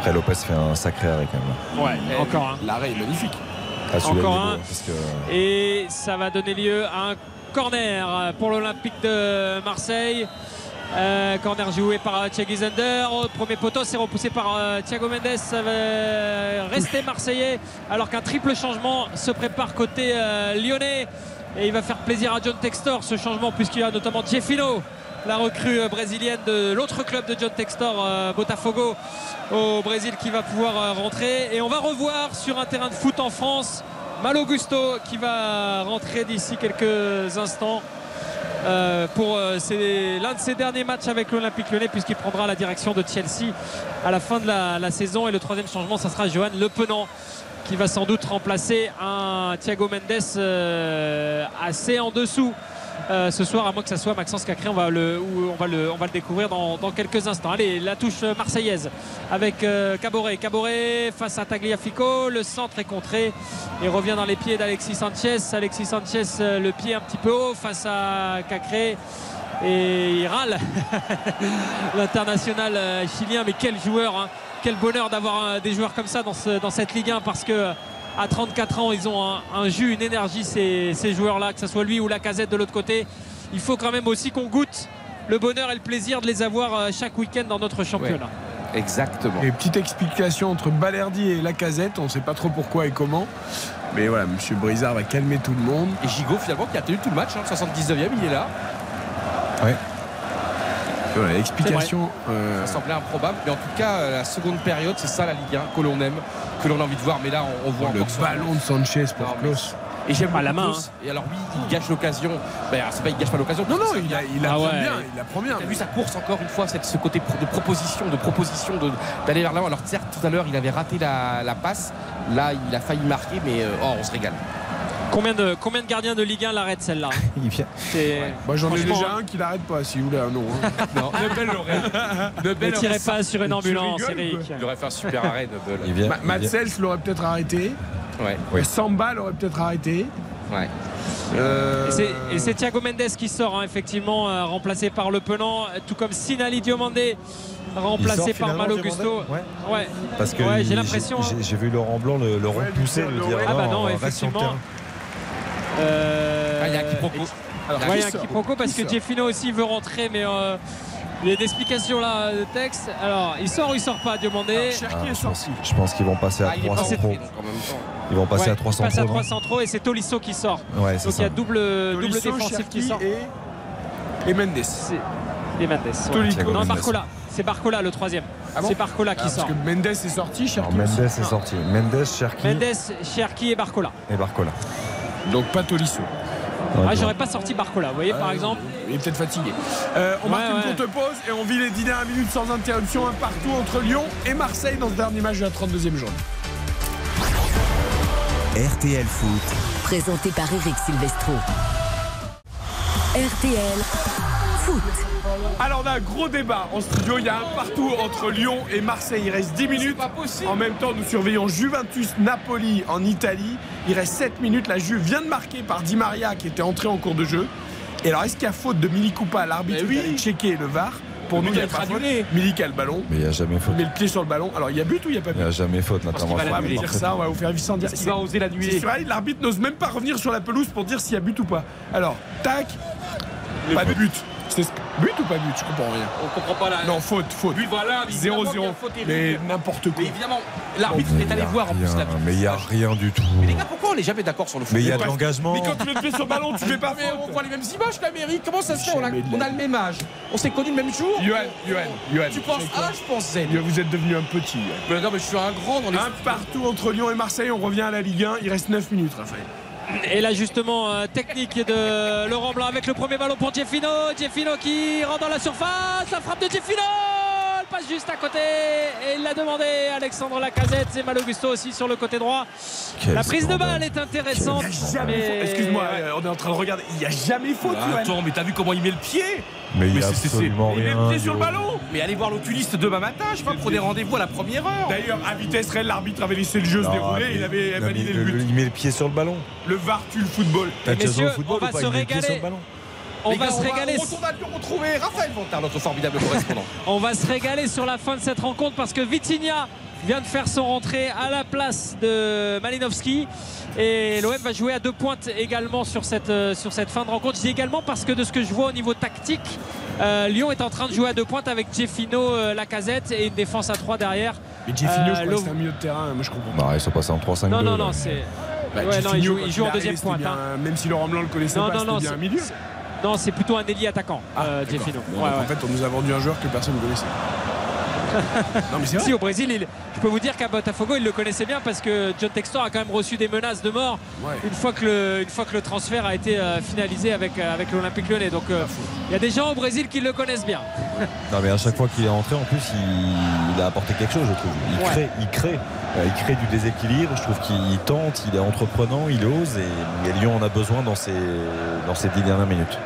[SPEAKER 6] Après, Lopez fait un sacré arrêt quand même.
[SPEAKER 4] Ouais, encore un.
[SPEAKER 3] L'arrêt est magnifique.
[SPEAKER 6] Ah,
[SPEAKER 4] Encore un.
[SPEAKER 6] que-
[SPEAKER 4] Et ça va donner lieu à un corner pour l'Olympique de Marseille. Euh, corner joué par euh, Thierry Zender. Premier poteau, c'est repoussé par euh, Thiago Mendes. Ça va rester marseillais alors qu'un triple changement se prépare côté euh, lyonnais. Et il va faire plaisir à John Textor ce changement puisqu'il y a notamment Jeffino, la recrue euh, brésilienne de l'autre club de John Textor, euh, Botafogo au Brésil qui va pouvoir euh, rentrer. Et on va revoir sur un terrain de foot en France Malo Gusto qui va rentrer d'ici quelques instants. pour l'un de ses derniers matchs avec l'Olympique Lyonnais puisqu'il prendra la direction de Chelsea à la fin de la, saison et le troisième changement ça sera Johan Le Penant qui va sans doute remplacer un Thiago Mendes assez en dessous euh, ce soir, à moins que ça soit Maxence Cacré, on va le, on va le, on va le découvrir dans, quelques instants. Allez, la touche marseillaise avec euh, Caboret. Caboret face à Tagliafico, le centre est contré et revient dans les pieds d'Alexis Sanchez. Alexis Sanchez, euh, le pied un petit peu haut face à Cacré. Et il râle l'international euh, chilien. Mais quel joueur, hein. quel bonheur d'avoir des joueurs comme ça dans, dans cette Ligue 1 parce que à 34 ans, ils ont un, un jus, une énergie, ces, ces joueurs-là, que ce soit lui ou la casette de l'autre côté. Il faut quand même aussi qu'on goûte le bonheur et le plaisir de les avoir euh, chaque week-end dans notre championnat.
[SPEAKER 8] Exactement.
[SPEAKER 3] Et petite explication entre Balerdi et Lacazette, on ne sait pas trop pourquoi et comment. Mais voilà, Monsieur Brizard va calmer tout le monde.
[SPEAKER 5] Et Gigot, finalement, qui a tenu tout le match, hein, 79e, il est là.
[SPEAKER 3] Voilà, l'explication. euh,
[SPEAKER 5] Ça semblait improbable, mais en tout cas, euh, la seconde période, c'est ça la Ligue 1 que l'on aime, que l'on a envie de voir. Mais là, on, on voit
[SPEAKER 3] le
[SPEAKER 5] encore ce-
[SPEAKER 3] ballon de Sanchez pour
[SPEAKER 5] Non,
[SPEAKER 3] Klaus.
[SPEAKER 5] Et j'aime
[SPEAKER 4] À la main,
[SPEAKER 5] Klaus. Et alors, oui, il gâche l'occasion. Ben, c'est pas il gâche pas l'occasion.
[SPEAKER 3] Non, non, il, a, il
[SPEAKER 4] Ah
[SPEAKER 3] apprend
[SPEAKER 4] ouais.
[SPEAKER 3] bien, il apprend bien.
[SPEAKER 5] T'as vu sa course encore une fois, cette- ce côté de proposition, de proposition, de- d'aller vers l'avant. Alors certes, tout à l'heure, il avait raté la, la passe. Là, il a failli marquer, mais euh, oh, on se régale.
[SPEAKER 4] Combien de, combien de gardiens de Ligue 1 l'arrêtent celle-là
[SPEAKER 6] Il vient.
[SPEAKER 4] C'est-
[SPEAKER 3] Moi, j'en ai déjà un qui l'arrête pas, si vous voulez un nom. hein.
[SPEAKER 5] Non, Nebel l'aurait.
[SPEAKER 4] Ne tirez pas sur une ambulance,
[SPEAKER 3] rigoles,
[SPEAKER 4] Eric.
[SPEAKER 5] Il aurait fait un super arrêt, Nebel.
[SPEAKER 6] Il vient.
[SPEAKER 3] Ma-
[SPEAKER 6] il
[SPEAKER 3] Matt
[SPEAKER 6] vient.
[SPEAKER 3] Sells l'aurait peut-être arrêté.
[SPEAKER 5] Ouais,
[SPEAKER 6] Oui.
[SPEAKER 3] Samba l'aurait peut-être arrêté.
[SPEAKER 5] ouais.
[SPEAKER 3] Euh,
[SPEAKER 4] Et c'est- Thiago Mendes qui sort, hein, effectivement, euh, remplacé par Le Penant, tout comme Sinali Diomandé, remplacé par
[SPEAKER 6] finalement,
[SPEAKER 4] Malo
[SPEAKER 6] Diomandé
[SPEAKER 4] Gusto.
[SPEAKER 6] Ouais.
[SPEAKER 4] Ouais.
[SPEAKER 6] Parce que
[SPEAKER 4] Ouais, j'ai l'impression,
[SPEAKER 6] j'ai-
[SPEAKER 4] hein.
[SPEAKER 6] Vu Laurent Blanc le, le
[SPEAKER 3] Ouais,
[SPEAKER 6] repousser,
[SPEAKER 3] lui
[SPEAKER 6] le
[SPEAKER 3] dire, ouais.
[SPEAKER 4] Ah bah non,
[SPEAKER 6] reste sur le
[SPEAKER 4] effectivement. Euh,
[SPEAKER 5] Ah, il y a un quiproquo.
[SPEAKER 3] alors,
[SPEAKER 4] Ouais, il y a un quiproquo parce que Jeffino aussi veut rentrer, mais euh, il y a des explications là de texte. Alors, il sort ou il sort pas,
[SPEAKER 3] Cherki
[SPEAKER 6] Ah,
[SPEAKER 3] est
[SPEAKER 6] je pense,
[SPEAKER 3] sorti.
[SPEAKER 6] je pense qu'ils vont passer à
[SPEAKER 5] Ah, il est pas
[SPEAKER 6] 300
[SPEAKER 5] rentré,
[SPEAKER 6] trop.
[SPEAKER 5] donc en même temps.
[SPEAKER 6] Ils vont passer
[SPEAKER 4] Ouais,
[SPEAKER 6] à
[SPEAKER 4] il
[SPEAKER 6] 300
[SPEAKER 4] passe à
[SPEAKER 6] trop. non
[SPEAKER 4] 300 trop et c'est Tolisso qui sort.
[SPEAKER 6] Ouais,
[SPEAKER 4] Donc il y a double, double défensif qui sort.
[SPEAKER 3] Et, et Mendes.
[SPEAKER 4] Et Mendes. ouais. Non,
[SPEAKER 6] Mendes.
[SPEAKER 4] Barcola. C'est Barcola le troisième.
[SPEAKER 3] Ah bon
[SPEAKER 4] c'est Barcola
[SPEAKER 3] Ah,
[SPEAKER 4] qui
[SPEAKER 3] parce
[SPEAKER 4] sort.
[SPEAKER 3] que Mendes est sorti, Cherki
[SPEAKER 6] Mendes
[SPEAKER 3] aussi.
[SPEAKER 6] est sorti. Mendes, Cherki
[SPEAKER 4] Mendes, Cherki et Barcola.
[SPEAKER 6] et Barcola.
[SPEAKER 3] Donc pas Tolisso.
[SPEAKER 4] Ah, j'aurais pas sorti Barcola. Vous voyez, par
[SPEAKER 3] Ah,
[SPEAKER 4] exemple.
[SPEAKER 3] Il est peut-être fatigué. Euh, on
[SPEAKER 4] Ouais,
[SPEAKER 3] marque une courte pause et on vit les 10 dernières minutes sans interruption un partout entre Lyon et Marseille dans ce dernier match de la 32e journée.
[SPEAKER 1] RTL Foot.
[SPEAKER 2] Présenté par Eric Silvestro. RTL Foot.
[SPEAKER 3] Alors on a un gros débat en studio, il y a un partout entre Lyon et Marseille. Il reste 10 minutes. En même temps, nous surveillons Juventus Napoli en Italie. Il reste 7 minutes. La Juve vient de marquer par Di Maria qui était entré en cours de jeu. Et alors, est-ce qu'il y a faute de Mili Coupa L'arbitre
[SPEAKER 4] Mais oui.
[SPEAKER 3] allé checker le VAR. Pour nous, il y a pas faute. Milik a le ballon.
[SPEAKER 6] Mais il n'y a jamais faute.
[SPEAKER 3] Il met le pied sur le ballon. Alors, il y a but ou il n'y a pas
[SPEAKER 6] Il
[SPEAKER 3] but
[SPEAKER 6] n'y a jamais faute, notamment.
[SPEAKER 3] On va vous
[SPEAKER 4] l'annuler.
[SPEAKER 3] dire ça, on va vous faire vivre sans dire.
[SPEAKER 5] Est-ce qu'il va oser l'annuler
[SPEAKER 3] C'est vrai, l'arbitre n'ose même pas revenir sur la pelouse pour dire s'il y a but ou pas. Alors, tac, pas de but. C'est but ou pas but Je comprends rien.
[SPEAKER 5] On comprend pas la.
[SPEAKER 3] Non, faute, faute.
[SPEAKER 5] But, voilà, évidemment qu'il y a
[SPEAKER 3] 0-0.
[SPEAKER 5] faute,
[SPEAKER 3] Mais n'importe quoi.
[SPEAKER 5] Mais évidemment, l'arbitre est allé voir en plus
[SPEAKER 6] rien,
[SPEAKER 5] la
[SPEAKER 6] Mais il n'y a rien du tout.
[SPEAKER 5] Mais les gars, pourquoi on n'est jamais d'accord sur le foot
[SPEAKER 6] Mais il y a de l'engagement.
[SPEAKER 3] Mais quand tu mets le pied sur le ballon, tu fais pas
[SPEAKER 5] Mais on voit les mêmes images, l'Amérique. Comment ça se fait? On a, on le même âge. On s'est connus le même jour?
[SPEAKER 3] Yohan, Yohan, Yohan.
[SPEAKER 5] Tu penses A, je pense Z.
[SPEAKER 3] Yohan, Vous êtes devenu un petit.
[SPEAKER 5] Mais non, mais je suis un grand dans les.
[SPEAKER 3] Un partout entre Lyon et Marseille, on revient à la Ligue 1. Il reste 9 minutes, Raphaël.
[SPEAKER 4] Et l'ajustement euh, technique de Laurent Blanc avec le premier ballon pour Jeffino. Jeffino qui rentre dans la surface. La frappe de Jeffino. Elle passe juste à côté. Et il l'a demandé. Alexandre Lacazette. C'est Malo Gusto aussi sur le côté droit.
[SPEAKER 6] Quel
[SPEAKER 4] la prise de balle est intéressante.
[SPEAKER 3] Il n'y a jamais
[SPEAKER 4] mais-
[SPEAKER 3] faute. Excuse-moi, euh, on est en train de regarder. Il n'y a jamais faute, Yohan.
[SPEAKER 5] Attends, mais t'as vu comment il met le pied
[SPEAKER 6] Mais il n'y
[SPEAKER 5] Mais
[SPEAKER 3] Il met le pied sur le ballon.
[SPEAKER 5] Mais allez voir l'oculiste demain matin, je sais pas, prenez rendez-vous à la première heure.
[SPEAKER 3] D'ailleurs, à vitesse réelle, l'arbitre avait laissé le jeu se dérouler.
[SPEAKER 6] mais-
[SPEAKER 3] Il avait
[SPEAKER 6] non,
[SPEAKER 3] validé le but.
[SPEAKER 6] Il met le pied sur le ballon.
[SPEAKER 3] Le VAR tue le football.
[SPEAKER 6] T'as au football
[SPEAKER 4] on va
[SPEAKER 6] ou pas?
[SPEAKER 4] Se
[SPEAKER 6] le
[SPEAKER 4] régaler. On
[SPEAKER 5] Les
[SPEAKER 4] va
[SPEAKER 5] gars,
[SPEAKER 4] se régaler.
[SPEAKER 5] On retourne à Lyon retrouver Raphaël notre formidable correspondant.
[SPEAKER 4] On va se régaler sur la fin de cette rencontre parce que Vitinha vient de faire son rentrée à la place de Malinowski et l'OM va jouer à deux pointes également sur cette, euh, sur cette fin de rencontre. Je dis également parce que de ce que je vois au niveau tactique, euh, Lyon est en train de jouer à deux pointes avec Jeffino, euh, Lacazette et une défense à trois derrière.
[SPEAKER 3] Mais Jeffino,
[SPEAKER 4] Euh,
[SPEAKER 3] je crois que
[SPEAKER 4] Lov-
[SPEAKER 3] c'est un milieu de terrain. Moi, je comprends pas.
[SPEAKER 6] Bah, ils sont passés en 3-5-2.
[SPEAKER 4] Non, non, non, c'est.
[SPEAKER 3] Bah,
[SPEAKER 4] ouais, non, il joue,
[SPEAKER 3] quand
[SPEAKER 4] il joue en deuxième pointe.
[SPEAKER 3] bien-
[SPEAKER 4] hein.
[SPEAKER 3] Même si Laurent Blanc le connaissait
[SPEAKER 4] Non,
[SPEAKER 3] pas,
[SPEAKER 4] non,
[SPEAKER 3] c'était
[SPEAKER 4] non,
[SPEAKER 3] bien un milieu.
[SPEAKER 4] Non, c'est plutôt un ailier attaquant, euh,
[SPEAKER 3] d'accord.
[SPEAKER 4] Jeffino. Ouais, ouais.
[SPEAKER 3] En fait, on nous a vendu un joueur que personne ne connaissait. non, mais.
[SPEAKER 4] Si au Brésil, il- je peux vous dire qu'à Botafogo, il le connaissait bien parce que John Textor a quand même reçu des menaces de mort
[SPEAKER 3] Ouais.
[SPEAKER 4] une, fois que le, une fois que le transfert a été euh, finalisé avec, euh, avec l'Olympique lyonnais. Donc euh, il y a des gens au Brésil qui le connaissent bien.
[SPEAKER 6] Non mais à chaque fois qu'il est rentré en plus il, il a apporté quelque chose je trouve. Il
[SPEAKER 4] Ouais.
[SPEAKER 6] crée, il crée, Euh, il crée du déséquilibre, je trouve qu'il tente, il est entreprenant, il ose et, et Lyon en a besoin dans ces, dans ces dix dernières minutes.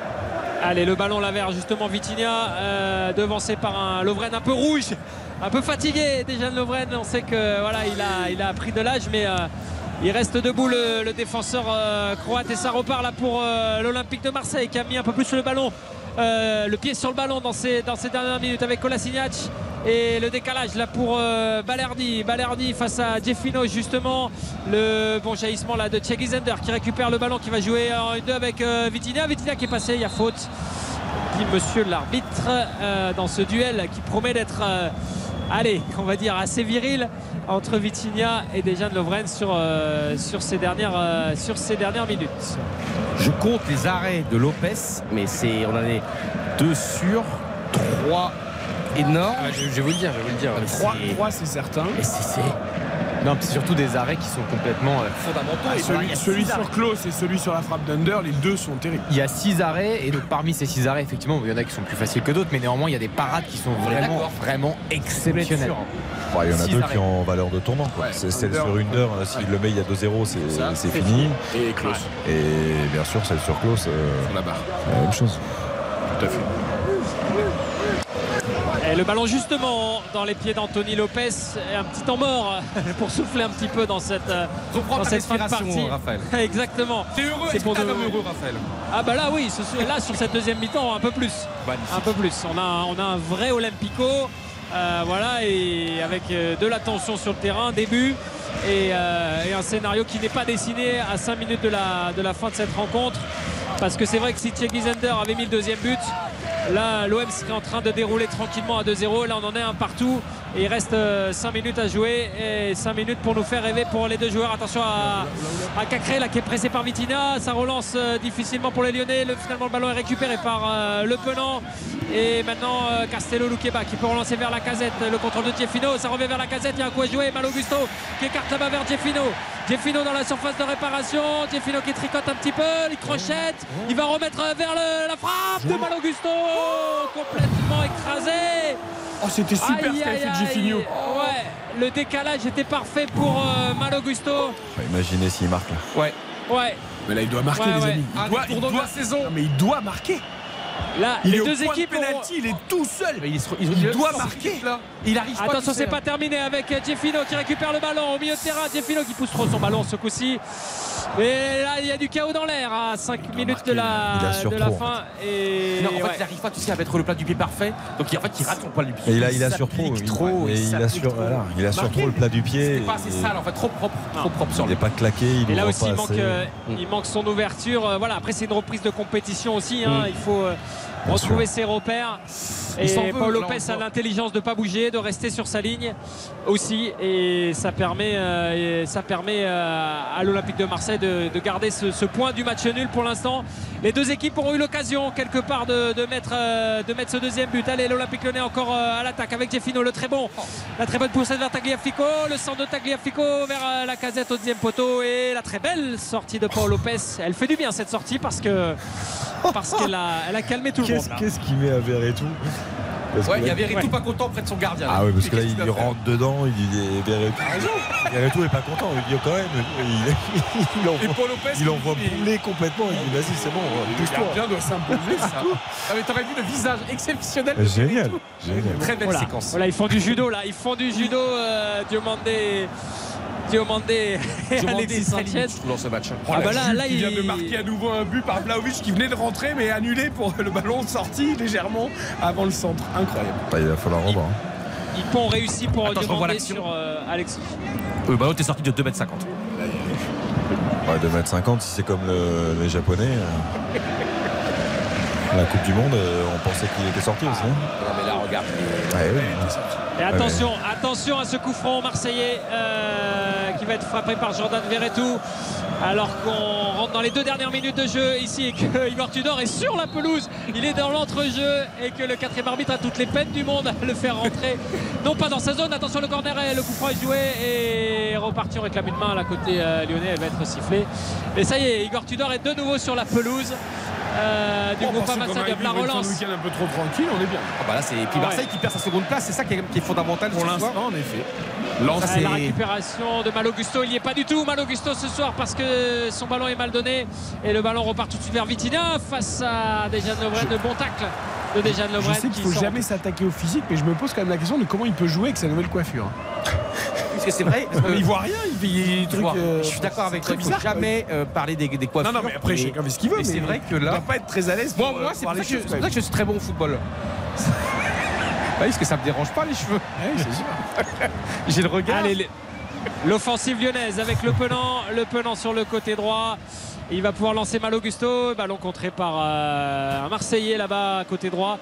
[SPEAKER 4] Allez, le ballon Lavert, justement, Vitinha, euh, devancé par un Lovren un peu rouge, un peu fatigué déjà de Lovren. On sait que voilà, il a, pris de l'âge, mais euh, il reste debout le, le défenseur euh, croate et ça repart là pour euh, l'Olympique de Marseille qui a mis un peu plus le ballon. Euh, le pied sur le ballon dans ces, dans ces dernières minutes avec Kolasinac et le décalage là pour euh, Balerdi. Face à Jeffino justement. Le bon jaillissement là de Thierry Zender qui récupère le ballon qui va jouer en 1-2 avec euh, Vitinha. Vitinha qui est passé il y a faute. Dit monsieur l'arbitre euh, dans ce duel qui promet d'être allez on va dire assez viril entre Vitinha et Dejan Lovren sur, euh, sur, ces dernières, euh, sur ces dernières minutes
[SPEAKER 5] Je compte les arrêts de Lopez, mais c'est on en est deux sur trois énormes.
[SPEAKER 9] Ah, je, je vais vous le dire, je vais vous le dire.
[SPEAKER 3] 3,
[SPEAKER 9] C'est-
[SPEAKER 3] 3 c'est certain.
[SPEAKER 9] et c'est- Non, puis c'est surtout des arrêts qui sont complètement euh, fondamentaux.
[SPEAKER 3] Ah, celui sur Klaus et celui sur la frappe d'Under, les deux sont terribles.
[SPEAKER 9] Il y a six arrêts et donc parmi ces six arrêts, effectivement, il y en a qui sont plus faciles que d'autres, mais néanmoins il y a des parades qui sont vraiment, vraiment exceptionnelles.
[SPEAKER 6] Bah, il y en a
[SPEAKER 9] Six
[SPEAKER 6] deux
[SPEAKER 9] arrêts.
[SPEAKER 6] qui ont valeur de tournant. c'est celle sur Under, euh, s'il le met il y a 2-0 c'est
[SPEAKER 3] Ça,
[SPEAKER 6] c'est
[SPEAKER 3] c'est
[SPEAKER 6] fini.
[SPEAKER 3] Et Klaus.
[SPEAKER 6] Et bien sûr celle sur Klaus, euh,
[SPEAKER 3] Sur la barre.
[SPEAKER 6] c'est la même chose.
[SPEAKER 3] Tout à fait.
[SPEAKER 4] Et le ballon justement dans les pieds d'Anthony Lopez un petit temps mort pour souffler un petit peu dans cette, euh, dans cette fin de partie.
[SPEAKER 5] Raphaël.
[SPEAKER 4] Exactement.
[SPEAKER 5] T'es heureux,
[SPEAKER 4] C'est pour
[SPEAKER 5] homme heureux, Raphaël
[SPEAKER 4] Ah bah là oui, là sur cette deuxième mi-temps un peu plus. Un peu plus. On a, on a un vrai Olympico. euh, voilà, et avec euh, de la tension sur le terrain, début et, euh, et un scénario qui n'est pas dessiné à 5 minutes de la, de la fin de cette rencontre. Parce que c'est vrai que si Thierry Zender avait mis le deuxième but, là l'OM serait en train de dérouler tranquillement à 2-0. Là on en est un partout il reste 5 minutes à jouer et 5 minutes pour nous faire rêver pour les deux joueurs. Attention à, Cacré là qui est pressé par Vitina. Ça relance euh, difficilement pour les Lyonnais. Le, finalement le ballon est récupéré par euh, Le Penant. Et maintenant euh, Castello Luqueba qui peut relancer vers la casette. Le contrôle de Jeffino. Ça revient vers la casette. Il y a un coup à jouer. Mal Augusto qui écarte là-bas vers Jeffino. Jeffino dans la surface de réparation. Jeffino qui tricote un petit peu. Il crochette. Il va remettre vers le- la frappe de Mal Augusto. Complètement écrasé.
[SPEAKER 3] Oh, c'était super ce
[SPEAKER 4] aïe,
[SPEAKER 3] fait.
[SPEAKER 4] Ouais, le décalage était parfait pour euh, Mal Augusto.
[SPEAKER 6] Enfin, imaginez s'il marque là.
[SPEAKER 5] Ouais.
[SPEAKER 4] Ouais,
[SPEAKER 3] Mais là, il doit marquer,
[SPEAKER 4] Ouais,
[SPEAKER 3] les
[SPEAKER 4] ouais.
[SPEAKER 3] amis. Il doit, il
[SPEAKER 5] la saison.
[SPEAKER 3] Non, mais il doit marquer.
[SPEAKER 4] là,
[SPEAKER 3] Il
[SPEAKER 4] les
[SPEAKER 3] est au
[SPEAKER 4] deux
[SPEAKER 3] point
[SPEAKER 4] équipes
[SPEAKER 3] de
[SPEAKER 4] ont-
[SPEAKER 3] il est tout seul.
[SPEAKER 5] Mais il, se-
[SPEAKER 3] Il
[SPEAKER 5] il-
[SPEAKER 3] doit marquer.
[SPEAKER 5] là. Il arrive pas.
[SPEAKER 4] Attention,
[SPEAKER 5] tu sais,
[SPEAKER 4] c'est pas terminé avec Jeffino qui récupère le ballon au milieu de terrain. Jeffino qui pousse trop son ballon ce coup-ci. Et là, il y a du chaos dans l'air à 5 minutes de la, de fin. Et
[SPEAKER 5] Non, en fait,
[SPEAKER 4] ouais.
[SPEAKER 5] il n'arrive pas tu sais, à mettre le plat du pied parfait. Donc, en fait, il rate son plat du pied.
[SPEAKER 6] Et il a, il a sur trop.
[SPEAKER 5] s'applique
[SPEAKER 6] Il,
[SPEAKER 5] trop.
[SPEAKER 6] et il a sur,
[SPEAKER 5] trop.
[SPEAKER 6] voilà, il a le plat du pied.
[SPEAKER 5] C'était pas assez sale, en fait, trop propre. Trop propre sur
[SPEAKER 6] Il n'est pas claqué, il
[SPEAKER 4] Et là
[SPEAKER 6] ouvre
[SPEAKER 4] aussi,
[SPEAKER 6] pas
[SPEAKER 4] il manque,
[SPEAKER 6] assez.
[SPEAKER 4] euh, il manque son ouverture. Euh, Voilà, après, c'est une reprise de compétition aussi. hein.
[SPEAKER 6] Mm.
[SPEAKER 4] Il faut, euh,
[SPEAKER 6] Bien
[SPEAKER 4] retrouver
[SPEAKER 6] sûr.
[SPEAKER 4] ses repères. Et
[SPEAKER 5] Il
[SPEAKER 4] Paul Lopez a l'intelligence de ne pas bouger, de rester sur sa ligne aussi. Et ça permet, euh, et ça permet euh, à l'Olympique de Marseille de, de garder ce, ce point du match nul pour l'instant. Les deux équipes auront eu l'occasion quelque part de, de mettre, euh, de mettre ce deuxième but. Allez, l'Olympique Lyonnais encore à l'attaque avec Jeffino, le très bon. La très bonne poussée vers Tagliafico. Le centre de Tagliafico vers la casette au deuxième poteau. Et la très belle sortie de Paul Lopez. Elle fait du bien cette sortie parce que parce qu'elle a, elle a calmé tout le monde.
[SPEAKER 6] Qu'est-ce
[SPEAKER 4] là.
[SPEAKER 6] qu'est-ce qu'il met à Verretou Parce
[SPEAKER 5] Ouais, il y a Verretou
[SPEAKER 4] Ouais.
[SPEAKER 5] pas content près de son gardien.
[SPEAKER 6] Ah oui, parce que là, il
[SPEAKER 5] faire
[SPEAKER 6] rentre dedans, il dit Verretou. Verretou est pas content, il dit quand même. Il, il
[SPEAKER 3] Et
[SPEAKER 6] envoie,
[SPEAKER 3] Paul Lopez,
[SPEAKER 6] il envoie bouler complètement. Il dit vas-y, c'est bon,
[SPEAKER 3] Le
[SPEAKER 6] pousse-toi.
[SPEAKER 3] gardien doit s'imposer, tout.
[SPEAKER 5] Ah, mais t'aurais vu le visage exceptionnel de
[SPEAKER 6] Génial, génial.
[SPEAKER 5] Très belle
[SPEAKER 4] Voilà.
[SPEAKER 5] séquence.
[SPEAKER 4] Voilà, ils font du judo là, ils font du judo. Euh, Diomandé, Diomandé et
[SPEAKER 5] Je demandais
[SPEAKER 4] Alexis
[SPEAKER 5] très
[SPEAKER 4] Sanchez.
[SPEAKER 5] dans ce match.
[SPEAKER 3] Oh,
[SPEAKER 4] Ah bah là, là,
[SPEAKER 3] qui vient
[SPEAKER 4] il-
[SPEAKER 3] de marquer à nouveau un but par Vlaovic qui venait de rentrer mais annulé pour le ballon sorti légèrement avant le centre. Incroyable.
[SPEAKER 6] Ah, il va falloir revoir. hein.
[SPEAKER 4] Ils pont réussi pour
[SPEAKER 5] Attends,
[SPEAKER 4] sur euh, Alexis.
[SPEAKER 5] Le ballon était sorti de 2m50.
[SPEAKER 6] Ouais, 2m50, si c'est comme le- les Japonais. euh, La Coupe du Monde, euh, on pensait qu'il était sorti aussi. hein.
[SPEAKER 5] Non, mais là, regarde.
[SPEAKER 6] Ouais, oui.
[SPEAKER 4] Et attention, attention à ce coup franc marseillais euh, qui va être frappé par Jordan Verretou. Alors qu'on rentre dans les deux dernières minutes de jeu ici et que Igor Tudor est sur la pelouse, il est dans l'entrejeu et que le quatrième arbitre a toutes les peines du monde à le faire rentrer. Non pas dans sa zone, attention le corner, et le coup franc est joué et reparti, on réclame une main à la côté euh, lyonnais, elle va être sifflée. Et ça y est, Igor Tudor est de nouveau sur la pelouse euh, du groupe Amassa de la relance.
[SPEAKER 3] week-end un peu trop tranquille, on est bien.
[SPEAKER 5] Ah bah là, c'est. Puis
[SPEAKER 4] Ah ouais.
[SPEAKER 5] Marseille qui perd sa seconde place, c'est ça qui est, qui est fondamental
[SPEAKER 3] Pour l'instant, en effet.
[SPEAKER 5] Ça,
[SPEAKER 4] Ah, la récupération de Malogusto, il n'y est pas du tout Malogusto ce soir parce que son ballon est mal donné et le ballon repart tout de suite vers Vitinha face à Dejan Lovren, le bon tacle de Dejan
[SPEAKER 3] Je
[SPEAKER 4] Lovren
[SPEAKER 3] sais qu'il
[SPEAKER 4] qui
[SPEAKER 3] faut
[SPEAKER 4] sort.
[SPEAKER 3] jamais s'attaquer au physique, mais je me pose quand même la question de comment il peut jouer avec sa nouvelle coiffure.
[SPEAKER 5] Que c'est vrai.
[SPEAKER 3] Parce qu'il voit rien, il trucs.
[SPEAKER 5] vois.
[SPEAKER 3] euh,
[SPEAKER 5] Je suis d'accord avec toi. Il faut jamais euh, parler des, des coiffures.
[SPEAKER 3] Non, non, mais après, chacun fait ce qu'il veut.
[SPEAKER 5] Et c'est
[SPEAKER 3] mais
[SPEAKER 5] vrai que
[SPEAKER 3] Il
[SPEAKER 5] là.
[SPEAKER 3] va pas être très à l'aise.
[SPEAKER 5] Moi,
[SPEAKER 3] euh,
[SPEAKER 5] c'est pour, pour ça que je suis très bon au football. Bah oui, parce que ça me dérange pas les cheveux. J'ai le regard.
[SPEAKER 4] Allez, l'offensive lyonnaise avec le Penant, le Penant sur le côté droit. Il va pouvoir lancer Malogusto, ballon contré par euh, un Marseillais là-bas à côté droit.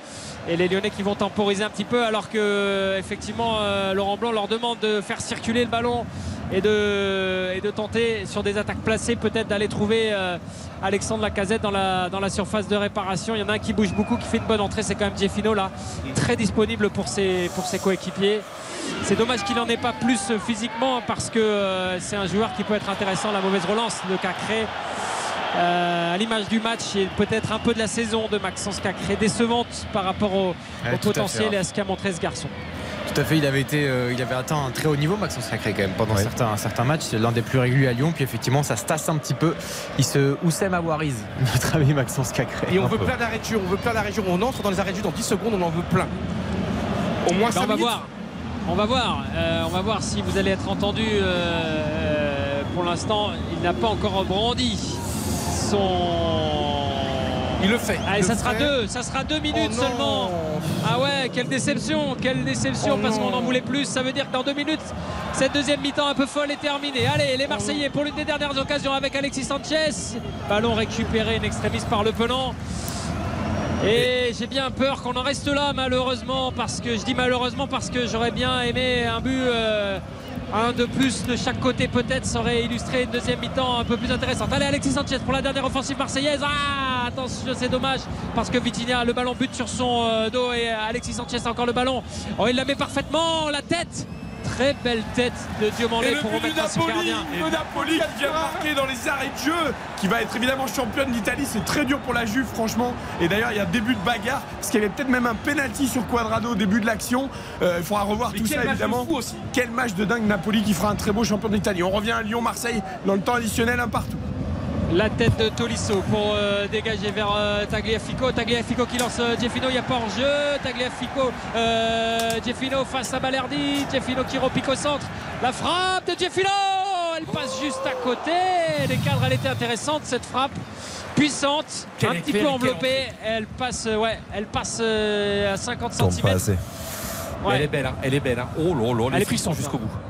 [SPEAKER 4] Et les Lyonnais qui vont temporiser un petit peu alors que effectivement euh, Laurent Blanc leur demande de faire circuler le ballon et de, et de tenter sur des attaques placées peut-être d'aller trouver euh, Alexandre Lacazette dans la, dans la surface de réparation. Il y en a un qui bouge beaucoup, qui fait une bonne entrée, c'est quand même Jeffino là, très disponible pour ses, pour ses coéquipiers. C'est dommage qu'il n'en ait pas plus euh, physiquement parce que euh, c'est un joueur qui peut être intéressant. La mauvaise relance de Cacré. euh, à l'image du match et peut-être un peu de la saison de Maxence Cacré décevante par rapport au,
[SPEAKER 9] Ouais,
[SPEAKER 4] au
[SPEAKER 9] tout à fait,
[SPEAKER 4] potentiel
[SPEAKER 9] hein.
[SPEAKER 4] et à ce qu'a montré ce garçon.
[SPEAKER 9] Tout à fait, il avait été, euh, il avait atteint un très haut niveau, Maxence Sacré quand même pendant certains, certains matchs. C'est l'un des plus réguliers à Lyon. Puis effectivement, ça se tasse un petit peu. Il se Oussem Awarise, notre ami Maxence Cacré.
[SPEAKER 5] Et on veut plein d'arrêts de jeu, on veut plein d'arrêts de jeu. On entre dans les arrêts de jeu dans 10 secondes, on en veut plein. Au moins
[SPEAKER 4] Ben,
[SPEAKER 5] 5
[SPEAKER 4] on va
[SPEAKER 5] minutes.
[SPEAKER 4] voir. On va voir. Euh, on va voir si vous allez être entendu. euh, pour l'instant, il n'a pas encore brandi son.
[SPEAKER 5] Il le fait.
[SPEAKER 4] Allez,
[SPEAKER 5] Il
[SPEAKER 4] ça sera deux, ça sera deux minutes
[SPEAKER 5] Oh
[SPEAKER 4] seulement. Ah ouais, quelle déception, quelle déception
[SPEAKER 5] Oh
[SPEAKER 4] parce qu'on en voulait plus. Ça veut dire que dans deux minutes, cette deuxième mi-temps un peu folle est terminée. Allez, les Marseillais pour l'une des dernières occasions avec Alexis Sanchez. Ballon récupéré in extremis par le Penant. Et j'ai bien peur qu'on en reste là malheureusement parce que je dis malheureusement parce que j'aurais bien aimé un but euh, un de plus de chaque côté peut-être ça aurait illustré une deuxième mi-temps un peu plus intéressante. Allez Alexis Sanchez pour la dernière offensive marseillaise. Ah attention c'est dommage parce que Vitinha le ballon bute sur son euh, dos et Alexis Sanchez a encore le ballon. Oh il la met parfaitement la tête. Très belle tête de Diomandé pour remettre
[SPEAKER 3] Napoli, le Napoli qui vient de marquer dans les arrêts de jeu, qui va être évidemment championne d'Italie. C'est très dur pour la Juve, franchement. Et d'ailleurs, il y a début de bagarre, parce qu'il y avait peut-être même un penalty sur Quadrado au début de l'action. Euh, il faudra revoir
[SPEAKER 5] Mais
[SPEAKER 3] tout ça, évidemment.
[SPEAKER 5] aussi.
[SPEAKER 3] Quel match de dingue Napoli qui fera un très beau champion d'Italie. On revient à Lyon-Marseille dans le temps additionnel, un partout.
[SPEAKER 4] La tête de Tolisso pour euh, dégager vers euh, Tagliafico. Tagliafico qui lance euh, Jeffino, il n'y a pas en jeu. Tagliafico, euh, Jeffino face à Balerdi. Jeffino qui repique au centre. La frappe de Jeffino Elle passe juste à côté. Les cadres, elle était intéressante cette frappe. Puissante,
[SPEAKER 5] Quel
[SPEAKER 4] un petit peu enveloppée. Elle passe, euh, ouais, elle passe euh, à 50
[SPEAKER 6] Tombe pas
[SPEAKER 4] cm.
[SPEAKER 5] Elle est belle, hein. elle est belle. Hein. Oh là là,
[SPEAKER 4] Elle est puissante,
[SPEAKER 5] jusqu'au
[SPEAKER 4] hein.
[SPEAKER 5] bout.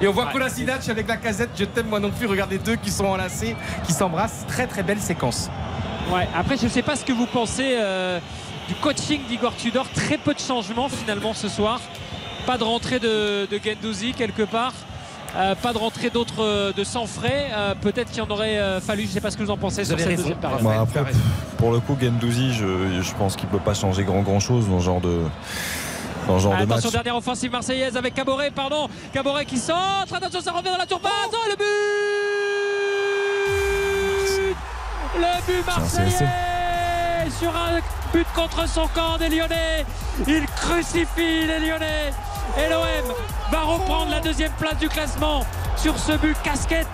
[SPEAKER 5] Et on voit
[SPEAKER 4] Ouais.
[SPEAKER 5] Kolasinac avec la casette, je t'aime moi non plus. Regardez deux qui sont enlacés, qui s'embrassent. Très très belle séquence.
[SPEAKER 4] Ouais, après, je ne sais pas ce que vous pensez euh, du coaching d'Igor Tudor. Très peu de changements finalement ce soir. Pas de rentrée de, de Gendouzi quelque part. Euh, pas de rentrée d'autres euh, de sans frais. Euh, Peut-être qu'il en aurait euh, fallu. Je ne sais pas ce que vous en pensez sur cette
[SPEAKER 5] raison.
[SPEAKER 4] deuxième période.
[SPEAKER 6] Bah, après, pour le coup, Gendouzi, je, je pense qu'il peut pas changer grand grand chose dans ce genre de dans ce genre de match.
[SPEAKER 4] Attention, dernière offensive marseillaise avec Caboret, pardon. Caboret qui centre. Attention, ça revient dans la surface. Oh, le but Le but marseillais sur un but contre son camp des Lyonnais. Il crucifie les Lyonnais. Et l'OM va reprendre la deuxième place du classement sur ce but casquette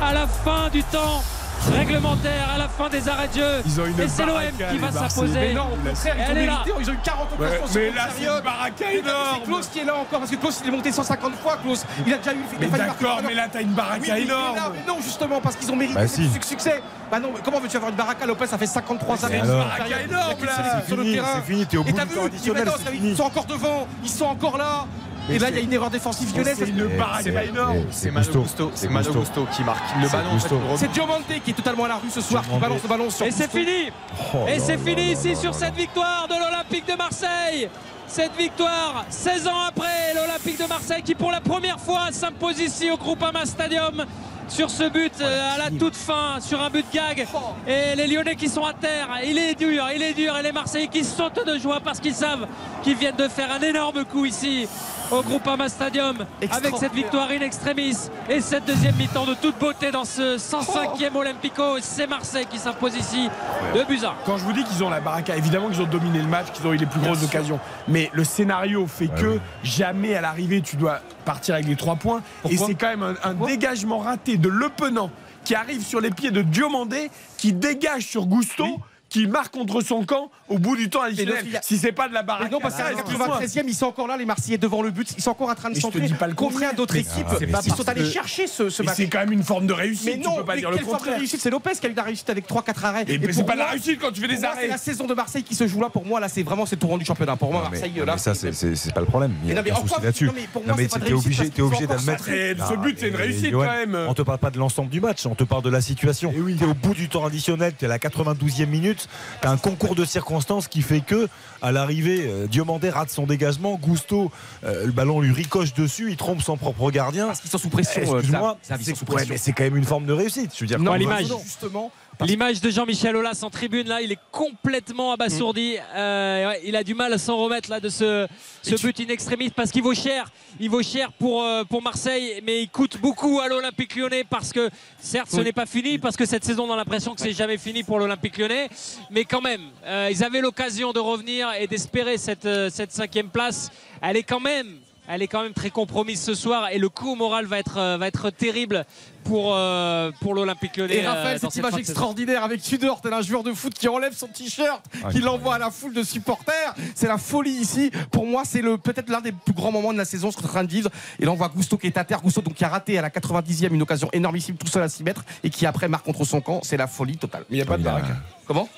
[SPEAKER 4] à la fin du temps réglementaire, à la fin des arrêts de jeu.
[SPEAKER 3] Ils ont une
[SPEAKER 4] Et c'est l'OM qui va s'imposer.
[SPEAKER 3] Mais non, au contraire, ils ont
[SPEAKER 4] là.
[SPEAKER 5] mérité, ils ont eu 40
[SPEAKER 3] Ouais,
[SPEAKER 5] occasions sur
[SPEAKER 3] mais là, c'est une baraka énorme.
[SPEAKER 5] C'est Klaus qui est là encore parce que Klaus il est monté 150 fois Klaus. Il a déjà eu
[SPEAKER 3] Mais d'accord, mais là, t'as une baraka énorme.
[SPEAKER 5] là, mais non justement parce qu'ils ont mérité
[SPEAKER 6] Bah,
[SPEAKER 5] succès. Bah non, mais comment veux-tu avoir une baraka Lopez? Ça fait 53
[SPEAKER 3] C'est
[SPEAKER 5] années
[SPEAKER 3] une baraka énorme, là.
[SPEAKER 5] sur le
[SPEAKER 6] C'est fini,
[SPEAKER 5] terrain.
[SPEAKER 6] c'est fini, t'es au
[SPEAKER 5] Et
[SPEAKER 6] bout
[SPEAKER 5] t'as
[SPEAKER 6] du
[SPEAKER 5] vu,
[SPEAKER 6] temps
[SPEAKER 5] ils
[SPEAKER 6] additionnel,
[SPEAKER 5] sont encore devant, ils sont encore là. Et là, il y a une erreur défensive lyonnaise.
[SPEAKER 3] C'est une baraka énorme.
[SPEAKER 9] C'est Malo Gusto, c'est Gusto qui marque. Le ballon.
[SPEAKER 5] C'est Diomande qui est totalement à la rue ce soir, qui balance le ballon sur
[SPEAKER 4] Et c'est fini
[SPEAKER 6] Oh
[SPEAKER 4] Et c'est fini ici sur cette victoire de l'Olympique de Marseille. Cette victoire, 16 ans après, l'Olympique de Marseille qui pour la première fois s'impose ici au Groupama Stadium sur ce but euh, à la toute fin, sur un but gag. Et les Lyonnais qui sont à terre, il est dur, il est dur. Et les Marseillais qui sautent de joie parce qu'ils savent qu'ils viennent de faire un énorme coup ici au Groupama Stadium avec cette victoire in extremis et cette deuxième mi-temps de toute beauté dans ce 105e Olympico. C'est Marseille qui s'impose ici de Buzyn.
[SPEAKER 3] Quand je vous dis qu'ils ont la baraka, évidemment qu'ils ont dominé le match, qu'ils ont eu les plus grosses occasions. Mais le scénario fait que jamais à l'arrivée tu dois partir avec les trois points. et c'est quand même un, un dégagement raté de Le Penant qui arrive sur les pieds de Diomandé, qui dégage sur Gusto. Qui marque contre son camp au bout du temps additionnel.
[SPEAKER 5] a-
[SPEAKER 3] Si c'est pas de la
[SPEAKER 5] Mais
[SPEAKER 3] baraka,
[SPEAKER 5] non, parce qu'à la
[SPEAKER 3] excuse-moi.
[SPEAKER 5] 93e, ils sont encore là, les Marseillais devant le but. Ils sont encore en train de
[SPEAKER 3] Mais je te
[SPEAKER 5] centrer.
[SPEAKER 3] dis pas le
[SPEAKER 5] Combien
[SPEAKER 3] contraire.
[SPEAKER 5] d'autres équipes
[SPEAKER 3] Ah, mais
[SPEAKER 5] Ils sont
[SPEAKER 3] parce
[SPEAKER 5] allés
[SPEAKER 3] que-
[SPEAKER 5] chercher ce, match.
[SPEAKER 3] c'est quand même une forme de réussite.
[SPEAKER 5] Mais
[SPEAKER 3] tu
[SPEAKER 5] non,
[SPEAKER 3] peux pas
[SPEAKER 5] mais
[SPEAKER 3] dire le
[SPEAKER 5] quelle forme de
[SPEAKER 3] contraire.
[SPEAKER 5] réussite C'est Lopez qui a eu de la réussite avec 3-4 arrêts.
[SPEAKER 3] Et- mais c'est pas de la réussite quand tu fais des arrêts.
[SPEAKER 5] C'est la saison de Marseille qui se joue là. Pour moi, là, c'est vraiment c'est le tournant du championnat. Pour moi, Marseille, là.
[SPEAKER 6] mais ça, c'est- pas le problème. Il y
[SPEAKER 5] Mais
[SPEAKER 6] a là-dessus.
[SPEAKER 5] non, mais
[SPEAKER 6] t'es obligé, d'admettre.
[SPEAKER 3] Ce
[SPEAKER 6] Ah,
[SPEAKER 3] but, c'est une réussite, quand même.
[SPEAKER 6] On te parle pas de l'ensemble du match, on te parle de la situation. T'es au bout du temps additionnel, t'es à la 92e minute, t'as un concours de circonstances qui fait que, à l'arrivée, euh, Diomandé rate son dégagement, Gusto, euh, le ballon lui ricoche dessus, il trompe son propre gardien.
[SPEAKER 5] Parce qu'ils sont sous pression. euh,
[SPEAKER 6] Excuse-moi,
[SPEAKER 5] sont
[SPEAKER 6] c'est
[SPEAKER 5] sous
[SPEAKER 6] ouais,
[SPEAKER 5] pression.
[SPEAKER 6] mais c'est quand même une forme de réussite. Je veux dire,
[SPEAKER 4] Non, l'image.
[SPEAKER 5] Justement.
[SPEAKER 4] L'image de Jean-Michel Aulas en tribune là, il est complètement abasourdi. Euh, ouais, il a du mal à s'en remettre là de ce, ce but in extremis parce qu'il vaut cher. Il vaut cher pour, euh, pour Marseille, mais il coûte beaucoup à l'Olympique Lyonnais parce que certes ce n'est pas fini parce que cette saison on a l'impression que c'est jamais fini pour l'Olympique Lyonnais, mais quand même euh, ils avaient l'occasion de revenir et d'espérer cette, euh, cette cinquième place. Elle est quand même elle est quand même très compromise ce soir et le coup au moral va être, euh, va être terrible pour, euh, pour l'Olympique Lyonnais.
[SPEAKER 5] Et Raphaël,
[SPEAKER 4] euh, dans
[SPEAKER 5] cette image extraordinaire avec Tudor, tel un joueur de foot qui enlève son t-shirt, qui l'envoie à la foule de supporters. C'est la folie ici. Pour moi, c'est le peut-être l'un des plus grands moments de la saison, ce qu'on est en train de vivre. Et là, on voit Gusto qui est à terre. Gusto, donc, qui a raté à la 90e une occasion énormissime, tout seul à 6 mètres, et qui après marque contre son camp. C'est la folie totale.
[SPEAKER 3] Mais il n'y a pas de baraka.
[SPEAKER 5] Comment?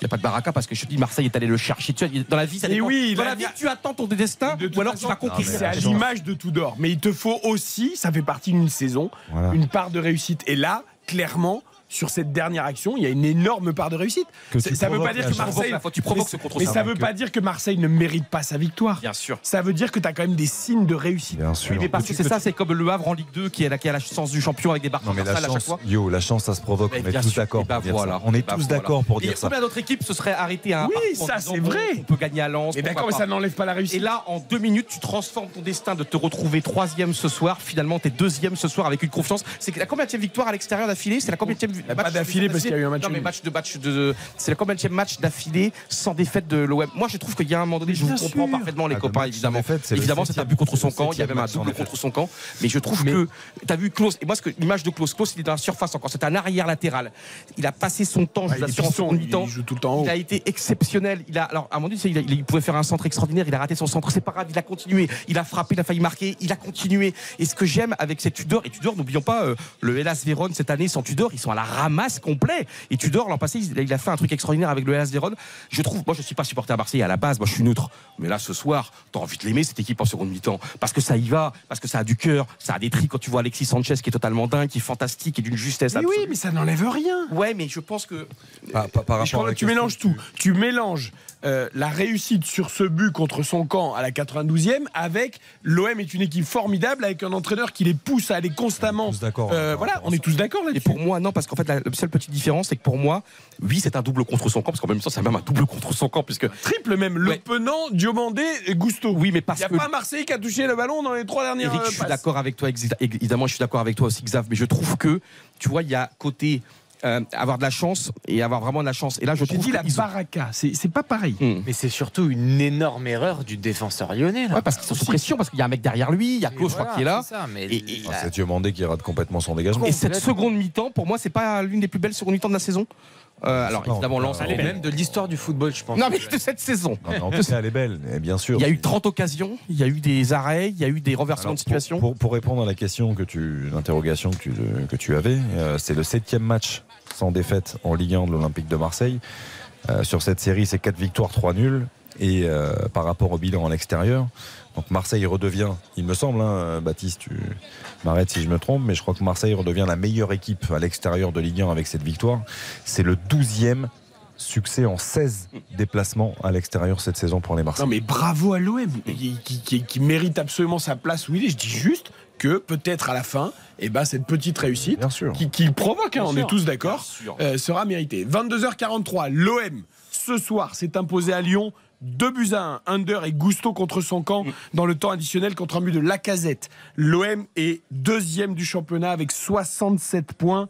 [SPEAKER 5] Il n'y a pas de baraka parce que je te dis Marseille est allé le chercher. Tu vois, dans la vie, ça
[SPEAKER 3] Et
[SPEAKER 5] dépend.
[SPEAKER 3] oui,
[SPEAKER 5] dans la vie, tu attends ton destin
[SPEAKER 3] De
[SPEAKER 5] ou alors
[SPEAKER 3] façon,
[SPEAKER 5] tu vas conquérir.
[SPEAKER 3] C'est à l'image de Tudor. Mais il te faut aussi, ça fait partie d'une saison,
[SPEAKER 6] Voilà.
[SPEAKER 3] une part de réussite. Et là, clairement, sur cette dernière action, il y a une énorme part de réussite.
[SPEAKER 6] Que
[SPEAKER 3] ça veut pas dire que
[SPEAKER 6] chance.
[SPEAKER 3] Marseille.
[SPEAKER 5] Tu provoques
[SPEAKER 3] mais-
[SPEAKER 5] ce contre
[SPEAKER 3] Mais
[SPEAKER 5] ça.
[SPEAKER 3] ça veut pas dire que Marseille ne mérite pas sa victoire.
[SPEAKER 5] Bien sûr.
[SPEAKER 3] Ça veut dire que tu as quand même des signes de réussite.
[SPEAKER 6] Bien sûr.
[SPEAKER 5] Oui, parce que c'est ça, c'est comme le Havre en Ligue 2 qui a la, qui a la chance du champion avec des barres
[SPEAKER 6] Non mais la
[SPEAKER 5] transversales à chaque
[SPEAKER 6] chance,
[SPEAKER 5] fois.
[SPEAKER 6] yo, la chance, ça se provoque.
[SPEAKER 5] Mais
[SPEAKER 6] On est tous d'accord
[SPEAKER 5] bah
[SPEAKER 6] pour dire
[SPEAKER 5] voilà.
[SPEAKER 6] ça. On est
[SPEAKER 5] Bah
[SPEAKER 6] tous
[SPEAKER 5] voilà.
[SPEAKER 6] d'accord pour
[SPEAKER 5] Et
[SPEAKER 6] dire ça.
[SPEAKER 5] combien d'autres équipes se seraient arrêtées à un
[SPEAKER 3] Oui, ça, c'est vrai.
[SPEAKER 5] On peut gagner à Lens.
[SPEAKER 3] Mais d'accord, ça n'enlève pas la réussite.
[SPEAKER 5] Et là, en deux minutes, tu transformes ton destin de te retrouver troisième ce soir. Finalement, t'es deuxième ce soir avec une confiance. C'est la combien victoire à l'extérieur d'affilée C'est la combien de
[SPEAKER 3] Pas d'affilée parce qu'il y a eu un match
[SPEAKER 5] Non, mais match de match de. C'est la combien de match d'affilée sans défaite de l'OM Moi, je trouve qu'il y a un moment donné, je vous comprends parfaitement les
[SPEAKER 6] Ah,
[SPEAKER 5] copains,
[SPEAKER 6] le match
[SPEAKER 5] évidemment.
[SPEAKER 6] défaite, c'est le
[SPEAKER 5] Évidemment, c'est un but contre son
[SPEAKER 6] le
[SPEAKER 5] camp. Il y avait un
[SPEAKER 6] match
[SPEAKER 5] double contre son camp. Mais je trouve que t'as vu Klaus. Et moi, ce que l'image de Klaus, Klaus, il est dans la surface encore. C'est un arrière latéral. Il a passé son temps, je
[SPEAKER 3] Ah,
[SPEAKER 5] vous
[SPEAKER 3] il
[SPEAKER 5] assure, en seconde
[SPEAKER 3] il
[SPEAKER 5] mi-temps.
[SPEAKER 3] joue tout le temps.
[SPEAKER 5] Il a été exceptionnel. Il a, alors, à un moment donné, il, il pouvait faire un centre extraordinaire. Il a raté son centre. C'est pas grave. Il a continué. Il a frappé. Il a failli marquer. Il a continué. Et ce que j'aime avec cette Tudor, et Tudor, n'oublions pas, euh, le Hellas Vérone cette année sans Tudor, ils sont à la ramasse complet. Et Tudor, l'an passé, il a fait un truc extraordinaire avec le Hellas Vérone. Je trouve, moi, je suis pas supporter à Marseille à la base, moi, je suis neutre. Mais là, ce soir, t'as envie de l'aimer, cette équipe en seconde mi-temps. Parce que ça y va, parce que ça a du cœur, ça a des tri quand tu vois Alexis Sanchez qui est totalement dingue, qui est fantastique, est d'une justesse
[SPEAKER 3] Mais oui,
[SPEAKER 5] absolue.
[SPEAKER 3] mais ça n'enlève rien.
[SPEAKER 5] Ouais, mais je pense que.
[SPEAKER 6] Par, par-
[SPEAKER 3] je
[SPEAKER 6] rapport à la
[SPEAKER 3] que tu mélanges tout. Tu mélanges euh, la réussite sur ce but contre son camp à la 92e avec l'OM est une équipe formidable avec un entraîneur qui les pousse à aller constamment.
[SPEAKER 6] d'accord.
[SPEAKER 3] Euh, voilà, on est tous d'accord là
[SPEAKER 5] Et pour moi, non, parce qu'en fait, la, seule petite différence, c'est que pour moi, oui, c'est un double contre son camp, parce qu'en même temps, c'est même un double contre son camp, puisque.
[SPEAKER 3] Triple même, Le Penant, Diomandé et Gusto.
[SPEAKER 5] Oui, mais parce
[SPEAKER 3] Il n'y a
[SPEAKER 5] que.
[SPEAKER 3] pas Marseille qui a touché le ballon dans les trois dernières
[SPEAKER 5] Eric,
[SPEAKER 3] euh,
[SPEAKER 5] je suis
[SPEAKER 3] passes.
[SPEAKER 5] d'accord avec toi, évidemment, je suis d'accord avec toi aussi, Xav, mais je trouve que, tu vois, il y a côté euh, avoir de la chance et avoir vraiment de la chance. Et là, je
[SPEAKER 3] J'ai
[SPEAKER 5] trouve
[SPEAKER 3] dit la baraka, c'est c'est pas pareil.
[SPEAKER 5] Hmm.
[SPEAKER 9] Mais c'est surtout une énorme erreur du défenseur lyonnais. Là.
[SPEAKER 5] Ouais, parce qu'ils sont sous pression, parce qu'il y a un mec derrière lui, il y a Klaus, je crois,
[SPEAKER 9] voilà,
[SPEAKER 5] qui est là.
[SPEAKER 9] c'est
[SPEAKER 5] et-
[SPEAKER 6] Ah, Diomandé qui rate complètement son dégagement.
[SPEAKER 5] Et cette seconde mi-temps, pour moi, c'est pas l'une des plus belles secondes mi-temps de la saison. Euh, alors évidemment,
[SPEAKER 6] on-
[SPEAKER 5] Lens, elle est belle.
[SPEAKER 9] Même de l'histoire du football, je pense.
[SPEAKER 5] Non, mais de cette saison.
[SPEAKER 6] Non, mais en cas, elle est belle, et bien sûr.
[SPEAKER 5] Il y a eu 30 occasions, il y a eu des arrêts, il y a eu des renversements
[SPEAKER 6] Alors,
[SPEAKER 5] de situation.
[SPEAKER 6] Pour, pour- pour répondre à la question que tu, l'interrogation que tu, que tu avais, euh, c'est le septième match sans défaite en Ligue 1 de l'Olympique de Marseille. Euh, sur cette série, c'est 4 victoires, 3 nuls. Et euh, par rapport au bilan à l'extérieur, donc Marseille redevient, il me semble, hein, Baptiste, tu m'arrêtes si je me trompe, mais je crois que Marseille redevient la meilleure équipe à l'extérieur de Ligue 1 avec cette victoire. C'est le 12e succès en 16 déplacements à l'extérieur cette saison pour les Marseillais.
[SPEAKER 3] Non mais bravo à l'OM qui, mérite absolument sa place où il est. Je dis juste que peut-être à la fin, eh ben, cette petite réussite qui, qui provoque, hein, on
[SPEAKER 5] sûr.
[SPEAKER 3] est tous d'accord, euh, sera méritée. 22h43, l'OM ce soir s'est imposé à Lyon. 2 buts à 1, Under et Gusto contre son camp dans le temps additionnel contre un but de Lacazette. L'OM est deuxième du championnat avec 67 points,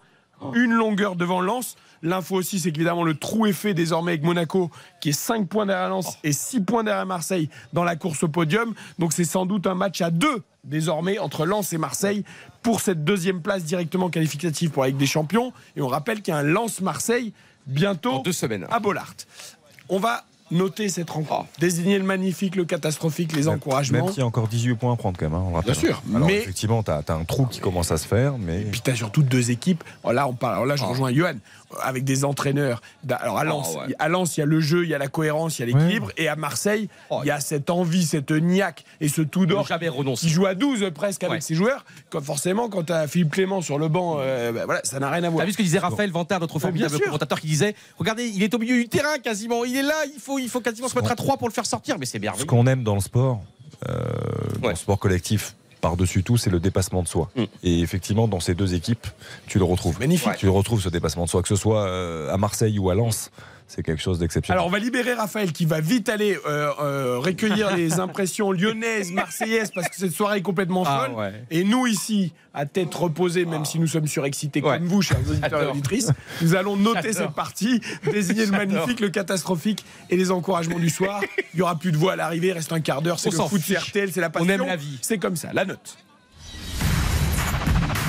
[SPEAKER 3] une longueur devant Lens. L'info aussi, c'est qu'évidemment le trou est fait désormais avec Monaco qui est 5 points derrière Lens et 6 points derrière Marseille dans la course au podium. Donc c'est sans doute un match à deux désormais entre Lens et Marseille pour cette deuxième place directement qualificative pour la Ligue des Champions. Et on rappelle qu'il y a un Lens-Marseille bientôt
[SPEAKER 5] deux semaines.
[SPEAKER 3] à Bollard. On va noter cette rencontre, désigner le magnifique, le catastrophique, les encouragements.
[SPEAKER 6] Même s'il y a encore 18 points à prendre quand même, hein, on le rappelle.
[SPEAKER 3] Bien sûr,
[SPEAKER 6] Alors
[SPEAKER 3] mais-
[SPEAKER 6] effectivement, tu as, un trou qui commence à se faire, mais...
[SPEAKER 3] Puis tu as surtout deux équipes. Alors là, on parle. Alors là, je rejoins Johan avec des entraîneurs. D'a- Alors à Lens,
[SPEAKER 5] Oh, ouais.
[SPEAKER 3] à Lens, il y a le jeu, il y a la cohérence, il y a l'équilibre. Et à Marseille, il y a cette envie, cette niaque et ce tout d'or
[SPEAKER 5] jamais renoncer.
[SPEAKER 3] qui joue à 12 presque avec
[SPEAKER 5] Ouais.
[SPEAKER 3] ses joueurs. Quand forcément, quand tu as Philippe Clément sur le banc, euh, bah, voilà, ça n'a rien à voir.
[SPEAKER 5] T'as vu ce que disait Raphaël Vantard, notre formidable commentateur, qui disait Regardez, il est au milieu du terrain quasiment, il est là, il faut, il faut quasiment se mettre à 3 pour le faire sortir, mais c'est
[SPEAKER 6] Ce
[SPEAKER 5] merveilleux.
[SPEAKER 6] qu'on aime dans le sport, euh, dans le sport collectif, par-dessus tout, c'est le dépassement de soi. Et effectivement, dans ces deux équipes, tu le retrouves.
[SPEAKER 3] Magnifique.
[SPEAKER 6] Tu le retrouves, ce dépassement de soi, que ce soit euh, à Marseille ou à Lens. C'est quelque chose d'exceptionnel.
[SPEAKER 3] Alors on va libérer Raphaël qui va vite aller euh, euh, recueillir les impressions lyonnaises, marseillaises, parce que cette soirée est complètement
[SPEAKER 5] Ah,
[SPEAKER 3] folle.
[SPEAKER 5] ouais.
[SPEAKER 3] Et nous ici, à tête reposée, même si nous sommes surexcités comme vous, chers auditeurs et auditrices, nous allons noter cette partie, désigner le magnifique, le catastrophique et les encouragements du soir. Il n'y aura plus de voix à l'arrivée, il reste un quart d'heure, c'est
[SPEAKER 5] On
[SPEAKER 3] le foot,
[SPEAKER 5] fiche.
[SPEAKER 3] c'est RTL, c'est la
[SPEAKER 5] On
[SPEAKER 3] passion.
[SPEAKER 5] aime la vie.
[SPEAKER 3] C'est comme ça, la note.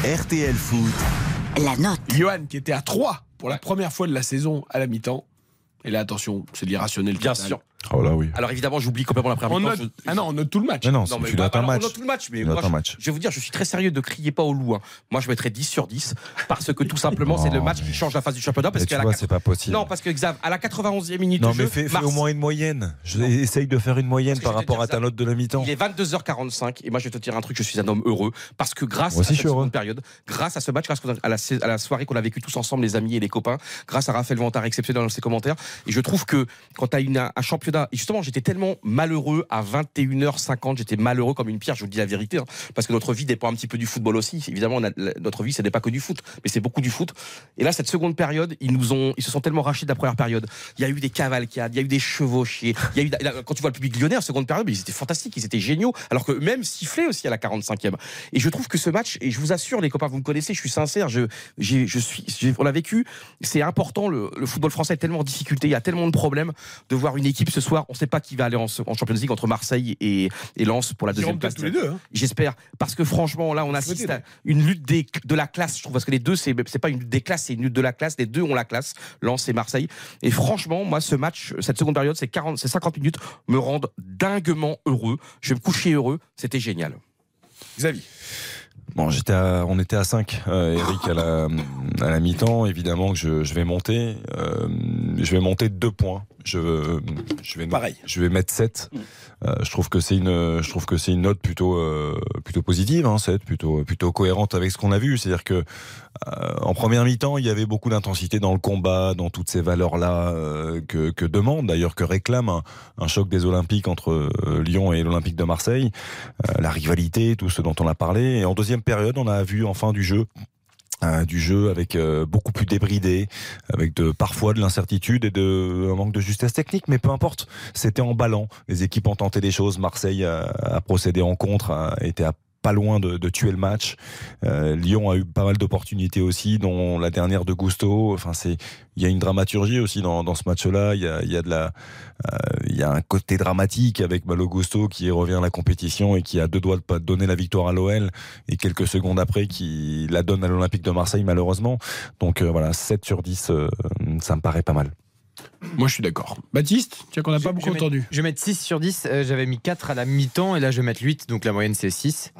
[SPEAKER 1] RTL Foot.
[SPEAKER 2] La note.
[SPEAKER 3] Johan qui était à 3 pour la première fois de la saison à la mi-temps. Et là, attention, c'est l'irrationnel.
[SPEAKER 5] Bien
[SPEAKER 3] total.
[SPEAKER 5] sûr.
[SPEAKER 6] Oh là oui.
[SPEAKER 5] Alors évidemment, j'oublie complètement la première
[SPEAKER 3] On
[SPEAKER 5] mi-temps.
[SPEAKER 3] note,
[SPEAKER 5] Je-
[SPEAKER 3] ah non, on note tout le match.
[SPEAKER 6] Mais non,
[SPEAKER 5] Non,
[SPEAKER 6] tu notes
[SPEAKER 5] bah,
[SPEAKER 6] un match.
[SPEAKER 5] On note tout le match, mais moi, je,
[SPEAKER 6] match.
[SPEAKER 5] je vais vous dire, je suis très sérieux, ne criez pas au loup. hein. Moi, je mettrais 10 sur 10 parce que tout simplement, c'est le match qui change la face du championnat. Parce qu'à la
[SPEAKER 6] c'est pas possible.
[SPEAKER 5] Non, parce que Xav, à la 91e minute
[SPEAKER 6] Non,
[SPEAKER 5] de
[SPEAKER 6] mais
[SPEAKER 5] jeu,
[SPEAKER 6] fais, fais
[SPEAKER 5] Mars-
[SPEAKER 6] au moins une moyenne. Je, essaye de faire une moyenne
[SPEAKER 5] que
[SPEAKER 6] par rapport
[SPEAKER 5] dire
[SPEAKER 6] à ta note de la mi-temps.
[SPEAKER 5] Il est 22h45 et moi je vais te dire un truc, je suis un homme heureux parce que grâce
[SPEAKER 6] Moi
[SPEAKER 5] à cette seconde période, grâce à ce match, grâce à la, soirée qu'on a vécue tous ensemble, les amis et les copains, grâce à Raphaël Vantard exceptionnel dans ses commentaires, et je trouve que quand tu as une, un championnat, et justement j'étais tellement malheureux à 21h50, j'étais malheureux comme une pierre, je vous dis la vérité, hein, parce que notre vie dépend un petit peu du football aussi. Évidemment, notre vie ce n'est pas que du foot, mais c'est beaucoup du foot. Et là, cette seconde période, ils nous ont, ils se sont tellement rachés de la première période. Il y a eu des cavalcades, il y a eu des chevauchés, il y a eu, quand tu vois le public lyonnais en seconde période, ils étaient fantastiques, ils étaient géniaux, alors que même sifflé aussi à la 45e. Et je trouve que ce match, et je vous assure, les copains, vous me connaissez, je suis sincère, je, je suis, on l'a vécu, c'est important, le, le football français est tellement en difficulté, il y a tellement de problèmes de voir une équipe ce soir, on ne sait pas qui va aller en, en Champions League entre Marseille et, et Lens pour la deuxième place.
[SPEAKER 3] peut-être tous les deux. hein.
[SPEAKER 5] J'espère, parce que franchement, là, on assiste à une lutte des- de la classe, je trouve, parce que les deux, c'est pas une lutte des classes, c'est une lutte de la classe. Les deux ont la classe, Lens et Marseille. Et franchement, moi, ce match, cette seconde période, ces 40, ces 50 minutes me rendent dinguement heureux. Je vais me coucher heureux. C'était génial.
[SPEAKER 3] Xavier.
[SPEAKER 6] Bon, j'étais à- on était à 5, Eric, à la, à la mi-temps. Évidemment que je, je vais monter. euh, je vais monter de deux points. Je, je, vais,
[SPEAKER 3] Pareil.
[SPEAKER 6] je vais mettre 7. Euh, je trouve que c'est une, je trouve que c'est une note plutôt, euh, plutôt positive, hein, 7, plutôt, plutôt cohérente avec ce qu'on a vu. C'est-à-dire que euh, en première mi-temps, il y avait beaucoup d'intensité dans le combat, dans toutes ces valeurs-là euh, que, que demande, d'ailleurs que réclame un, un choc des Olympiques entre euh, Lyon et l'Olympique de Marseille, Euh, la rivalité, tout ce dont on a parlé. Et en deuxième période, on a vu enfin du jeu. Euh, du jeu avec euh, beaucoup plus débridé, avec de parfois de l'incertitude et de un manque de justesse technique, mais peu importe, c'était emballant. Les équipes ont tenté des choses. Marseille a, a procédé en contre, a été à pas loin de, tuer le match. Euh, Lyon a eu pas mal d'opportunités aussi, dont la dernière de Gusto. Enfin, c'est il y a une dramaturgie aussi dans, ce match-là. Il y a, y a de la, euh, il y a un côté dramatique avec Malo Gusto qui revient à la compétition et qui a deux doigts de pas donner la victoire à l'OL et quelques secondes après qui la donne à l'Olympique de Marseille malheureusement. Donc euh, voilà, 7 sur 10, euh, ça me paraît pas mal.
[SPEAKER 3] Moi, je suis d'accord. Baptiste, tiens qu'on n'a pas beaucoup
[SPEAKER 9] je
[SPEAKER 3] entendu.
[SPEAKER 9] mettre- Je vais mettre 6 sur 10. euh, J'avais mis 4 à la mi-temps et là je vais mettre 8. Donc la moyenne c'est 6.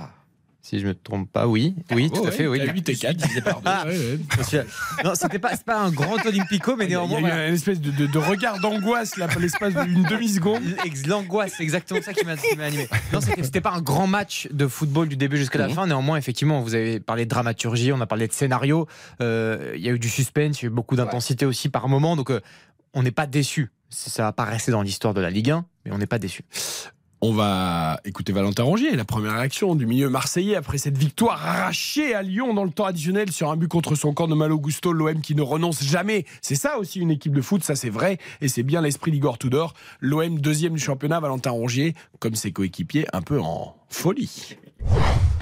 [SPEAKER 9] Si je me trompe pas, oui. Oui, tout à fait. Oui.
[SPEAKER 3] t'as 8 et 4 divisé par deux.
[SPEAKER 9] Ah.
[SPEAKER 3] Ouais, ouais.
[SPEAKER 9] Non, c'était pas, c'est pas un grand Olympico, mais
[SPEAKER 3] Il y a, il y
[SPEAKER 9] néanmoins.
[SPEAKER 3] a eu
[SPEAKER 9] voilà.
[SPEAKER 3] une espèce de, de- de regard d'angoisse là, pour l'espace d'une demi-seconde.
[SPEAKER 9] L'angoisse, c'est exactement ça qui m'a animé. Non, c'était pas un grand match de football du début jusqu'à la fin. Néanmoins, effectivement, vous avez parlé de dramaturgie, on a parlé de scénario. euh, Il y a eu du suspense, il y a eu beaucoup d'intensité aussi par moment. Donc, euh, on n'est pas déçu. Ça va pas rester dans l'histoire de la Ligue 1, mais on n'est pas déçu.
[SPEAKER 3] On va écouter Valentin Rongier, la première réaction du milieu marseillais après cette victoire arrachée à Lyon dans le temps additionnel sur un but contre son camp de Malo Gusto, l'OM qui ne renonce jamais. C'est ça aussi une équipe de foot, ça c'est vrai, et c'est bien l'esprit d'Igor Tudor. L'OM deuxième du championnat, Valentin Rongier, comme ses coéquipiers, un peu en folie.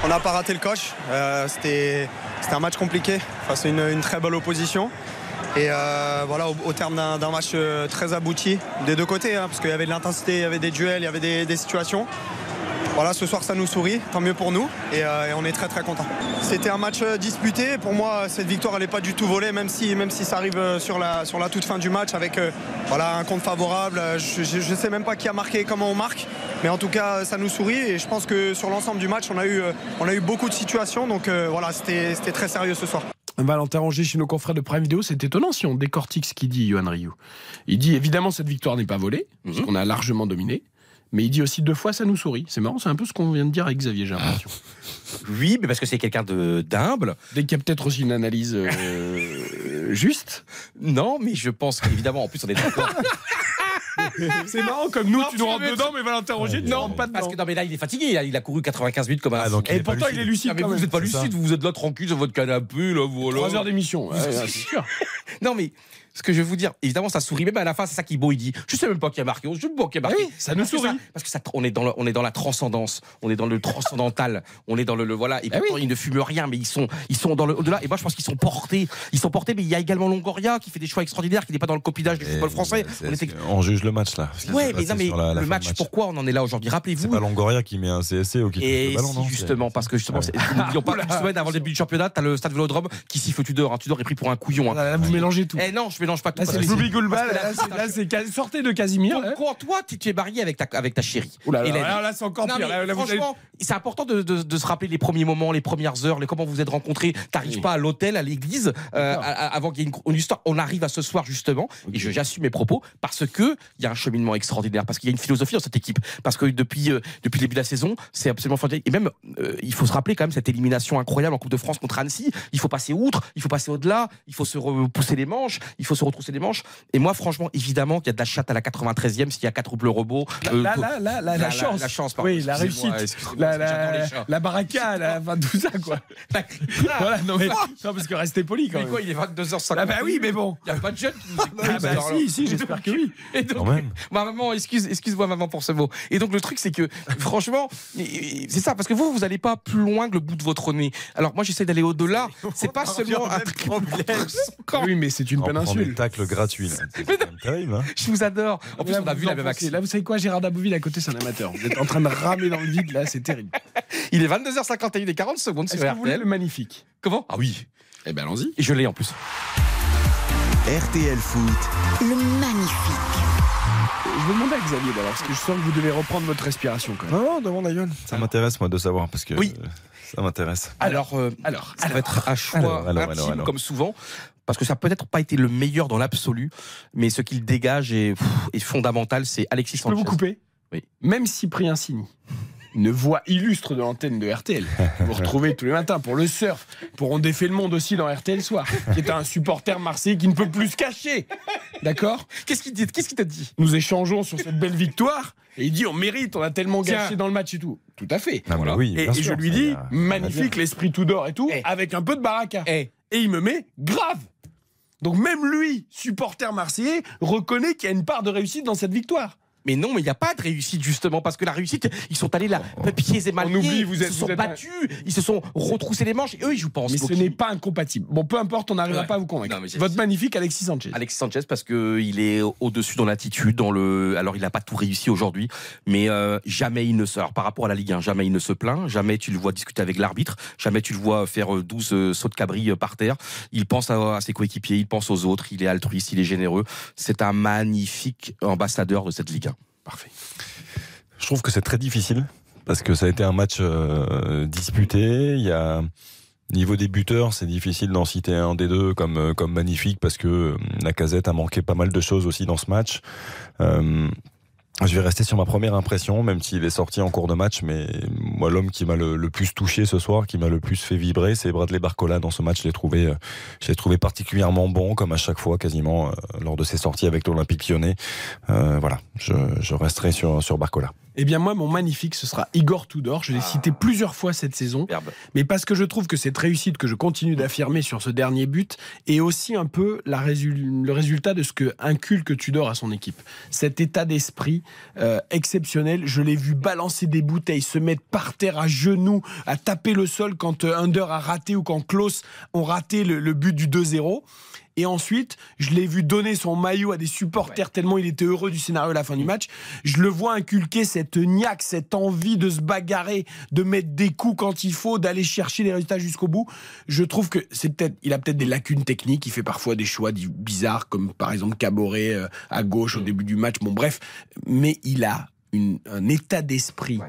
[SPEAKER 20] On n'a pas raté le coche. Euh, C'était un match compliqué face à une, une très belle opposition. Et euh, voilà, au, au terme d'un match euh, très abouti des deux côtés, hein, parce qu'il y avait de l'intensité, il y avait des duels, il y avait des, des situations. Voilà, ce soir ça nous sourit, tant mieux pour nous, et, euh, et on est très très contents. C'était un match euh, disputé. Pour moi, cette victoire elle n'est pas du tout volée, même si, même si ça arrive euh, sur la, sur la toute fin du match avec euh, voilà, un compte favorable. Je ne sais même pas qui a marqué, comment on marque, mais en tout cas ça nous sourit. Et je pense que sur l'ensemble du match, on a eu, on a eu beaucoup de situations. Donc voilà, c'était très sérieux ce soir.
[SPEAKER 3] Valentin Rongier chez nos confrères de Prime Vidéo, c'est étonnant si on décortique ce qu'il dit, Johan Rioux. Il dit évidemment cette victoire n'est pas volée, parce qu'on a largement dominé, mais il dit aussi deux fois ça nous sourit. C'est marrant, c'est un peu ce qu'on vient de dire avec Xavier, j'ai l'impression.
[SPEAKER 5] Oui, mais parce que c'est quelqu'un de d'humble.
[SPEAKER 3] Dès qu'il y a peut-être aussi une analyse euh, juste.
[SPEAKER 5] Non, mais je pense qu'évidemment, en plus, on est d'accord.
[SPEAKER 3] C'est marrant comme nous, tu nous rentres dedans, mais tu ne
[SPEAKER 5] Non,
[SPEAKER 3] pas dedans.
[SPEAKER 5] parce que non, mais là, il est fatigué. Il a, il a couru 95 minutes comme un.
[SPEAKER 6] donc il
[SPEAKER 3] Et pourtant, il est lucide
[SPEAKER 5] Ah, mais vous n'êtes pas lucide, vous êtes là tranquille sur votre canapé, là, voilà.
[SPEAKER 3] Trois heures d'émission, ouais, c'est sûr.
[SPEAKER 5] Non, mais ce que je vais vous dire, évidemment, ça sourit. Même à la fin, c'est ça qui est beau. Il dit Je sais même pas qui a marqué. Je sais pas qui a marqué.
[SPEAKER 3] Oui, ça nous
[SPEAKER 5] Parce que
[SPEAKER 3] sourit.
[SPEAKER 5] parce que ça, on, est dans le- on est dans la transcendance, on est dans le transcendantal, on est dans le. le- voilà. Et
[SPEAKER 3] Ah
[SPEAKER 5] pourtant, ils ne fument rien, mais ils sont, ils sont dans le au-delà. Et moi, je pense qu'ils sont portés. Ils sont portés, mais il y a également Longoria qui fait des choix extraordinaires, qui n'est pas dans le copinage du football français. On était-
[SPEAKER 6] On juge le match là.
[SPEAKER 5] Ouais, mais non, mais
[SPEAKER 6] sur la- la
[SPEAKER 5] le match, pourquoi on en est là aujourd'hui
[SPEAKER 6] C'est
[SPEAKER 5] Rappelez-vous.
[SPEAKER 6] pas Longoria qui met un CSC ou qui
[SPEAKER 5] Et
[SPEAKER 6] le ballon,
[SPEAKER 5] si,
[SPEAKER 6] non
[SPEAKER 5] justement, parce que justement, c'est- n'oublions pas qu'une semaine avant le début du championnat, t'as le stade Vélodrome qui siffle Tudor. Hein. Tudor est pris pour un couillon. Hein.
[SPEAKER 3] Là, vous mélangez tout.
[SPEAKER 5] Eh non, je mélange pas tout.
[SPEAKER 3] Là, c'est
[SPEAKER 5] que
[SPEAKER 3] le Boubi Goulba,
[SPEAKER 5] parce que
[SPEAKER 3] là, c'est- sortez de Casimir.
[SPEAKER 5] quand toi, tu, tu es marié avec ta, avec ta chérie.
[SPEAKER 3] Ouh là là,
[SPEAKER 5] Hélène.
[SPEAKER 3] là, là, c'est encore
[SPEAKER 5] Non,
[SPEAKER 3] pire.
[SPEAKER 5] franchement, c'est important de, de- de se rappeler les premiers moments, les premières heures, les comment vous êtes rencontrés. T'arrives
[SPEAKER 3] Oui.
[SPEAKER 5] pas à l'hôtel, à l'église, euh, avant qu'il y ait une, une histoire. On arrive à ce soir justement, et j'assume mes propos parce que il y a un cheminement extraordinaire, parce qu'il y a une philosophie dans cette équipe, parce que depuis euh, depuis le début de la saison, c'est absolument fantastique. Et même, euh, il faut se rappeler quand même cette élimination incroyable en Coupe de France contre Annecy. Il faut passer outre, il faut passer au-delà, il faut se repousser les manches, il faut se retrousser les manches. Et moi, franchement, évidemment qu'il y a de la chatte à la 93e s'il y a quatre doubles robots. Euh,
[SPEAKER 3] Là, là, là, là, la, chance.
[SPEAKER 5] La chance, pardon.
[SPEAKER 3] Oui, la réussite. La, baraka, la, enfin, tout ça, quoi. voilà, non, mais, non, parce que restez poli quand
[SPEAKER 5] Mais quoi, il est 22h50.
[SPEAKER 3] Ah, bah oui, mais bon.
[SPEAKER 5] Il n'y a pas de jeunes qui nous écoutent.
[SPEAKER 3] Ah, bah si, si, j'espère que oui.
[SPEAKER 5] Et donc,
[SPEAKER 6] Quand même.
[SPEAKER 5] ma maman, excuse, excuse-moi maman pour ce mot. Et donc le truc c'est que franchement, c'est ça parce que vous vous allez pas plus loin que le bout de votre nez. Alors moi j'essaie d'aller au-delà. C'est pas seulement un problème.
[SPEAKER 3] Oui, mais c'est une
[SPEAKER 6] On là. Même terrible. hein.
[SPEAKER 5] Je vous adore. En plus
[SPEAKER 3] Là,
[SPEAKER 5] on a
[SPEAKER 3] vous
[SPEAKER 5] vu la même action.
[SPEAKER 3] Là, vous savez quoi, Gérard Dabouville à côté, c'est un amateur. Vous êtes en train de ramer dans le vide, là, c'est terrible.
[SPEAKER 5] Il est 22h51 et 40 secondes sur
[SPEAKER 3] Est-ce que vous voulez
[SPEAKER 5] RTL.
[SPEAKER 3] le magnifique
[SPEAKER 5] Comment? Ah oui.
[SPEAKER 3] Eh ben, allons-y.
[SPEAKER 5] Et je l'ai en plus.
[SPEAKER 1] RTL Foot,
[SPEAKER 2] Le magnifique.
[SPEAKER 3] je vais demander à Xavier d'abord, parce que je sens que vous devez reprendre votre respiration quand même.
[SPEAKER 6] Non, demande à. Ça m'intéresse, moi, de savoir, parce que
[SPEAKER 3] Oui.
[SPEAKER 6] ça m'intéresse.
[SPEAKER 5] Alors, euh,
[SPEAKER 3] alors,
[SPEAKER 5] ça va être un choix
[SPEAKER 6] Alors, alors,
[SPEAKER 5] intime,
[SPEAKER 6] alors, alors.
[SPEAKER 5] comme souvent. Parce que ça n'a peut-être pas été le meilleur dans l'absolu, mais ce qu'il dégage est, pff, est fondamental, c'est Alexis
[SPEAKER 3] Je peux
[SPEAKER 5] Sanchez.
[SPEAKER 3] vous couper
[SPEAKER 5] Oui.
[SPEAKER 3] Même Cyprien Sini, une voix illustre de l'antenne de RTL, que vous retrouvez tous les matins pour le surf, pour On défait le monde aussi dans RTL Soir, qui est un supporter marseillais qui ne peut plus se cacher. D'accord?
[SPEAKER 5] Qu'est-ce qu'il dit Qu'est-ce qu'il t'a dit?
[SPEAKER 3] Nous échangeons sur cette belle victoire. Et il dit on mérite, on a tellement gâché dans le match et tout. Tout à fait.
[SPEAKER 6] Ah, bah oui,
[SPEAKER 3] et,
[SPEAKER 6] sûr,
[SPEAKER 3] je lui dis magnifique, l'esprit tout d'or et tout, avec un peu de baraka. Et il me met grave. Donc même lui, supporter marseillais, reconnaît qu'il y a une part de réussite dans cette victoire.
[SPEAKER 5] Mais non, mais il n'y a pas de réussite justement parce que la réussite, ils sont allés là, pieds et mal
[SPEAKER 3] On oublie, vous êtes-
[SPEAKER 5] ils se sont
[SPEAKER 3] un-
[SPEAKER 5] battus, ils se sont retroussés les manches et eux ils jouent pas en
[SPEAKER 3] Mais ce n'est pas incompatible. Bon, peu importe, on n'arrivera
[SPEAKER 5] Ouais.
[SPEAKER 3] pas à vous convaincre.
[SPEAKER 5] Non,
[SPEAKER 3] Votre magnifique Alexis Sanchez.
[SPEAKER 5] Alexis Sanchez parce que il est au-dessus dans l'attitude, dans le. Alors il n'a pas tout réussi aujourd'hui, mais euh, jamais il ne se. Alors, par rapport à la Ligue 1, jamais il ne se plaint, jamais tu le vois discuter avec l'arbitre, jamais tu le vois faire euh, 12 euh, sauts de cabri euh, par terre. Il pense à, à ses coéquipiers, il pense aux autres, il est altruiste, il est généreux. C'est un magnifique ambassadeur de cette Ligue 1.
[SPEAKER 6] Je trouve que c'est très difficile parce que ça a été un match euh, disputé. Il y a niveau des buteurs, c'est difficile d'en citer un des deux comme euh, comme magnifique parce que euh, la casette a manqué pas mal de choses aussi dans ce match. Je vais rester sur ma première impression, même s'il est sorti en cours de match, mais moi l'homme qui m'a le, plus touché ce soir, qui m'a le plus fait vibrer, c'est Bradley Barcola. Dans ce match, je l'ai trouvé, euh, je l'ai trouvé particulièrement bon, comme à chaque fois quasiment euh, lors de ses sorties avec l'Olympique Lyonnais. Euh, voilà, je, je resterai sur sur Barcola.
[SPEAKER 3] Eh bien, moi, mon magnifique, ce sera Igor Tudor. Je l'ai cité plusieurs fois cette saison. Mais parce que je trouve que cette réussite que je continue d'affirmer sur ce dernier but est aussi un peu la résul- le résultat de ce que inculque Tudor à son équipe. Cet état d'esprit euh, exceptionnel. Je l'ai vu balancer des bouteilles, se mettre par terre à genoux, à taper le sol quand euh, Under a raté ou quand Klaus ont raté le, le but du 2-0. Et ensuite, je l'ai vu donner son maillot à des supporters tellement il était heureux du scénario à la fin du match. Je le vois inculquer cette niaque, cette envie de se bagarrer, de mettre des coups quand il faut, d'aller chercher les résultats jusqu'au bout. Je trouve que c'est peut-être, il a peut-être des lacunes techniques. Il fait parfois des choix bizarres, comme par exemple Caboret euh, à gauche au début du match. Bon, bref, mais il a une- un état d'esprit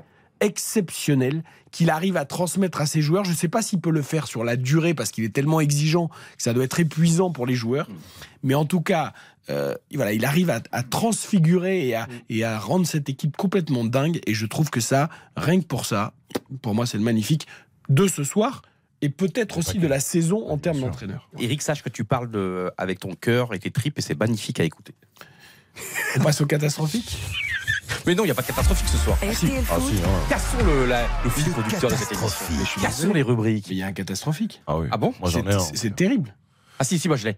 [SPEAKER 3] exceptionnel qu'il arrive à transmettre à ses joueurs. Je ne sais pas s'il peut le faire sur la durée parce qu'il est tellement exigeant que ça doit être épuisant pour les joueurs. Mais en tout cas, euh, voilà, il arrive à, à transfigurer et à, et à rendre cette équipe complètement dingue. Et je trouve que ça, rien que pour ça, pour moi, c'est le magnifique de ce soir et peut-être aussi de la saison en termes d'entraîneur.
[SPEAKER 5] Eric, sache que tu parles de, avec ton cœur et tes tripes et c'est magnifique à écouter.
[SPEAKER 3] On passe au catastrophique?
[SPEAKER 5] Mais non, il n'y a pas de catastrophique ce soir.
[SPEAKER 3] Si.
[SPEAKER 5] Ah, si, hein. Cassons le, la- le fil conducteur de cette émission. Cassons les rubriques.
[SPEAKER 3] Il y a un catastrophique.
[SPEAKER 6] Ah oui.
[SPEAKER 5] Ah bon
[SPEAKER 6] Moi j'en ai
[SPEAKER 3] C'est-
[SPEAKER 6] un.
[SPEAKER 3] c'est- C'est terrible.
[SPEAKER 5] Ah si, si, moi je l'ai.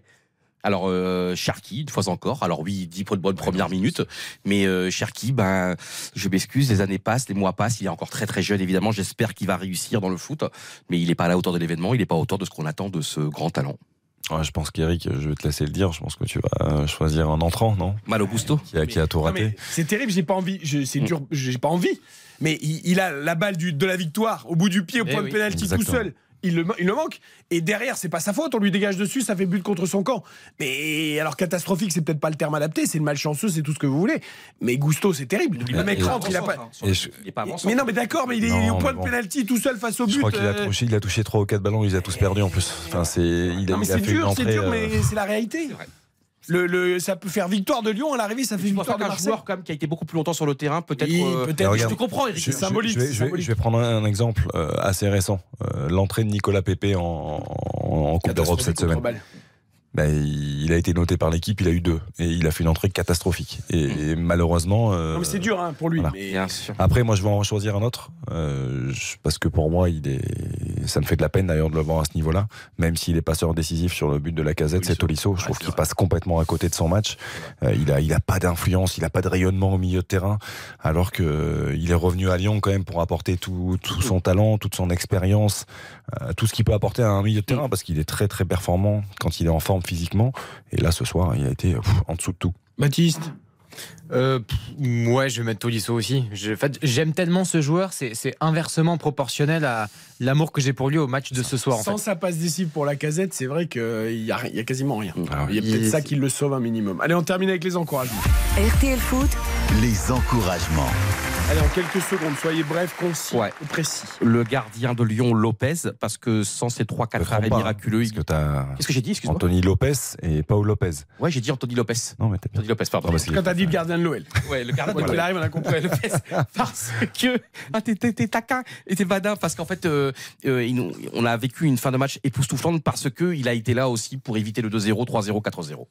[SPEAKER 5] Alors, euh, Cherki, une fois encore. Alors oui, il dit pour de bonnes premières minutes. Mais euh, Cherki, ben, je m'excuse, les années passent, les mois passent. Il est encore très très jeune, évidemment. J'espère qu'il va réussir dans le foot. Mais il n'est pas à la hauteur de l'événement. Il n'est pas à la hauteur de ce qu'on attend de ce grand talent.
[SPEAKER 6] Ouais, je pense qu'Eric, je vais te laisser le dire. Je pense que tu vas euh, choisir un entrant, non?
[SPEAKER 5] Malo Gusto
[SPEAKER 6] qui a, qui a tout raté.
[SPEAKER 3] C'est terrible, j'ai pas envie. je- C'est dur, j'ai pas envie. Mais il, il a la balle du, de la victoire au bout du pied, au
[SPEAKER 9] Eh
[SPEAKER 3] point
[SPEAKER 9] oui,
[SPEAKER 3] de pénalty tout seul. Il le, il le manque. Et derrière, c'est pas sa faute. On lui dégage dessus, ça fait but contre son camp. Mais alors, catastrophique, c'est peut-être pas le terme adapté. C'est le malchanceux, c'est tout ce que vous voulez. Mais Gusto, c'est terrible. Le mec
[SPEAKER 6] et-
[SPEAKER 3] rentre, il a pas.
[SPEAKER 6] Et je,
[SPEAKER 5] Il n'est pas avancé.
[SPEAKER 3] Mais non, mais d'accord, mais il est
[SPEAKER 6] Non,
[SPEAKER 3] au point de
[SPEAKER 6] bon.
[SPEAKER 3] pénalty tout seul face au but.
[SPEAKER 6] je crois qu'il a
[SPEAKER 3] euh,
[SPEAKER 6] touché, il a touché trois ou quatre ballons, il les a tous perdus en plus. Enfin, c'est, il a,
[SPEAKER 3] Non, mais
[SPEAKER 6] il a
[SPEAKER 3] c'est dur, c'est dur,
[SPEAKER 6] euh,
[SPEAKER 3] mais c'est la réalité. Le, le- ça peut faire victoire de Lyon à l'arrivée, ça fait
[SPEAKER 5] Je pense
[SPEAKER 3] victoire de
[SPEAKER 5] qu'un
[SPEAKER 3] Marseille.
[SPEAKER 5] joueur même qui a été beaucoup plus longtemps sur le terrain, peut-être.
[SPEAKER 3] Oui,
[SPEAKER 5] euh,
[SPEAKER 3] peut-être.
[SPEAKER 5] Je te comprends, Eric.
[SPEAKER 6] Je,
[SPEAKER 3] C'est symbolique,
[SPEAKER 6] je vais,
[SPEAKER 3] c'est
[SPEAKER 6] je vais-
[SPEAKER 3] symbolique.
[SPEAKER 6] je vais prendre un, un exemple euh, assez récent. Euh, L'entrée de Nicolas Pépé en, en, en Coupe d'Europe cette semaine.
[SPEAKER 3] balle.
[SPEAKER 6] Ben, il a été noté par l'équipe, il a eu deux. Et il a fait une entrée catastrophique. Et, et malheureusement. euh,
[SPEAKER 3] Non, mais c'est dur hein, pour lui.
[SPEAKER 6] voilà.
[SPEAKER 3] mais-
[SPEAKER 5] Bien sûr.
[SPEAKER 6] Après, moi, je vais en choisir un autre. euh, je- parce que pour moi, il est. Ça me fait de la peine d'ailleurs de le voir à ce niveau-là. Même s'il est passeur décisif sur le but de la casette, c'est Tolisso. Je trouve qu'il passe complètement à côté de son match. Euh, il a, il a pas d'influence, il a pas de rayonnement au milieu de terrain. Alors que euh, il est revenu à Lyon quand même pour apporter tout, tout son talent, toute son expérience, euh, tout ce qu'il peut apporter à un milieu de terrain parce qu'il est très très performant quand il est en forme physiquement. Et là, ce soir, il a été en dessous de tout.
[SPEAKER 3] Baptiste
[SPEAKER 9] Euh, pff, ouais, je vais mettre Tolisso aussi. Je- en fait, J'aime tellement ce joueur, c'est c'est inversement proportionnel à l'amour que j'ai pour lui au match de ce soir. En
[SPEAKER 3] Sans
[SPEAKER 9] fait.
[SPEAKER 3] sa passe décisive pour la casette, c'est vrai qu'il n'y a, y a quasiment rien.
[SPEAKER 9] Ah
[SPEAKER 3] Il y a peut-être ça qui le sauve un minimum. Allez, on termine avec les encouragements.
[SPEAKER 2] RTL Foot,
[SPEAKER 1] Les encouragements.
[SPEAKER 3] Allez, en quelques secondes, soyez bref, concis et précis.
[SPEAKER 8] Le gardien de Lyon, Lopez, parce que sans ces 3-4 arrêts miraculeux.
[SPEAKER 6] Parce que t'as
[SPEAKER 8] Qu'est-ce que j'ai dit Excuse-moi.
[SPEAKER 6] Anthony Lopez et Paul Lopez.
[SPEAKER 8] Ouais, j'ai dit Anthony Lopez.
[SPEAKER 6] Non, mais t'as.
[SPEAKER 8] Anthony Lopez, pardon.
[SPEAKER 6] Ah,
[SPEAKER 3] Quand t'as dit le gardien de l'OL.
[SPEAKER 8] Ouais, le gardien de l'OL.
[SPEAKER 3] arrive, on a compris.
[SPEAKER 8] Ouais, parce que ah, t'es- t'es t'es taquin et t'es badin parce qu'en fait euh, euh, on a vécu une fin de match époustouflante parce que il a été là aussi pour éviter le 2-0, 3-0, 4-0.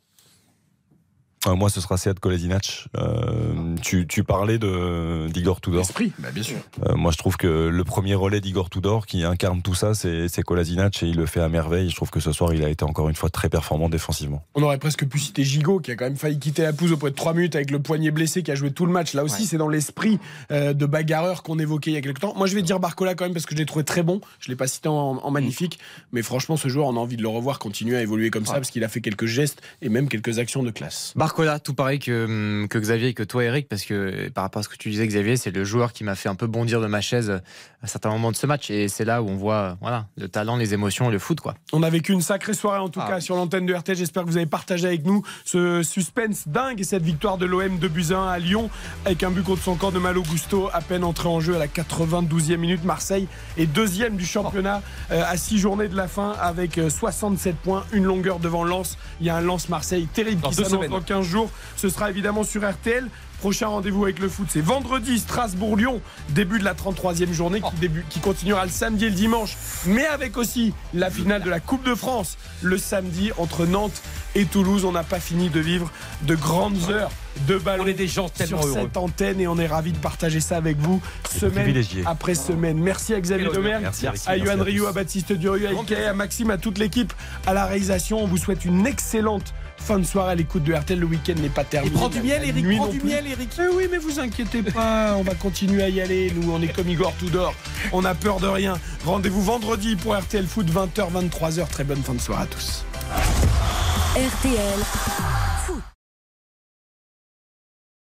[SPEAKER 6] Euh, moi, ce sera Sead Kolasinac. Euh, tu, tu parlais de d'Igor Tudor.
[SPEAKER 3] Esprit, bah, bien sûr.
[SPEAKER 6] Euh, moi, je trouve que le premier relais d'Igor Tudor qui incarne tout ça, c'est c'est Kolasinac et il le fait à merveille. Je trouve que ce soir, il a été encore une fois très performant défensivement.
[SPEAKER 3] On aurait presque pu citer Gigot, qui a quand même failli quitter la pousse au bout de 3 minutes avec le poignet blessé, qui a joué tout le match. Là aussi, c'est dans l'esprit euh, de bagarreur qu'on évoquait il y a quelques temps. Moi, je vais dire Barcola quand même, parce que je l'ai trouvé très bon. Je l'ai pas cité en, en magnifique. Mais franchement, ce joueur, on a envie de le revoir continuer à évoluer comme ça, parce qu'il a fait quelques gestes et même quelques actions de classe.
[SPEAKER 9] Barcola, tout pareil que, hum, que Xavier et que toi, Eric, parce que par rapport à ce que tu disais, Xavier, c'est le joueur qui m'a fait un peu bondir de ma chaise à certains moments de ce match. Et c'est là où on voit voilà, le talent, les émotions, le foot. quoi.
[SPEAKER 3] On a vécu une sacrée soirée en tout cas sur l'antenne de RTL. J'espère que vous avez partagé avec nous ce suspense dingue et cette victoire de l'OM de Buzyn à Lyon avec un but contre son corps de Malo Gusto à peine entré en jeu à la 92e minute. Marseille est deuxième du championnat euh, à six journées de la fin avec euh, 67 points, une longueur devant Lens. Il y a un Lens Marseille terrible
[SPEAKER 8] Dans
[SPEAKER 3] qui s'annonce 15 jours. Ce sera évidemment sur RTL. Prochain rendez-vous avec le foot, c'est vendredi, Strasbourg-Lyon, début de la 33e journée qui, début, qui continuera le samedi et le dimanche, mais avec aussi la finale de la Coupe de France le samedi entre Nantes et Toulouse. On n'a pas fini de vivre de grandes heures de ballon
[SPEAKER 8] On est des gens tellement
[SPEAKER 3] sur
[SPEAKER 8] heureux.
[SPEAKER 3] cette antenne et on est ravis de partager ça avec vous semaine après semaine. Merci à Xavier
[SPEAKER 6] Eric.
[SPEAKER 3] à Yohan
[SPEAKER 6] à
[SPEAKER 3] Rioux, à Baptiste Durieux, à Ike, à Maxime, à toute l'équipe, à la réalisation. On vous souhaite une excellente fin de soirée à l'écoute de RTL. Le week-end n'est pas terminé.
[SPEAKER 8] Et prends du miel, Eric, prends du
[SPEAKER 3] plus.
[SPEAKER 8] miel, Eric.
[SPEAKER 3] Eh oui, mais vous inquiétez pas, on va continuer à y aller. Nous, on est comme Igor Tudor. On a peur de rien. Rendez-vous vendredi pour RTL Foot, 20h, 23h. Très bonne fin de soirée à tous.
[SPEAKER 2] RTL,